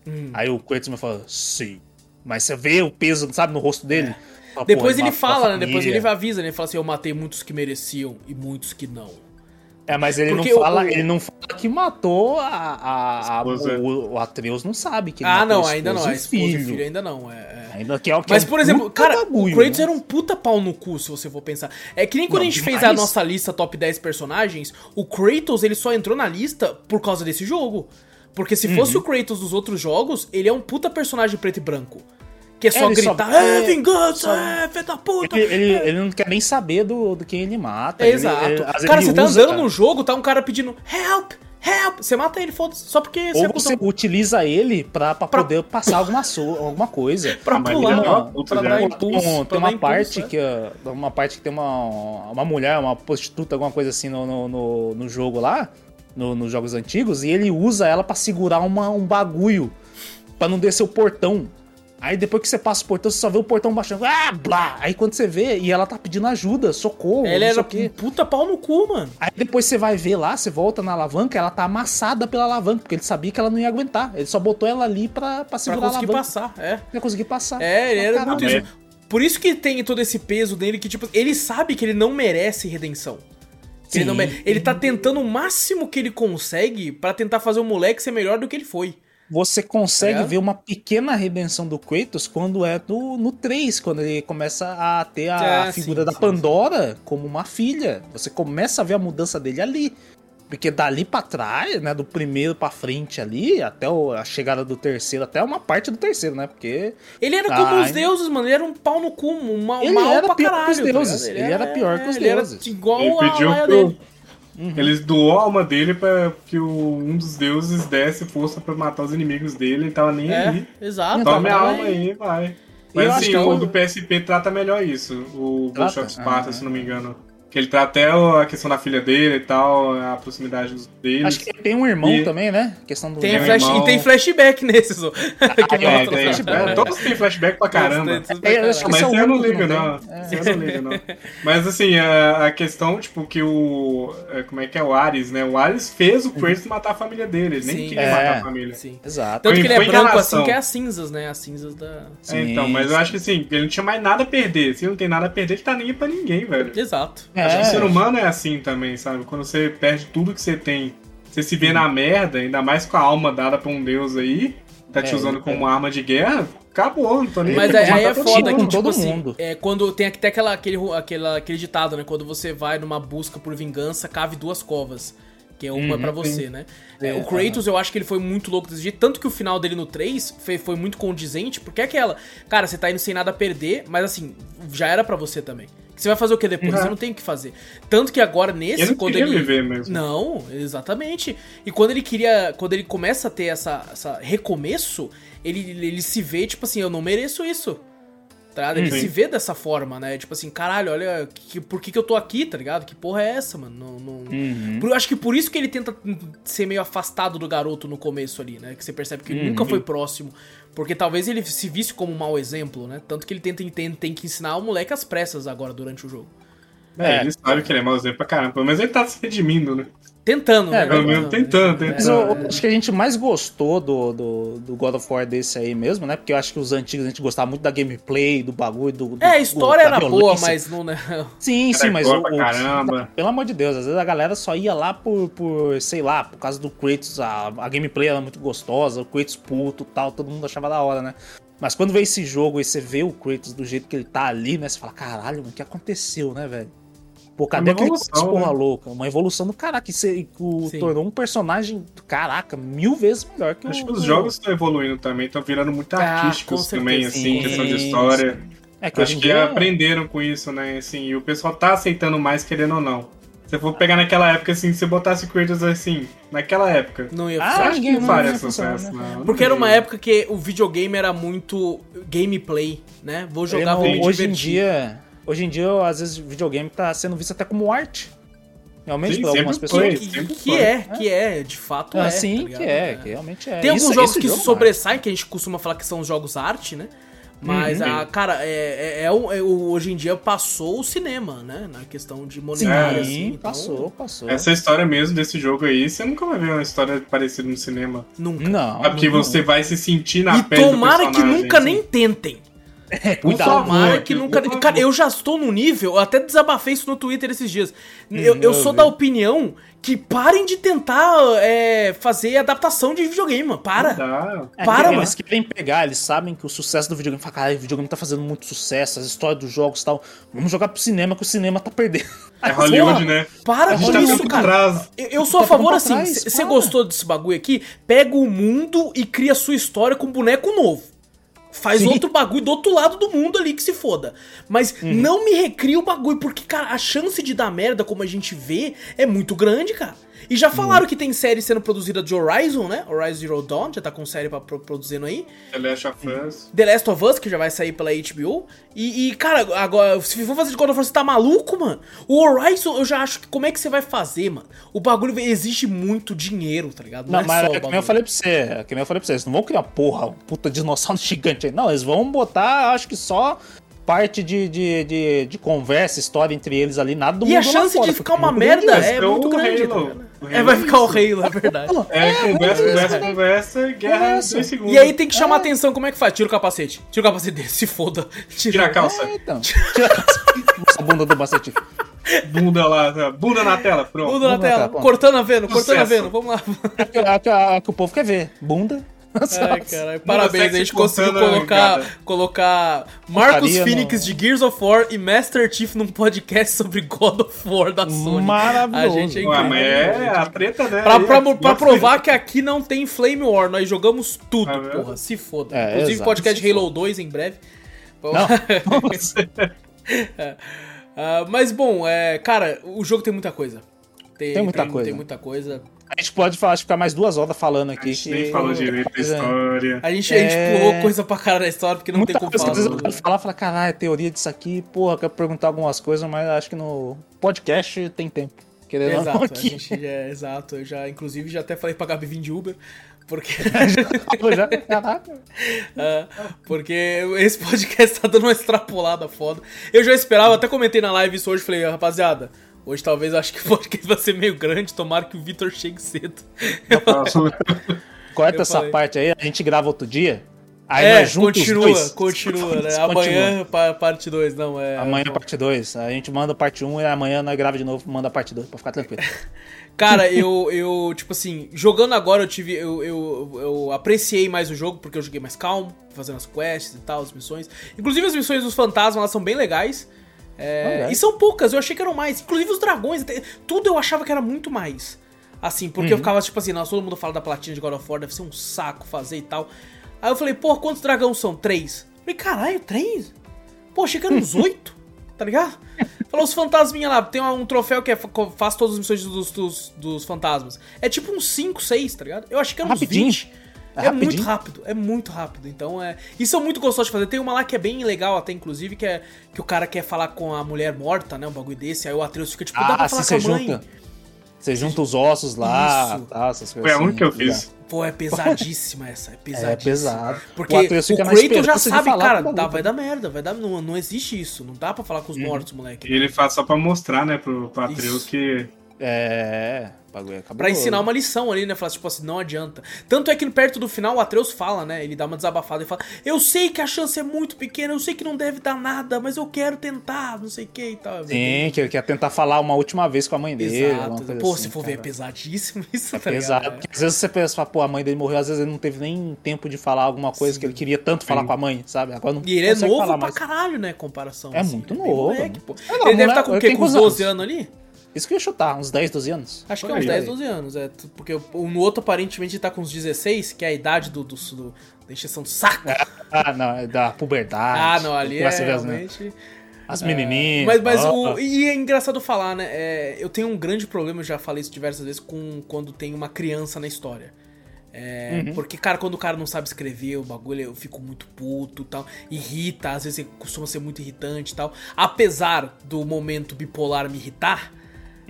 A: Hum.
B: Aí o Kratos me fala, sim. Mas você vê o peso, sabe, no rosto dele? Fala,
A: Depois
B: "Pô,
A: ele
B: a
A: fala, né? Depois
B: família."
A: ele avisa, né? Ele fala assim, eu matei muitos que mereciam e muitos que não.
B: É, mas ele
A: Porque
B: não fala,
A: o-
B: ele não fala que matou a, a, a- o, o Atreus não sabe que ele
A: Ah,
B: matou
A: não,
B: a
A: ainda não. A esposa e
B: filho.
A: filho ainda não. É, é.
B: Ainda que é, que
A: Mas,
B: é um
A: por exemplo, cara,
B: bagulho,
A: o Kratos
B: né?
A: era um puta pau no cu, se você for pensar. É que nem quando
B: Não,
A: a gente fez a
B: demais.
A: nossa lista top 10 personagens, o Kratos, ele só entrou na lista por causa desse jogo. Porque se
B: Uhum.
A: fosse o Kratos dos outros jogos, ele é um puta personagem preto e branco. Que é só
B: ele só-
A: gritar, é,
B: é,
A: vingança,
B: só-
A: é, filho da puta.
B: Ele, ele, ele não quer nem saber do, do quem ele mata.
A: É,
B: Ele-
A: exato.
B: ele-
A: cara, você tá
B: usa,
A: andando
B: cara.
A: no jogo, tá um cara pedindo help, help. Você mata ele, foda-se, só porque
B: Ou
A: é
B: você utiliza ele pra, pra,
A: Pra-
B: poder passar alguma, so, alguma coisa.
A: Pra
C: Ah,
A: pular,
C: é
A: ó,
C: uma puta
A: pra dar impulso.
B: tem, um- uma
A: dar
B: parte
A: impulso,
B: que uh, uma parte que tem uma, uma mulher, uma prostituta, alguma coisa assim no, no, no, no jogo lá, no- nos jogos antigos, e ele usa ela pra segurar uma, um bagulho pra não descer o portão. Aí depois que você passa o portão, você só vê o portão baixando. Ah, blá! Aí quando você vê, e ela tá pedindo ajuda, socorro, sei
A: era um puta pau no cu, mano.
B: Aí depois você vai ver lá, você volta na alavanca, ela tá amassada pela alavanca, porque ele sabia que ela não ia aguentar. Ele só botou ela ali pra, pra
A: Pra
B: segurar a
A: conseguir
B: alavanca.
A: passar, é.
B: Pra conseguir passar.
A: É, ele era muito isso. Por isso que tem todo esse peso dele que, tipo, ele sabe que ele não merece redenção. Que Ele, não
B: Sim.
A: mere- ele tá tentando o máximo que ele consegue pra tentar fazer o moleque ser melhor do que ele foi.
B: Você consegue
A: ligado?
B: ver uma pequena redenção do Kratos quando é no, no 3, quando ele começa a ter a
A: É,
B: figura
A: sim,
B: da
A: sim,
B: Pandora como uma filha. Você começa a ver a mudança dele ali. Porque dali pra trás, né, do primeiro pra frente ali, até o- a chegada do terceiro, até uma parte do terceiro, né? Porque
A: Ele era como
B: Ai.
A: os deuses, mano. Ele era um pau no cu, um mal,
B: Ele
A: mal
B: era
A: pra
B: pior que
A: caralho.
B: os
A: tá
B: deuses. Ele era pior que os
A: ele era
B: deuses.
A: igual
C: Ele
A: a
C: pediu
A: laia
C: pro.
A: dele.
C: Eles doou a alma dele pra que o- um dos deuses desse força pra matar os inimigos dele. Ele tava nem
A: É,
C: aí.
A: exato.
C: Toma minha alma aí, vai. Mas assim,
B: que
C: o
B: eu-
C: do PSP trata melhor isso. O Ghost
B: Trata?
C: of Sparta,
B: Ah.
C: se não me engano. Que ele trata até a questão da filha dele e tal, a proximidade dos- deles.
B: acho que ele tem um irmão
C: E-
B: também, né? Questão do
A: Tem flash,
C: irmão-
A: e tem flashback nesses, ó. que
B: é,
C: É, tem,
A: flashback.
C: é, todos têm flashback pra caramba.
B: É, eu acho que.
C: Mas
B: é
C: eu não ligo,
B: não tem.
C: Eu não ligo, não. Mas assim, a, a questão, tipo, que o. é, Como é que é o Ares, né? O Ares fez o Kratos matar a família dele. Ele nem
A: Sim.
C: queria
B: É.
C: matar a família.
A: Sim.
B: Exato.
A: Tanto
C: Foi-
A: que ele é branco
C: enganação.
A: assim, que é as cinzas, né? As cinzas da.
C: É,
B: Sim,
C: então, mas eu acho que assim, ele não tinha mais nada a perder. Se ele não tem nada a perder, ele tá nem pra ninguém, velho.
A: Exato.
C: Acho que
B: É.
C: o ser humano é assim também, sabe? Quando você perde tudo que você tem, você se vê na merda, ainda mais com a alma dada pra um deus aí, tá te
B: É,
C: usando
B: é.
C: como uma arma de guerra, acabou, não tô nem
A: Mas
C: aí,
A: aí,
C: vou
A: aí é foda que,
B: com
A: tipo
B: todo
A: assim,
B: mundo.
A: é quando tem até aquela, aquele, aquela, aquele ditado, né? Quando você vai numa busca por vingança, cave duas covas. Que é uma
B: Uhum,
A: pra você, né? É,
B: É,
A: o Kratos, eu acho que ele foi muito louco desse jeito. Tanto que o final dele no 3 foi, foi muito condizente, porque é aquela. Cara, você tá indo sem nada a perder, mas assim, já era pra você também. Você vai fazer o que depois?
C: Uhum.
A: Você não tem o que fazer. Tanto que agora nesse,
C: Ele não
A: quando ele.
C: viver mesmo.
A: Não, exatamente. E quando ele queria. Quando ele começa a ter essa, essa recomeço, ele, ele se vê, tipo assim, eu não mereço isso. Tá? Ele
C: Sim.
A: se vê dessa forma, né? Tipo assim, caralho, olha, que, por que, que eu tô aqui, tá ligado? Que porra é essa, mano? Não, não...
B: Uhum.
A: Por- Eu acho que por isso que ele tenta ser meio afastado do garoto no começo ali, né? Que você percebe que ele nunca foi próximo. Porque talvez ele se visse como um mau exemplo, né? Tanto que ele tenta, tem, tem que ensinar o moleque às pressas agora durante o jogo.
C: É,
B: É.
C: ele sabe que ele é mau exemplo pra caramba, mas ele tá se redimindo, né?
A: Tentando,
B: É,
A: né?
C: Pelo menos tentando,
B: Mas
C: tentando.
B: eu, eu acho que a gente mais gostou do, do, do God of War desse aí mesmo, né? Porque eu acho que os antigos a gente gostava muito da gameplay, do bagulho, do. do
A: É, a história era boa,
B: violência.
A: mas não. Né?
B: Sim, sim,
C: Era
B: mas o,
C: caramba.
B: Pelo amor de Deus, às vezes a galera só ia lá por, por sei lá, por causa do Kratos, a, a gameplay era muito gostosa, o Kratos puto e tal, todo mundo achava da hora, né? Mas quando vê esse jogo e você vê o Kratos do jeito que ele tá ali, né? Você fala, caralho, mano, o que aconteceu, né, velho? Pô, cadê
C: Uma
B: aquele
C: evolução,
B: porra
C: né?
B: louca? Uma evolução do caraca, que o-
A: Sim.
B: tornou um personagem, caraca, mil vezes melhor que
C: Acho
B: o...
C: que os jogos estão evoluindo também, estão virando muito
A: Ah,
C: artísticos também, assim,
B: Sim,
C: questão de história.
B: É que
C: Acho
B: em
C: que
B: dia...
C: aprenderam com isso, né? Assim, e o pessoal tá aceitando mais, querendo ou não. Se for pegar naquela época, assim, se você botasse Kratos assim, naquela época,
A: Não ia
B: Ah,
C: acha que não
B: não
C: faria sucesso,
B: né?
C: não.
A: Porque era uma
C: Não.
A: época que o videogame era muito gameplay, né? Vou jogar,
B: não-
A: vou me
B: hoje em
A: divertir.
B: dia, hoje em dia, às vezes, o videogame tá sendo visto até como arte. Realmente,
C: Sim,
B: por algumas pessoas.
A: Que, que é, que é, de fato
B: Ah,
A: é.
B: sim,
A: tá
B: que
A: ligado?
B: é, que realmente é.
A: Tem alguns
B: Isso-
A: jogos que
B: jogo,
A: sobressaem, que a gente costuma falar que são jogos arte, né? Mas,
B: Uhum.
A: a, cara, é, é, é o- é hoje em dia passou o cinema, né? Na questão de
B: Sim,
A: monetária,
C: É,
A: assim. então,
B: passou, passou.
C: Essa história mesmo desse jogo aí, você nunca vai ver uma história parecida no cinema.
A: Nunca.
B: Não.
C: Sabe que
B: não.
C: você vai se sentir na
A: e
C: pele do
A: tomara que
C: personagem,
A: nunca
C: assim.
A: nem tentem.
B: É, cuidado.
A: Tomara que nunca.
C: favor.
A: Cara, eu já estou no nível, eu até desabafei isso no Twitter esses dias. Eu, eu sou da opinião que parem de tentar é, fazer adaptação de videogame, mano. Para.
B: É,
A: Para,
B: eles
A: mano.
B: querem pegar, eles sabem que o sucesso do videogame. Fala, cara, o videogame tá fazendo muito sucesso, as histórias dos jogos e tal. Vamos jogar pro cinema, que o cinema tá perdendo.
C: É Hollywood,
A: Porra,
C: né?
A: Para com
C: tá
A: isso, cara. Eu, eu sou a
B: Tá
A: favor assim, você gostou desse bagulho aqui? Pega o mundo e cria sua história com boneco novo. Faz
B: Sim.
A: outro bagulho do outro lado do mundo ali que se foda. Mas
B: Uhum.
A: não me recria o bagulho, porque, cara, a chance de dar merda, como a gente vê, é muito grande, cara. E já falaram que tem série sendo produzida de Horizon, né? Horizon Zero Dawn, já tá com série pra, pro- produzindo aí.
C: The Last of Us.
A: The Last of Us, que já vai sair pela HBO. E, e, cara, agora, se for fazer de God of War, você tá maluco, mano? O Horizon, eu já acho que. Como é que você vai fazer, mano? O bagulho exige muito dinheiro, tá ligado?
B: Não,
A: é
B: mas
A: só
B: é
A: o
B: que nem eu falei pra você, é que nem eu falei pra você, eles não vão criar porra, um puta dinossauro gigante aí. Não, eles vão botar, acho que só parte de, de, de, de conversa, história entre eles ali, nada do
A: E a
B: mundo lá
A: chance
B: fora,
A: de ficar uma merda é
C: Vai
A: muito grande.
C: Halo.
A: É, vai
C: é
A: ficar o. Halo, é verdade.
C: É, conversa, conversa, conversa, guerra em dois segundos.
A: E aí tem que chamar atenção, como é que faz? Tira o capacete. Tira o capacete dele, se foda.
C: Tira a calça.
B: É, então. Tira a calça. A bunda do Bacete.
C: Bunda lá, tá? bunda na tela, pronto.
A: Muda na
B: Vamos lá,
A: tela.
B: bom.
A: cortando a vendo, cortando a vendo. Vamos lá.
B: É que- é que- é que o povo quer ver. Bunda.
A: Ai, caralho. Parabéns, a gente conseguiu
C: a
A: colocar, colocar Marcos Phoenix
B: no-
A: de Gears of War e Master Chief num podcast sobre God of War da Sony.
B: Maravilhoso.
A: A gente é
C: Ué,
A: incrível.
C: mas é a treta, né?
A: Pra, pra,
C: ó,
A: pra provar que aqui não tem Flame War, nós jogamos tudo,
C: vendo?
A: porra. Se foda.
B: É,
A: Inclusive,
B: exato,
A: podcast Halo 2 em breve. Bom,
B: Não.
A: ah, mas bom, é, cara, o jogo tem muita coisa.
B: Tem muita coisa.
A: Tem muita coisa.
B: A gente pode falar, ficar mais duas horas falando
C: A
B: aqui.
C: gente nem
B: que-
C: falou direito da
B: é,
C: história.
A: A gente, a gente
B: É.
A: pulou coisa pra cara da história porque não
B: Muita
A: tem como
B: coisa que
A: falar.
B: às vezes eu quero falar, falar, caralho, teoria disso aqui, porra, quero perguntar algumas coisas, mas acho que no podcast tem tempo. Querendo não,
A: Exato, a
B: aqui.
A: gente é, exato. Eu já, inclusive, já até falei pra Gabi vir de Uber, porque,
B: Já, caraca.
A: ah, porque esse podcast tá dando uma extrapolada foda. Eu já esperava, até comentei na live isso hoje, falei, rapaziada, hoje talvez eu acho que o podcast vai ser meio grande, tomara que o Vitor chegue cedo.
B: Corta
A: Eu
B: essa
A: falei.
B: parte aí, a gente grava outro dia. Aí
A: é,
B: nós juntos os
A: continua,
B: dois.
A: continua, né?
B: Continua.
A: Amanhã, pa- parte 2, não, é...
B: Amanhã parte 2. A gente manda parte 1 um, e amanhã nós grava de novo, manda parte 2, pra ficar tranquilo.
A: Cara, eu, eu, tipo assim, jogando agora eu tive. Eu, eu, eu apreciei mais o jogo porque eu joguei mais calmo, fazendo as quests e tal, as missões. Inclusive as missões dos fantasmas elas são bem legais. É. E são poucas, eu achei que eram mais. Inclusive os dragões, tudo eu achava que era muito mais. Assim, porque eu ficava tipo assim, nossa, todo mundo fala da platina de God of War, deve ser um saco fazer e tal. Aí eu falei, pô, quantos dragões são? Três. Eu falei, caralho, três? Pô, achei que eram uns oito, tá ligado? Falou os fantasminha lá, tem um troféu que é, fa- faz todas as missões dos, dos, dos fantasmas. É tipo uns 5, 6, tá ligado? Eu achei que eram uns
B: Rapidinho.
A: 20.
B: É
A: É, muito rápido, é muito rápido. Então é. Isso eu muito gostoso de fazer. Tem uma lá que é bem legal, até inclusive, que é que o cara quer falar com a mulher morta, né? Um bagulho desse. Aí o Atreus fica tipo, dá pra
B: Ah,
A: falar com a mãe.
B: junta. Você junta os ossos lá,
A: Isso.
B: tá, essas coisas
C: Foi a
B: assim,
C: única que eu
B: tá
C: fiz.
A: Pô, é pesadíssima essa. É pesadíssima.
B: É pesado.
A: Porque
B: O
A: o,
B: Atreus
A: Kratos já sabe, cara, dá, vai dar merda, vai dar. Não, não existe isso. Não dá pra falar com os mortos, moleque.
C: E ele faz só pra mostrar, né, pro Patreus
A: Isso.
C: que.
B: É, bagulho acabou.
A: Pra ensinar uma lição ali, né? Falar, tipo assim, não adianta. Tanto é que perto do final o Atreus fala, né? Ele dá uma desabafada e fala: Eu sei que a chance é muito pequena, eu sei que não deve dar nada, mas eu quero tentar, não sei o que e tal.
B: Sim, que ele quer tentar falar uma última vez com a mãe dele.
A: Exato. Pô,
B: assim,
A: se for ver, é
B: cara.
A: pesadíssimo isso,
B: É
A: tá
B: pesado.
A: ligado?
B: Porque às vezes você pensa, pô, a mãe dele morreu, às vezes ele não teve nem tempo de falar alguma coisa que ele queria tanto falar com a mãe, sabe? Agora não
A: E ele é novo pra
B: mais.
A: caralho, né? Comparação.
B: É
A: assim.
B: muito
A: bem
B: novo,
A: moleque, pô.
B: É, não,
A: ele deve
B: moleque,
A: estar com o
B: ele
A: quê? Com uns
B: quantos
A: 12 anos ali?
B: Isso que eu ia chutar, uns 10, 12 anos.
A: Acho que é uns
C: aí,
A: 10,
C: aí.
A: 12 anos. É, porque o, no outro aparentemente tá com uns 16, que é a idade do, do, do- da encheção do saco.
B: Ah, não, é da puberdade.
A: Ah, não, ali é
B: ver as-
A: realmente.
B: As menininhas.
A: Mas, mas o, e é engraçado falar, né? é, eu tenho um grande problema, eu já falei isso diversas vezes, com quando tem uma criança na história. É,
B: Uhum.
A: Porque, cara, quando o cara não sabe escrever o bagulho, eu fico muito puto e tal. Irrita, às vezes costuma ser muito irritante e tal. Apesar do momento bipolar me irritar,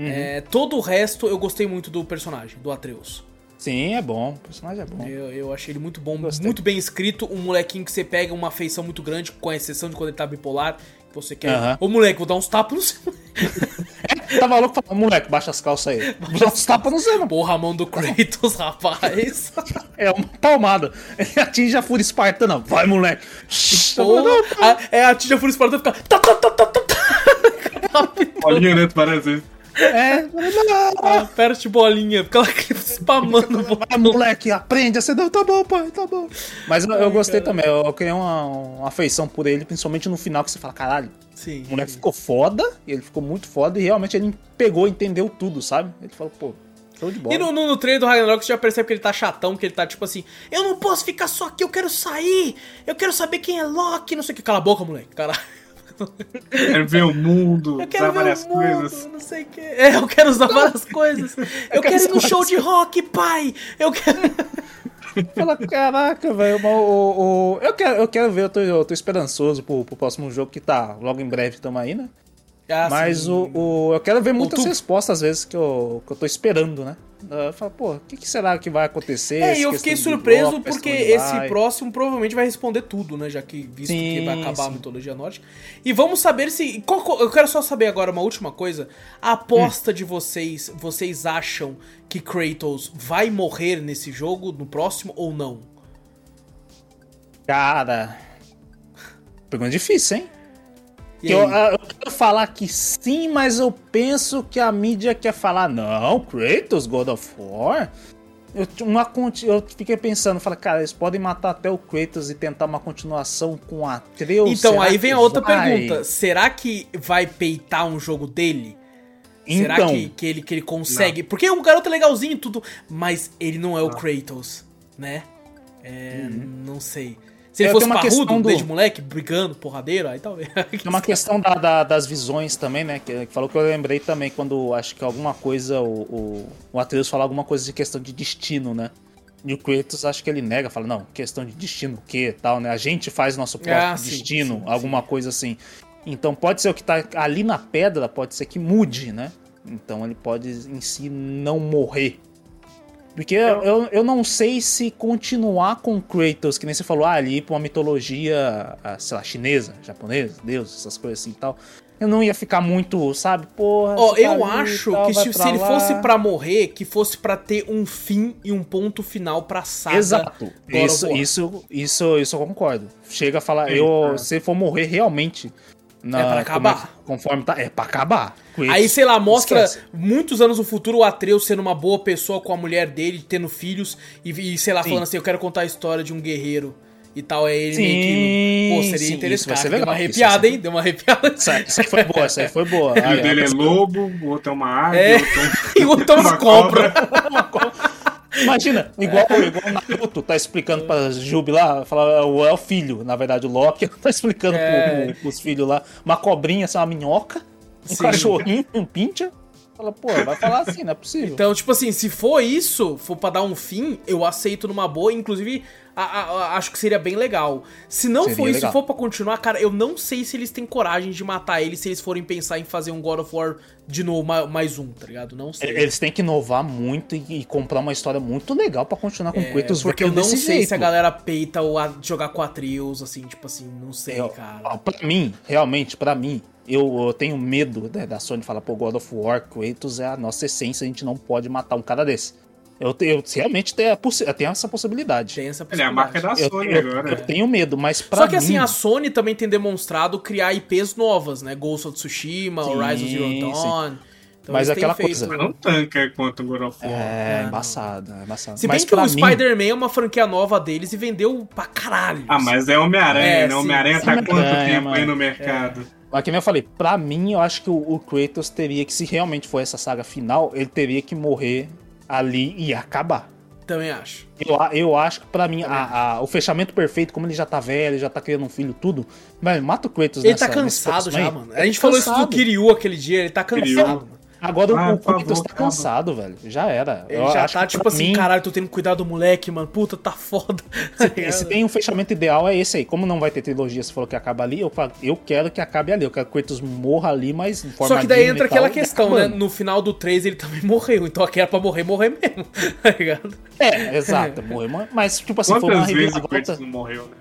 B: Uhum.
A: é, todo o resto eu gostei muito do personagem, do Atreus.
B: Sim, é bom. O personagem é bom.
A: Eu, eu achei ele muito bom,
B: Gostei.
A: muito bem escrito. Um molequinho que você pega uma afeição muito grande, com a exceção de quando ele tá bipolar. que Você quer.
B: Aham.
A: Ô moleque, vou dar uns tapas no seu.
B: Tava louco falando, moleque, baixa as calças aí. Dá uns tapas no Zeno.
A: Porra, a mão do Kratos, rapaz.
B: É uma palmada. Ele atinge a fúria espartana. Vai, moleque.
A: Porra, a, é a Tia Fúria Espartana fica. Tá, tá, tá, tá, tá, tá.
C: Né? Várias vezes.
B: É,
A: Aperte bolinha, fica lá spamando bolinha.
B: vai, moleque, aprende a ser. Não, tá bom, pai, tá bom. Mas eu, eu gostei também. Eu criei uma, uma afeição por ele, principalmente no final, que você fala, caralho,
A: Sim.
B: o moleque ficou foda, ele ficou muito foda e realmente ele pegou, entendeu tudo, sabe? Ele falou, pô, show de bola.
A: E no, no, no trailer do Ragnarok você já percebe que ele tá chatão, que ele tá tipo assim, eu não posso ficar só aqui, eu quero sair, eu quero saber quem é Loki, não sei o que. Cala a boca, moleque, caralho.
C: Quero ver o mundo,
A: Eu quero
C: usar
A: ver
C: várias
A: o mundo,
C: coisas.
A: não sei o que. É, eu quero usar várias coisas. Eu, quero ir no show de rock, pai. Eu quero...
B: Fala, caraca, velho, eu, quero, eu quero ver, eu tô, eu tô esperançoso pro, pro próximo jogo que tá logo em breve, tamo aí, né?
A: Ah,
B: Mas o, o- eu quero ver muitas
A: Outubro.
B: respostas, às vezes, que eu, que eu tô esperando, né? Eu falo, pô, o que, que será que vai acontecer?
A: É, e eu fiquei surpreso
B: bloco,
A: porque esse
B: vai.
A: próximo provavelmente vai responder tudo, né? Já que visto que
B: Sim,
A: vai acabar a
B: sim.
A: mitologia nórdica. E vamos saber se. qual co- eu quero só saber agora uma última coisa. A aposta de vocês, vocês acham que Kratos vai morrer nesse jogo, no próximo, ou não?
B: Cara. Pergunta difícil, hein? Que eu, eu quero falar que sim, mas eu penso que a mídia quer falar, não, Kratos, God of War. Eu, uma, eu fiquei pensando, falei, cara, eles podem matar até o Kratos e tentar uma continuação com Atreus.
A: Então,
B: será
A: aí vem a outra
B: vai?
A: pergunta. Será que vai peitar um jogo dele? Será
B: Então,
A: que, que, ele, que ele consegue? Porque o garoto é legalzinho e tudo, mas ele não é o Kratos, né? É, não sei. Se ele
B: É,
A: fosse
B: uma
A: parrudo,
B: questão do-
A: desde moleque, brigando, porradeiro, aí talvez.
B: Tem uma questão da- da- das visões também, né? Que, que falou que eu lembrei também quando acho que alguma coisa, o, o, o Atreus fala alguma coisa de questão de destino, né? E o Kratos acho que ele nega, fala, não, questão de destino, o que tal, né? A gente faz nosso próprio
A: Ah, sim,
B: destino,
A: sim,
B: alguma coisa assim. Então pode ser o que tá ali na pedra, pode ser que mude, né? Então ele pode em si não morrer. Porque eu, eu, eu não sei se continuar com Kratos, que nem você falou, ah, ali ir pra uma mitologia, ah, sei lá, chinesa, japonesa, Deus, essas coisas assim e tal. Eu não ia ficar muito, sabe, porra.
A: Ó,
B: tá
A: eu
B: e
A: acho
B: tal,
A: que se, se ele fosse pra morrer, que fosse pra ter um fim e um ponto final pra saga.
B: Exato. Isso, isso, isso, isso eu concordo. Chega a falar,
C: Sim,
B: eu,
C: é.
B: se for morrer realmente. Na-
A: É pra acabar.
B: como é- conforme tá. É pra acabar.
A: Aí, sei lá, mostra
B: esquece.
A: muitos anos no futuro o Atreus sendo uma boa pessoa com a mulher dele, tendo filhos, e, e, sei lá,
B: Sim.
A: falando assim, eu quero contar a história de um guerreiro e tal. É ele
B: Sim,
A: meio que. Pô, seria
B: sim, isso
A: interessante.
B: vai ser
A: Deu uma
B: isso
A: arrepiada, hein? Deu uma arrepiada.
B: Essa, essa aí foi boa, essa aí foi boa.
C: O filho dele é lobo, o outro é uma águia,
A: É.
C: o outro é um-
A: E o outro é uma
C: uma
A: cobra.
B: Imagina, igual, igual o Naruto tá explicando pra Jubi lá, fala, é o- é filho, na verdade, o Loki tá explicando
A: É.
B: pro, pros filhos lá, uma cobrinha, assim, uma minhoca, um
A: Sim.
B: cachorrinho, um pincher. Fala, pô, vai falar assim, não é possível.
A: Então, tipo assim, se for isso, for pra dar um fim, eu aceito numa boa. Inclusive, a- a- a- acho que seria bem legal. Se não
B: Seria
A: for isso,
B: legal.
A: se for pra continuar, cara, eu não sei se eles têm coragem de matar ele se eles forem pensar em fazer um God of War de novo, ma- mais um, tá ligado? Não sei.
B: Eles têm que inovar muito e, e comprar uma história muito legal pra continuar com o
A: É,
B: Kratos
A: porque eu não sei
B: jeito.
A: se a galera peita o a- jogar com Atreus, assim, tipo assim, não sei,
B: Eu-
A: cara.
B: Pra mim, realmente, pra mim, eu, eu tenho medo né, da Sony falar, pô, God of War, Kratos é a nossa essência, a gente não pode matar um cara desse. Eu, eu realmente tenho, eu tenho essa possibilidade.
A: Tem essa
C: Ele é a marca da
A: possibilidade.
B: Eu,
C: Sony
B: eu-
C: agora.
B: eu tenho medo, mas pra
A: Só que
B: mim,
A: assim, a Sony também tem demonstrado criar IPs novas, né? Ghost of Tsushima,
B: Sim,
A: Horizon Zero. Dawn. Então
B: Mas aquela
A: feito-
B: coisa,
C: Mas não tanca quanto o God of War.
B: É,
A: não.
B: embaçado, é embaçado.
A: Se bem
B: mas
A: que o Spider-Man é uma franquia nova deles e vendeu pra caralho.
C: Ah, mas é Homem-Aranha,
A: É,
C: né? Homem-Aranha tá quanto tempo aí
B: mano.
C: no mercado?
B: Mas que eu falei, pra mim, eu acho que o, o Kratos teria que, se realmente for essa saga final, ele teria que morrer ali e acabar.
A: Também acho.
B: Eu, eu acho que pra mim, a- a- o fechamento perfeito, como ele já tá velho, já tá criando um filho, tudo. Velho, mata o Kratos
A: Ele
B: nessa-
A: tá cansado já, mano. A gente
B: tá
A: falou isso do
B: cansado.
A: Kiryu aquele dia, ele tá cansado,
C: Kiryu.
B: Agora
C: Ah,
B: o, o
C: por
B: Kratos
C: favor,
B: tá
C: calma.
B: cansado, velho. Já era.
A: Ele
B: Eu
A: já
B: acho
A: tá
B: que
A: tipo assim,
B: mim,
A: caralho, tô tendo que cuidar do moleque, mano. Puta, tá foda.
B: Se tem um fechamento ideal, é esse aí. Como não vai ter trilogia, você falou que acaba ali, eu, falo, eu quero que acabe ali. Eu quero que o Kratos morra ali, mas em forma
A: Só que daí entra
B: tal,
A: aquela questão, né? No final do 3 ele também morreu. Então aqui era pra morrer, morrer mesmo. Tá ligado?
B: É, exato. Morreu, mas tipo assim, foi uma
C: Quantas vezes o
B: reviravolta.
C: Kratos não morreu, né?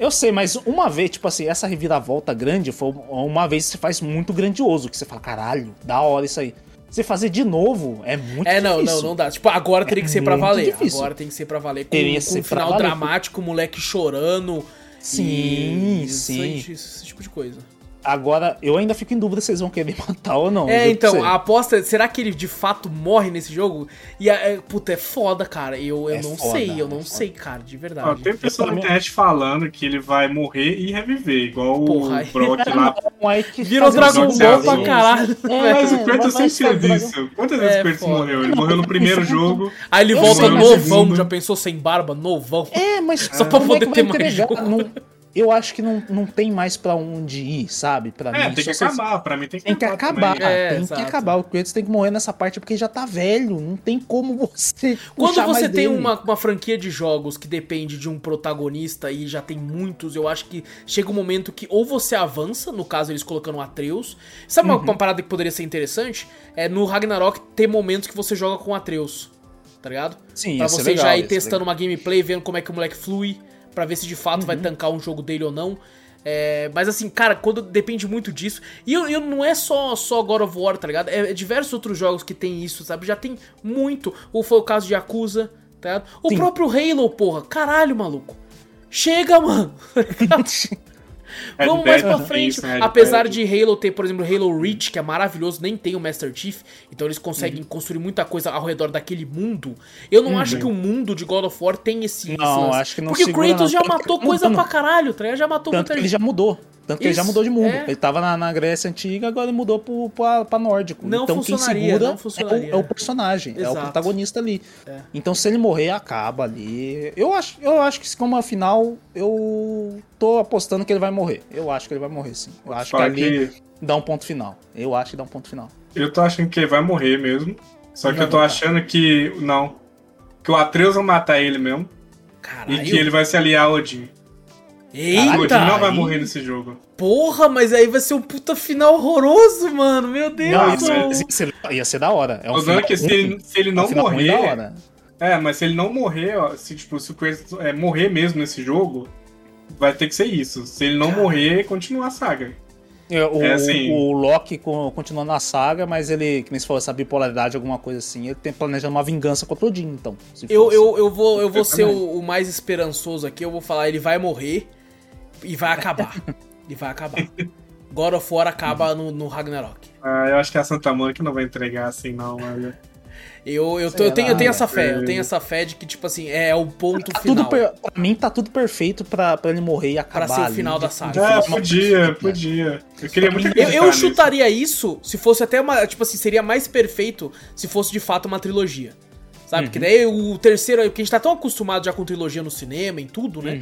B: Eu sei, mas uma vez, tipo assim, essa reviravolta grande foi uma vez que você faz muito grandioso, que você fala, caralho, da hora isso aí. Você fazer de novo é muito
A: É, não,
B: difícil.
A: não, não dá. Tipo, agora teria que
B: É
A: ser pra
B: muito
A: valer.
B: difícil.
A: Agora tem que ser pra valer. Com,
B: Teria
A: com
B: que ser
A: um
B: pra
A: final
B: valer.
A: dramático, o moleque chorando.
B: Sim,
A: e
B: sim.
A: Esse, esse tipo de coisa.
B: Agora, eu ainda fico em dúvida se eles vão querer matar ou não.
A: É, então, a aposta, será que ele de fato morre nesse jogo? E, é, puta, é foda, cara. Eu, eu
B: É
A: não
B: foda,
A: sei, eu
B: é
A: não
B: foda.
A: sei, cara, de verdade.
C: tem pessoa na internet falando que ele vai morrer e reviver, igual
A: Porra,
C: o Brock lá.
B: Não, aí que
A: Virou Dragon Ball pra caralho.
B: É.
C: Mas o Kratos sempre fez isso. Quantas vezes
A: É,
C: o Kratos morreu? Ele morreu no primeiro
B: é
C: jogo.
A: Aí ele volta novão, já pensou sem barba, novão.
B: É, mas
A: Só pra
B: é
A: poder ter mais jogo.
B: Eu acho que não, não tem mais pra onde ir, sabe? Pra
C: É,
B: mim,
C: tem que
B: se
C: acabar. Pra mim tem que
B: Tem que
C: acabar.
B: acabar,
C: também.
A: É,
B: tem
A: exato.
B: que acabar. O Kratos tem que morrer nessa parte porque já tá velho. Não tem como você.
A: Quando
B: puxar
A: você
B: mais
A: tem
B: dele.
A: uma, uma franquia de jogos que depende de um protagonista e já tem muitos, eu acho que chega um momento que ou você avança, no caso eles colocando o Atreus. Sabe
B: Uhum.
A: uma, uma parada que poderia ser interessante? É no Ragnarok ter momentos que você joga com o Atreus, tá ligado?
B: Sim,
A: Pra você
B: legal,
A: já ir testando uma gameplay, vendo como é que o moleque flui, pra ver se de fato
B: Uhum.
A: vai tancar um jogo dele ou não. É, mas assim, cara, quando depende muito disso. E eu, eu- não é só, só God of War, tá ligado? É, é diversos outros jogos que tem isso, sabe? Já tem muito. Ou foi o caso de Yakuza, tá ligado? O
B: Sim.
A: próprio Halo, porra. Caralho, maluco. Chega, mano.
C: Red
A: Vamos mais pra frente.
C: isso, né?
A: Apesar de Halo ter, por exemplo, Halo Reach, que é maravilhoso, nem tem o Master Chief, então eles conseguem
B: Uhum.
A: construir muita coisa ao redor daquele mundo. Eu não acho que o mundo de God of War tem esse. esse
B: Não,
A: lance.
B: acho que não
A: Porque o Kratos
B: não.
A: já matou
B: ele
A: coisa
B: mudando.
A: pra caralho, tá? Já matou
B: Tanto
A: muita
B: que ele já mudou. Tanto que ele já
A: Isso,
B: mudou de mundo.
A: é.
B: Ele tava na, na Grécia Antiga, agora ele mudou pro, pra, pra nórdico.
A: Não
B: então quem segura
A: não.
B: É, o, é o personagem, é
A: Exato.
B: o protagonista ali.
A: É.
B: Então se ele morrer, acaba ali. Eu acho, eu acho que como a final, eu tô apostando que ele vai morrer. Eu acho que ele vai morrer, sim. Eu acho que
C: Fala
B: ali
C: que
B: dá um ponto final. Eu acho que dá um ponto final.
C: eu tô achando que ele vai morrer mesmo. Só que
B: Vai
C: eu tô achando que. Não. Que o Atreus vai matar ele mesmo.
A: Caralho.
C: E que ele vai se aliar ao Odin. O
A: Eita!
C: Odin não vai morrer nesse jogo.
A: Porra, mas aí vai ser um puta final horroroso, mano. Meu Deus.
B: Não, ia, ia ser, ia ser da hora. É um
C: Tô dizendo
B: final
C: que se ele, se ele
B: É um
C: não
B: final ruim da
C: morrer.
B: hora.
C: É, mas se ele não morrer, ó, se, tipo, se o Kratos é, morrer mesmo nesse jogo, vai ter que ser isso. Se ele não morrer, continua a saga.
B: É, O,
C: É assim-
B: o Loki co- continua na saga, mas ele, que nem se falou, essa bipolaridade, alguma coisa assim, ele tem planejando uma vingança contra o Odin, então.
A: Eu, eu, eu vou, eu vou ser o, o mais esperançoso aqui. Eu vou falar, ele vai morrer e vai acabar. e vai acabar. God of War acaba no, no Ragnarok.
C: Ah, eu acho que a Santa Mônica não vai entregar assim, não, olha.
A: Eu, eu, tô- eu, tenho, eu tenho essa fé,
C: é.
A: eu tenho essa fé de que, tipo assim, é o ponto
B: Tá
A: final.
B: tudo per... Pra mim tá tudo perfeito pra, pra ele morrer e acabar.
A: ser o
B: ali
A: final
B: de-
A: da saga.
C: É, podia, podia. Eu queria muito
A: Eu, eu
C: nisso.
A: chutaria isso se fosse até uma. Tipo assim, seria mais perfeito se fosse de fato uma trilogia. Sabe? Porque daí o terceiro. Porque a gente tá tão acostumado já com trilogia no cinema, em tudo, né?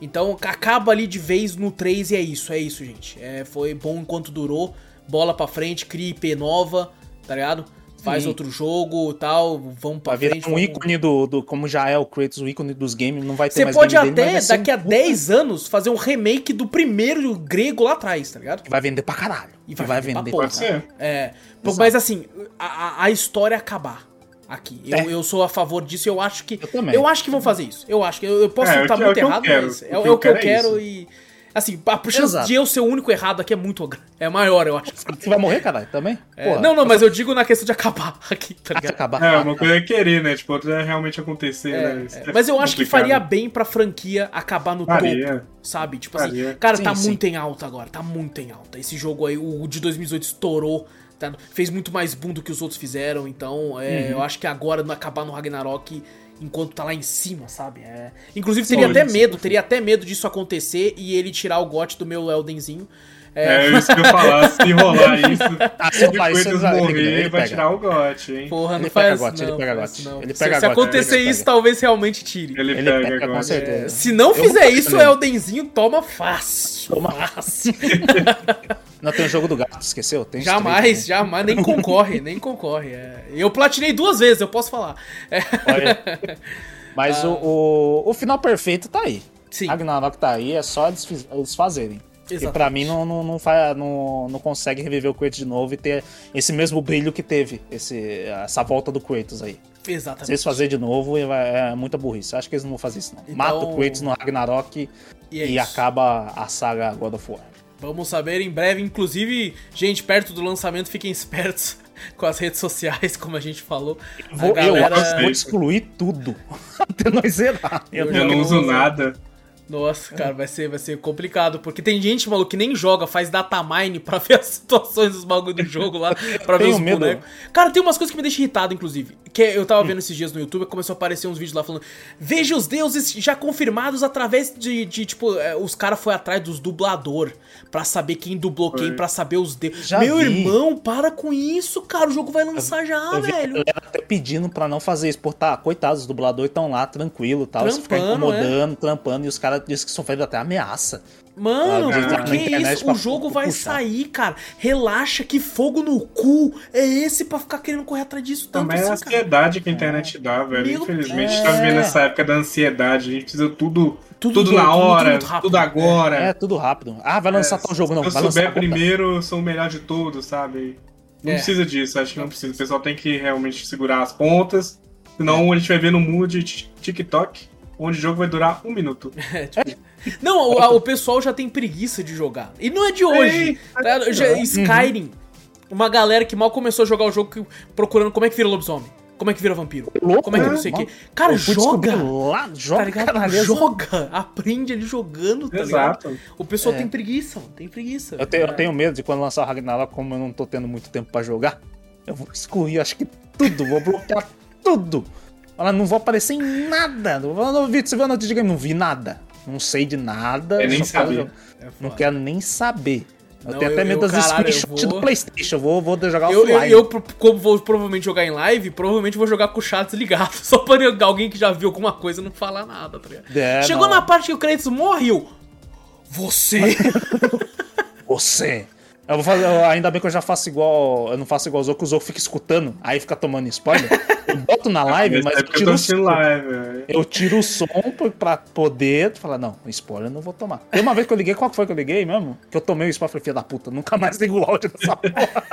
A: Então acaba ali de vez no 3 e é isso, é isso, gente. É, foi bom enquanto durou. Bola pra frente, cria IP nova, tá ligado? Faz
B: Sim.
A: outro jogo e tal, vamos pra
B: Vai virar
A: frente.
B: um
A: vamos-
B: ícone do, do. Como já é o Kratos, o ícone dos games, não vai ter
A: Você
B: mais
A: pode
B: dele,
A: até,
B: ser
A: daqui a
B: um puta
A: 10 anos, fazer um remake do primeiro grego lá atrás, tá ligado?
B: que Vai vender pra caralho.
A: E vai
B: vai,
A: vender pra
B: vender
A: porra.
C: Pode ser.
A: É, pô,
B: Exato.
A: mas assim, a, a- a história acabar aqui. Eu,
B: É.
A: eu sou a favor disso, eu acho que.
B: Eu também.
A: acho que vão fazer isso. Eu acho que. Eu, eu posso
C: É,
A: estar
C: é é
A: muito
C: eu
A: errado, mas é,
C: O
A: é
C: que eu
A: que eu
C: quero é
A: e. Assim, a chance
B: Exato.
A: de eu ser o único errado aqui é muito grande. É maior, eu acho.
B: Você vai morrer, caralho, também?
A: É, não, não, mas eu digo na questão de acabar aqui, tá
B: vai
A: ligado?
B: acabar.
C: É, uma coisa é querer, né? Tipo, outra é realmente acontecer,
A: É,
C: né?
A: É.
C: é
A: Mas eu acho que faria bem pra franquia acabar no
C: Faria.
A: topo, sabe? Tipo assim,
C: Faria.
A: cara,
B: Sim,
A: tá
B: sim.
A: muito em alta agora, tá muito em alta. Esse jogo aí, o de 2018 estourou, tá? fez muito mais boom do que os outros fizeram, então é,
B: Uhum.
A: eu acho que agora no acabar no Ragnarok, enquanto tá lá em cima, sabe? É... Inclusive teria até
C: sim.
A: medo, teria até medo disso acontecer e ele tirar o gote do meu Eldenzinho. É,
C: É isso que eu falar, se rolar isso,
B: Ah, se
C: se
B: ele-
C: morrer,
B: ele
C: vai
B: pega.
C: tirar o gote, hein?
A: Porra, não
B: Ele
A: faz
B: pega gote,
A: não,
B: ele pega gote.
A: não.
B: Ele
A: Se-
B: pega
A: se
B: gote,
A: acontecer
B: ele
A: isso,
B: pega.
A: talvez realmente tire.
C: Ele,
B: Ele
C: pega,
B: pega, com
C: agora.
B: certeza.
A: Se não
B: Eu
A: fizer isso, o. Eldenzinho toma fácil.
B: Toma.
A: fácil.
B: Não tem o jogo do gato, esqueceu? Tem
A: Jamais, jamais, nem concorre, nem concorre. é. Eu platinei duas vezes, eu posso falar. É,
B: Olha. Mas o, o, o final perfeito tá aí.
A: Ah. Sim.
B: Ragnarok tá aí, é só eles, fazerem. E
A: Exatamente.
B: pra mim não, não, não, faz, não, não consegue reviver o Kratos de novo e ter esse mesmo brilho que teve, esse, essa volta do Kratos aí. Se
A: Exatamente.
B: eles fazerem de novo, é, é muita burrice. Acho que eles não vão fazer isso, não.
A: Então-
B: Mata o Kratos no Ragnarok
A: E é
B: e acaba a saga God of War.
A: Vamos saber em breve. Inclusive, gente, perto do lançamento, fiquem espertos com as redes sociais, como a gente falou. A
B: Vou,
A: galera-
B: Eu acho que vou excluir tudo até nós zerar.
A: Eu
C: Eu não uso nada.
A: Nossa, cara, vai ser, vai ser complicado. Porque tem gente, maluco, que nem joga, faz datamine pra ver as situações dos bagulho do jogo lá, pra ver os
B: medo.
A: bonecos. Cara, tem umas coisas que me deixam irritado, inclusive. Que eu tava vendo esses dias no YouTube, começou a aparecer uns vídeos lá falando: Veja os deuses já confirmados através de, de, tipo, é, os caras foi atrás dos dublador pra saber quem dublou quem, pra saber os deuses.
B: Já
A: Meu
B: vi.
A: irmão, para com isso, cara. O jogo vai lançar já,
B: Eu vi a
A: velho.
B: galera até pedindo pra não fazer isso, porque tá, coitados, os dubladores estão lá tranquilo e tal, você ficar
A: Trampando,
B: incomodando, trampando, e os caras dizem que sofreram até ameaça.
A: Mano,
B: Ah,
A: que
B: internet
A: isso? O jogo vai
B: puxar.
A: sair, cara. Relaxa, que fogo no cu é esse pra ficar querendo correr atrás disso tanto
C: Também é a
A: assim, cara?
C: ansiedade que a internet dá, velho.
A: Meu
C: Infelizmente,
B: Deus.
C: tá vivendo essa época da ansiedade. A gente precisa tudo,
A: Tudo
C: tudo, na
A: tudo
C: hora,
A: muito
C: tudo,
A: rápido.
C: agora.
B: É, tudo rápido. Ah, vai lançar tal jogo, não.
C: Se eu souber primeiro, eu sou o melhor de todos, sabe? Não
A: É.
C: precisa disso, acho que não precisa. O pessoal tem que realmente segurar as pontas. Senão a gente vai ver no mundo de ti- TikTok, onde o jogo vai durar um minuto.
A: É, tipo, Não, o, o pessoal já tem preguiça de jogar. E não é de hoje.
C: Ei,
A: tá? Já- Skyrim. Uma galera que mal começou a jogar o jogo que- procurando como é que vira lobisomem. Como é que vira vampiro?
B: Louco,
A: Como é que não
B: né?
A: sei o quê. Cara, joga.
B: Lá, joga,
A: Tá ligado? Joga. Aprende ali jogando, tá ligado?
C: Exato.
A: O pessoal
B: É.
A: tem preguiça, mano. Tem preguiça.
B: Eu tenho, eu tenho medo de quando lançar o Ragnarok, como eu não tô tendo muito tempo pra jogar, eu vou excluir, acho que tudo, vou bloquear tudo. Ela não vou aparecer em nada. Não você viu a notícia de game? Não vi nada. Não sei de nada.
C: É, nem saber.
A: É
B: Não quero nem saber. Eu
A: Não,
B: tenho até
A: eu-
B: medo
A: eu,
B: das
A: eu
B: screenshots
A: vou-
B: do Playstation. Eu vou, vou jogar
A: Eu, eu,
B: offline.
A: eu, como vou provavelmente jogar em live, provavelmente vou jogar com o chat desligado. Só pra alguém que já viu alguma coisa não falar nada, tá ligado?
B: É,
A: Chegou
B: não.
A: na parte que o Kratos morre, eu... Você...
B: Você. Eu vou fazer, eu- ainda bem que eu já faço igual. Eu não faço igual o Zou, que o Zou fica escutando, aí fica tomando spoiler. Eu boto na live,
C: Nessa
B: mas eu
C: época eu
B: tiro, som,
C: live, velho.
B: eu tiro o som pra- poder falar, não, spoiler eu não vou tomar. Tem uma vez que eu liguei, qual que foi que eu liguei mesmo? Que eu tomei o spoiler e falei, filha da puta, nunca mais ligo o áudio dessa porra.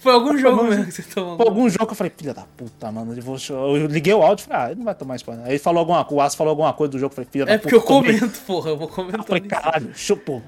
A: Foi algum jogo mesmo que você tomou.
B: Por algum jogo que eu falei, filha da puta, mano, eu, vou, eu liguei o áudio e falei, ah, ele não vai tomar spoiler. Aí ele falou alguma coisa, o Aço falou alguma coisa do jogo, eu falei, filha da
A: É
B: puta.
A: porque eu comento, porra. Eu vou
B: Eu
A: comentando.
B: falei, caralho, chupa.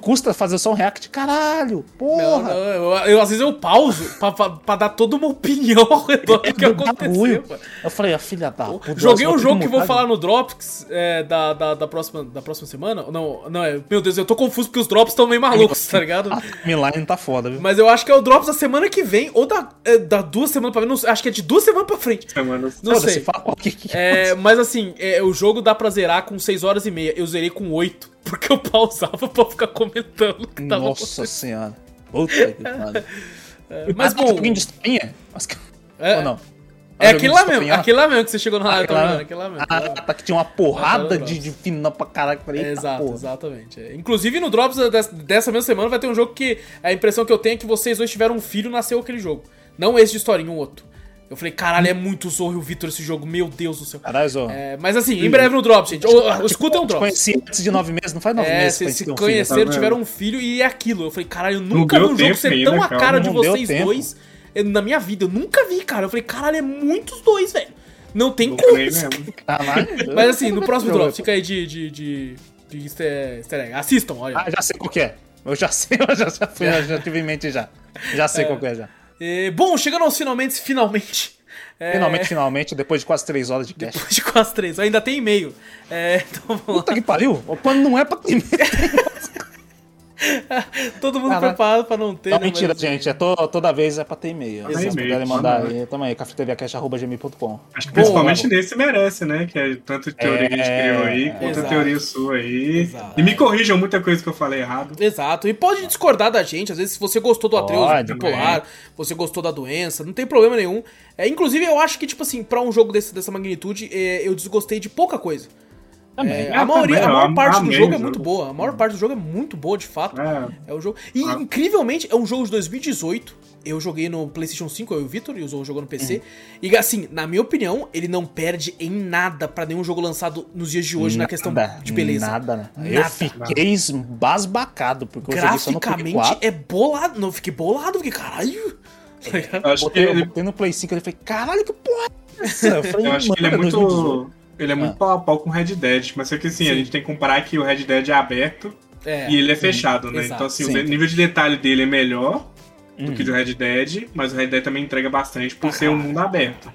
B: Custa fazer só um react, caralho,
A: Não,
B: porra.
A: não, eu, eu- às vezes eu pauso pra, pra, pra dar toda uma opinião ao redor do que aconteceu.
B: Eu falei, a filha da puta.
A: Joguei
B: eu
A: um jogo que vou falar no Drops é, da, da, da, próxima, da próxima semana. Não, não é. Meu Deus, eu tô confuso porque os Drops estão meio malucos, tá ligado?
B: A timeline tá foda, viu?
A: Mas eu acho que é o Drops da semana que vem, ou da, é, da duas semanas pra frente. Não sei, acho que é de duas semanas pra frente.
C: Semanas.
A: Não sei.
B: fala qual que que
A: É, mas assim, é, o jogo dá pra zerar com 6 horas e meia. Eu zerei com 8, porque eu pausava pra ficar comentando o que tava
B: Nossa senhora. Puta que pariu.
A: Mas
B: Ah,
A: bom,
B: joguinho de historinha?
A: É.
B: Ou não?
A: é
B: Ah,
A: aquele lá mesmo, aquele lá mesmo que você chegou
B: Aquele
A: tá
B: lá
A: vendo?
B: mesmo.
A: Aquele lá mesmo.
B: Ah,
A: mesmo.
B: tá que tinha uma porrada
A: Ah, tá,
B: de, de final pra caralho. Falei, eita
A: Exato,
B: porra.
A: exatamente. É. Inclusive no Drops des- dessa mesma semana vai ter um jogo que a impressão que eu tenho é que vocês dois tiveram um filho e nasceu aquele jogo. Não esse de historinha, um outro. Eu falei, caralho, é muito Zorro e o Vitor esse jogo, meu Deus do céu.
B: Caralho, Zô.
A: É, mas assim, em breve no Drops, gente. Escutem um
B: Te
A: Drops.
B: conheci antes de nove meses, não faz nove
A: É,
B: meses.
A: vocês se
B: tem um filho.
A: conheceram,
C: tá
A: tiveram um filho e é aquilo. Eu falei, caralho, eu nunca vi um jogo ser tão a
C: cara.
A: de vocês dois na minha vida. Eu nunca vi, cara. Eu falei, caralho, é muitos dois, velho. Não tem como.
C: falei mesmo.
B: Caralho.
A: Mas assim, no próximo. Drops, fica aí de, de, de, de easter, easter egg. Assistam, olha.
B: Ah, já sei qual que é. Eu já sei, eu já, já, fui, já tive em mente já. Já sei qual que é já.
A: Eh, bom, chegando aos finalmente, finalmente. É,
B: Finalmente, finalmente, depois de quase três horas de cast.
A: Depois de quase três. Ainda tem e-mail. É, então.
B: Puta que pariu. O plano não é pra ter
A: Todo mundo
B: Caralho.
A: preparado pra não ter,
B: Não,
A: né?
B: mentira,
A: mas-
B: gente. É to- toda vez é pra ter e-mail. Se vocês
C: e-mail,
B: puderem mandar
C: manda.
B: aí, tamo aí, cafeteriacast.gmail.com.
C: Acho que principalmente
B: vamos.
C: nesse merece, né? Que é tanta teoria que a gente
B: É,
C: criou aí, quanto
A: exato.
C: teoria sua aí.
A: Exato.
C: E me corrijam muita coisa que eu falei errado.
A: Exato. E pode discordar da gente. Às vezes, se você gostou do Atreus bipolar, você gostou da doença, não tem problema nenhum. É, inclusive, eu acho que, tipo assim, pra um jogo desse, dessa magnitude, é, eu desgostei de pouca coisa.
B: Também.
A: É, a, maioria,
C: também,
A: a maior parte do jogo é
C: o
A: muito boa. A maior parte do jogo é muito boa, de fato.
C: É.
A: É o jogo. E,
C: Ah.
A: incrivelmente, é um jogo de 2018. Eu joguei no PlayStation 5, eu e o Vitor, e o Zou jogou no PC.
B: Uhum.
A: E assim, na minha opinião, ele não perde em nada pra nenhum jogo lançado nos dias de hoje na questão
B: Nada,
A: de beleza.
B: Nada, né? Eu
A: Nada.
B: fiquei basbacado, porque eu joguei só no Play
A: Graficamente
B: 4.
A: é bolado. Não, eu fiquei bolado, fiquei, caralho.
C: Eu acho que
B: Botei, eu
C: ele,
B: botei no Play 5 e falei, caralho, que porra é essa? Eu falei,
C: eu acho que ele é muito. Ele é muito
B: Ah.
C: pau a pau com o Red Dead, mas só que assim, a
A: Sim.
C: gente tem que comparar que o Red Dead é aberto
A: É.
C: e ele é fechado, né?
A: Exato,
C: então assim,
B: sim.
C: o nível de detalhe dele é melhor do que o do Red Dead, mas o Red Dead também entrega bastante por
A: Pra
C: ser um mundo aberto.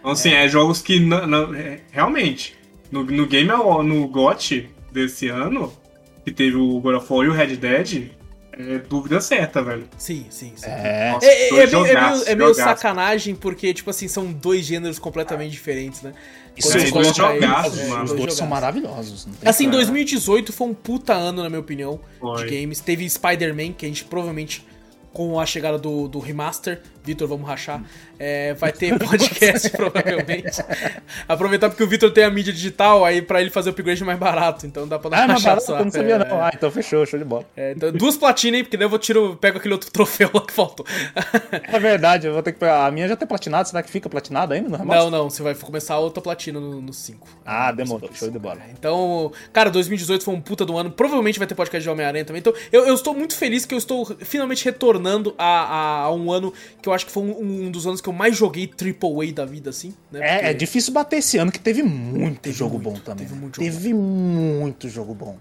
C: Então assim, é, jogos que não, não- é, realmente, no, no Game no GOT desse ano, que teve o God of War e o Red Dead, é dúvida certa, velho.
A: Sim, sim, sim.
B: É.
C: Nossa,
A: É, é-
C: dois
A: é meio, é meio- é sacanagem, porque, tipo assim, são dois gêneros completamente diferentes, né?
B: Isso
C: é, dois jogaços, mano.
B: Os
A: dois
B: dois são maravilhosos.
A: Assim,
B: como.
A: 2018 foi um puta ano, na minha opinião,
C: Foi.
A: de games. Teve Spider-Man, que a gente provavelmente, com a chegada do, do remaster, Vitor, vamos rachar, é, vai ter podcast, provavelmente. Aproveitar porque o Vitor tem a mídia digital, aí pra ele fazer o upgrade mais barato, então dá pra dar
B: Ah, barato,
A: só.
B: eu não sabia
A: É,
B: não. Ah, então fechou, show de bola.
A: é, então, duas platinas aí, porque daí eu vou tiro, pego aquele outro troféu lá que faltou.
B: É verdade, eu vou ter que pegar. A minha já tem platinado, será que fica platinada ainda no remaster?
A: Não, não, você vai começar outra platina no 5.
B: Ah, demorou, show de bola.
A: Então, cara, 2018 foi um puta do ano. Provavelmente vai ter podcast de Homem-Aranha também. Então, eu, eu estou muito feliz que eu estou finalmente retornando a, a, a um ano que eu acho que foi um, um dos anos que eu mais joguei AAA da vida, assim. Né?
B: É,
A: Porque-
B: é difícil bater esse ano que teve muito
A: Teve
B: jogo
A: muito,
B: bom também.
A: teve
B: né?
A: muito jogo
B: Teve muito jogo bom.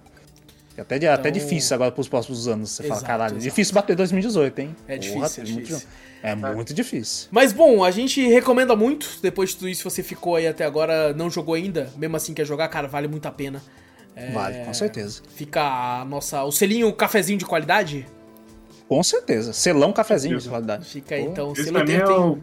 B: É Até, de- até
A: Então-
B: difícil agora pros próximos anos. Você
A: Exato,
B: fala, caralho,
A: exato.
B: difícil bater 2018, hein?
A: É difícil, é
B: tem muito
A: difícil.
B: jogo. É muito difícil.
A: Mas bom, a gente recomenda muito. Depois de tudo isso, você ficou aí até agora, não jogou ainda, mesmo assim quer jogar, cara, vale muito a pena. É,
B: Vale, com certeza.
A: Fica a nossa. O selinho cafezinho de qualidade.
B: Com certeza. Selão cafezinho de qualidade.
A: Fica aí, então.
C: Esse
A: Selo
C: é o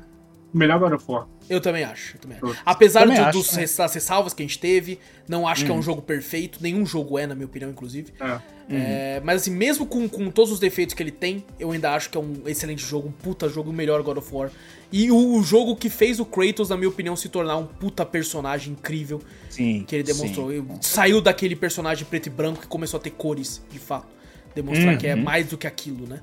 C: melhor God of War.
A: Eu também acho. Eu também acho. Apesar
B: também
A: do-
B: acho,
A: dos
B: né?
A: ressalvas que a gente teve, não acho que é um jogo perfeito. Nenhum jogo é, na minha opinião, inclusive.
C: É.
A: É, mas assim, mesmo com, com todos os defeitos que ele tem, eu ainda acho que é um excelente jogo, um puta jogo, o melhor God of War. E o, o jogo que fez o Kratos, na minha opinião, se tornar um puta personagem incrível
B: Sim.
A: que ele demonstrou.
B: sim.
A: Ele saiu daquele personagem preto e branco e começou a ter cores, de fato. Demonstrar
B: Uhum.
A: que é mais do que aquilo, né?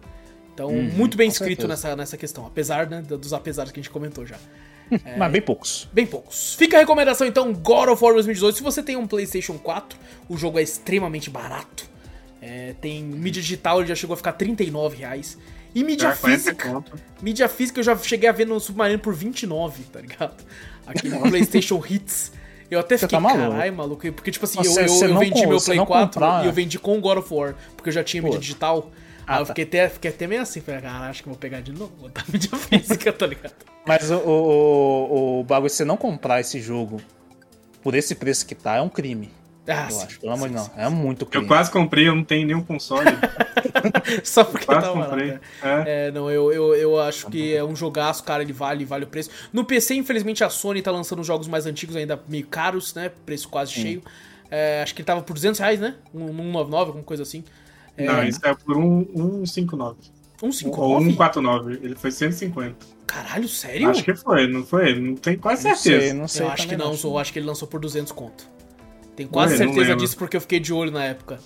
A: Então, muito bem escrito
B: certeza.
A: nessa, nessa questão, apesar né, dos apesares que a gente comentou já.
B: Mas bem poucos.
A: Bem poucos. Fica a recomendação então, God of War 2018. Se você tem um PlayStation 4, o jogo é extremamente barato. É, tem mídia digital, ele já chegou a ficar 39 reais. E mídia
C: Já 40
A: física. Mídia física eu já cheguei a ver no Submarino por 29, tá ligado? Aquele PlayStation Hits. Eu até
B: Você
A: fiquei,
B: tá maluco.
A: caralho, maluco. Porque, tipo assim,
B: Nossa,
A: eu, eu, eu
B: não
A: vendi
B: com-
A: meu Play
B: não
A: 4
B: comprar-
A: e eu vendi com o God of War, porque eu já tinha mídia
B: Pô.
A: digital.
B: Ah,
A: Aí eu
B: tá.
A: fiquei até, fiquei até meio assim, falei, cara, acho que vou pegar de novo, vou botar mídia física, tá ligado?
B: Mas o, o, o, o bagulho, você não comprar esse jogo por esse preço que tá, é um crime.
A: Ah,
B: eu
A: sim,
B: acho. Pelo amor de
A: sim,
B: Deus.
A: sim,
B: É muito crime.
C: Eu quase comprei, eu não tenho nenhum console.
A: Só porque
C: quase
A: tava lá,
C: comprei.
A: né?
C: É.
A: É, não, eu, eu, eu acho que é um jogaço, cara, ele vale, vale o preço. No PC, infelizmente, a Sony tá lançando jogos mais antigos ainda meio caros, né? Preço quase cheio. É, acho que ele tava por 200 reais, né? Um, um 199, alguma coisa assim. É,
C: Não, isso é por um, um 59. Ou
A: 159?
C: 149. Ele foi 150.
A: Caralho, sério?
C: Acho que foi, não foi? Não tenho quase
B: Não sei,
C: certeza.
B: não sei.
A: eu acho que não, eu acho que ele lançou por 200 conto. Tenho quase
C: Ué,
A: certeza disso porque eu fiquei de olho na época.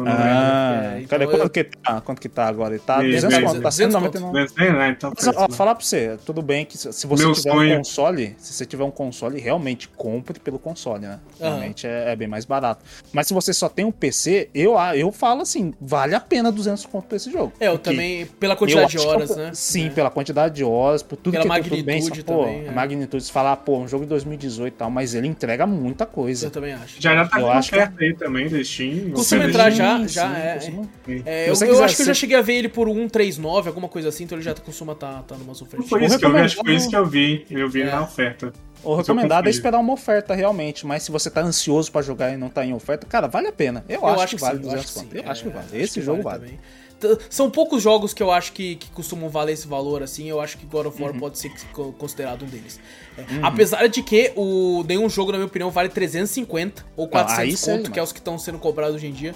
C: Lembro.
B: Ah,
A: É, então
B: cadê
A: eu-
B: quanto, que tá, quanto que tá agora? Ele tá
C: Isso,
B: 200
C: isso.
B: conto, tá
A: 200
B: 199.
C: Mas, é, né, então
B: Mas, ó, falar pra você, tudo bem que se você
C: Meu
B: tiver
C: sonho.
B: um console, se você tiver um console, realmente compre pelo console, né? Realmente é, é bem mais barato. Mas se você só tem um PC, eu, ah, eu falo assim, vale a pena 200 conto pra esse jogo.
A: É, eu também, pela quantidade de
B: que é
A: horas, né?
B: Sim,
A: É.
B: pela quantidade de horas, por tudo
A: Pela
B: que tudo bem, só,
A: magnitude
B: pô,
A: também, é.
B: a magnitude, se falar, pô, um jogo de 2018 e tal, mas ele entrega muita coisa.
A: Eu também acho.
C: Já já tá
B: Eu
C: com
B: acho que-
C: aí também da Steam.
A: Já,
B: Sim,
A: já, é. É,
B: Se
A: eu, eu acho que eu já cheguei a ver ele por 139, alguma coisa assim, então ele já costuma tá, tá numa oferta.
C: Não foi isso que eu vi, acho que foi isso que eu vi. Eu vi
A: É.
C: na oferta.
B: O
C: eu
B: recomendado é esperar uma oferta realmente, mas se você tá ansioso pra jogar e não tá em oferta, cara, vale a pena. Eu, acho, que vale
A: sim, eu
B: 200
A: acho que
B: conto.
A: sim.
B: Eu acho que
A: É,
B: vale.
A: acho
B: Esse
A: que
B: jogo vale.
A: também. T- São poucos jogos que eu acho que, que costumam valer esse valor, assim. Eu acho que God of War
B: Uhum.
A: pode ser co- considerado um deles. É, Apesar de que o, nenhum jogo, na minha opinião, vale 350 ou 400
B: aí sim,
A: conto, que é os que estão sendo cobrados hoje em dia.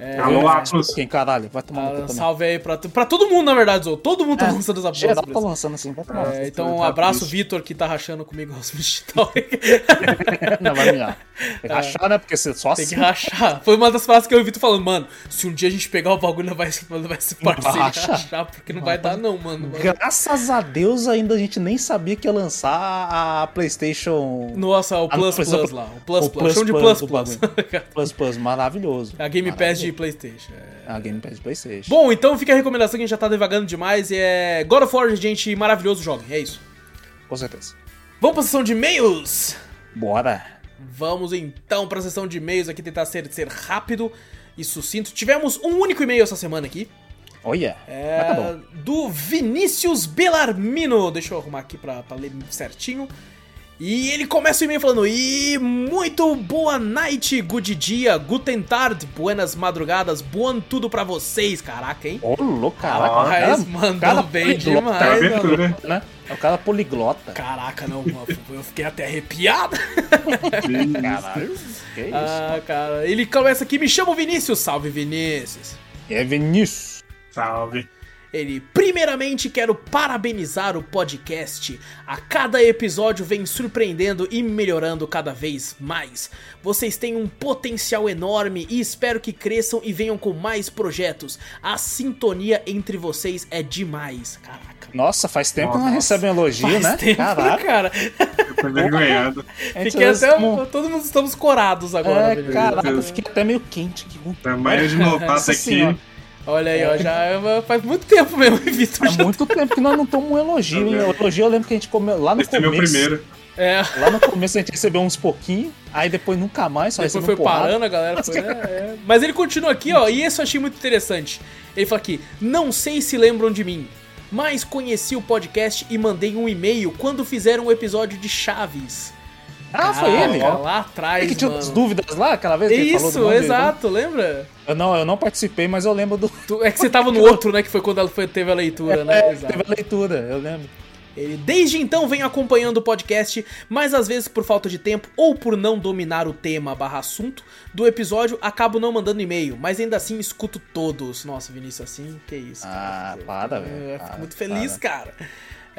A: É,
C: Alô, Atlus.
B: Quem caralho? Vai tomar
A: ah, salve aí pra, pra todo mundo, na verdade, Zou. Todo mundo tá
B: É,
A: lançando essa
B: Geral
A: porra.
B: tá lançando assim, vai tomar
A: É, então, um
C: tá
A: abraço. Vitor, que tá rachando comigo os digital.
B: Não, vai mirar. Tem que achar, né? Porque você só
A: Tem que
B: assim.
A: rachar. Foi uma das frases que eu ouvi tu falando, mano, se um dia a gente pegar o bagulho, não vai, não vai se parceiro
B: Racha.
A: rachar, porque não vai dar não, mano.
B: Graças a Deus ainda a gente nem sabia que ia lançar a PlayStation
A: Nossa, o
B: Ah,
A: Plus
B: não,
A: Plus
B: o
A: lá. O Plus
B: o
A: Plus.
B: Plus
A: Chama de
B: Plus
A: Plus Plus.
B: Plus Plus, maravilhoso.
A: A Game Pass de Playstation. é.
B: A Game Pass de PlayStation.
A: Bom, então fica a recomendação que a gente já tá devagando demais. E é God of War, gente, maravilhoso jogo. É isso.
B: Com certeza.
A: Vamos pra sessão de e-mails.
B: Bora.
A: Vamos então para a sessão de e-mails aqui, tentar ser, ser rápido e sucinto. Tivemos um único e-mail essa semana aqui.
B: Olha,
A: É,
B: tá bom.
A: do Vinícius Belarmino. Deixa eu arrumar aqui pra, pra ler certinho. E ele começa o e-mail falando: E muito boa night, good dia, guten tard, buenas madrugadas, boa tudo pra vocês. Caraca, hein?
B: Ô, louco, caraca.
A: Ah,
B: o cara-
A: mandou
B: o cara
A: bem
B: poliglota,
A: demais,
C: Tá abertura.
B: né? É o cara poliglota.
A: Caraca, não, mano, eu fiquei até arrepiado.
B: Caralho. Que isso?
A: Ah, cara, ele começa aqui: Me chamo Vinícius, salve Vinícius.
B: É Vinícius.
C: Salve.
A: Ele, primeiramente quero parabenizar o podcast. A cada episódio vem surpreendendo e melhorando cada vez mais. Vocês têm um potencial enorme e espero que cresçam e venham com mais projetos. A sintonia entre vocês é demais. Caraca.
B: Nossa, faz tempo que não recebe um elogio,
A: Faz
B: né?
A: tempo,
B: Caralho.
A: cara.
C: Eu tô
B: gente
A: Fiquei
B: às
A: até.
B: como-
A: Todo mundo estamos corados agora.
B: É, caraca, eu fiquei até meio quente aqui.
C: Tamanho de notato
B: Nossa
C: aqui.
B: senhora.
A: Olha aí, ó, já faz muito tempo mesmo, Vitor.
B: Há muito tempo que nós não tomamos um elogio, hein? O elogio eu lembro que a gente comeu lá no
C: Esse é meu
B: começo.
C: primeiro.
A: É.
B: Lá no começo a gente recebeu uns pouquinhos, aí depois nunca mais, só
A: Depois
B: recebeu
A: foi
B: porrada.
A: parando, a galera foi, né? É. Mas ele continua aqui, ó, e isso eu achei muito interessante. Ele fala aqui: Não sei se lembram de mim, mas conheci o podcast e mandei um e-mail quando fizeram um episódio de Chaves.
B: Ah, foi ele?
A: Lá atrás,
B: É que tinha
A: mano.
B: dúvidas lá, aquela vez que ele falou do
A: Isso,
B: nome dele,
A: exato, lembra?
B: né? Eu não, eu não participei, mas eu lembro do.
A: Tu- É que você tava no outro, né? Que foi quando ela foi, teve a leitura, né?
B: É,
A: Exato.
B: teve a leitura, eu lembro.
A: Ele desde então vem acompanhando o podcast, mas às vezes por falta de tempo ou por não dominar o tema barra assunto do episódio, acabo não mandando e-mail, mas ainda assim escuto todos. Nossa, Vinícius, assim, que isso.
B: Ah,
A: cara.
B: para,
A: É,
B: velho.
A: Eu fico
B: para,
A: muito feliz,
B: para.
A: cara.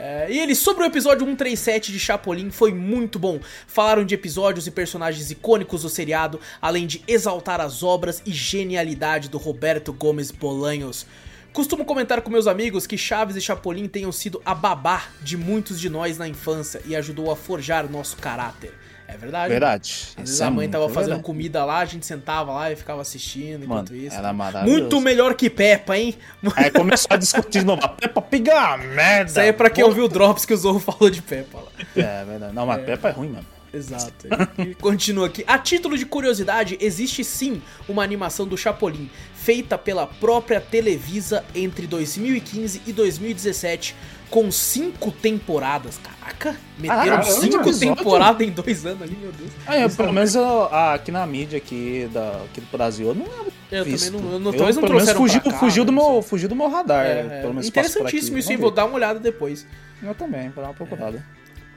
A: É, e ele, sobre o episódio 137 de Chapolin, foi muito bom. Falaram de episódios e personagens icônicos do seriado, além de exaltar as obras e genialidade do Roberto Gomes Bolanhos. Costumo comentar com meus amigos que Chaves e Chapolin tenham sido a babá de muitos de nós na infância e ajudou a forjar nosso caráter. É verdade.
B: Verdade.
A: Às vezes
B: Isso é
A: a mãe tava
B: muito
A: fazendo
B: verdade.
A: comida lá, a gente sentava lá e ficava assistindo enquanto
B: Mano,
A: isso.
B: era maravilhoso.
A: Muito melhor que Peppa, hein?
B: Aí começou a discutir de novo. Peppa Pig é uma merda.
A: Isso aí é pra quem ouviu o Drops que o Zorro falou de Peppa lá.
B: É verdade. Não, mas Peppa é ruim, mano.
A: Exato. E continua aqui. A título de curiosidade, existe sim uma animação do Chapolin, feita pela própria Televisa entre 2015 e 2017, com cinco temporadas. Caraca, meteram
B: Caramba,
A: cinco temporadas em dois anos ali, meu Deus.
B: Aí, eu, pelo menos eu- ah, aqui na mídia aqui, da, aqui do Brasil, eu não lembro.
A: Eu
B: visto.
A: também não. Eu não
B: Eu,
A: talvez não
B: pelo menos
A: trouxeram
B: fugiu,
A: cá,
B: fugiu, do
A: não
B: meu, fugiu do meu radar.
A: É,
B: pelo menos
A: é, interessantíssimo
B: aqui.
A: isso, hein?
B: Vamos
A: Vou dar uma olhada depois.
B: Eu também, vou dar uma procurada.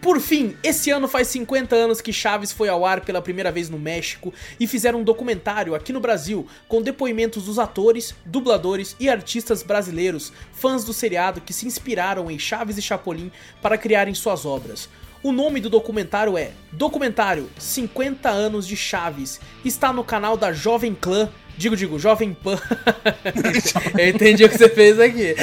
A: Por fim, esse ano faz 50 anos que Chaves foi ao ar pela primeira vez no México e fizeram um documentário aqui no Brasil com depoimentos dos atores, dubladores e artistas brasileiros, fãs do seriado que se inspiraram em Chaves e Chapolin para criarem suas obras. O nome do documentário é Documentário 50 anos de Chaves. Está no canal da Jovem Clã. Digo, digo, Jovem Pan. Eu entendi o que você fez aqui.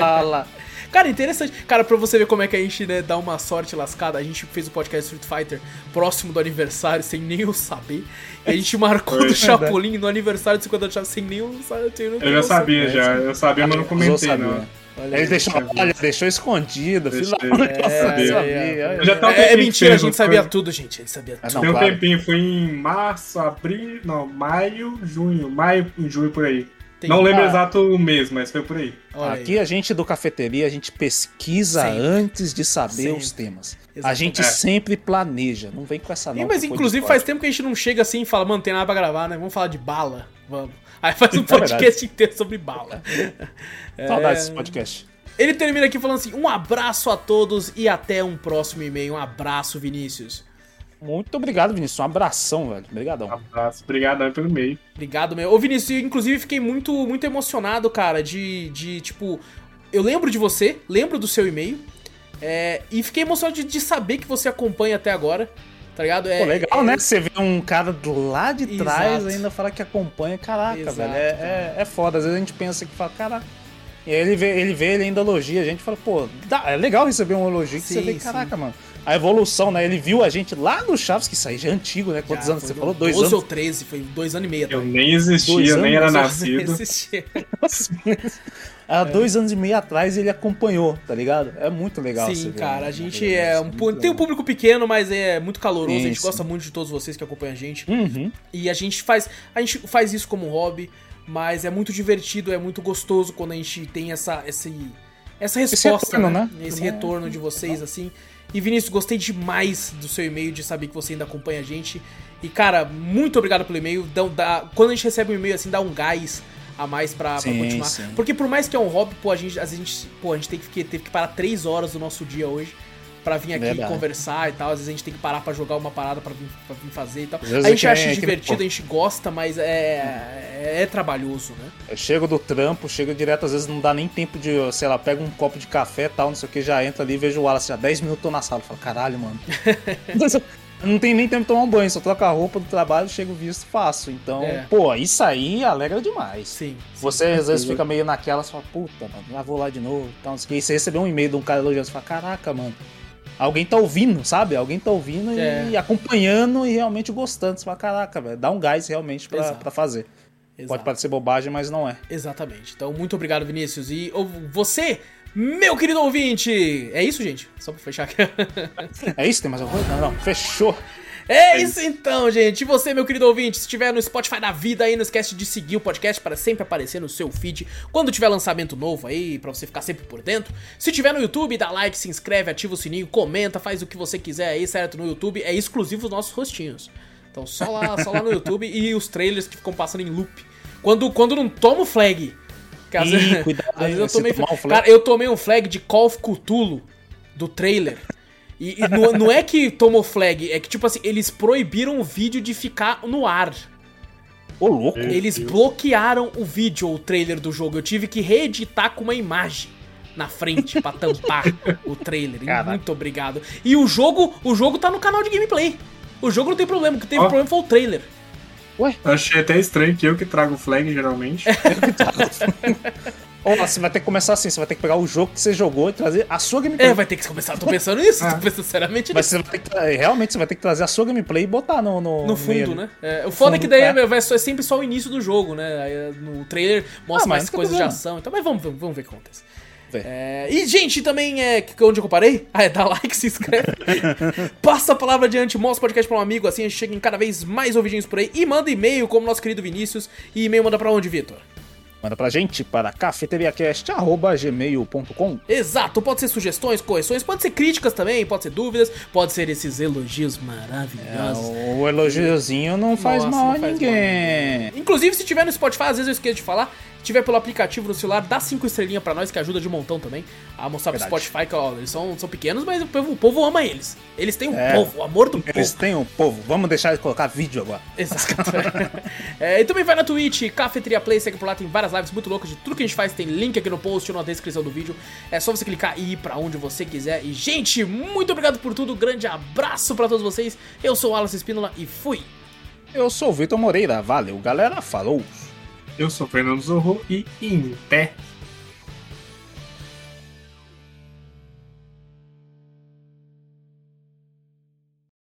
B: lá, lá.
A: Cara, interessante. Cara, pra você ver como é que a gente né, dá uma sorte lascada, a gente fez o podcast Street Fighter próximo do aniversário, sem nem eu saber. E a gente marcou do Chapolin no aniversário de 50 anos sem nem eu saber.
C: Eu já sabia, já. Eu sabia, mas não comentei, não.
A: Olha
B: Ele
A: aí.
B: deixou, olha, deixou escondido, filho
C: Deixei.
A: É, é, é. É, é mentira, a gente
C: foi-
A: sabia tudo, gente. Gente sabia tudo.
B: não,
C: Tem um
B: claro.
C: tempinho, foi em março, abril. Não, maio, junho. Maio e junho por aí.
A: Tem-
C: Não lembro exato o mês, mas foi por aí.
A: Olha aí.
B: Aqui a gente do cafeteria, a gente pesquisa
A: Sempre.
B: antes de saber
A: Sempre.
B: os temas. A
A: Exatamente.
B: gente
C: É.
B: sempre planeja, não vem com essa não.
A: mas inclusive faz tempo que a gente não chega assim e fala, mano, tem nada pra gravar, né? Vamos falar de bala. Vamos. Aí faz um
B: É verdade.
A: podcast inteiro sobre bala.
B: Saudades
A: É.
B: desse podcast.
A: Ele termina aqui falando assim: um abraço a todos e até um próximo e-mail. Um abraço, Vinícius.
B: Muito obrigado, Vinícius. Um abração, velho. Obrigadão.
C: Abraço. Obrigado pelo meio.
A: Obrigado, meu. Ô, Vinícius, eu, inclusive fiquei muito, muito emocionado, cara, de, de tipo. Eu lembro de você, lembro do seu e-mail. é, e fiquei emocionado de, de saber que você acompanha até agora. Tá ligado? É,
B: Pô, legal,
A: é-
B: né? Você vê um cara do lado de trás
A: Exato.
B: ainda falar que acompanha. Caraca,
A: Exato,
B: velho. É, é, é foda. Às vezes a gente pensa que fala, cara. E aí ele vê, ele vê, ele ainda elogia a gente e fala, pô, dá- é legal receber um elogio que você
A: Sim,
B: vê,
A: sim.
B: caraca, mano. A evolução, né? Ele viu a gente lá no Chaves, que isso aí já é antigo, né? Quantos
A: Já,
B: anos? Você falou? Dois
A: 12
B: anos.
A: ou 13, foi dois anos e meio
C: Eu nem existia, nem era nascido.
B: Há dois anos e meio atrás ele acompanhou, tá ligado? É muito legal.
A: Sim, cara,
B: né?
A: a gente é um, pu- tem um público pequeno, mas é muito caloroso, a gente gosta muito de todos vocês que acompanham a gente.
B: Uhum.
A: E a gente faz, a gente faz isso como um hobby, mas é muito divertido, é muito gostoso quando a gente tem essa esse, essa resposta,
B: retorno,
A: né?
B: né?
A: Esse
B: É.
A: retorno de vocês assim. E Vinícius, gostei demais do seu e-mail, de saber que você ainda acompanha a gente. E cara, muito obrigado pelo e-mail. Dá, dá- quando a gente recebe um e-mail assim, dá um gás a mais pra, pra
B: Sim,
A: continuar.
B: sim.
A: Porque por mais que é um hobby, pô, a gente, a gente, pô, a gente tem que, teve que parar três horas do nosso dia hoje pra vir aqui
B: Verdade.
A: conversar e tal. Às vezes a gente tem que parar pra jogar uma parada pra vir, pra vir fazer e tal.
B: Às
A: A gente
B: que
A: acha
B: é que
A: divertido, a gente gosta, mas é, é, trabalhoso, né?
B: Eu chego do trampo, chego direto, às vezes não dá nem tempo de, sei lá, pego um copo de café e tal, não sei o que, já entra ali, vejo o Wallace, já 10 minutos tô na sala. Falo, caralho, mano. não tem nem tempo de tomar um banho, só troco a roupa do trabalho, chego visto, faço. Então,
A: É.
B: pô, isso aí alegra demais.
A: Sim.
B: Você às vezes fica meio naquela, você fala, puta, mano, já vou lá de novo. Então, não sei o que. E você recebeu um e-mail de um cara elogiando, você fala, caraca, mano. Alguém tá ouvindo, sabe? Alguém tá ouvindo e
A: É.
B: acompanhando e realmente gostando. Você fala, caraca, velho, dá um gás realmente pra fazer.
A: Exato.
B: Pode parecer bobagem, mas não é.
A: Exatamente. Então, muito obrigado, Vinícius. E você, meu querido ouvinte! É isso, gente? Só pra fechar aqui.
B: É isso? Tem mais alguma coisa? Não, não. Fechou.
A: É isso então, gente. E você, meu querido ouvinte, se estiver no Spotify da vida aí, não esquece de seguir o podcast para sempre aparecer no seu feed quando tiver lançamento novo aí, pra você ficar sempre por dentro. Se tiver no YouTube, dá like, se inscreve, ativa o sininho, comenta, faz o que você quiser aí, certo? No YouTube é exclusivo os nossos rostinhos. Então só lá, só lá no YouTube e os trailers que ficam passando em loop. Quando, quando não tomo flag. Que às
B: Ih,
A: vezes,
B: cuidado
A: às vezes
B: aí,
A: eu tomei
B: tomar um
A: flag.
B: flag.
A: Cara, eu tomei um flag de Call of Cthulhu do trailer. E, e não, não é que tomou flag, é que tipo assim, eles proibiram o vídeo de ficar no ar.
B: Ô, louco.
C: Meu
A: Eles
C: Deus.
A: bloquearam o vídeo, o trailer do jogo. Eu tive que reeditar com uma imagem na frente pra tampar o trailer.
B: Caraca.
A: Muito obrigado. E o jogo, o jogo tá no canal de gameplay. O jogo não tem problema, o que teve
C: Ó.
A: problema foi o trailer.
C: Achei até estranho que eu que trago o flag geralmente.
B: Ou você vai ter que começar assim, você vai ter que pegar o jogo que você jogou e trazer a sua gameplay.
A: É, vai ter que começar. Tô pensando nisso,
C: Ah.
A: tô pensando seriamente
B: Mas
A: nisso.
B: você vai ter que, realmente você vai ter que trazer a sua gameplay e botar no. No,
A: No fundo, né? É, o foda é
B: fundo,
A: que daí
B: é.
A: é. vai é sempre só o início do jogo, né? Aí, No trailer mostra
B: Ah,
A: mais coisas de ação. Então, mas vamos, vamos, vamos ver o que acontece. É, e, gente, também é. Onde eu parei? Ah, é, dá like, se inscreve. Passa a palavra adiante, mostra o podcast pra um amigo, assim a gente chega em cada vez mais ouvidinhos por aí. E manda e-mail, como nosso querido Vinícius. E e-mail manda pra onde, Vitor?
B: Manda pra gente para cafeteriacast.gmail.com
A: Exato, pode ser sugestões, correções, pode ser críticas também, pode ser dúvidas, pode ser esses elogios
B: É,
A: maravilhosos.
B: o elogiozinho não faz
A: Nossa,
B: mal
A: não
B: a
A: faz
B: ninguém.
A: Inclusive, se tiver no Spotify, às vezes eu esqueço de falar. Se tiver pelo aplicativo no celular, dá cinco estrelinhas pra nós, que ajuda de montão também. A mostrar pro
B: Verdade.
A: Spotify que, ó, eles são, são pequenos, mas o povo, o povo ama eles. Eles têm o
B: É.
A: povo, o amor do
B: Eles
A: povo.
B: têm o povo. Vamos deixar de colocar vídeo agora.
A: Exato. É, e também vai na Twitch, Cafeteria Play, segue por lá, tem várias lives muito loucas de tudo que a gente faz. Tem link aqui no post ou na descrição do vídeo. É só você clicar e ir pra onde você quiser. E, gente, muito obrigado por tudo. Grande abraço pra todos vocês. Eu sou o Alas Espínola e fui.
B: Eu sou o Vitor Moreira. Valeu, galera. Falou.
C: Eu sou Fernando Zorro e em pé.